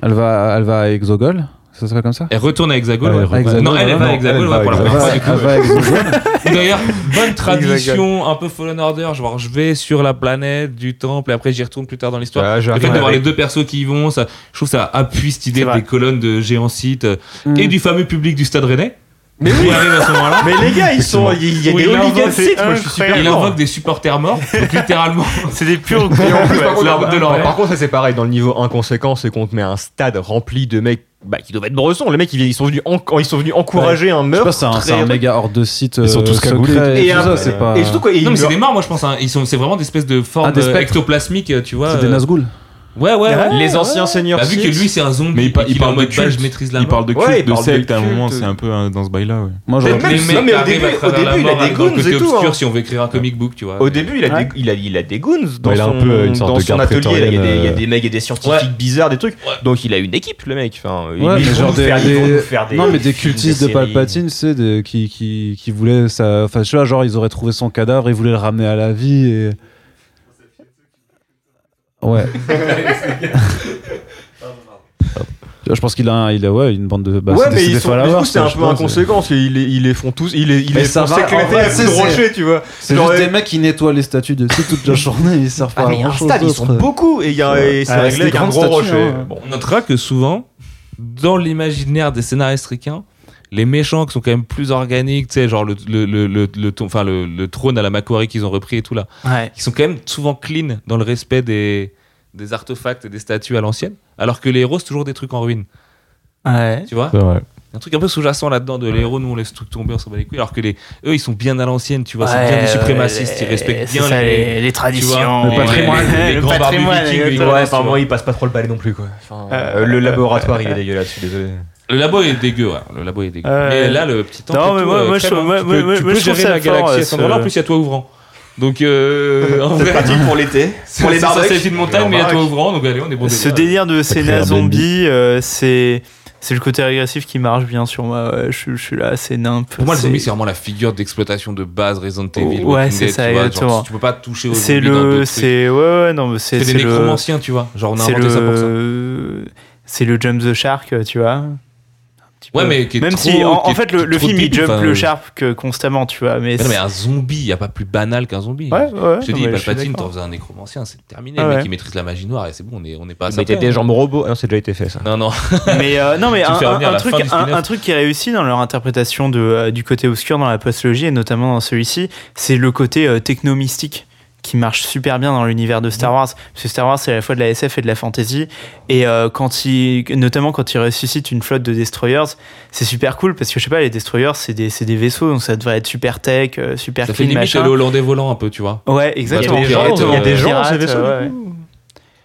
Elle va, elle va à Exogol ça s'appelle comme ça Elle retourne à Hexagone. Ouais. Non, elle, elle, va à Hexagone, elle va pour la première fois. [laughs] [laughs] d'ailleurs, bonne [laughs] tradition, un peu Fallen Order. Genre, je vais sur la planète du temple et après j'y retourne plus tard dans l'histoire. Le fait d'avoir les deux persos qui y vont, ça, je trouve ça appuie cette idée des colonnes de géants sites euh, mm. et du fameux public du Stade Rennais. Mais oui. arrive à ce moment-là. Mais les gars, ils sont, il y a des il sites, Il invoque des supporters morts, [laughs] littéralement. C'est des purs [laughs] par, contre, ça c'est pareil. Dans le niveau inconséquent, c'est qu'on te met un stade rempli de mecs bah, qui doivent être bressons. Les mecs, ils, sont venus, encourager un Je c'est un, méga hors de site. Ils sont euh, tous cagoulés. Et, ça, euh, pas. Surtout, quoi, Non, mais c'est des morts, moi je pense. Hein. sont, c'est vraiment des espèces de ah, formes Ah, ectoplasmiques, tu vois. C'est des euh, Ouais, ouais, les anciens seigneurs. Bah, vu que lui, c'est un zombie. Mais il, parle de bah, culte. Je maîtrise la Il parle de culte, ouais, de secte à un moment, c'est un peu euh, dans ce bail-là. Ouais. Moi, genre, même, non, mais au début, il a des goons. Côté et obscur, hein. hein. si on veut écrire un comic book, tu vois. Au début, il a, des, il a, il a des goons dans bah, son, peu une sorte dans son atelier. Il, y a euh. des, mecs il y a des scientifiques bizarres, des trucs. Donc, il a une équipe, le mec. Enfin, ils faire des. Non, mais des cultistes de Palpatine, c'est qui voulaient. Enfin, je sais genre, ils auraient trouvé son cadavre, ils voulaient le ramener à la vie. et Ouais. [laughs] Je pense qu'il a, une bande de. Bah, ouais, mais ils sont, du c'est un peu inconséquent. Ils, ils les font tous. Ils les, ils les font à. C'est juste euh, des mecs qui nettoient les statues toute la ah, journée. Ils servent pas à. Ils sont beaucoup et c'est ah, réglé avec un gros rocher. Hein. On notera que souvent, dans l'imaginaire des scénaristes ricains, les méchants qui sont quand même plus organiques, tu sais, genre le, le, le, le, trône à la Macquarie qu'ils ont repris et tout là, ouais. qui sont quand même souvent clean dans le respect des, des artefacts et des statues à l'ancienne, alors que les héros, c'est toujours des trucs en ruine. Ouais. Tu vois? Un truc un peu sous-jacent là-dedans de ouais. les héros, nous on laisse tout tomber, on s'en bat les couilles, alors que les, eux ils sont bien à l'ancienne, tu vois, ouais, c'est bien des suprémacistes, ils respectent bien les, les, traditions, le patrimoine, les, [laughs] grands patrimoine, vikings, ouais, enfin, ils passent pas trop le balai non plus quoi. Euh, le euh, laboratoire il est dégueulasse, je suis désolé. Hein. Le labo est dégueu, ouais. Le labo est dégueu. Et là, le petit temps. Non, mais moi, euh, je, hein. moi, tu moi, peux, moi, gérer la fort, galaxie à endroit. Euh, en plus, il y a toi ouvrant. Donc, euh, [laughs] en vrai, pratique pour l'été. [laughs] Pour les barbecues. C'est une montagne, mais il y a toi ouvrant. Donc, allez, on est bon. Ce délire de Sénat zombie, euh, c'est c'est le côté régressif qui marche bien sur moi. Je, suis là, c'est nimp. Pour moi, le zombie, c'est vraiment la figure d'exploitation de base Resident Evil. Oh, ouais, c'est ça, tu vois, exactement. Genre, tu peux pas toucher aux C'est le. C'est. Ouais, ouais, non, mais c'est. C'est des nécromanciens, le... tu vois. Genre, on a inventé le... ça pour ça. C'est le Jump the Shark, tu vois. Ouais, mais qui est Même trop, si, en, qui en fait, le, film, il jump le euh. sharp que constamment, tu vois. Mais, non, mais un zombie, il n'y a pas plus banal qu'un zombie. Ouais, ouais, je te dis, Palpatine, t'en faisais un nécromancien, c'est terminé. Ah ouais. Mec, il maîtrise la magie noire et c'est bon, on est, on est pas à hein, ça. Mais t'es des jambes robots. C'est déjà été fait, ça. Non, non. [laughs] mais, euh, non, mais un, truc, un, truc, qui réussit dans leur interprétation de, euh, du côté obscur dans la postologie et notamment dans celui-ci, c'est le côté technomystique qui marche super bien dans l'univers de Star Wars, parce que Star Wars c'est à la fois de la SF et de la fantasy, et euh, quand il, notamment quand il ressuscite une flotte de destroyers, c'est super cool parce que je sais pas, les destroyers c'est des, des, vaisseaux, donc ça devrait être super tech, euh, super ça clean, fait limite machin. le Hollandais volant un peu, tu vois. Ouais, exactement. Il y a des gens, il ces vaisseaux.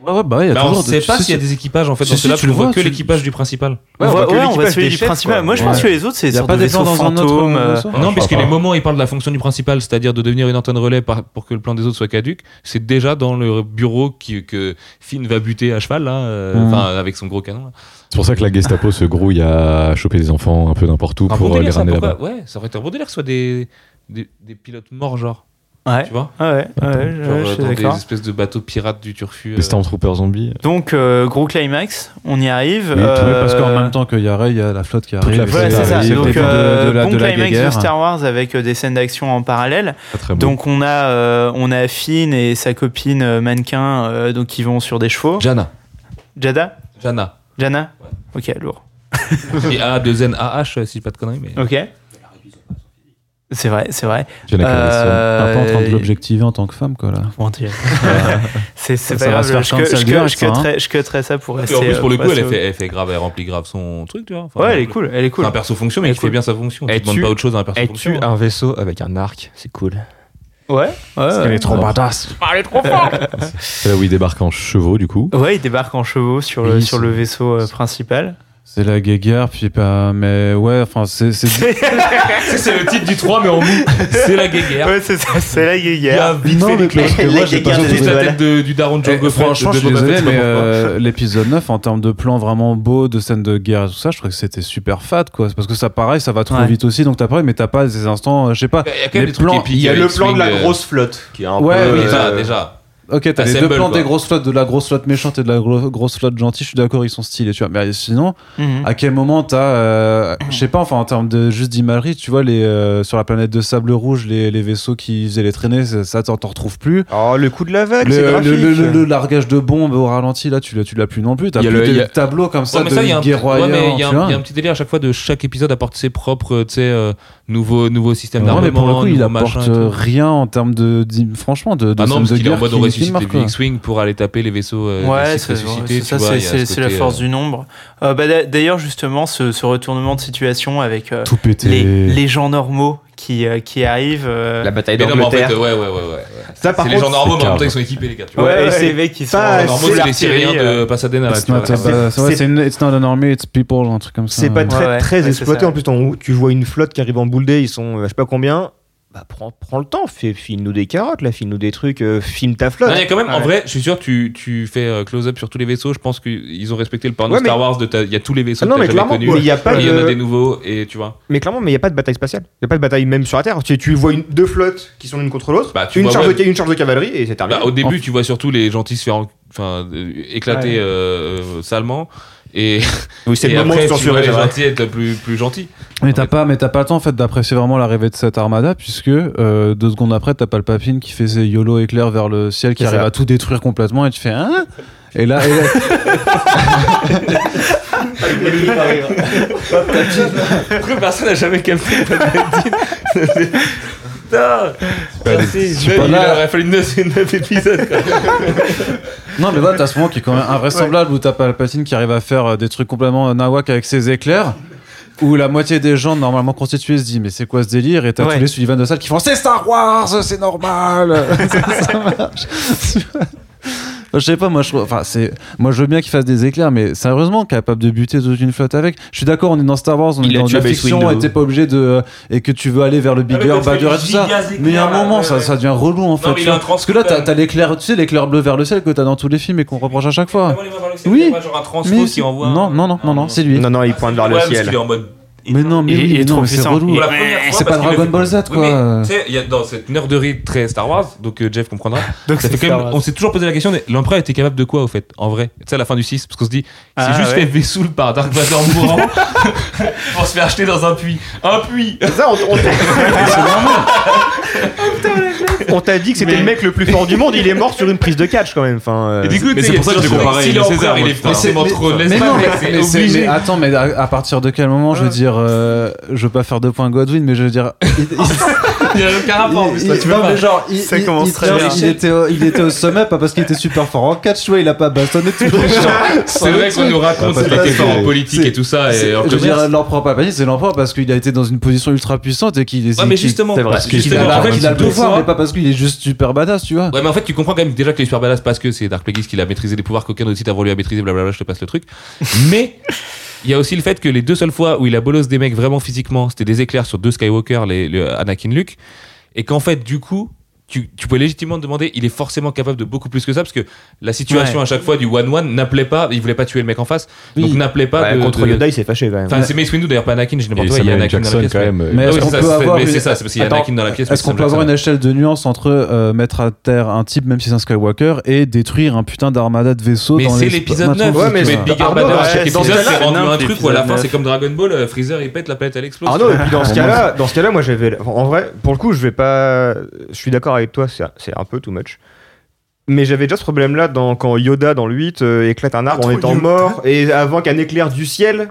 Ouais, ouais, bah, il y a bah toujours on sait pas s'il y a des équipages en fait. Si, si, là, tu le vois que l'équipage du principal. Ouais, on voit ouais, celui du principal. Moi, je pense que les autres, c'est pas des plans dans fantômes. Euh, non, puisque les moments où ils parlent de la fonction du principal, c'est-à-dire de devenir une antenne relais pour que le plan des autres soit caduque, c'est déjà dans le bureau que Finn va buter à cheval, hein, euh, mm. là, avec son gros canon. C'est pour ça que la Gestapo se grouille à choper des enfants un peu n'importe où pour euh, les ramener là-bas. Ouais, ça aurait été un bon délire que ce soit des pilotes morts, genre. Ouais. Tu vois ah Ouais, ouais, genre, je suis dans des espèces de bateaux pirates du turfu. Les Stormtroopers euh. zombies. Donc, euh, gros climax, on y arrive. Parce qu'en euh, même temps qu'il y a Rey, il y a la flotte qui arrive. voilà, c'est ça. arrive, Donc, la- bon climax de. Star Wars avec des scènes d'action en parallèle. Donc, on a, Finn et sa copine mannequin donc, qui vont sur des chevaux. Jana. Jada Jana. Jana Ok, lourd. Et A2N AH, si je pas de conneries. Ok. C'est vrai, c'est vrai. Jenna Aniston. Euh, Un peu en train de l'objectiver en tant que femme, quoi, là. [laughs] Mon Dieu. [laughs] c'est pas grave. je, je, ça, hein. cutterai- je cutterai ça pour Et rester. en plus, pour le euh, coup, elle, fait, elle fait grave, elle remplit grave son truc, tu vois. Enfin, Ouais, elle est cool, elle est cool. C'est un perso fonction, mais Elle il est fait bien sa fonction. Tu Es-tu- demandes pas autre chose à un perso Es-tu fonction. un vaisseau avec un arc? C'est cool. Ouais, ouais. Elle est trop badass. [laughs] C'est là où il débarque en chevaux, du coup. Ouais, il débarque en chevaux sur le vaisseau euh, principal. C'est la guéguerre, puis pas. Mais ouais, enfin, c'est. c'est- [laughs] C'est le titre du 3, mais en mou. C'est la guéguerre. Ouais, c'est ça, c'est la Il y a guéguerre. vite Non, fait que La moi, j'ai pas guéguerre Juste des la tête de- du daron de Eh, Django Fett. franchement, de je suis désolé, mais euh, l'épisode 9, en termes de plans vraiment beaux, de scènes de guerre et tout ça, je trouve que c'était super fat, quoi. Parce que ça, pareil, ça va trop Ouais. vite aussi, donc t'as pareil, mais t'as pas ces instants, euh, je sais pas. Il y a quand même les des plans-. Il y a le plan de la euh, grosse flotte qui est un Ouais, peu. oui, Déjà, déjà. Ok, t'as les deux plans quoi. des grosses flottes, de la grosse flotte méchante et de la gro- grosse flotte gentille, je suis d'accord, ils sont stylés, tu vois. Mais sinon, Mhm. à quel moment t'as, euh, je sais pas, enfin en termes de juste d'imagerie, tu vois, les, euh, sur la planète de sable rouge, les, les vaisseaux qui faisaient les traînées, ça, ça, t'en t'en retrouves plus. Oh, le coup de la vague, Le, c'est le, graphique. le- le- le largage de bombes au ralenti, là, tu l'as, tu l'as plus non plus. T'as Il y a plus le- des a- tableaux comme ça Ouais, mais de ça, il y a un petit- ouais, il y, y a un délire à chaque fois de chaque épisode apporte ses propres, tu sais, euh, nouveaux, nouveaux systèmes Non, mais d'armement. pour le coup, il apporte rien en termes de, franchement, de, de Ah non, de qu'il est en guerre ressuscite marquent, les. X-Wing pour aller taper les vaisseaux euh, Ouais, c'est ça, c'est ce la force euh, du nombre. Euh, bah, d'a- D'ailleurs, justement, ce, ce retournement de situation avec euh, Tout pété. les, les gens normaux qui, euh, qui arrivent. euh, La bataille mais en fait, d'Angleterre. ouais, ouais, ouais, ouais. Ça, par C'est les gens normaux, mais en même temps, ils sont équipés, les gars. Tu vois. Ouais, Ouais, ouais, c'est les mecs qui sont. normaux, c'est les Syriens de Pasadena, It's not, an army, it's people, un truc comme ça. C'est pas très, exploité. En plus, tu vois une flotte qui arrive en boule day, ils sont je sais pas combien. Bah, prends, prends le temps, file-nous des carottes, là, file-nous des trucs, euh, filme ta flotte. Non, il y a quand même, en Ouais. vrai, je suis sûr, tu, tu fais euh, close-up sur tous les vaisseaux. Je pense qu'ils ont respecté le porno Ouais, mais- Star Wars. de ta- Il y a tous les vaisseaux Ah non, que mais jamais connus. mais il y a pas y en a de- des nouveaux, et tu vois. Mais clairement, mais il n'y a pas de bataille spatiale. Il n'y a pas de bataille même sur la Terre. Tu, tu vois une, deux flottes qui sont l'une contre l'autre, Bah, tu une, vois, charge ouais. de, une charge de cavalerie et c'est terminé. Bah, au début, tu vois surtout les gentils se faire en- enfin, euh, éclater Ouais. euh, euh, salement. Et, oui, c'est le moment après, de tu censurer. être plus, plus gentils. Mais t'as pas, mais t'as pas le temps en fait d'apprécier vraiment l'arrivée de cette armada puisque euh, deux secondes après t'as Palpatine qui fait ses YOLO éclairs vers le ciel qui arrive ça. à tout détruire complètement et tu fais hein? Et là, et là- [laughs] Après, personne n'a jamais capté Palpatine. [laughs] Putain pas Il là. aurait fallu 9, épisodes. [laughs] non mais voilà t'as ce moment qui est quand même invraisemblable où t'as Palpatine qui arrive à faire euh, des trucs complètement nawak avec ses éclairs où la moitié des gens normalement constitués se dit mais c'est quoi ce délire? Et t'as Ouais. tous les Sullivan de salle qui font c'est Star Wars c'est normal [laughs] ça marche je sais pas moi je trouve- enfin c'est moi je veux bien qu'il fasse des éclairs mais sérieusement capable de buter toute une flotte avec je suis d'accord on est dans Star Wars on Il est a dans tué de la Mace fiction Windu. et t'es pas obligé de et que tu veux aller vers le mais bigger fais badger et tout ça gigas mais il y a un moment ça, ouais, ça devient relou en fait mais tu il a vois. un parce que là t'as t'as l'éclair tu sais l'éclair bleu vers le ciel que t'as dans tous les films et qu'on reproche à chaque fois Oui, genre un transfo mais qui envoie. non un- non non non non c'est lui Non, non, il pointe vers le Ouais, parce ciel. qu'il est en mode. Mais non mais Il- oui, il est mais trop non c'est puissant. relou Pour la première fois, c'est pas Dragon Ball Z quoi tu sais, il y a dans cette nerderie très Star Wars, donc euh, Jeff comprendra. Donc Ça fait c'est quand même- Star Wars. on s'est toujours posé la question, mais l'empereur était capable de quoi au fait, en vrai? Tu sais, à la fin du 6, parce qu'on se dit, il s'est Ah, juste ouais. fait Vessoul par Dark Vador mourant [laughs] pour se faire acheter dans un puits. Un puits Ça, on, on t'a- On t'a dit que c'était Mais- le mec le plus fort du monde, il est mort sur une prise de catch quand même. Enfin, euh, Et du coup, c'est pour ça que je à si César, l'empereur, il est forcément trop. mais c'est c'est- attends, mais à partir de quel moment je veux dire, euh, je veux pas faire de points Godwin, mais je veux dire, il, il- [laughs] Il y a aucun rapport il- là, tu non, pas. mais genre, il, Ça il- commence il- très genre, bien. il était, au, il était au sommet, pas parce qu'il était super fort en catch, tu vois, il a pas bastonné tous les [laughs] gens. C'est vrai qu'on nous raconte Parce qu'il était fort en politique et tout ça, et en je veux dire, l'empereur Palpatine, c'est l'empereur parce qu'il a été dans une position ultra puissante et qu'il est. Ouais, mais justement, c'est vrai. parce qu'il a, en fait, qu'il a le deux pouvoir, mais pas parce qu'il est juste super badass, tu vois. Ouais, mais en fait, tu comprends quand même déjà qu'il est super badass parce que c'est Dark Plagueis qui a maîtrisé des pouvoirs qu'aucun autre site avant lui a maîtrisé, blablabla, je te passe le truc. Mais il y a aussi le fait que les deux seules fois où il a bolos des mecs vraiment physiquement, c'était des éclairs sur deux Skywalker, les, le Anakin Luke, et qu'en fait, du coup, tu, tu pouvais légitimement te demander, il est forcément capable de beaucoup plus que ça parce que la situation Ouais. à chaque fois du one-one n'appelait pas, il voulait pas tuer le mec en face, Oui. donc n'appelait pas ouais, de. contre de- Yoda, il s'est fâché quand même. Enfin, c'est Mace Windu d'ailleurs, pas Anakin, j'ai n'importe quoi, il y a Anakin dans la Jackson, pièce. quand mais- même. Mais Ah est-ce oui, qu'on c'est ça, peut c'est- avoir mais une- c'est ça, c'est parce qu'il y a Attends, Anakin dans la pièce. Est-ce qu'on peut avoir une échelle de nuance entre euh, mettre à terre un type, même si c'est un Skywalker, et détruire un putain d'armada de vaisseaux Mais dans c'est l'épisode Maintenant, 9. Ouais, mais Bigger Badder, chaque c'est- dans ce épisode, cas-là, c'est rendu non, un truc où à la fin, c'est comme Dragon Ball, euh, Freezer il pète, la planète elle explose. Arnaud, et puis dans ce Pour cas-là, dans ce cas-là, moi j'avais, en vrai, pour le coup, je vais pas, je suis d'accord avec toi, c'est un peu too much. Mais j'avais déjà ce problème-là quand Yoda dans le 8 euh, éclate un arbre en étant mort et avant qu'un éclair du ciel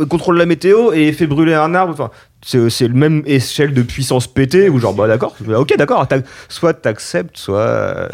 euh, contrôle la météo et fait brûler un arbre. Enfin, c'est c'est le même échelle de puissance pétée ou genre bah d'accord ok d'accord soit t'acceptes soit euh,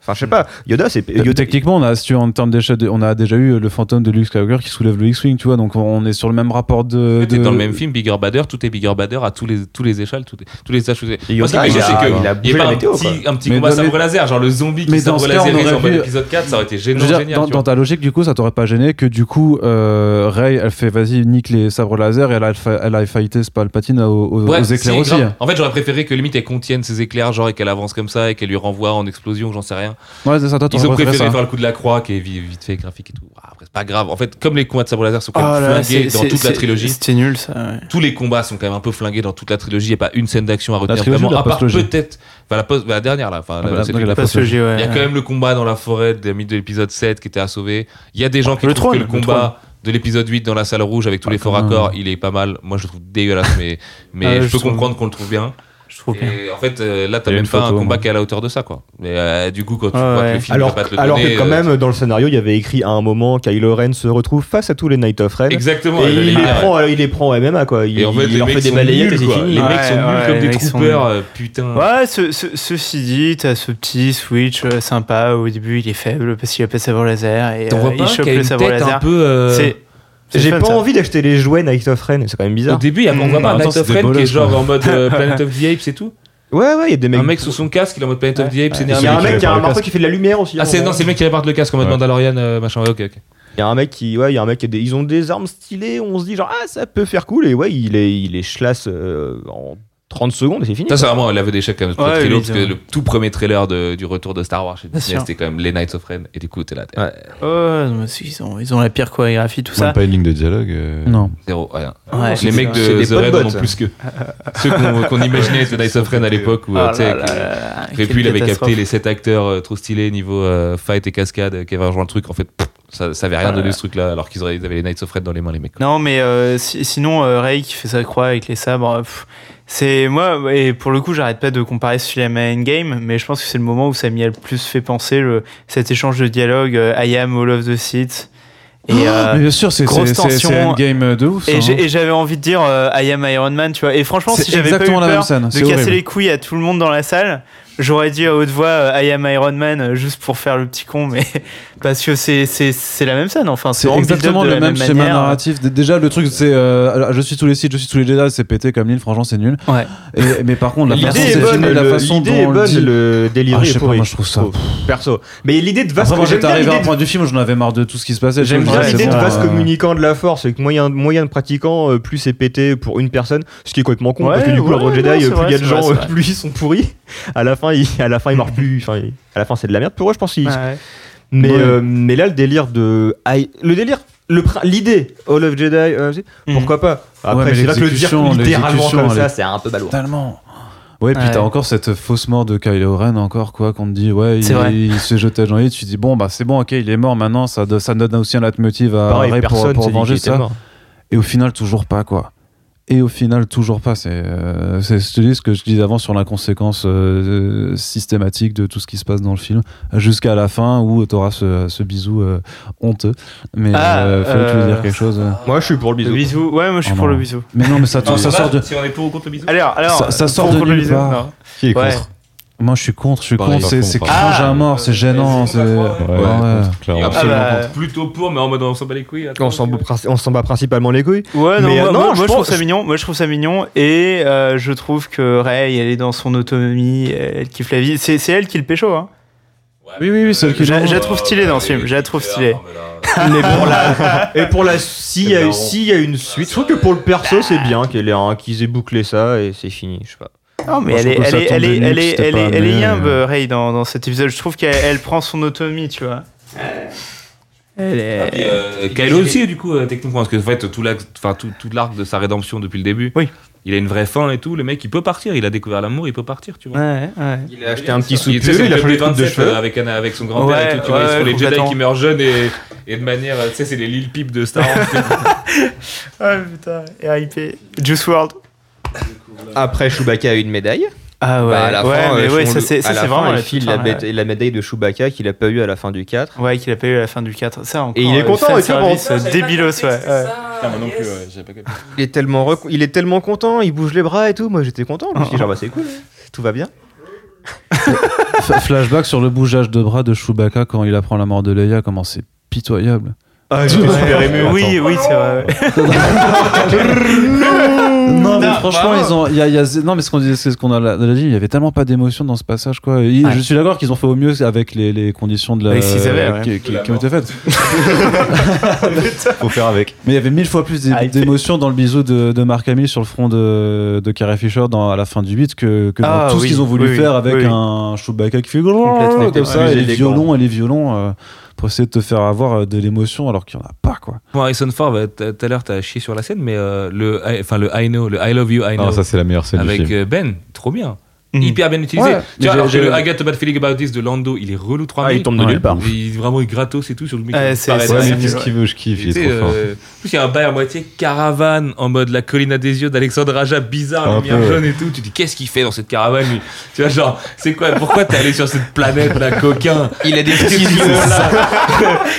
enfin je sais pas Yoda c'est Euh, Yoda Techniquement, on a, si tu en termes d'échelle, on a déjà eu le fantôme de Luke Skywalker qui soulève le X-Wing, tu vois, donc on est sur le même rapport de. T'es de- dans le même film, Bigger Badder, tout est Bigger Badder à tous les, tous les échelles, tous les, tous les. Et qui Yoda, il a- c'est que il a y la pas un météo, petit, quoi. un petit Mais combat dans- sabre laser, genre le zombie qui sabre laser dans l'épisode 4, ça aurait été génial. dans, ta logique, du coup, ça t'aurait pas gêné que du coup, euh, Rey, elle fait vas-y, nique les sabres laser et elle a, elle a fighté Palpatine aux, aux- Ouais, aux si, éclairs aussi. grave. En fait, j'aurais préféré que limite elle contienne ses éclairs, genre et qu'elle avance comme ça et qu'elle lui renvoie en explosion, j'en sais rien. Ouais, c'est ça, toi, Ils ont préféré ça. faire le coup de la croix qui est vi- vite fait graphique et tout. Ah, Après, c'est pas grave. En fait, comme les combats de sabre laser sont quand même Oh là là, flingués c'est- dans c'est- toute la c'est- trilogie, C'était nul ça. ouais. tous les combats sont quand même un peu flingués dans toute la trilogie. Il n'y a pas une scène d'action à retenir vraiment, à part peut-être. Enfin, la, post- bah, la dernière là. Enfin, Ah, la- c'est- la- la Pas ce jeu, ouais. il y a quand même le combat dans la forêt de, de l'épisode 7 qui était à sauver. Il y a des gens qui trouvent que le combat de l'épisode 8 dans la salle rouge avec tous les faux raccords, il est pas mal. Moi, je le trouve dégueulasse, mais, mais Ah, je je peux comprendre qu'on le trouve bien. Je trouve bien. Et en fait, euh, là, t'as même une pas un photo, combat moi. qui est à la hauteur de ça, quoi. Mais euh, du coup, quand tu Ouais, vois que ouais. le film alors, pas te le alors donner, que quand euh, même dans le scénario il y avait écrit à un moment Kylo Ren se retrouve face à tous les Night of Ren Exactement. et il les, prend, il les prend en MMA quoi il, Et en fait, il les leur mecs fait des sont balayettes et c'est fini Les mecs Ouais, sont nuls comme des troopers, putain. Ouais, ce- ce- ceci dit, t'as ce petit switch sympa. Au début, il est faible parce qu'il a pas de sabre laser et T'en vois il pas chope le sabre tête un laser. peu. J'ai pas ça. envie d'acheter les jouets Night of Ren c'est quand même Au bizarre début, on voit Mmh, pas Night of Ren qui est genre en mode euh, [laughs] Planet of the Apes et tout. ouais ouais il y a des mecs Un mec sous son casque, il est en mode Planet of the Apes, c'est il y a un mec qui a un marteau qui fait de la lumière aussi Ah, c'est non, c'est le mec qui répare le casque en mode. Mandalorian, euh, machin. Ouais, ok, ok. Il y a un mec qui, ouais, il y a un mec qui a des, ils ont des armes stylées, on se dit genre ah ça peut faire cool et ouais il est, il est chlasse euh, en 30 secondes et c'est fini. Ça, c'est vraiment un l'aveu d'échec quand même, Ouais, trailer, oui, parce que le tout premier trailer de- du retour de Star Wars chez Disney, c'était quand même les Knights of Ren. Et du coup, t'es là, Ouais. Non, mais ils ont, ils ont la pire chorégraphie, tout Même ça. pas une ligne de dialogue. euh, Non. zéro, rien. Ouais, les mecs de The Red en plus que ceux qu'on qu'on [laughs] imaginait être Knights of Ren à l'époque où, Ah tu sais, là là là là, Et quelle puis il avait capté les 7 acteurs euh, trop stylés niveau euh, fight et cascade qui avaient rejoint le truc. En fait, pff, ça, ça avait rien Ah donné ce truc-là alors qu'ils avaient les Knights of Red dans les mains, les mecs. Non, mais si- sinon, Ray qui fait sa croix avec les sabres, c'est moi, et pour le coup, j'arrête pas de comparer ce film à Endgame, mais je pense que c'est le moment où ça m'y a le plus fait penser, le, cet échange de dialogue euh, I am all of the Sith. Et, euh, mais bien sûr, c'est grosse tension. un game de ouf. ça, et hein. et j'avais envie de dire euh, I am Iron Man, tu vois. Et franchement, si j'avais pas eu peur de casser horrible. les couilles à tout le monde dans la salle, j'aurais dit à haute voix euh, I am Iron Man euh, juste pour faire le petit con, mais [laughs] parce que c'est c'est c'est la même scène. Enfin, C'est exactement le la même schéma manière. narratif. Déjà, le truc, c'est euh, je suis tous les sites, je suis tous les Jedi, c'est pété comme l'île, franchement, c'est nul. Ouais. Et, mais par contre, la façon L'idée est c'est bonne, filmé, la le- façon l'idée dont est on le bonne, dit. le délire Ah, je est sais pas, moi, je trouve ça. perso. Mais l'idée de vaste Après, moi, j'étais arrivé à un point du film où j'en avais marre de tout ce qui se passait. J'aime bien l'idée de vaste communicant de la force, avec moyen, moyen de pratiquant, plus c'est pété pour une personne, ce qui est complètement con, parce que du coup, non, Jedi, plus il y a de gens, plus ils sont pourris. À la fin, à la fin, ils marquent plus. Enfin, à la fin, c'est de la merde pour eux, je pense. qu'ils- Ouais. Mais, Ouais. euh, mais là, le délire de. Le délire. L'idée, All of Jedi, euh, Mhm. pourquoi pas? Après, c'est vrai que le dire l'exécution, littéralement comme ça, est c'est un peu balourd. Totalement. Ouais, puis Ouais. t'as encore cette fausse mort de Kylo Ren, encore quoi, qu'on te dit, ouais, il, vrai. il se jetait à Jean-Yves, tu te dis, bon, bah c'est bon, ok, il est mort maintenant, ça, ça donne aussi un leitmotiv à Pareil, Rey pour, pour venger ça. mort. Et au final, toujours pas, quoi. Et au final, toujours pas. C'est, euh, ce que je disais avant sur l'inconséquence euh, systématique de tout ce qui se passe dans le film, jusqu'à la fin où t'auras ce, ce bisou euh, honteux. Mais Ah, euh, que tu veux dire quelque chose. Moi, je suis pour le Le bisou. bisou. Ouais, moi je suis Oh pour non. le bisou. Mais non, mais ça, Non, ça sort de. Si on est pour ou contre le bisou Alors, alors. Ça- ça sort pour de nulle bisou, part. Qui est Ouais. Moi, je suis contre, je suis Pareil, contre. C'est, c'est cringe Ah, à mort, c'est gênant. C'est... Ouais, Ouais, Ouais. contre, clairement. Absolument Ah bah. Plutôt pour, mais en mode on s'en bat les couilles. attends, On s'en bat vois. princi- on s'en bat principalement les couilles. Ouais, non, Mais, moi, euh, moi- non, moi, je je trouve ça mignon. Moi, je trouve ça mignon. Et euh, je trouve que Ray, elle est dans son autonomie. Elle kiffe la vie. C'est, c'est elle qui le pécho, hein. Oui, oui, oui, qui Je la- joue. je la trouve stylée dans ce film, je la trouve stylée. [laughs] Mais pour la, et pour la, s'il y a, s'il y a une suite, je trouve que pour le perso, c'est bien qu'elle ait un- qu'ils aient bouclé ça et c'est fini, je sais pas. Non, mais Moi, elle est, elle est, elle est, elle est, elle est, elle est amené, yimbe, euh. Ray, dans, dans cet épisode. Je trouve qu'elle elle prend son autonomie, tu vois. Elle est. Et, euh, Kylo aussi, du coup, euh, techniquement, parce que en fait, tout l'arc, tout, tout de sa rédemption depuis le début, Oui. il a une vraie fin et tout. Le mec, il peut partir. Il a découvert l'amour, il peut partir, tu vois. Ouais, ouais. Il a acheté un petit Il, c'est il a changé de club coupe de 27, cheveux. euh, avec, un- avec son grand-père Ouais, et tout, tu vois, ouais, sur les Jedi qui meurent jeunes et, et de manière, tu sais, c'est les Lil Peep de Star Wars. [laughs] Ah putain, RIP. Juice World. Après, Chewbacca a eu une médaille. Ah ouais, Bah, à la ouais, fin, mais ouais, ça c'est vraiment il la file toute la, ouais. médaille de Chewbacca qu'il a pas eu à la fin du 4. Ouais, qu'il a pas eu à la fin du 4. Ça encore. Et il est euh, content, et bon. euh, débilos, ouais. ouais. moi non plus, j'ai pas capté. Il est tellement rec- il est tellement content, il bouge les bras et tout. Moi j'étais content. Je me suis dit genre bah c'est cool, tout va bien. Flashback sur le bougeage de bras de Chewbacca quand il apprend la mort de Leia, comment c'est pitoyable. Ah, j'étais super ému. Oui, oui, c'est vrai. non, mais franchement, ils ont. il Y a, il y a- non, mais ce qu'on disait, c'est ce qu'on a dit, il y avait tellement pas d'émotion dans ce passage, quoi. Et Ouais. Je suis d'accord qu'ils ont fait au mieux avec les, les conditions de la. Avec qu'ils avaient, ouais. qui, qui- qui ont été faites. [laughs] Faut faire avec. Mais il y avait mille fois plus Ah, d'émotion dans le bisou de, de Mark Hamill sur le front de, de Carrie Fisher dans, à la fin du 8 que, que dans Ah, tout oui, ce qu'ils ont voulu oui, faire avec oui. un Chewbacca qui fait Complètement. comme ça, et les violons et les violons euh, pour essayer de te faire avoir euh, de l'émotion alors qu'il n'y en a pas, quoi. Bon, Harrison Ford, tout à l'heure, t'as chié sur la scène, mais euh, le, I- enfin, le I know, le I love you, I know, Non, ça c'est la meilleure scène du avec film. euh, Ben, trop bien. Mhm. Hyper bien utilisé. Ouais, tu vois, j'ai- le j'ai- I got a bad feeling about this de Lando, il est relou 3000. Ah, il tombe de Ouais. nulle part. Il, vraiment, il gratos et tout sur le. Ouais, il c'est- qu'est-ce qu'il veut Je kiffe, il est trop fort. euh, en plus, il y a un bail à moitié caravane en mode la colline à des yeux d'Alexandre Raja, bizarre, Un lumière peu, ouais. jaune et tout. Tu dis, qu'est-ce qu'il fait dans cette caravane, lui? Tu vois, genre, c'est quoi Pourquoi t'es allé sur cette planète, là, coquin? Il a des petits yeux, là?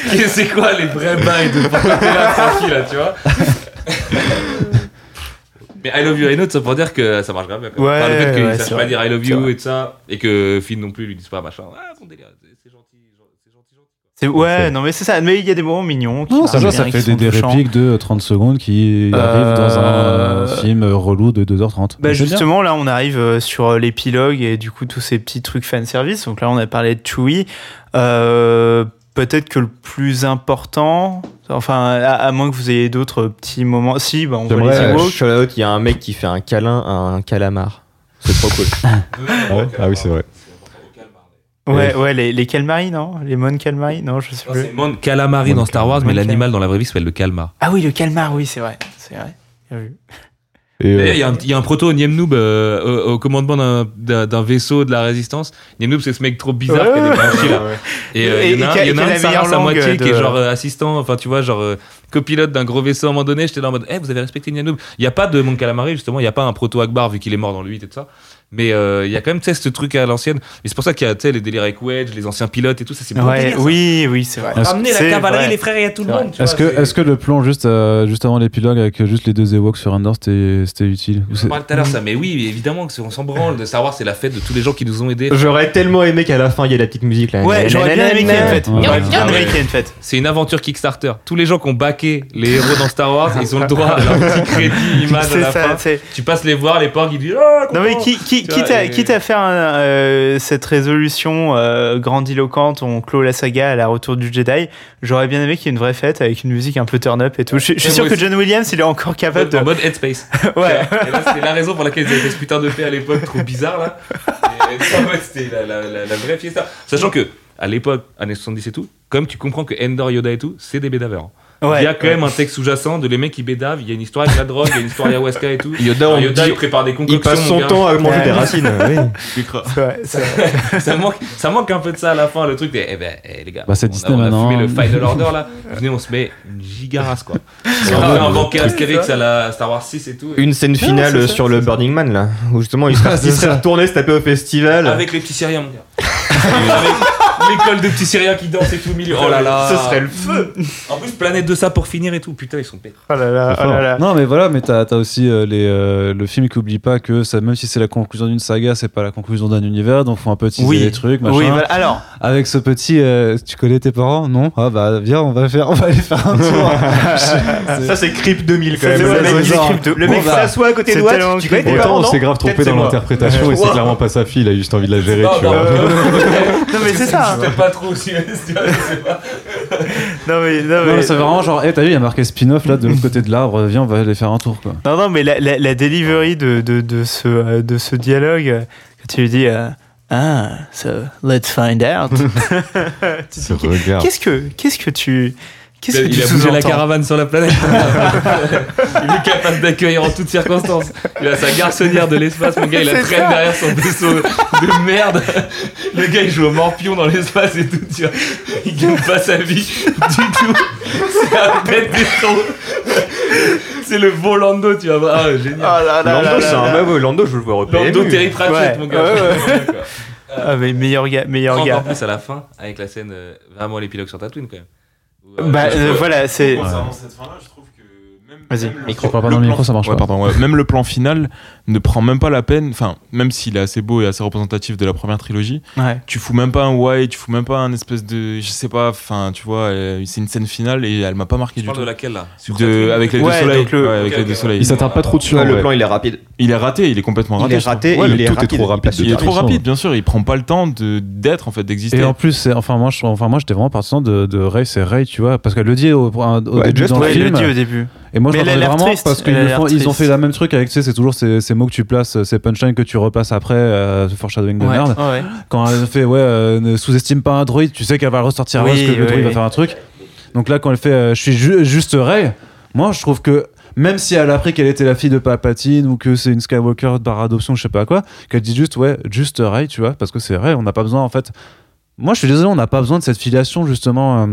[laughs] C'est quoi les vrais bails de pourquoi t'es là tranquille, là, tu vois? [laughs] Mais I love you, I know, ça pour dire que ça marche grave bien. quoi. Ouais, Enfin, le fait qu'il ouais, sache pas dire I love you et tout ça, et que Finn non plus lui dise pas machin. Ah, son délire, c'est gentil, c'est Ouais, non mais c'est ça. Mais il y a des moments mignons. qui Non, ça, bien, ça fait sont des, répliques de 30 secondes qui Euh, arrivent dans un film relou de 2h30. Bah justement, là, on arrive euh, sur euh, l'épilogue et du coup tous ces petits trucs fanservice. Donc là, on a parlé de Chewie. Euh, Peut-être que le plus important, enfin, à, à moins que vous ayez d'autres petits moments. Si, bah, on voit les Ewoks. Haute, il y a un mec qui fait un câlin à un calamar. C'est trop cool. [laughs] Ah ouais? Ah oui, c'est vrai. Ouais, ouais, les, les Calmari, non? Les Mon Calmari Non, je sais Non, plus. C'est Mon Calamari dans Star Wars, mais Mon l'animal dans la vraie vie s'appelle le calmar. Ah oui, le Calmar, oui, c'est vrai. C'est vrai. Euh, il y a un- il y, a un proto Niem Noob euh, au, au commandement d'un- vaisseau de la résistance. Niem Noob, c'est ce mec trop bizarre qui a des branchies là. Et euh, Et- il y en a y en a un de sa meilleure race à langue moitié qui est genre euh, assistant, enfin tu vois, genre copilote d'un gros vaisseau à un moment donné. J'étais là en mode, eh, vous avez respecté Niem Noob. Il n'y a pas de Mon Calamari, justement, il n'y a pas un proto Akbar vu qu'il est mort dans le 8 et tout ça. Mais euh, il y a quand même, tu sais, ce truc à l'ancienne. Et c'est pour ça qu'il y a, tu sais, les délires avec Wedge, les anciens pilotes et tout ça. C'est Ouais, oui, oui, c'est vrai. Ramener la cavalerie, vrai. les frères et à tout le monde. tu Est-ce que, c'est- est-ce que le plan juste, euh, juste avant l'épilogue avec juste les deux Ewoks sur Endor, c'était c'était utile On parlait tout à l'heure ça, mais oui, évidemment que c'est- on s'en branle. De Star Wars, c'est la fête de tous les gens qui nous ont aidés. J'aurais tellement aimé qu'à la fin il y ait la petite musique là. Ouais, j'aurais bien aimé qu'il y ait une fête. Ouais. J'aurais bien Ouais. aimé qu'il y ait une fête. C'est une aventure Kickstarter. Tous les gens qui ont backé les héros dans Star Wars, ils ont le droit à leur petit crédit [laughs] image à C'est la ça, fin. c'est- Tu passes les voir, les porcs, ils disent Ah, Non mais qui, qui, quitte, vois, à, et- quitte à faire un, euh, cette résolution euh, grandiloquente, on clôt la saga à la retour du Jedi, j'aurais bien aimé qu'il y ait une vraie fête avec une musique un peu turn-up et tout. Je, je suis sûr que. John Williams, il est encore capable de... En mode Headspace. [laughs] Ouais. C'était la raison pour laquelle ils avaient fait ce putain de paix à l'époque, trop bizarre là. Fait, c'était la, la, la, la vraie fiesta. Sachant que, à l'époque, années 70 et tout, comme tu comprends que Endor, Yoda et tout, c'est des bédaveurs. Ouais, il y a quand ouais. même un texte sous-jacent de les mecs qui bédavent, il y a une histoire avec la drogue, il y a une histoire ayahuasca et tout. Yoda, Yoda, dit- il prépare des concoctions. Il passe son temps à manger des racines. [laughs] oui. Tu crois. C'est vrai, c'est vrai. [laughs] ça, manque, ça manque un peu de ça à la fin, le truc des. Eh ben, eh, les gars, Bah, c'est on, a, on a maintenant, fumé le hein. Final Order là. [laughs] Venez, on se met une gigarasse quoi. On a un banquet Astérix à la Star Wars 6 et tout. Une scène finale c'est ça, sur le Burning Man là, où justement il serait, il serait retourné se taper au festival. Avec les petits Syriens, mon gars. L'école de petits Syriens qui dansent et tout au milieu. Oh là là. Ce serait le feu. En plus, planète de ça pour finir et tout. Putain, ils sont bêtes. Oh là là, oh là là. Non, mais voilà, mais t'as as aussi euh, les, euh, le film qui oublie pas que ça, même si c'est la conclusion d'une saga, c'est pas la conclusion d'un univers, donc faut un peu teaser Oui. les trucs, machin. Oui, voilà. alors, Avec ce petit, euh, tu connais tes parents Non Ah bah viens, on va faire, on va aller faire un tour. Ça c'est Creep 2000 quand même. Le mec, de- le mec Bon, bah, s'assoit à côté c'est de Watt. tellement Tu connais tes parents Autant on s'est grave trompé dans l'interprétation et c'est clairement pas sa fille, il a juste envie de la gérer, Non, tu bah, vois. euh, non mais c'est ça. Peut-être pas trop aussi. tu vois, [laughs] je sais pas. Non mais, non, Non, mais, mais c'est vraiment genre, hey, t'as vu, il y a marqué spin-off là de l'autre côté de l'arbre, viens, on va aller faire un tour quoi. non, non, mais la, la, la delivery de, de, de, ce, euh, de ce dialogue, euh, quand tu lui dis euh, Ah, so let's find out. [laughs] [laughs] Qu'est-ce que, qu'est-ce que tu. Qu'est-ce que Il a bougé la caravane sur la planète. [laughs] il est capable d'accueillir en toutes circonstances. Il a sa garçonnière de l'espace, mon gars, il la traîne ça. derrière son vaisseau de merde. Le gars, il joue au morpion dans l'espace et tout, tu vois. Il gagne pas sa vie du tout. C'est un bête des c'est le beau Lando, tu voir. Ah, génial. là Lando, c'est un meuf, Lando, je le vois repérer. Lando Terry Pratchett, Ouais. mon gars. Ouais, ouais. [laughs] Ah, mais meilleur gars, meilleur Encore gars. plus à la fin, avec la scène, euh, vraiment l'épilogue sur Tatooine, quand même. Euh, Bah je- euh, voilà, c'est. Concernant cette fin-là, je trouve que même, Vas-y, parles pas dans le micro, ça marche Ouais, pas. pardon, ouais. Même le plan final ne prend même pas la peine, enfin, même s'il est assez beau et assez représentatif de la première trilogie, Ouais. tu fous même pas un why, tu fous même pas un espèce de. Je sais pas, enfin, tu vois, euh, c'est une scène finale et elle m'a pas marqué Tu du parles tout. de laquelle là? Sur De, Tatooine avec les Ouais, deux soleils. le- Ouais, avec ok, les deux soleils. Il s'attarde pas trop dessus. Ouais, en le plan, il est rapide. Il est raté, il est complètement raté. Il est raté Ouais, et le il est tout est rapide. trop rapide passe de Il est trop rapide, bien sûr. Il prend pas le temps de d'être en fait, d'exister. Et en plus, enfin moi, je, enfin moi, j'étais vraiment partisan de, Ray, c'est Ray, tu vois, parce qu'elle le dit au, début Le le. Et moi, je l'air vraiment parce qu'ils ont fait la même truc avec, tu sais, c'est toujours ces, ces mots que tu places, ces punchlines que tu repasses après, euh, ce foreshadowing de Ouais, merde. ouais. Quand elle fait, ouais, euh, ne sous-estime pas un droïde, tu sais qu'elle va ressortir Oui, parce que le droïde oui. va faire un truc. Donc là, quand elle fait, euh, je suis ju- juste Ray, moi, je trouve que même si elle a appris qu'elle était la fille de Palpatine ou que c'est une Skywalker par adoption, je sais pas quoi, qu'elle dit juste, ouais, juste Ray, tu vois, parce que c'est Ray, on n'a pas besoin, en fait. Moi, je suis désolé, on n'a pas besoin de cette filiation, justement.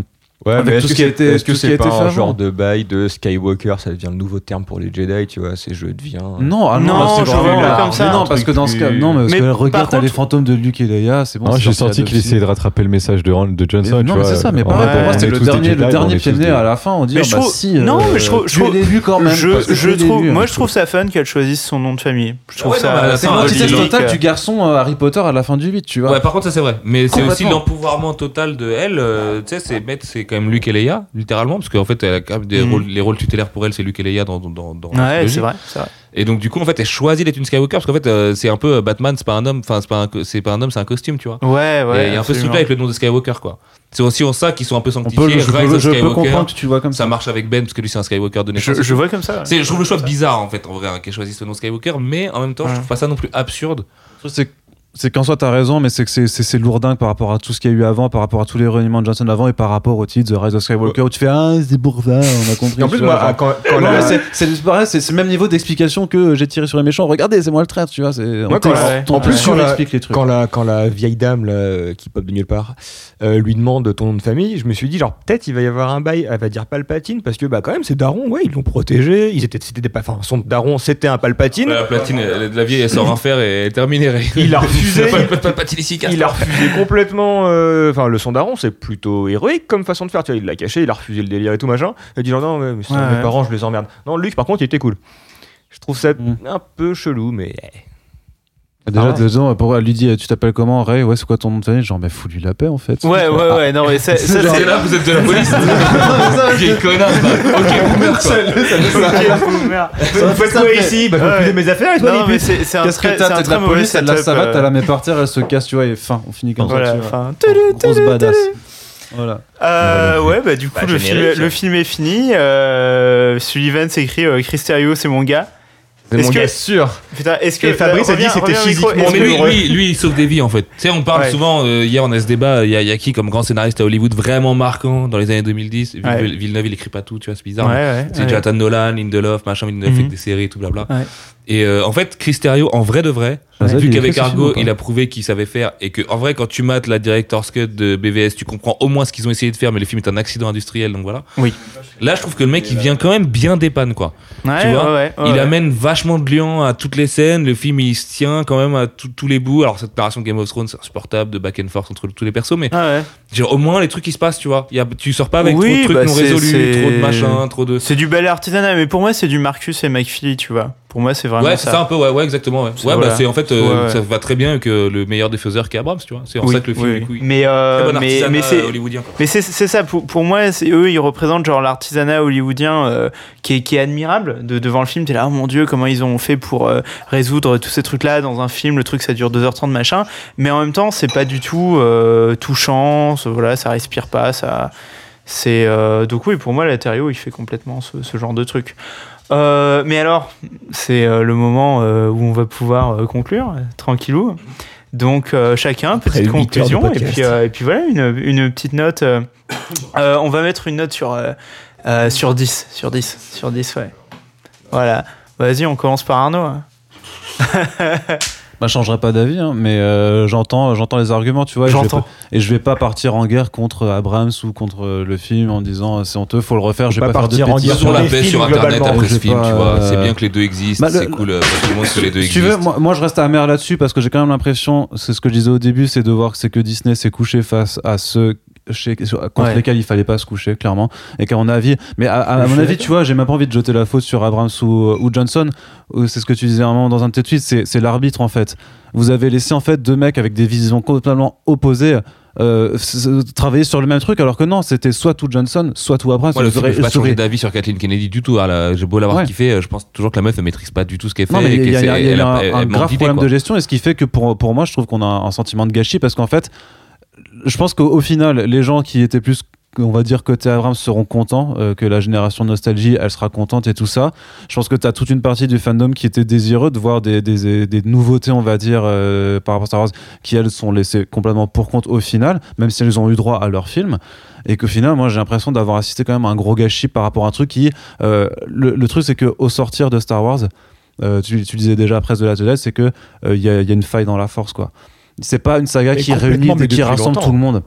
Euh, Ouais, Avec mais tout est-ce ce que qui a c'est été- est-ce que tout ce qui a c'est pas fait un genre de bail de Skywalker Ça devient le nouveau terme pour les Jedi, tu vois, c'est je deviens. Non, ah non, Non, c'est vraiment là. comme ça, non, parce que dans ce cas, non, mais parce Mais que regarde, t'as les contre- fantômes de Luke et Leia, c'est bon. Ah, J'ai senti qu'il essayait de rattraper le message de, de Johnson. Non, mais c'est ça, mais vrai, pour moi, c'était le dernier, le dernier pied de nez à la fin. On dit, Mais ah je bah trouve- si. non, mais je trouve- je quand même. Je, trouve, l'élu, moi hein. je trouve ça fun qu'elle choisisse son nom de famille. Je trouve ça. C'est l'antithèse totale euh, du garçon euh, Harry Potter à la fin du 8, tu vois. Ouais, par contre, ça c'est vrai. Mais c'est aussi l'empouvoirment total de elle. euh, tu sais, c'est mettre, c'est quand même Luke et Leia, littéralement, parce qu'en fait, elle a quand même des rôles, les rôles tutélaires pour elle, c'est Luke et Leia dans, dans, dans Ouais, c'est vrai, c'est vrai. Et donc, du coup, en fait, elle choisit d'être une Skywalker parce qu'en fait, euh, c'est un peu euh, Batman, c'est pas un homme, enfin, c'est pas un, co- c'est pas un homme, c'est un costume, tu vois. Ouais, ouais. et il y a un peu ce truc-là avec le nom de Skywalker, quoi. C'est aussi en ça qu'ils sont un peu On peut, sanctifiés. je, of je peux Skywalker, comprendre que tu vois comme ça ça. marche avec Ben parce que lui, c'est un Skywalker de naissance. Je, je vois comme ça. ouais. C'est- je trouve le choix bizarre, en fait, en vrai, hein, qu'elle choisisse ce nom Skywalker, mais en même temps, je Ouais. trouve pas ça non plus absurde. C'est c'est qu'en soi, t'as raison, mais c'est que c'est- lourdingue par rapport à tout ce qu'il y a eu avant, par rapport à tous les reniements de Johnson avant et par rapport au titre The Rise of Skywalker où tu fais Ah, c'est pour ça, on a compris. En plus, moi, vois, genre. quand, quand Non, la- mais c'est- pareil, le même niveau d'explication que j'ai tiré sur les méchants. Regardez, c'est moi le traître, tu vois. Moi, quand la- en plus, quand la- surexplique les trucs. quand la, quand la vieille dame là, qui pop de nulle part euh, lui demande ton nom de famille, je me suis dit, genre, peut-être il va y avoir un bail, elle va dire Palpatine, parce que bah, quand même, c'est Daron, ouais, ils l'ont protégé, ils étaient, c'était pas, enfin, son Daron, c'était un Palpatine. La platine, elle- la vieille, elle sort un fer et elle est terminée. Il a [laughs] refusé. Il a refusé complètement. euh, Enfin, le son Daron, c'est plutôt héroïque comme façon de faire. Tu vois, il l'a caché, il a refusé le délire et tout machin. Il a dit genre, non, mais Ouais, mes ouais. parents, je les emmerde. Non, Luc, par contre, il était cool. Je trouve ça Mm. un peu chelou, mais. Déjà, Ah ouais. deux ans, pour elle lui dit Tu t'appelles comment Ray Ouais, c'est quoi ton nom de famille Genre, mais fous-lui la paix en fait. Ouais, ouais, ouais. Non, mais ça, ça, [laughs] genre- C'est là, vous êtes de la police. [laughs] Vieille connasse. va. Ok, merci. Vous faites quoi ici Bah, Ouais. de mes affaires et toi, Non, mais c'est c'est un Qu'est-ce que t'as c'est T'es de la police, t'as de la savate, euh, t'as la met par terre, elle se casse, tu vois, et fin, on finit comme Voilà, ça. tu vois. enfin. Grosse badass. Voilà. Euh, ouais, bah du coup, Bah, le, film, le film est fini. Euh, Sullivan s'écrit euh, Cristerio, c'est mon gars. C'est Est-ce mon que- gars sûr. Putain, est-ce que. Et Fabrice a dit c'était micro. physiquement mais que- lui, lui, lui, il sauve des vies en fait. Tu sais, on parle Ouais. souvent, euh, hier on a ce débat, il y, a- il y a qui comme grand scénariste à Hollywood vraiment marquant dans les années 2010 Vill- Ouais. Villeneuve, il écrit pas tout, tu vois, c'est bizarre. Ouais. C'est ouais. Jonathan Nolan, Lindelof, machin, Villeneuve Mhm. fait des séries et tout blabla. Et euh, en fait, Cristerio, en vrai de vrai, Ouais, vu il qu'avec Argo, il a prouvé qu'il savait faire et que, en vrai, quand tu mates la Director's Cut de BVS, tu comprends au moins ce qu'ils ont essayé de faire, mais le film est un accident industriel, donc voilà. Oui. Là, je trouve que le mec, il vient quand même bien dépanne, quoi. Ouais, tu vois, ouais, ouais, il ouais. amène vachement de liens à toutes les scènes. Le film, il se tient quand même à tout- tous les bouts. Alors, cette narration Game of Thrones, c'est insupportable de back and forth entre tous les persos, mais Ah ouais. Genre, au moins, les trucs qui se passent, tu vois. Y a, tu sors pas avec Oui, trop de trucs bah, non résolus, trop de machin, trop de. C'est du bel artisanat, mais pour moi, c'est du Marcus et McFeely, tu vois. Pour moi, c'est vraiment Ouais, c'est ça. ça un peu, ouais, ouais, exactement. Ouais, Ouais, voilà. bah, c'est en fait, euh, Ouais, ça va très bien que le meilleur des faiseurs qui est Abrams, tu vois. C'est en Oui, ça que le film oui, oui. couille. Mais, euh, Très bon mais, mais c'est. hollywoodien, quoi. Mais c'est ça, pour, pour moi, c'est- eux, ils représentent genre l'artisanat hollywoodien euh, qui, est, qui est admirable. De, devant le film, t'es là, oh mon dieu, comment ils ont fait pour euh, résoudre tous ces trucs-là dans un film, le truc ça dure 2h30 machin. Mais en même temps, c'est pas du tout touchant, voilà, ça respire pas, ça. C'est euh, donc oui, pour moi, Laterio, il fait complètement ce, ce genre de truc. Euh, mais alors, c'est euh, le moment euh, où on va pouvoir conclure, tranquillou. Donc chacun, petite conclusion, et puis, et puis voilà, une, une petite note. on va mettre une note sur, sur 10. Sur 10. Sur 10, ouais. Voilà. Vas-y, on commence par Arnaud. [laughs] Bah, je changerai pas d'avis, hein, mais euh, j'entends, j'entends les arguments, tu vois. et je vais J'entends. pas- Et je vais pas partir en guerre contre Abrams ou contre euh, le film en disant euh, c'est honteux, faut le refaire. Je vais pas pas, faire de partir en guerre Sur la paix sur internet après ce film, tu vois. euh, C'est bien que les deux existent, Bah, le- c'est cool. euh, Tout le monde que les deux Si tu veux, existent. moi, moi, je reste amer là-dessus parce que j'ai quand même l'impression, c'est ce que je disais au début, c'est de voir que c'est que Disney s'est couché face à ceux chez, contre Ouais. lesquels il fallait pas se coucher, clairement. Et qu'à mon avis, mais à, à- à mon [laughs] avis, tu vois, j'ai même pas envie de jeter la faute sur Abrams ou, ou Johnson. ou C'est ce que tu disais à un moment dans un de tes tweets, c'est c'est l'arbitre en fait. Vous avez laissé en fait deux mecs avec des visions complètement opposées. euh, travailler sur le même truc alors que non c'était soit tout Johnson soit tout Abrams Moi, le je suis pas changé d'avis sur Kathleen Kennedy du tout. Là, J'ai beau l'avoir Ouais. kiffé, euh, je pense toujours que la meuf elle maîtrise pas du tout ce qu'elle fait. Non, mais et il y a, qu'elle il y a- sait- il y a elle a- un, elle un manque grave problème quoi. de gestion et ce qui fait que pour, pour moi, je trouve qu'on a un sentiment de gâchis parce qu'en fait, je pense qu'au au final, les gens qui étaient plus, on va dire, côté Abrams seront contents, euh, que la génération nostalgie, elle sera contente et tout ça. Je pense que tu as toute une partie du fandom qui était désireux de voir des, nouveautés, on va dire, euh, par rapport à Star Wars, qui elles sont laissées complètement pour compte au final, même si elles ont eu droit à leur film. Et qu'au final, moi, j'ai l'impression d'avoir assisté quand même à un gros gâchis par rapport à un truc qui. euh, le, truc, c'est qu'au sortir de Star Wars, tu, tu disais déjà après de la Jedi, c'est que il y, a, il y a une faille dans la force, quoi. C'est pas une saga Mais qui réunit, mais qui rassemble longtemps. tout le monde.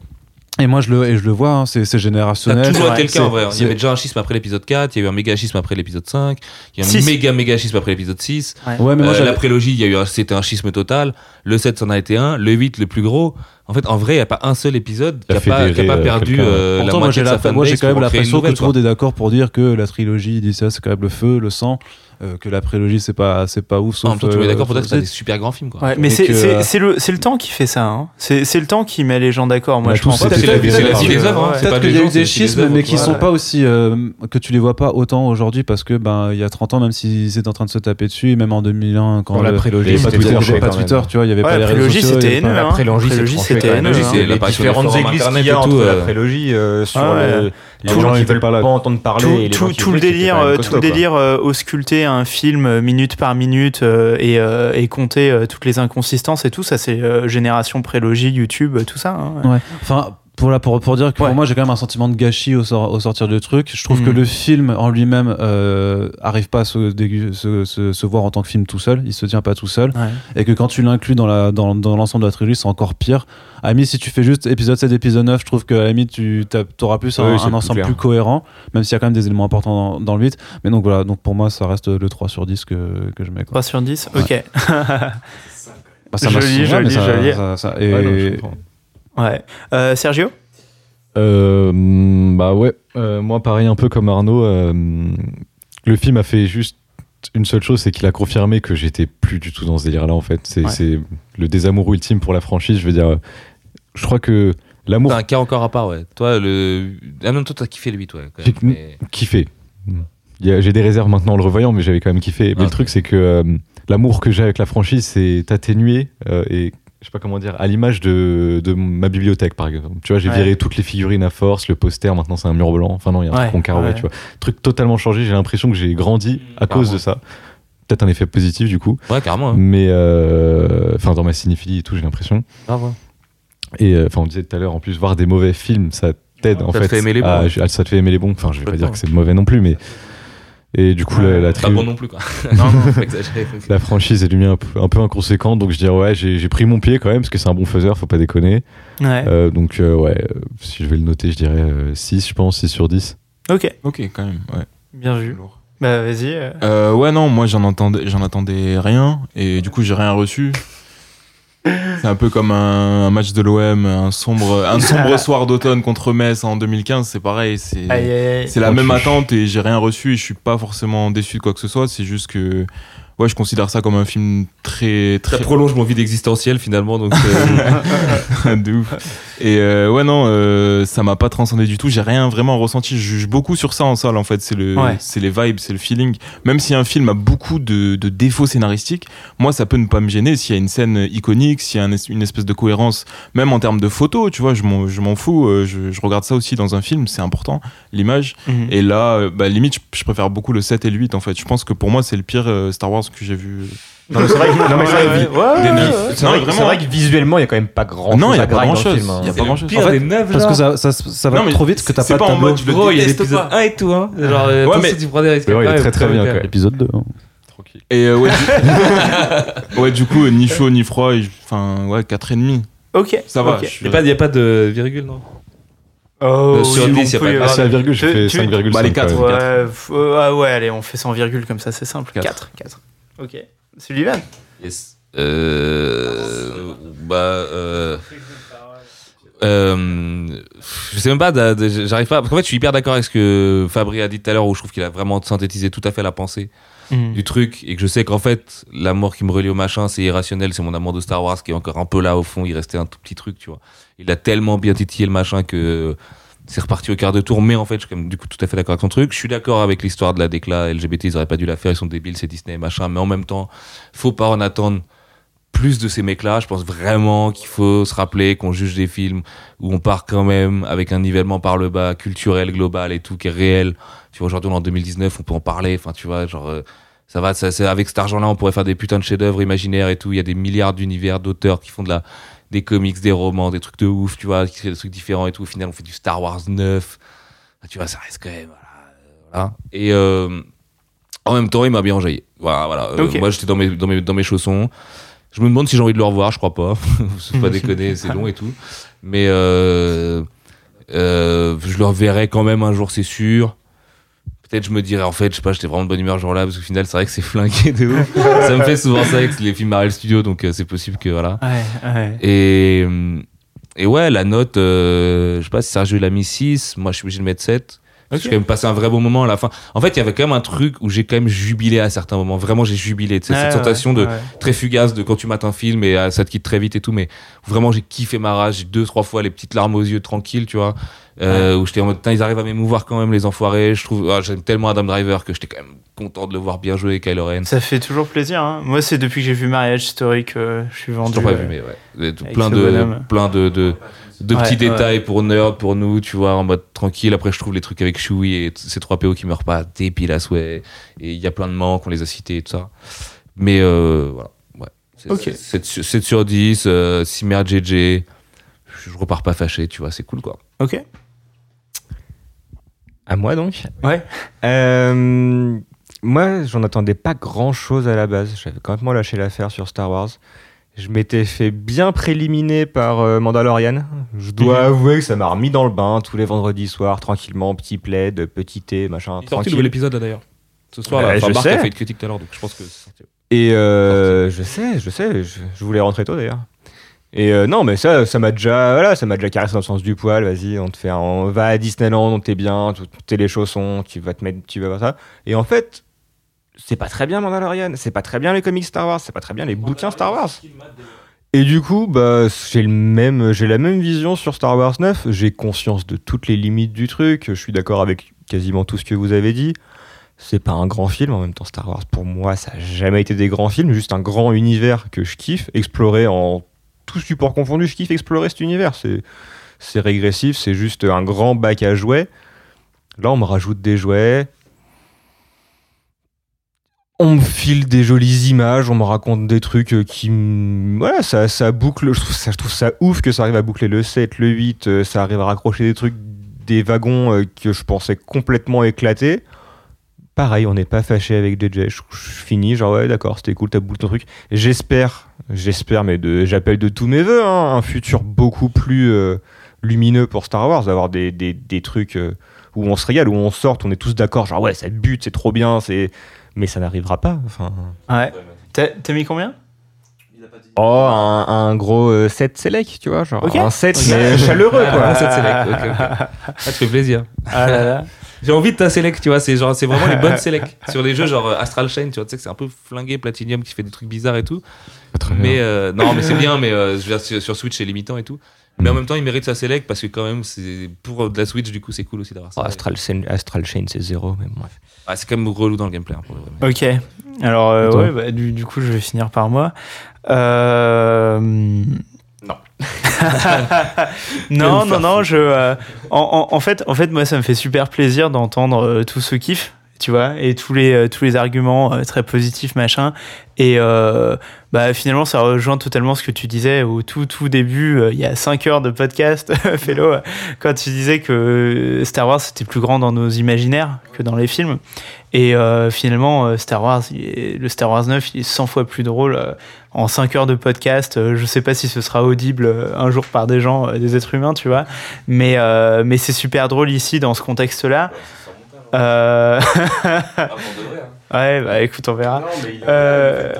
Et moi, je le, et je le vois, hein, c'est générationnel. a toujours Ouais, été le cas en vrai. Il c'est- y avait déjà un schisme après l'épisode 4, il y a eu un méga schisme après l'épisode 5, il y a un Six. méga méga schisme après l'épisode 6. Ouais, mais moi, Euh, la prélogie, il y a eu un- c'était un schisme total. Le 7, c'en a été un. Le 8, le plus gros. En fait, en vrai, il n'y a pas un seul épisode qui a n'a pas, fédéré, qui a pas perdu euh, la Pourtant, moi, moitié j'ai de sa la- moi, j'ai quand même une l'impression que tout le monde est d'accord pour dire que la trilogie dit ça, c'est quand même le feu, le sang, euh, que la prélogie, c'est pas, c'est pas ouf. Sauf, tout le monde est euh, d'accord pour dire que c'est des super grands films. Quoi. Ouais, mais c'est euh, le, c'est le temps qui fait ça. Hein. C'est le temps qui met les gens d'accord. Moi, a je pense. C'est la vie, la des œuvres. Peut-être qu'il y a eu des schismes, mais qui sont pas aussi. euh, que tu les vois pas autant aujourd'hui parce que ben il y a 30 ans, même s'ils étaient en train de se taper dessus, même en 2001, quand la prélogie, il y avait pas c'était Twitter, tu vois, il y avait pas les la réseaux prélogie, sociaux. c'était. La hein. prélogie, c'est Prélogie, hein. c'est les différentes églises qu'il y a et tout, entre la euh. prélogie euh, sur Ah ouais. le- les Tout le gens qui veulent pas entendre parler tout, les tout- tout le délire, euh, costaud, tout le délire euh, ausculter un film minute par minute euh, et, euh, et compter euh, toutes les inconsistances et tout, ça c'est euh, génération prélogie, YouTube, tout ça. hein. Ouais. Enfin, pour, la- pour, pour dire que Ouais. pour moi, j'ai quand même un sentiment de gâchis au, sor- au sortir du truc. Je trouve Mhm. que le film en lui-même euh, arrive pas à se, se, se- se voir en tant que film tout seul. Il se tient pas tout seul. Ouais. Et que quand tu l'inclus dans la- dans, dans l'ensemble de la trilogie, c'est encore pire. Limite, si tu fais juste épisode 7, épisode 9, je trouve que limite, tu auras plus un, plus ensemble clair. plus cohérent, même s'il y a quand même des éléments importants dans, dans le 8. Mais donc voilà, donc pour moi, ça reste le 3 sur 10 que, que je mets. Quoi. 3 sur 10 Ok. Bah, ça [laughs] m'a Joli, joli, ça- joli. ça- ça- et- Ouais, non. Ouais. Euh, Sergio? Euh, bah ouais, euh, moi pareil un peu comme Arnaud, euh, le film a fait juste une seule chose, c'est qu'il a confirmé que j'étais plus du tout dans ce délire-là en fait. C'est Ouais. le désamour ultime pour la franchise. Je veux dire, je crois que l'amour T'as un cas encore à part, ouais. Toi, le. Ah non, toi, t'as kiffé le 8, ouais. J'ai- mais- kiffé. J'ai des réserves maintenant en le revoyant, mais j'avais quand même kiffé. Mais Ah. le truc, c'est que euh, l'amour que j'ai avec la franchise, c'est atténué euh, et je sais pas comment dire, à l'image de, de ma bibliothèque par exemple. Tu vois, j'ai Ouais. viré toutes les figurines à force, le poster, maintenant c'est un mur blanc. Enfin non, il y a un Ouais, truc en carreau, ouais. tu vois. Truc totalement changé. J'ai l'impression que j'ai grandi à cause de ça. Peut-être un effet positif du coup, Ouais, carrément. hein. mais euh, enfin dans ma cinéphilie et tout, j'ai l'impression. Ouais. Et euh, enfin, on disait tout à l'heure, en plus, voir des mauvais films, ça t'aide en Ça te fait. fait aimer les bons, à- ça te fait aimer les bons. Enfin, je vais pas dire que c'est mauvais non plus, mais. Et du coup, la, la, Pas tri- bon non plus, quoi. [laughs] non, non, faut pas exagérer. la franchise est devenue un peu, un peu inconséquente, donc je dirais, ouais, j'ai j'ai pris mon pied quand même, parce que c'est un bon faiseur, faut pas déconner. Ouais. Euh, donc, euh, ouais, si je vais le noter, je dirais euh, 6, je pense, 6 sur 10. Ok, Ok, quand même, ouais. bien vu. Bah vas-y. euh. Euh, ouais, non, moi j'en entendais, j'en attendais rien et du coup j'ai rien reçu. C'est un peu comme un, un match de l'OM, un sombre, un sombre [laughs] soir d'automne contre Metz en 2015, c'est pareil, c'est la même tu- attente et j'ai rien reçu et je suis pas forcément déçu de quoi que ce soit, c'est juste que ouais, je considère ça comme un film très Ça très prolonge mon vide existentiel, finalement, donc. euh, [laughs] de ouf. Et euh, ouais, non, euh, ça m'a pas transcendé du tout. J'ai rien vraiment ressenti. Je juge beaucoup sur ça en salle, en fait. C'est le, Ouais. c'est les vibes, c'est le feeling. Même si un film a beaucoup de, de défauts scénaristiques, moi, ça peut ne pas me gêner s'il y a une scène iconique, s'il y a un es- une espèce de cohérence, même en termes de photos, tu vois, je m'en, je m'en fous. Euh, Je, je regarde ça aussi dans un film, c'est important, l'image. Mhm. Et là, bah, limite, je, je préfère beaucoup le 7 et le 8, en fait. Je pense que pour moi, c'est le pire Star Wars que j'ai vu. Non, mais c'est vrai que, [laughs] non, mais c'est vrai que- Des neufs. c'est vrai, que- c'est vrai que visuellement, il y a quand même pas grand Non, chose il y a pas film. hein. Il y a pas pire En fait, des neufs, Parce que ça, ça, ça va Non, mais trop vite que t'as c'est pas de pas en tableau. mode je le il y a déteste l'épisode pas. 1 et tout, hein. Genre, euh, Ouais, attention, mais- tu prends des risques. Ouais, il est très très bien, quoi. Épisode 2. hein. tranquille. Et euh, ouais, du... [laughs] [laughs] ouais, du coup, euh, ni chaud ni froid. et- Enfin, ouais, 4,5. Ok. Ça va. ok. je suis- Il n'y a, pas- y a pas de virgule, non? Oh, Euh, sur oui, 10, on y a peut pas y de- Ah, avoir c'est la virgule, je Tu- fais tu- 5,5. Bah, les quatre. Ouais, f- euh, ah ouais, allez, on fait sans virgule comme ça, c'est simple. Quatre. 4. 4. Ok. Sullivan Yes. Euh, bah, euh, euh, je sais même pas, j'arrive pas. Parce qu'en fait, je suis hyper d'accord avec ce que Fabri a dit tout à l'heure, où je trouve qu'il a vraiment synthétisé tout à fait la pensée du truc, et que je sais qu'en fait, l'amour qui me relie au machin, c'est irrationnel, c'est mon amour de Star Wars qui est encore un peu là au fond, il restait un tout petit truc, tu vois. Il a tellement bien titillé le machin que c'est reparti au quart de tour, mais en fait, je suis quand même du coup tout à fait d'accord avec son truc. Je suis d'accord avec l'histoire de la décla LGBT, ils auraient pas dû la faire, ils sont débiles, c'est Disney, machin, mais en même temps, faut pas en attendre plus de ces mecs-là. Je pense vraiment qu'il faut se rappeler qu'on juge des films où on part quand même avec un nivellement par le bas, culturel, global et tout, qui est réel. Tu vois, aujourd'hui, on est en 2019, on peut en parler. Enfin, tu vois, genre, euh, ça va, avec cet argent-là, on pourrait faire des putains de chefs-d'œuvre imaginaires et tout. Il y a des milliards d'univers d'auteurs qui font de la, des comics, des romans, des trucs de ouf, tu vois, qui créent des trucs différents et tout. Au final, on fait du Star Wars 9. Ah, tu vois, ça reste quand même, voilà. Et, euh, en même temps, il m'a bien enjaillé. Voilà, voilà. Euh, moi, j'étais dans mes, dans, mes, dans mes chaussons. Je me demande si j'ai envie de le revoir, je crois pas. [laughs] Faut pas déconner, c'est long et tout. Mais euh, je le reverrai quand même un jour, c'est sûr. Peut-être je me dirais, en fait, je sais pas, j'étais vraiment de bonne humeur ce jour-là, parce qu'au final, c'est vrai que c'est [laughs] flingué de ouf. ça me fait souvent ça avec les films Marvel Studios, donc euh, c'est possible que voilà. Ouais, ouais. Et, euh, et ouais, la note, euh, je sais pas si Sergio l'a mis 6, moi je suis obligé de mettre 7. Que J'ai quand même passé un vrai bon moment à la fin. En fait, il y avait quand même un truc où j'ai quand même jubilé à certains moments. Vraiment, j'ai jubilé. Tu sais, Ouais, cette sensation de ouais. très fugace de quand tu mates un film et euh, ça te quitte très vite et tout. Mais vraiment, j'ai kiffé ma rage. J'ai deux, trois fois les petites larmes aux yeux tranquilles, tu vois. Euh, Où j'étais en mode, ils arrivent à m'émouvoir quand même, les enfoirés. Je trouve, ah, j'aime tellement Adam Driver que j'étais quand même content de le voir bien jouer, Kylo Ren. Ça fait toujours plaisir. Hein. Moi, c'est depuis que j'ai vu Marriage Story que je suis vendu. toujours pas euh, vu, mais ouais. Tout- avec plein de, plein de, de, Ouais, petits ouais. détails pour nerds, pour nous, tu vois, en mode tranquille. Après, je trouve les trucs avec Chewie et ces trois PO qui meurent pas débiles à souhait. Et il y a plein de manques, on les a cités et tout ça. Mais euh, voilà. Ouais. C'est- Ok. c'est 7, sur- 7 sur 10, euh, Cimer JJ. Je, je repars pas fâché, tu vois, c'est cool quoi. Ok. À moi donc Ouais. Euh, moi, j'en attendais pas grand chose à la base. J'avais complètement lâché l'affaire sur Star Wars. Je m'étais fait bien préliminer par euh, Mandalorian. Je dois avouer que ça m'a remis dans le bain tous les vendredis soirs, tranquillement, petit plaid, petit thé, machin. Il est sorti le nouvel épisode là d'ailleurs. Ce soir, là, enfin, je Marc sais. a fait une critique tout à l'heure, donc je pense que. Et euh, je sais, je sais, je, je voulais rentrer tôt d'ailleurs. Et euh, non, mais ça, ça m'a déjà, voilà, ça m'a déjà caressé dans le sens du poil. Vas-y, on te fait, un- on va à Disneyland, on t'es bien, t'es les chaussons, tu vas te mettre, tu vas voir ça. Et en fait, c'est pas très bien Mandalorian, c'est pas très bien les comics Star Wars, c'est pas très bien les bouquins Star Wars. Et du coup, bah, j'ai le même, j'ai la même vision sur Star Wars 9. J'ai conscience de toutes les limites du truc. Je suis d'accord avec quasiment tout ce que vous avez dit. C'est pas un grand film, en même temps Star Wars pour moi ça a jamais été des grands films, juste un grand univers que je kiffe, explorer en tout support confondu, je kiffe explorer cet univers, c'est c'est régressif, c'est juste un grand bac à jouets. Là on me rajoute des jouets, on me file des jolies images, on me raconte des trucs euh, qui voilà, ça, ça boucle, je trouve ça, je trouve ça ouf que ça arrive à boucler le 7, le 8, euh, ça arrive à raccrocher des trucs, des wagons euh, que je pensais complètement éclatés pareil, on n'est pas fâché avec JJ. Je, finis, genre ouais, d'accord, c'était cool, t'as bouclé ton truc. J'espère, j'espère, mais j'appelle de tous mes voeux, hein, un futur beaucoup plus lumineux pour Star Wars, d'avoir des, trucs où on se régale, où on sort, on est tous d'accord, genre ouais, ça bute, c'est trop bien, c'est. Mais ça n'arrivera pas. Enfin. Ouais. T'as t'as mis combien? Oh, un, un gros euh, 7 select, tu vois, genre Ok. un 7 Ok. mais chaleureux quoi. [laughs] Ça, select, ok, ok. [laughs] Ah, tu fais plaisir. Ah là là. [laughs] J'ai envie de ta select, tu vois, c'est genre c'est vraiment les bonnes select sur les jeux genre euh, Astral Chain, tu vois, tu sais que c'est un peu flingué Platinum qui fait des trucs bizarres et tout. Mais euh, non, mais c'est bien mais euh, sur Switch c'est limitant et tout. Mais en même temps, il mérite sa select parce que quand même c'est pour de la Switch du coup, c'est cool aussi d'avoir ça. Oh, Astral, Chain- Astral Chain, c'est zéro, mais bref. Ah, c'est quand même relou dans le gameplay hein, pour le Ok. Alors, euh, ouais, bah, du, du coup, je vais finir par moi. Euh... Non. [laughs] non, non, non, je. euh, en, en- en fait, en fait, moi, ça me fait super plaisir d'entendre euh, tout ce kiff. Tu vois, et tous les, euh, tous les arguments euh, très positifs, machin. Et euh, bah, finalement, ça rejoint totalement ce que tu disais au tout, tout début, il y a 5 heures de podcast, [laughs] Fellow, quand tu disais que Star Wars c'était plus grand dans nos imaginaires que dans les films. Et euh, finalement, Star Wars, le Star Wars 9, il est 100 fois plus drôle. en 5 heures de podcast, je sais pas si ce sera audible un jour par des gens, des êtres humains, tu vois. Mais, euh, mais c'est super drôle ici, dans ce contexte-là. Euh... [laughs] ouais, bah écoute, on verra. Euh,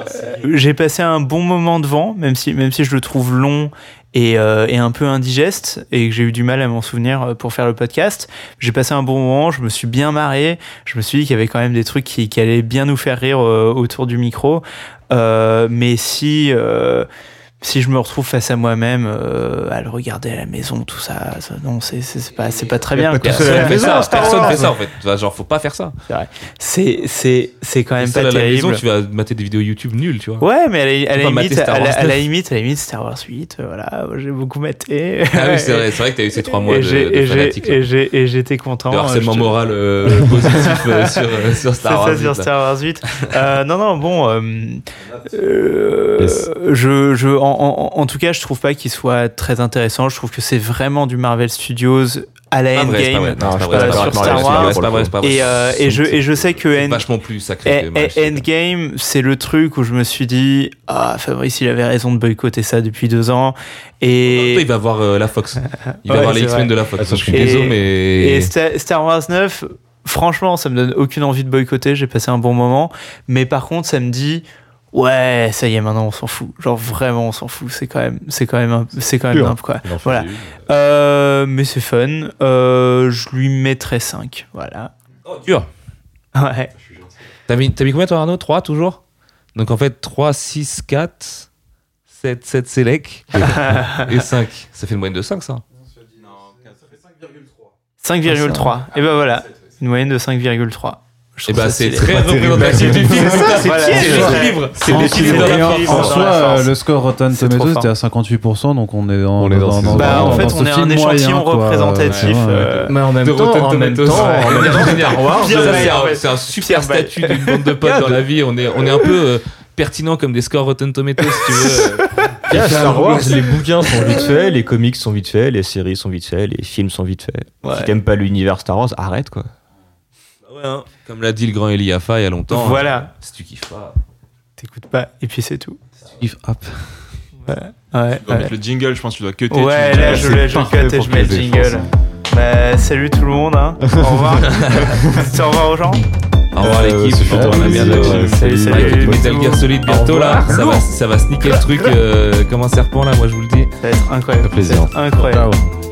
J'ai passé un bon moment devant, même si, même si je le trouve long et, euh, et un peu indigeste, et que j'ai eu du mal à m'en souvenir euh, pour faire le podcast. J'ai passé un bon moment, je me suis bien marré, je me suis dit qu'il y avait quand même des trucs qui, qui allaient bien nous faire rire euh, autour du micro. Euh, mais si, si je me retrouve face à moi-même euh, à le regarder à la maison, tout ça, ça- non, c'est pas, c'est pas très bien. pas Personne fait maison, ça, personne fait ça en fait. Enfin, genre, faut pas faire ça. C'est c'est c'est quand même pas à la terrible. maison, tu vas mater des vidéos YouTube nulles, tu vois. Ouais, mais à la, à limite, Star à la, Wars à la 9. limite, à la limite, Star Wars 8, euh, voilà, j'ai beaucoup maté. Ah oui, c'est vrai, c'est vrai que t'as eu ces trois mois Et de, et j'étais content. De harcèlement Je te- moral euh, [laughs] positif euh, sur, euh, Star Wars. ça sur. Star Wars 8. Euh, non, non, bon. euh, euh, je, je, en, tout cas, je trouve pas qu'il soit très intéressant. Je trouve que c'est vraiment du Marvel Studios à la. Endgame. Non, c'est pas je vrai, suis c'est pas pas vrai, d'accord c'est avec pas Star Wars. Et, euh, et, je, et je sais que End- vachement plus sacré que. Endgame, c'est le truc où je me suis dit, ah, Fabrice, il avait raison de boycotter ça depuis deux ans. Et, Il va voir euh, la Fox. [laughs] Il va Ouais, voir les X-Men de la Fox. Attends, je suis et- désolé, mais. Et Sta- Star Wars 9, franchement, ça me donne aucune envie de boycotter. J'ai passé un bon moment. Mais par contre, ça me dit, ouais, ça y est, maintenant on s'en fout. Genre vraiment, on s'en fout. C'est quand même, c'est quand même, un- c'est quand même nimp, quoi. Voilà. Euh, mais c'est fun. Euh, je lui mettrais 5. Voilà. Oh, dur. Ouais. T'as mis, t'as mis combien toi Arnaud? 3 toujours? Donc en fait 3, 6, 4, 7, 7 Selec et 5. Ça fait une moyenne de 5 ça 5,3. Et ben voilà. Une moyenne de 5,3. Et bah ça c'est très représentatif du film. c'est l'équilibre. C'est En- soi, euh, le score Rotten Tomatoes était à 58%, donc on est dans, Bah, en fait, on est un échantillon représentatif. Euh, Mais en même De temps, Rotten en même temps, [laughs] c'est un- super statut d'une bande de potes dans la vie. On est, un peu euh, pertinent comme des scores Rotten Tomatoes, si tu veux. [laughs] Yeah, Star Wars, les bouquins sont vite faits, les comics sont vite faits, les séries sont vite faits, les films sont vite faits. Ouais. Si t'aimes pas l'univers Star Wars, arrête quoi. Ouais, hein. Comme l'a dit le grand Eliafa il y a longtemps. Voilà. hein. Si tu kiffes pas. T'écoutes pas, et puis c'est tout. If up. Ouais, ouais. Tu dois ouais. mettre le jingle, je pense que tu dois cutter. Ouais, tu- là je, là, je cut et je mets le jingle. Bah, salut tout le monde. Hein. Au revoir. [laughs] Au revoir aux gens. Au revoir Euh, l'équipe. On a bien là-dessus. Salut, salut. Metal. Gear Solid bientôt là, ça va, ça va sniquer le truc euh, comme un serpent là, moi je vous le dis. Ça va être incroyable. Un plaisir. Incroyable. Ciao.